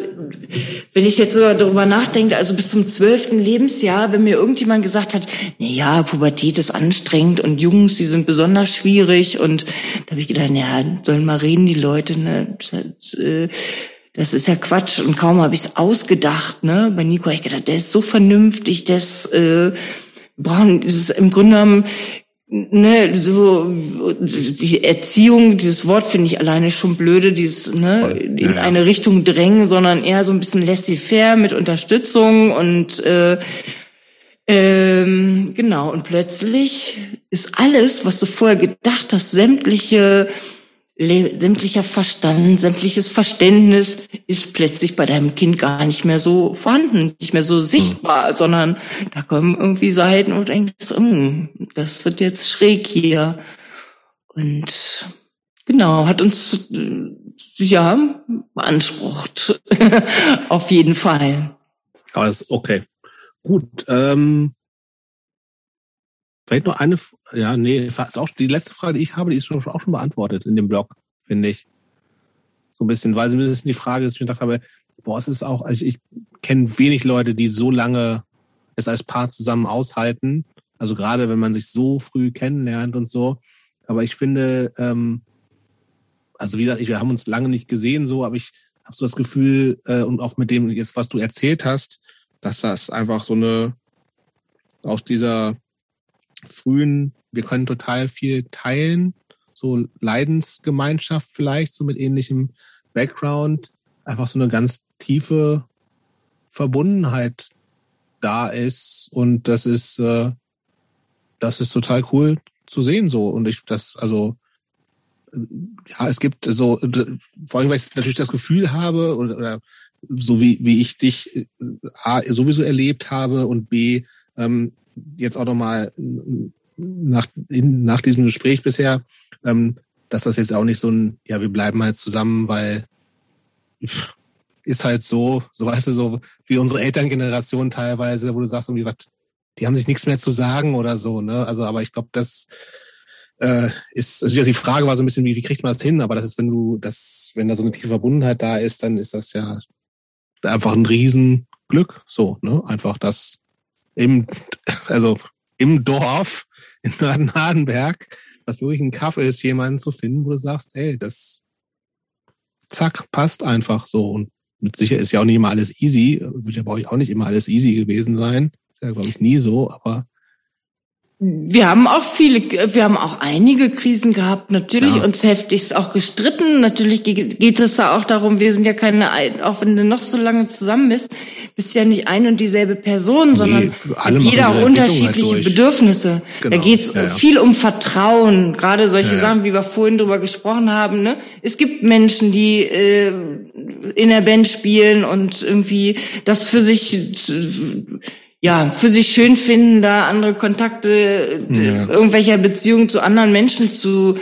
Speaker 3: wenn ich jetzt so darüber nachdenke, also bis zum zwölften Lebensjahr, wenn mir irgendjemand gesagt hat, na ja, Pubertät ist anstrengend und Jungs, die sind besonders schwierig und da habe ich gedacht, ja, sollen mal reden die Leute, ne? Das, äh, das ist ja Quatsch und kaum habe ich es ausgedacht, ne? Bei Nico habe ich gedacht, der ist so vernünftig, das äh, brauchen das ist im Grunde genommen ne, so die Erziehung, dieses Wort finde ich alleine schon blöde, dieses ne, in eine Richtung drängen, sondern eher so ein bisschen laissez-faire mit Unterstützung und äh, ähm, genau, und plötzlich ist alles, was du vorher gedacht hast, sämtliche sämtlicher Verstand, sämtliches Verständnis ist plötzlich bei deinem Kind gar nicht mehr so vorhanden, nicht mehr so sichtbar, mhm. sondern da kommen irgendwie Seiten und denkst, mm, das wird jetzt schräg hier. Und genau, hat uns ja beansprucht. *laughs* Auf jeden Fall.
Speaker 2: Aber ist okay. Gut. Ähm, Vielleicht noch eine, ja, nee, ist auch die letzte Frage, die ich habe, die ist schon, auch schon beantwortet in dem Blog, finde ich. So ein bisschen, weil es ist die Frage, dass ich mir gedacht habe, boah, es ist auch, also ich kenne wenig Leute, die so lange es als Paar zusammen aushalten. Also gerade wenn man sich so früh kennenlernt und so. Aber ich finde, ähm, also wie gesagt, wir haben uns lange nicht gesehen, so, aber ich habe so das Gefühl, äh, und auch mit dem jetzt, was du erzählt hast, dass das einfach so eine aus dieser frühen, wir können total viel teilen, so Leidensgemeinschaft vielleicht, so mit ähnlichem Background, einfach so eine ganz tiefe Verbundenheit da ist und das ist, äh, das ist total cool zu sehen so. Und ich das also ja es gibt so vor allem weil ich natürlich das Gefühl habe oder, oder so wie wie ich dich äh, A, sowieso erlebt habe und B ähm, jetzt auch nochmal nach, in, nach diesem Gespräch bisher, ähm, dass das jetzt auch nicht so ein, ja, wir bleiben halt zusammen, weil ist halt so, *laughs* so weißt du, so wie unsere Elterngeneration teilweise, wo du sagst, irgendwie, was, die haben sich nichts mehr zu sagen oder so, ne? Also, aber ich glaube, das äh, ist, also die Frage war so ein bisschen, wie, wie kriegt man das hin? Aber das ist, wenn du das, wenn da so eine tiefe Verbundenheit da ist, dann ist das ja einfach ein Riesenglück. So, ne? Einfach das im, also im Dorf in Nörden-Hardenberg, was wirklich ein Kaffee ist, jemanden zu finden, wo du sagst, ey, das zack, passt einfach so. Und mit sicher ist ja auch nicht immer alles easy. Wird ja bei euch auch nicht immer alles easy gewesen sein. Ist ja, glaube ich, nie so, aber
Speaker 3: wir haben auch viele, wir haben auch einige Krisen gehabt, natürlich ja. uns heftigst auch gestritten. Natürlich geht es da auch darum, wir sind ja keine, auch wenn du noch so lange zusammen bist, bist ja nicht ein und dieselbe Person, sondern nee, jeder auch unterschiedliche halt Bedürfnisse. Genau. Da geht es ja, ja. viel um Vertrauen, gerade solche Sachen, wie wir vorhin drüber gesprochen haben. Ne? Es gibt Menschen, die äh, in der Band spielen und irgendwie das für sich ja, für sich schön finden, da andere Kontakte ja. irgendwelcher Beziehungen zu anderen Menschen zu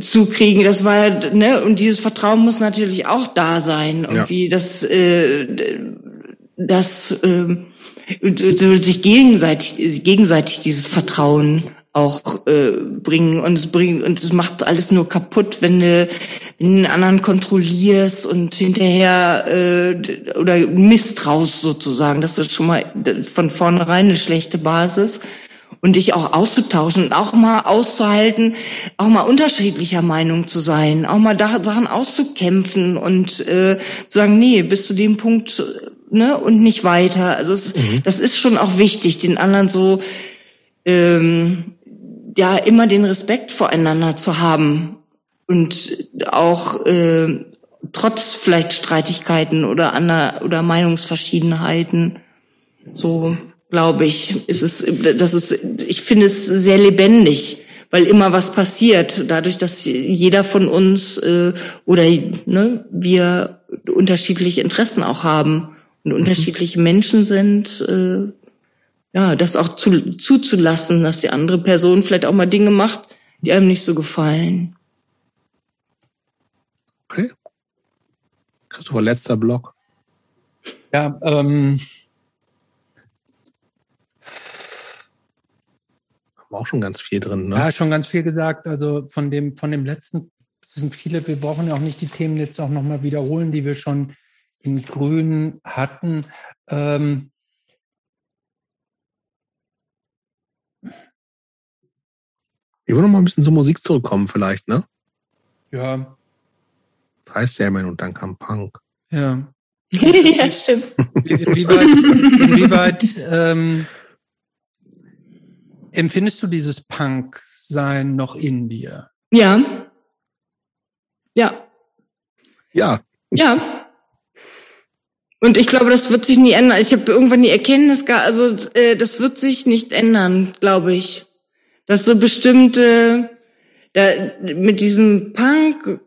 Speaker 3: zu kriegen. Das war ne und dieses Vertrauen muss natürlich auch da sein, irgendwie ja. das äh, das äh, sich gegenseitig gegenseitig dieses Vertrauen auch äh, bringen und es bringt und es macht alles nur kaputt, wenn du den anderen kontrollierst und hinterher äh, oder misstraust sozusagen. Das ist schon mal von vornherein eine schlechte Basis. Und dich auch auszutauschen und auch mal auszuhalten, auch mal unterschiedlicher Meinung zu sein, auch mal da Sachen auszukämpfen und äh, zu sagen, nee, bis zu dem Punkt ne und nicht weiter. Also es, mhm. das ist schon auch wichtig, den anderen so ähm, ja immer den Respekt voreinander zu haben und auch äh, trotz vielleicht Streitigkeiten oder ander, oder Meinungsverschiedenheiten so glaube ich ist es das ist ich finde es sehr lebendig weil immer was passiert dadurch dass jeder von uns äh, oder ne wir unterschiedliche Interessen auch haben und mhm. unterschiedliche Menschen sind äh, ja, das auch zu, zuzulassen, dass die andere Person vielleicht auch mal Dinge macht, die einem nicht so gefallen.
Speaker 2: Okay. Christopher, letzter Block.
Speaker 1: Ja, ähm,
Speaker 2: haben auch schon ganz viel drin, ne?
Speaker 1: Ja, schon ganz viel gesagt. Also von dem, von dem letzten sind viele, wir brauchen ja auch nicht die Themen jetzt auch nochmal wiederholen, die wir schon in Grün hatten. Ähm,
Speaker 2: Ich würde noch mal ein bisschen zur Musik zurückkommen, vielleicht, ne?
Speaker 1: Ja.
Speaker 2: Das heißt ja immerhin, und dann kam Punk.
Speaker 1: Ja. *laughs*
Speaker 3: ja, stimmt.
Speaker 1: Inwieweit, inwieweit ähm, empfindest du dieses Punk-Sein noch in dir?
Speaker 3: Ja. Ja.
Speaker 2: Ja.
Speaker 3: Ja. Und ich glaube, das wird sich nie ändern. Ich habe irgendwann die Erkenntnis, also äh, das wird sich nicht ändern, glaube ich dass so bestimmte, da, mit diesem Punk,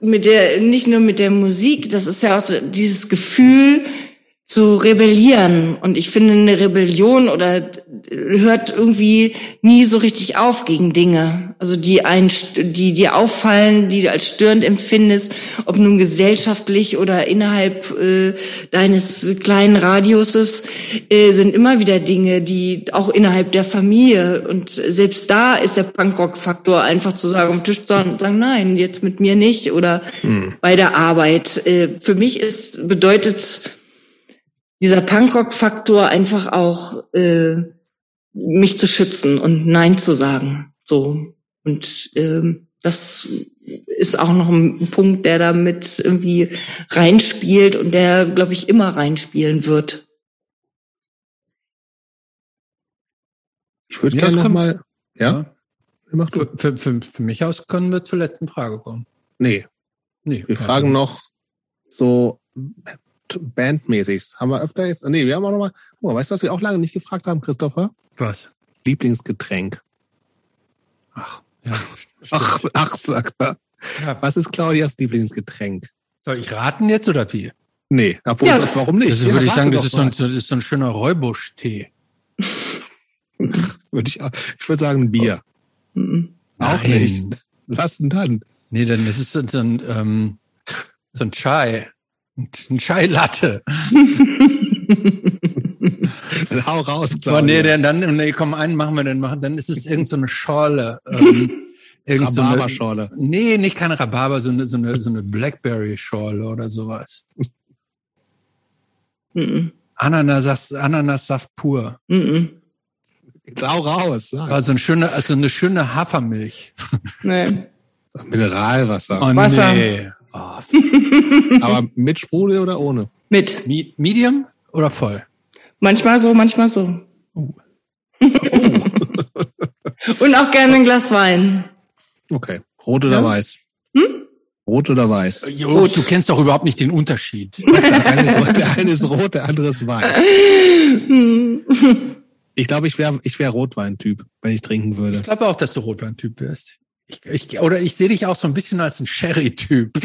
Speaker 3: mit der, nicht nur mit der Musik, das ist ja auch dieses Gefühl, zu rebellieren. Und ich finde, eine Rebellion oder hört irgendwie nie so richtig auf gegen Dinge. Also die ein, die dir auffallen, die du als störend empfindest, ob nun gesellschaftlich oder innerhalb äh, deines kleinen Radiuses, äh, sind immer wieder Dinge, die auch innerhalb der Familie und selbst da ist der Punkrock-Faktor einfach zu sagen, am Tisch zu sagen, nein, jetzt mit mir nicht oder hm. bei der Arbeit. Äh, für mich ist bedeutet dieser Punkrock-Faktor einfach auch äh, mich zu schützen und Nein zu sagen. So. Und ähm, das ist auch noch ein Punkt, der damit irgendwie reinspielt und der, glaube ich, immer reinspielen wird.
Speaker 2: Ich würde gerne noch mal, ja?
Speaker 1: ja. Für, für, für, für mich aus können wir zur letzten Frage kommen.
Speaker 2: Nee. Nee. Wir fragen noch so bandmäßig. Haben wir öfter jetzt? Nee, wir haben auch noch mal. Oh, weißt du, was wir auch lange nicht gefragt haben, Christopher?
Speaker 1: Was?
Speaker 2: Lieblingsgetränk.
Speaker 1: Ach, ja.
Speaker 2: ach, ach, sagt er. Ja. Was ist Claudias Lieblingsgetränk?
Speaker 1: Soll ich raten jetzt oder wie?
Speaker 2: Nee, obwohl, ja. warum nicht?
Speaker 1: Also würde ich sagen, das ist, so ein, das ist so ein schöner Räubusch-Tee. *laughs*
Speaker 2: würde ich, ich würde sagen, ein Bier.
Speaker 1: Oh.
Speaker 2: Auch Nein. nicht. Was denn dann?
Speaker 1: Nee, dann ist es so ein, ähm, so ein Chai. Ein Chai Latte. *laughs*
Speaker 2: Hau raus,
Speaker 1: Claudia. Oh, nee, dann, dann, nee, komm, einen machen wir dann machen. Dann ist es irgend so eine Schorle. Ähm, *laughs*
Speaker 2: Rhabarber-Schorle.
Speaker 1: So nee, nicht keine Rhabarber, so eine, so eine, so eine Blackberry-Schorle oder sowas.
Speaker 3: Mhm.
Speaker 1: Ananassaft, Ananassaft pur.
Speaker 3: Mhm.
Speaker 2: Jetzt auch raus. Sag.
Speaker 1: Also, ein schöne, also eine schöne Hafermilch.
Speaker 3: Nee.
Speaker 2: Mineralwasser.
Speaker 1: Oh,
Speaker 3: Wasser.
Speaker 1: Nee. Oh, *laughs*
Speaker 2: Aber mit Sprudel oder ohne?
Speaker 3: Mit.
Speaker 1: Me- Medium oder voll?
Speaker 3: Manchmal so, manchmal so.
Speaker 1: Oh. *laughs*
Speaker 3: Und auch gerne ein Glas Wein.
Speaker 2: Okay. Rot oder
Speaker 3: Ja.
Speaker 2: weiß?
Speaker 3: Hm?
Speaker 2: Rot oder weiß?
Speaker 1: Jobs, du kennst doch überhaupt nicht den Unterschied. *laughs*
Speaker 2: Der eine ist, rot, der eine ist rot, der andere ist weiß.
Speaker 3: Hm.
Speaker 2: Ich glaube, ich wäre ich wär Rotwein-Typ, wenn ich trinken würde.
Speaker 1: Ich glaube auch, dass du Rotwein-Typ wirst. Ich, ich, oder ich sehe dich auch so ein bisschen als ein Sherry-Typ. *laughs*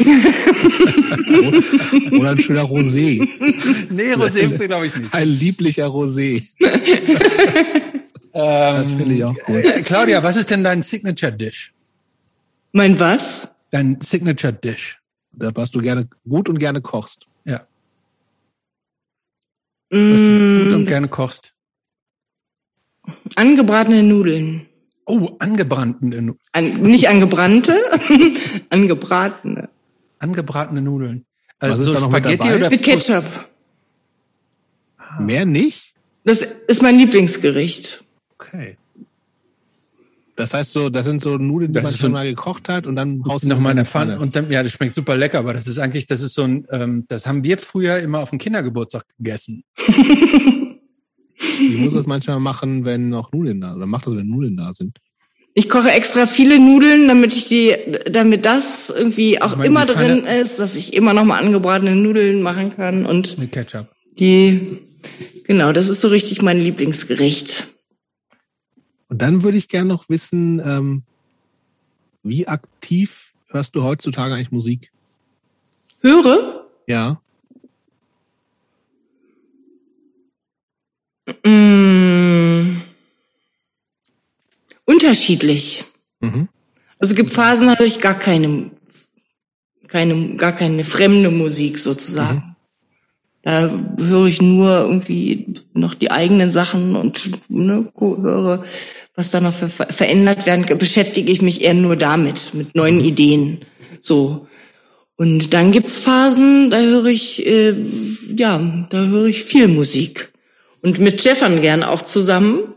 Speaker 2: Oder ein schöner Rosé.
Speaker 1: nee, Rosé glaube ich nicht.
Speaker 2: Ein lieblicher Rosé. *laughs*
Speaker 1: Das
Speaker 2: finde ich auch gut.
Speaker 1: Claudia, was ist denn dein Signature-Dish?
Speaker 3: Mein was?
Speaker 1: Dein Signature-Dish?
Speaker 2: Was du gerne gut und gerne kochst.
Speaker 1: Ja, was du gut und
Speaker 3: Mm,
Speaker 1: gerne kochst.
Speaker 3: angebratene Nudeln.
Speaker 1: Oh, angebrannte, Nu-
Speaker 3: An, nicht angebrannte, *laughs* angebratene.
Speaker 1: angebratene Nudeln.
Speaker 2: Was
Speaker 1: Also
Speaker 2: ist
Speaker 1: so
Speaker 2: da noch mit
Speaker 1: Spaghetti
Speaker 2: dabei?
Speaker 1: oder
Speaker 3: Mit Ketchup.
Speaker 2: Mehr nicht?
Speaker 3: Das ist mein Lieblingsgericht.
Speaker 2: Okay. Das heißt so, das sind so Nudeln, die
Speaker 1: Das
Speaker 2: man schon mal gekocht hat und dann
Speaker 1: Brauchst
Speaker 2: du
Speaker 1: du noch mal eine Pfanne und dann ja, das schmeckt super lecker, aber das ist eigentlich, das ist so ein, ähm, das haben wir früher immer auf dem Kindergeburtstag gegessen. *laughs*
Speaker 2: Ich muss *laughs* das manchmal machen, wenn noch Nudeln da oder mach das, wenn Nudeln da sind.
Speaker 3: Ich koche extra viele Nudeln, damit ich die, damit das irgendwie auch
Speaker 1: meine,
Speaker 3: immer drin
Speaker 1: Pfanne-
Speaker 3: ist, dass ich immer noch mal angebratene Nudeln machen kann und
Speaker 1: Mit Ketchup.
Speaker 3: die, genau, das ist so richtig mein Lieblingsgericht.
Speaker 2: Und dann würde ich gerne noch wissen, ähm, wie aktiv hörst du heutzutage eigentlich Musik?
Speaker 3: Höre?
Speaker 2: Ja.
Speaker 3: Mm, unterschiedlich.
Speaker 2: Mhm.
Speaker 3: Also es gibt Phasen, da höre ich gar keine, keine, gar keine fremde Musik sozusagen. Da höre ich nur irgendwie noch die eigenen Sachen und ne, höre, was da noch ver ver- verändert werden, kann. beschäftige ich mich eher nur damit, mit neuen Ideen. So. Und dann gibt's Phasen, da höre ich, äh, ja, da höre ich viel Musik. Und mit Stefan gern auch zusammen.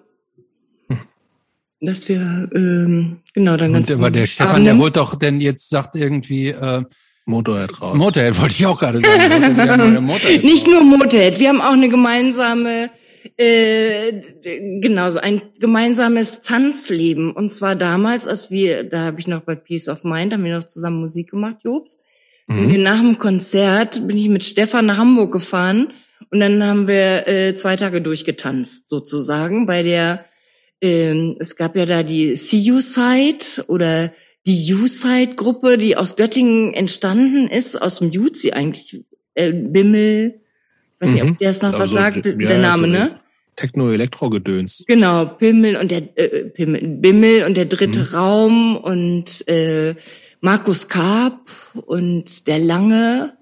Speaker 3: Dass wir, ähm, genau, dann ganz
Speaker 1: Und aber der Stefan,
Speaker 3: Abende-
Speaker 1: der wollte doch denn jetzt sagt irgendwie äh,
Speaker 2: Motorhead raus.
Speaker 1: Motorhead, wollte ich auch gerade sagen. Motorhead *laughs*
Speaker 3: Nicht
Speaker 1: raus.
Speaker 3: nur Motorhead, wir haben auch eine gemeinsame, äh, genau, so ein gemeinsames Tanzleben. Und zwar damals, als wir, da habe ich noch bei Peace of Mind, haben wir noch zusammen Musik gemacht, Jobs.
Speaker 2: Mhm.
Speaker 3: wir nach dem Konzert, bin ich mit Stefan nach Hamburg gefahren und dann haben wir äh, zwei Tage durchgetanzt, sozusagen, bei der, ähm, es gab ja da die See You Side oder die U-Side-Gruppe, die aus Göttingen entstanden ist, aus dem Jutzi eigentlich, äh, Bimmel, ich weiß nicht,
Speaker 2: Mhm.
Speaker 3: ob der es noch was
Speaker 2: Also,
Speaker 3: sagt,
Speaker 2: ja,
Speaker 3: der Name,
Speaker 2: so
Speaker 3: ne?
Speaker 2: Techno-Elektro-Gedöns.
Speaker 3: Genau, Pimmel und der äh, Pimmel, Bimmel und der dritte
Speaker 2: Mhm.
Speaker 3: Raum und äh, Markus Karp und der Lange,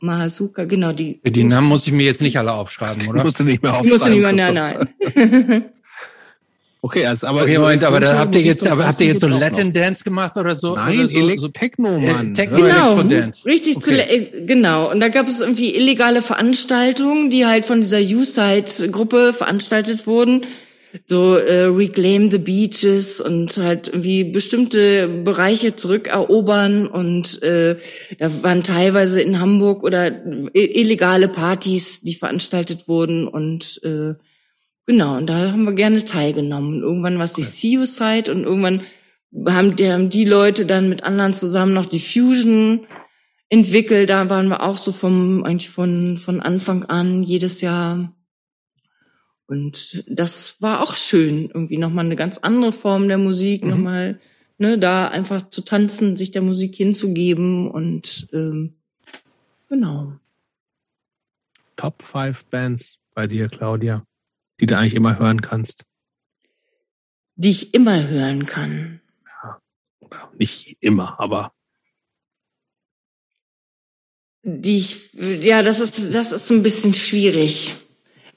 Speaker 3: Mahasuka, genau die.
Speaker 1: Die Namen muss ich mir jetzt nicht alle aufschreiben, oder?
Speaker 2: Musst du nicht mehr
Speaker 3: Ich musste
Speaker 2: aufschreiben.
Speaker 3: nicht mehr, nein, nein. *laughs*
Speaker 2: Okay, also, aber
Speaker 1: Okay, Moment, aber da habt ihr jetzt, aber habt ihr jetzt so
Speaker 2: auch
Speaker 1: Latin
Speaker 2: noch.
Speaker 1: Dance gemacht oder so?
Speaker 2: Nein,
Speaker 1: oder so, so
Speaker 2: Techno, Mann.
Speaker 1: Äh, Techno-
Speaker 2: Hör-
Speaker 3: Genau,
Speaker 1: Elektrodance.
Speaker 3: richtig zu,
Speaker 1: Okay.
Speaker 3: äh, genau. Und da gab es irgendwie illegale Veranstaltungen, die halt von dieser U-Side-Gruppe veranstaltet wurden. So äh, Reclaim the Beaches und halt irgendwie bestimmte Bereiche zurückerobern und äh, da waren teilweise in Hamburg oder i- illegale Partys, die veranstaltet wurden und äh, genau, und da haben wir gerne teilgenommen. Und irgendwann war es die You Side und irgendwann haben die, haben die Leute dann mit anderen zusammen noch die Fusion entwickelt. Da waren wir auch so vom, eigentlich von, von Anfang an jedes Jahr. Und das war auch schön. Irgendwie nochmal eine ganz andere Form der Musik,
Speaker 2: Mhm.
Speaker 3: nochmal, ne, da einfach zu tanzen, sich der Musik hinzugeben und, ähm, genau.
Speaker 2: Top 5 Bands bei dir, Claudia, die du eigentlich immer hören kannst.
Speaker 3: Die ich immer hören kann.
Speaker 2: Nicht immer, aber
Speaker 3: Die ich, ja, das ist, das ist ein bisschen schwierig.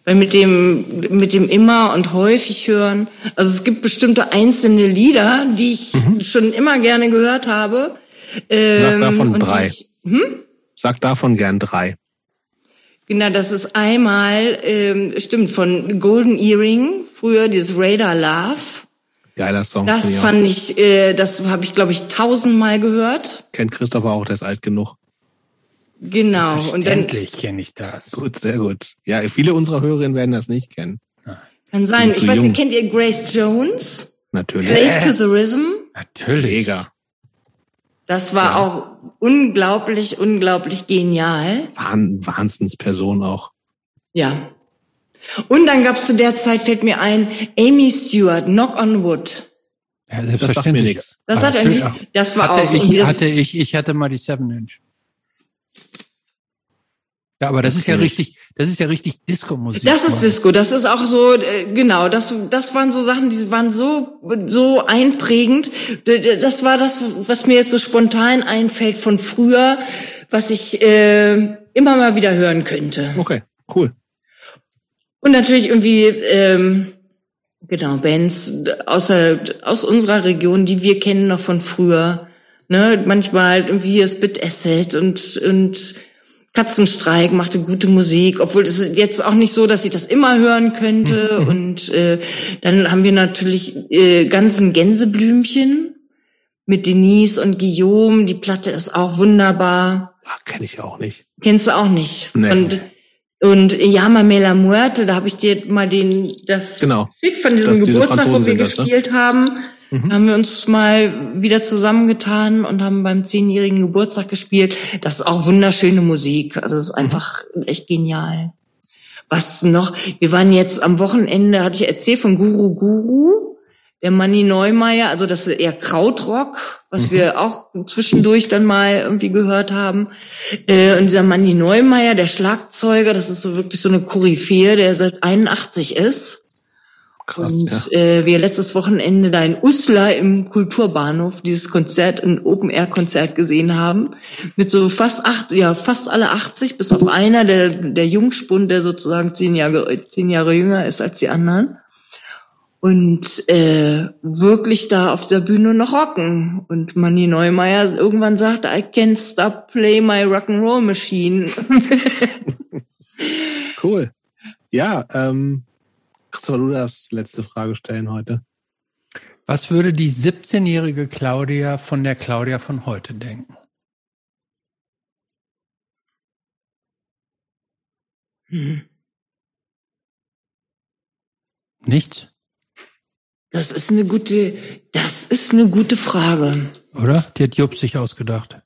Speaker 3: Weil mit dem, mit dem immer und häufig hören, also es gibt bestimmte einzelne Lieder, die ich schon immer gerne gehört habe. Ähm,
Speaker 2: davon
Speaker 3: und die
Speaker 2: drei.
Speaker 3: Ich, hm?
Speaker 2: sag davon gern drei.
Speaker 3: Genau, das ist einmal, ähm, stimmt, von Golden Earring, früher dieses Radar Love.
Speaker 2: Geiler Song.
Speaker 3: Das fand ich, äh, das habe ich, glaube ich, tausendmal gehört.
Speaker 2: Kennt Christopher auch, der ist alt genug.
Speaker 3: Genau. Und dann
Speaker 1: Endlich kenne ich das.
Speaker 2: Gut, sehr gut. Ja, viele unserer Hörerinnen werden das nicht kennen.
Speaker 3: kann sein, ich weiß
Speaker 2: jung.
Speaker 3: nicht, kennt ihr Grace Jones?
Speaker 2: Natürlich.
Speaker 3: Slave to the Rhythm?
Speaker 1: Natürlich.
Speaker 2: Mega.
Speaker 3: Das war auch unglaublich, unglaublich genial.
Speaker 2: Wahn, Wahnsinnsperson auch.
Speaker 3: Ja. Und dann gab's zu der Zeit, fällt mir ein, Amy Stewart, Knock on Wood.
Speaker 1: Ja,
Speaker 2: Das sagt mir nichts.
Speaker 3: Das hat das war
Speaker 1: hatte
Speaker 3: auch
Speaker 1: ich,
Speaker 3: das,
Speaker 1: hatte ich, ich hatte mal die Seven Inch. Ja, aber das ist ja richtig, das ist ja richtig Disco-Musik.
Speaker 3: Das ist Disco, das ist auch so, äh, genau, das, das waren so Sachen, die waren so, so einprägend. Das war das, was mir jetzt so spontan einfällt von früher, was ich äh, immer mal wieder hören könnte.
Speaker 2: Okay, cool.
Speaker 3: Und natürlich irgendwie, ähm, genau, Bands außer, aus unserer Region, die wir kennen noch von früher. Ne? Manchmal halt irgendwie Spit Acid und, und Katzenstreik machte gute Musik, obwohl es ist jetzt auch nicht so, dass ich das immer hören könnte. Und äh, dann haben wir natürlich äh, ganzen Gänseblümchen mit Denise und Guillaume. Die Platte ist auch wunderbar.
Speaker 2: Ah, Kenne ich auch nicht.
Speaker 3: Kennst du auch nicht.
Speaker 2: Nee.
Speaker 3: Und, und Llama Me la Muerte, da habe ich dir mal den, das
Speaker 2: Genau.
Speaker 3: Stück von diesem
Speaker 2: Das-
Speaker 3: Geburtstag, wo wir
Speaker 2: das, ne?
Speaker 3: gespielt haben,
Speaker 2: Mhm.
Speaker 3: haben wir uns mal wieder zusammengetan und haben beim zehnjährigen Geburtstag gespielt. Das ist auch wunderschöne Musik. Also es ist einfach echt genial. Was noch? Wir waren jetzt am Wochenende, hatte ich erzählt, von Guru Guru, der Manni Neumeier, also das ist eher Krautrock, was wir auch zwischendurch dann mal irgendwie gehört haben. Äh, und dieser Manni Neumeier, der Schlagzeuger, das ist so wirklich so eine Koryphäe, der seit 81 ist.
Speaker 2: Krass,
Speaker 3: und
Speaker 2: ja.
Speaker 3: äh, wir letztes Wochenende da in Uslar im Kulturbahnhof dieses Konzert, ein Open-Air-Konzert gesehen haben. Mit so fast acht, ja, fast alle 80, bis auf einer, der, der Jungspund, der sozusagen zehn Jahre, zehn Jahre jünger ist als die anderen. Und äh, wirklich da auf der Bühne noch rocken. Und Manni Neumeier irgendwann sagte, I can't stop play my Rock'n'Roll Machine. *laughs*
Speaker 2: Cool. Ja, ähm, Christopher, du darfst die letzte Frage stellen heute.
Speaker 1: Was würde die 17-jährige Claudia von der Claudia von heute denken?
Speaker 3: Hm.
Speaker 1: Nichts,
Speaker 3: Das ist eine gute, das ist eine gute Frage.
Speaker 1: oder? Die hat Jupp sich ausgedacht.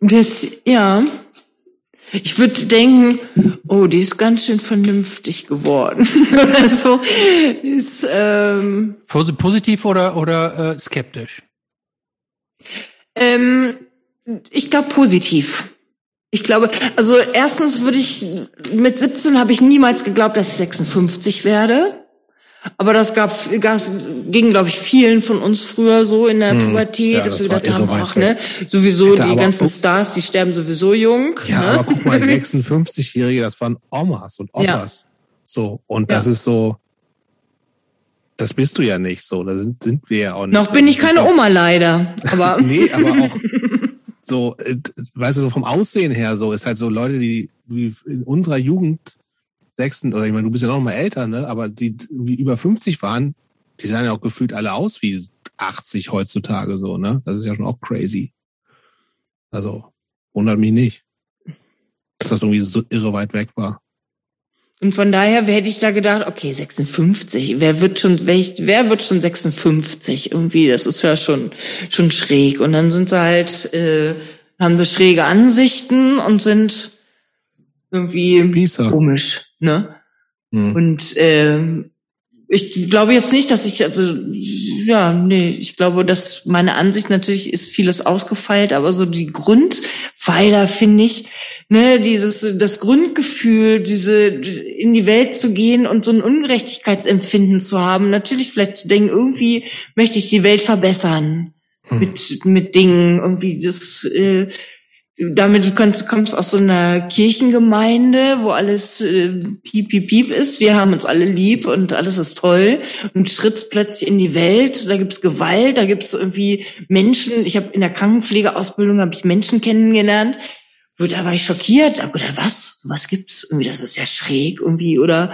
Speaker 3: Das, ja. Ich würde denken, oh, die ist ganz schön vernünftig geworden. *laughs* Oder so. Ist, ähm,
Speaker 1: Posi- Positiv oder, oder äh, skeptisch?
Speaker 3: ähm, ich glaube positiv. Ich glaube, also erstens würde ich, mit 17 habe ich niemals geglaubt, dass ich 56 werde. Aber das gab, das ging, glaube ich, vielen von uns früher so in der
Speaker 2: Hm,
Speaker 3: Pubertät,
Speaker 2: ja,
Speaker 3: dass
Speaker 2: das
Speaker 3: wir gedacht haben, ach, ne, sowieso
Speaker 2: Hätte
Speaker 3: die ganzen
Speaker 2: auch-
Speaker 3: Stars, die sterben sowieso jung.
Speaker 2: Ja,
Speaker 3: ne?
Speaker 2: aber guck mal, *laughs* 56-Jährige, das waren Omas und
Speaker 3: Ja.
Speaker 2: Opas. So, und das ist so, das bist du ja nicht so, da sind, sind wir ja auch nicht.
Speaker 3: Noch bin ich keine
Speaker 2: Oma.
Speaker 3: Leider, aber *laughs*
Speaker 2: Nee, aber auch *laughs* so, äh, weißt du, so vom Aussehen her so, ist halt so Leute, die, die in unserer Jugend sechsten, oder ich meine, du bist ja noch mal älter, ne, aber die wie über 50 waren, die sahen ja auch gefühlt alle aus wie 80 heutzutage so, ne? Das ist ja schon auch crazy. Also, wundert mich nicht, dass das irgendwie so irre weit weg war.
Speaker 3: und von daher hätte ich da gedacht, okay, 56, wer wird schon, wer wird schon 56 irgendwie? Das ist ja schon schon schräg. Und dann sind sie halt, äh, haben sie schräge Ansichten und sind irgendwie
Speaker 2: Spießer.
Speaker 3: komisch, ne?
Speaker 2: Hm.
Speaker 3: Und ähm, ich glaube jetzt nicht, dass ich, also ja, nee, ich glaube, dass meine Ansicht natürlich ist vieles ausgefeilt, aber so die Grundpfeiler finde ich, ne, dieses, das Grundgefühl, diese in die Welt zu gehen und so ein Ungerechtigkeitsempfinden zu haben, natürlich vielleicht zu denken, irgendwie möchte ich die Welt verbessern mit mit Dingen, irgendwie das. Äh, damit du kommst, kommst aus so einer Kirchengemeinde, wo alles äh, piep, piep, piep ist. Wir haben uns alle lieb und alles ist toll. Und trittst plötzlich in die Welt, da gibt's Gewalt, da gibt's irgendwie Menschen. Ich habe in der Krankenpflegeausbildung habe ich Menschen kennengelernt, da war ich schockiert, aber was? Was gibt's? Irgendwie, das ist ja schräg irgendwie, oder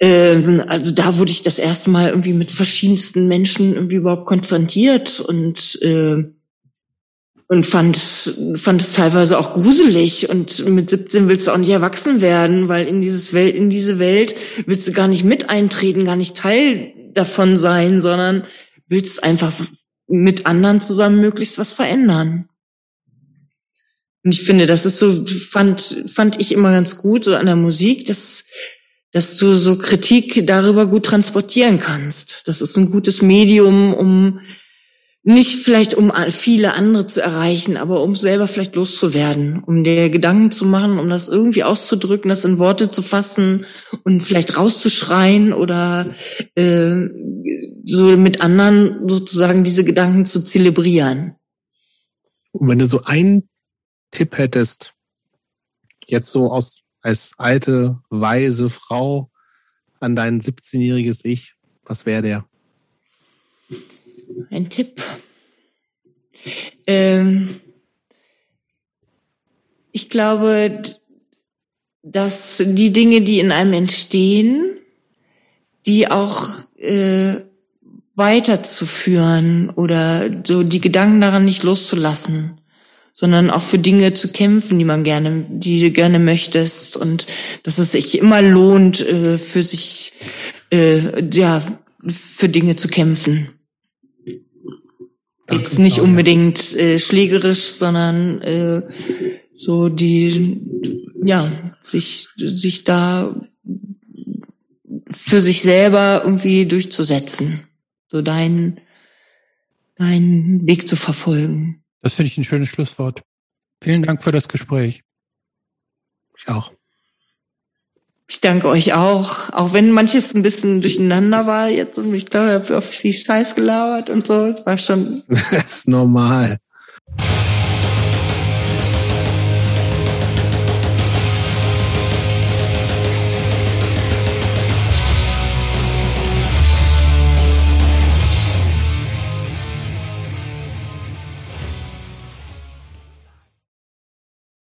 Speaker 3: ähm, also da wurde ich das erste Mal irgendwie mit verschiedensten Menschen irgendwie überhaupt konfrontiert und äh, und fand fand es teilweise auch gruselig und mit 17 willst du auch nicht erwachsen werden, weil in dieses Welt in diese Welt willst du gar nicht mit eintreten, gar nicht Teil davon sein, sondern willst einfach mit anderen zusammen möglichst was verändern. Und ich finde, das ist so fand fand ich immer ganz gut so an der Musik, dass dass du so Kritik darüber gut transportieren kannst. Das ist ein gutes Medium, um nicht vielleicht um viele andere zu erreichen, aber um selber vielleicht loszuwerden, um dir Gedanken zu machen, um das irgendwie auszudrücken, das in Worte zu fassen und vielleicht rauszuschreien oder äh, so mit anderen sozusagen diese Gedanken zu zelebrieren.
Speaker 2: Und wenn du so einen Tipp hättest, jetzt so aus als alte, weise Frau an dein 17-jähriges Ich, was wäre der?
Speaker 3: Ein Tipp. Ähm, ich glaube, dass die Dinge, die in einem entstehen, die auch äh, weiterzuführen oder so die Gedanken daran nicht loszulassen, sondern auch für Dinge zu kämpfen, die man gerne, die du gerne möchtest und dass es sich immer lohnt, äh, für sich, äh, ja, für Dinge zu kämpfen. Jetzt nicht unbedingt äh, schlägerisch, sondern äh, so die, ja, sich, sich da für sich selber irgendwie durchzusetzen, so deinen, deinen Weg zu verfolgen.
Speaker 1: Das finde ich ein schönes Schlusswort. Vielen Dank für das Gespräch.
Speaker 2: Ich auch.
Speaker 3: Ich danke euch auch. Auch wenn manches ein bisschen durcheinander war jetzt und ich glaube, ich habe auch viel Scheiß gelabert und so. Es war schon. *laughs*
Speaker 2: Das ist normal.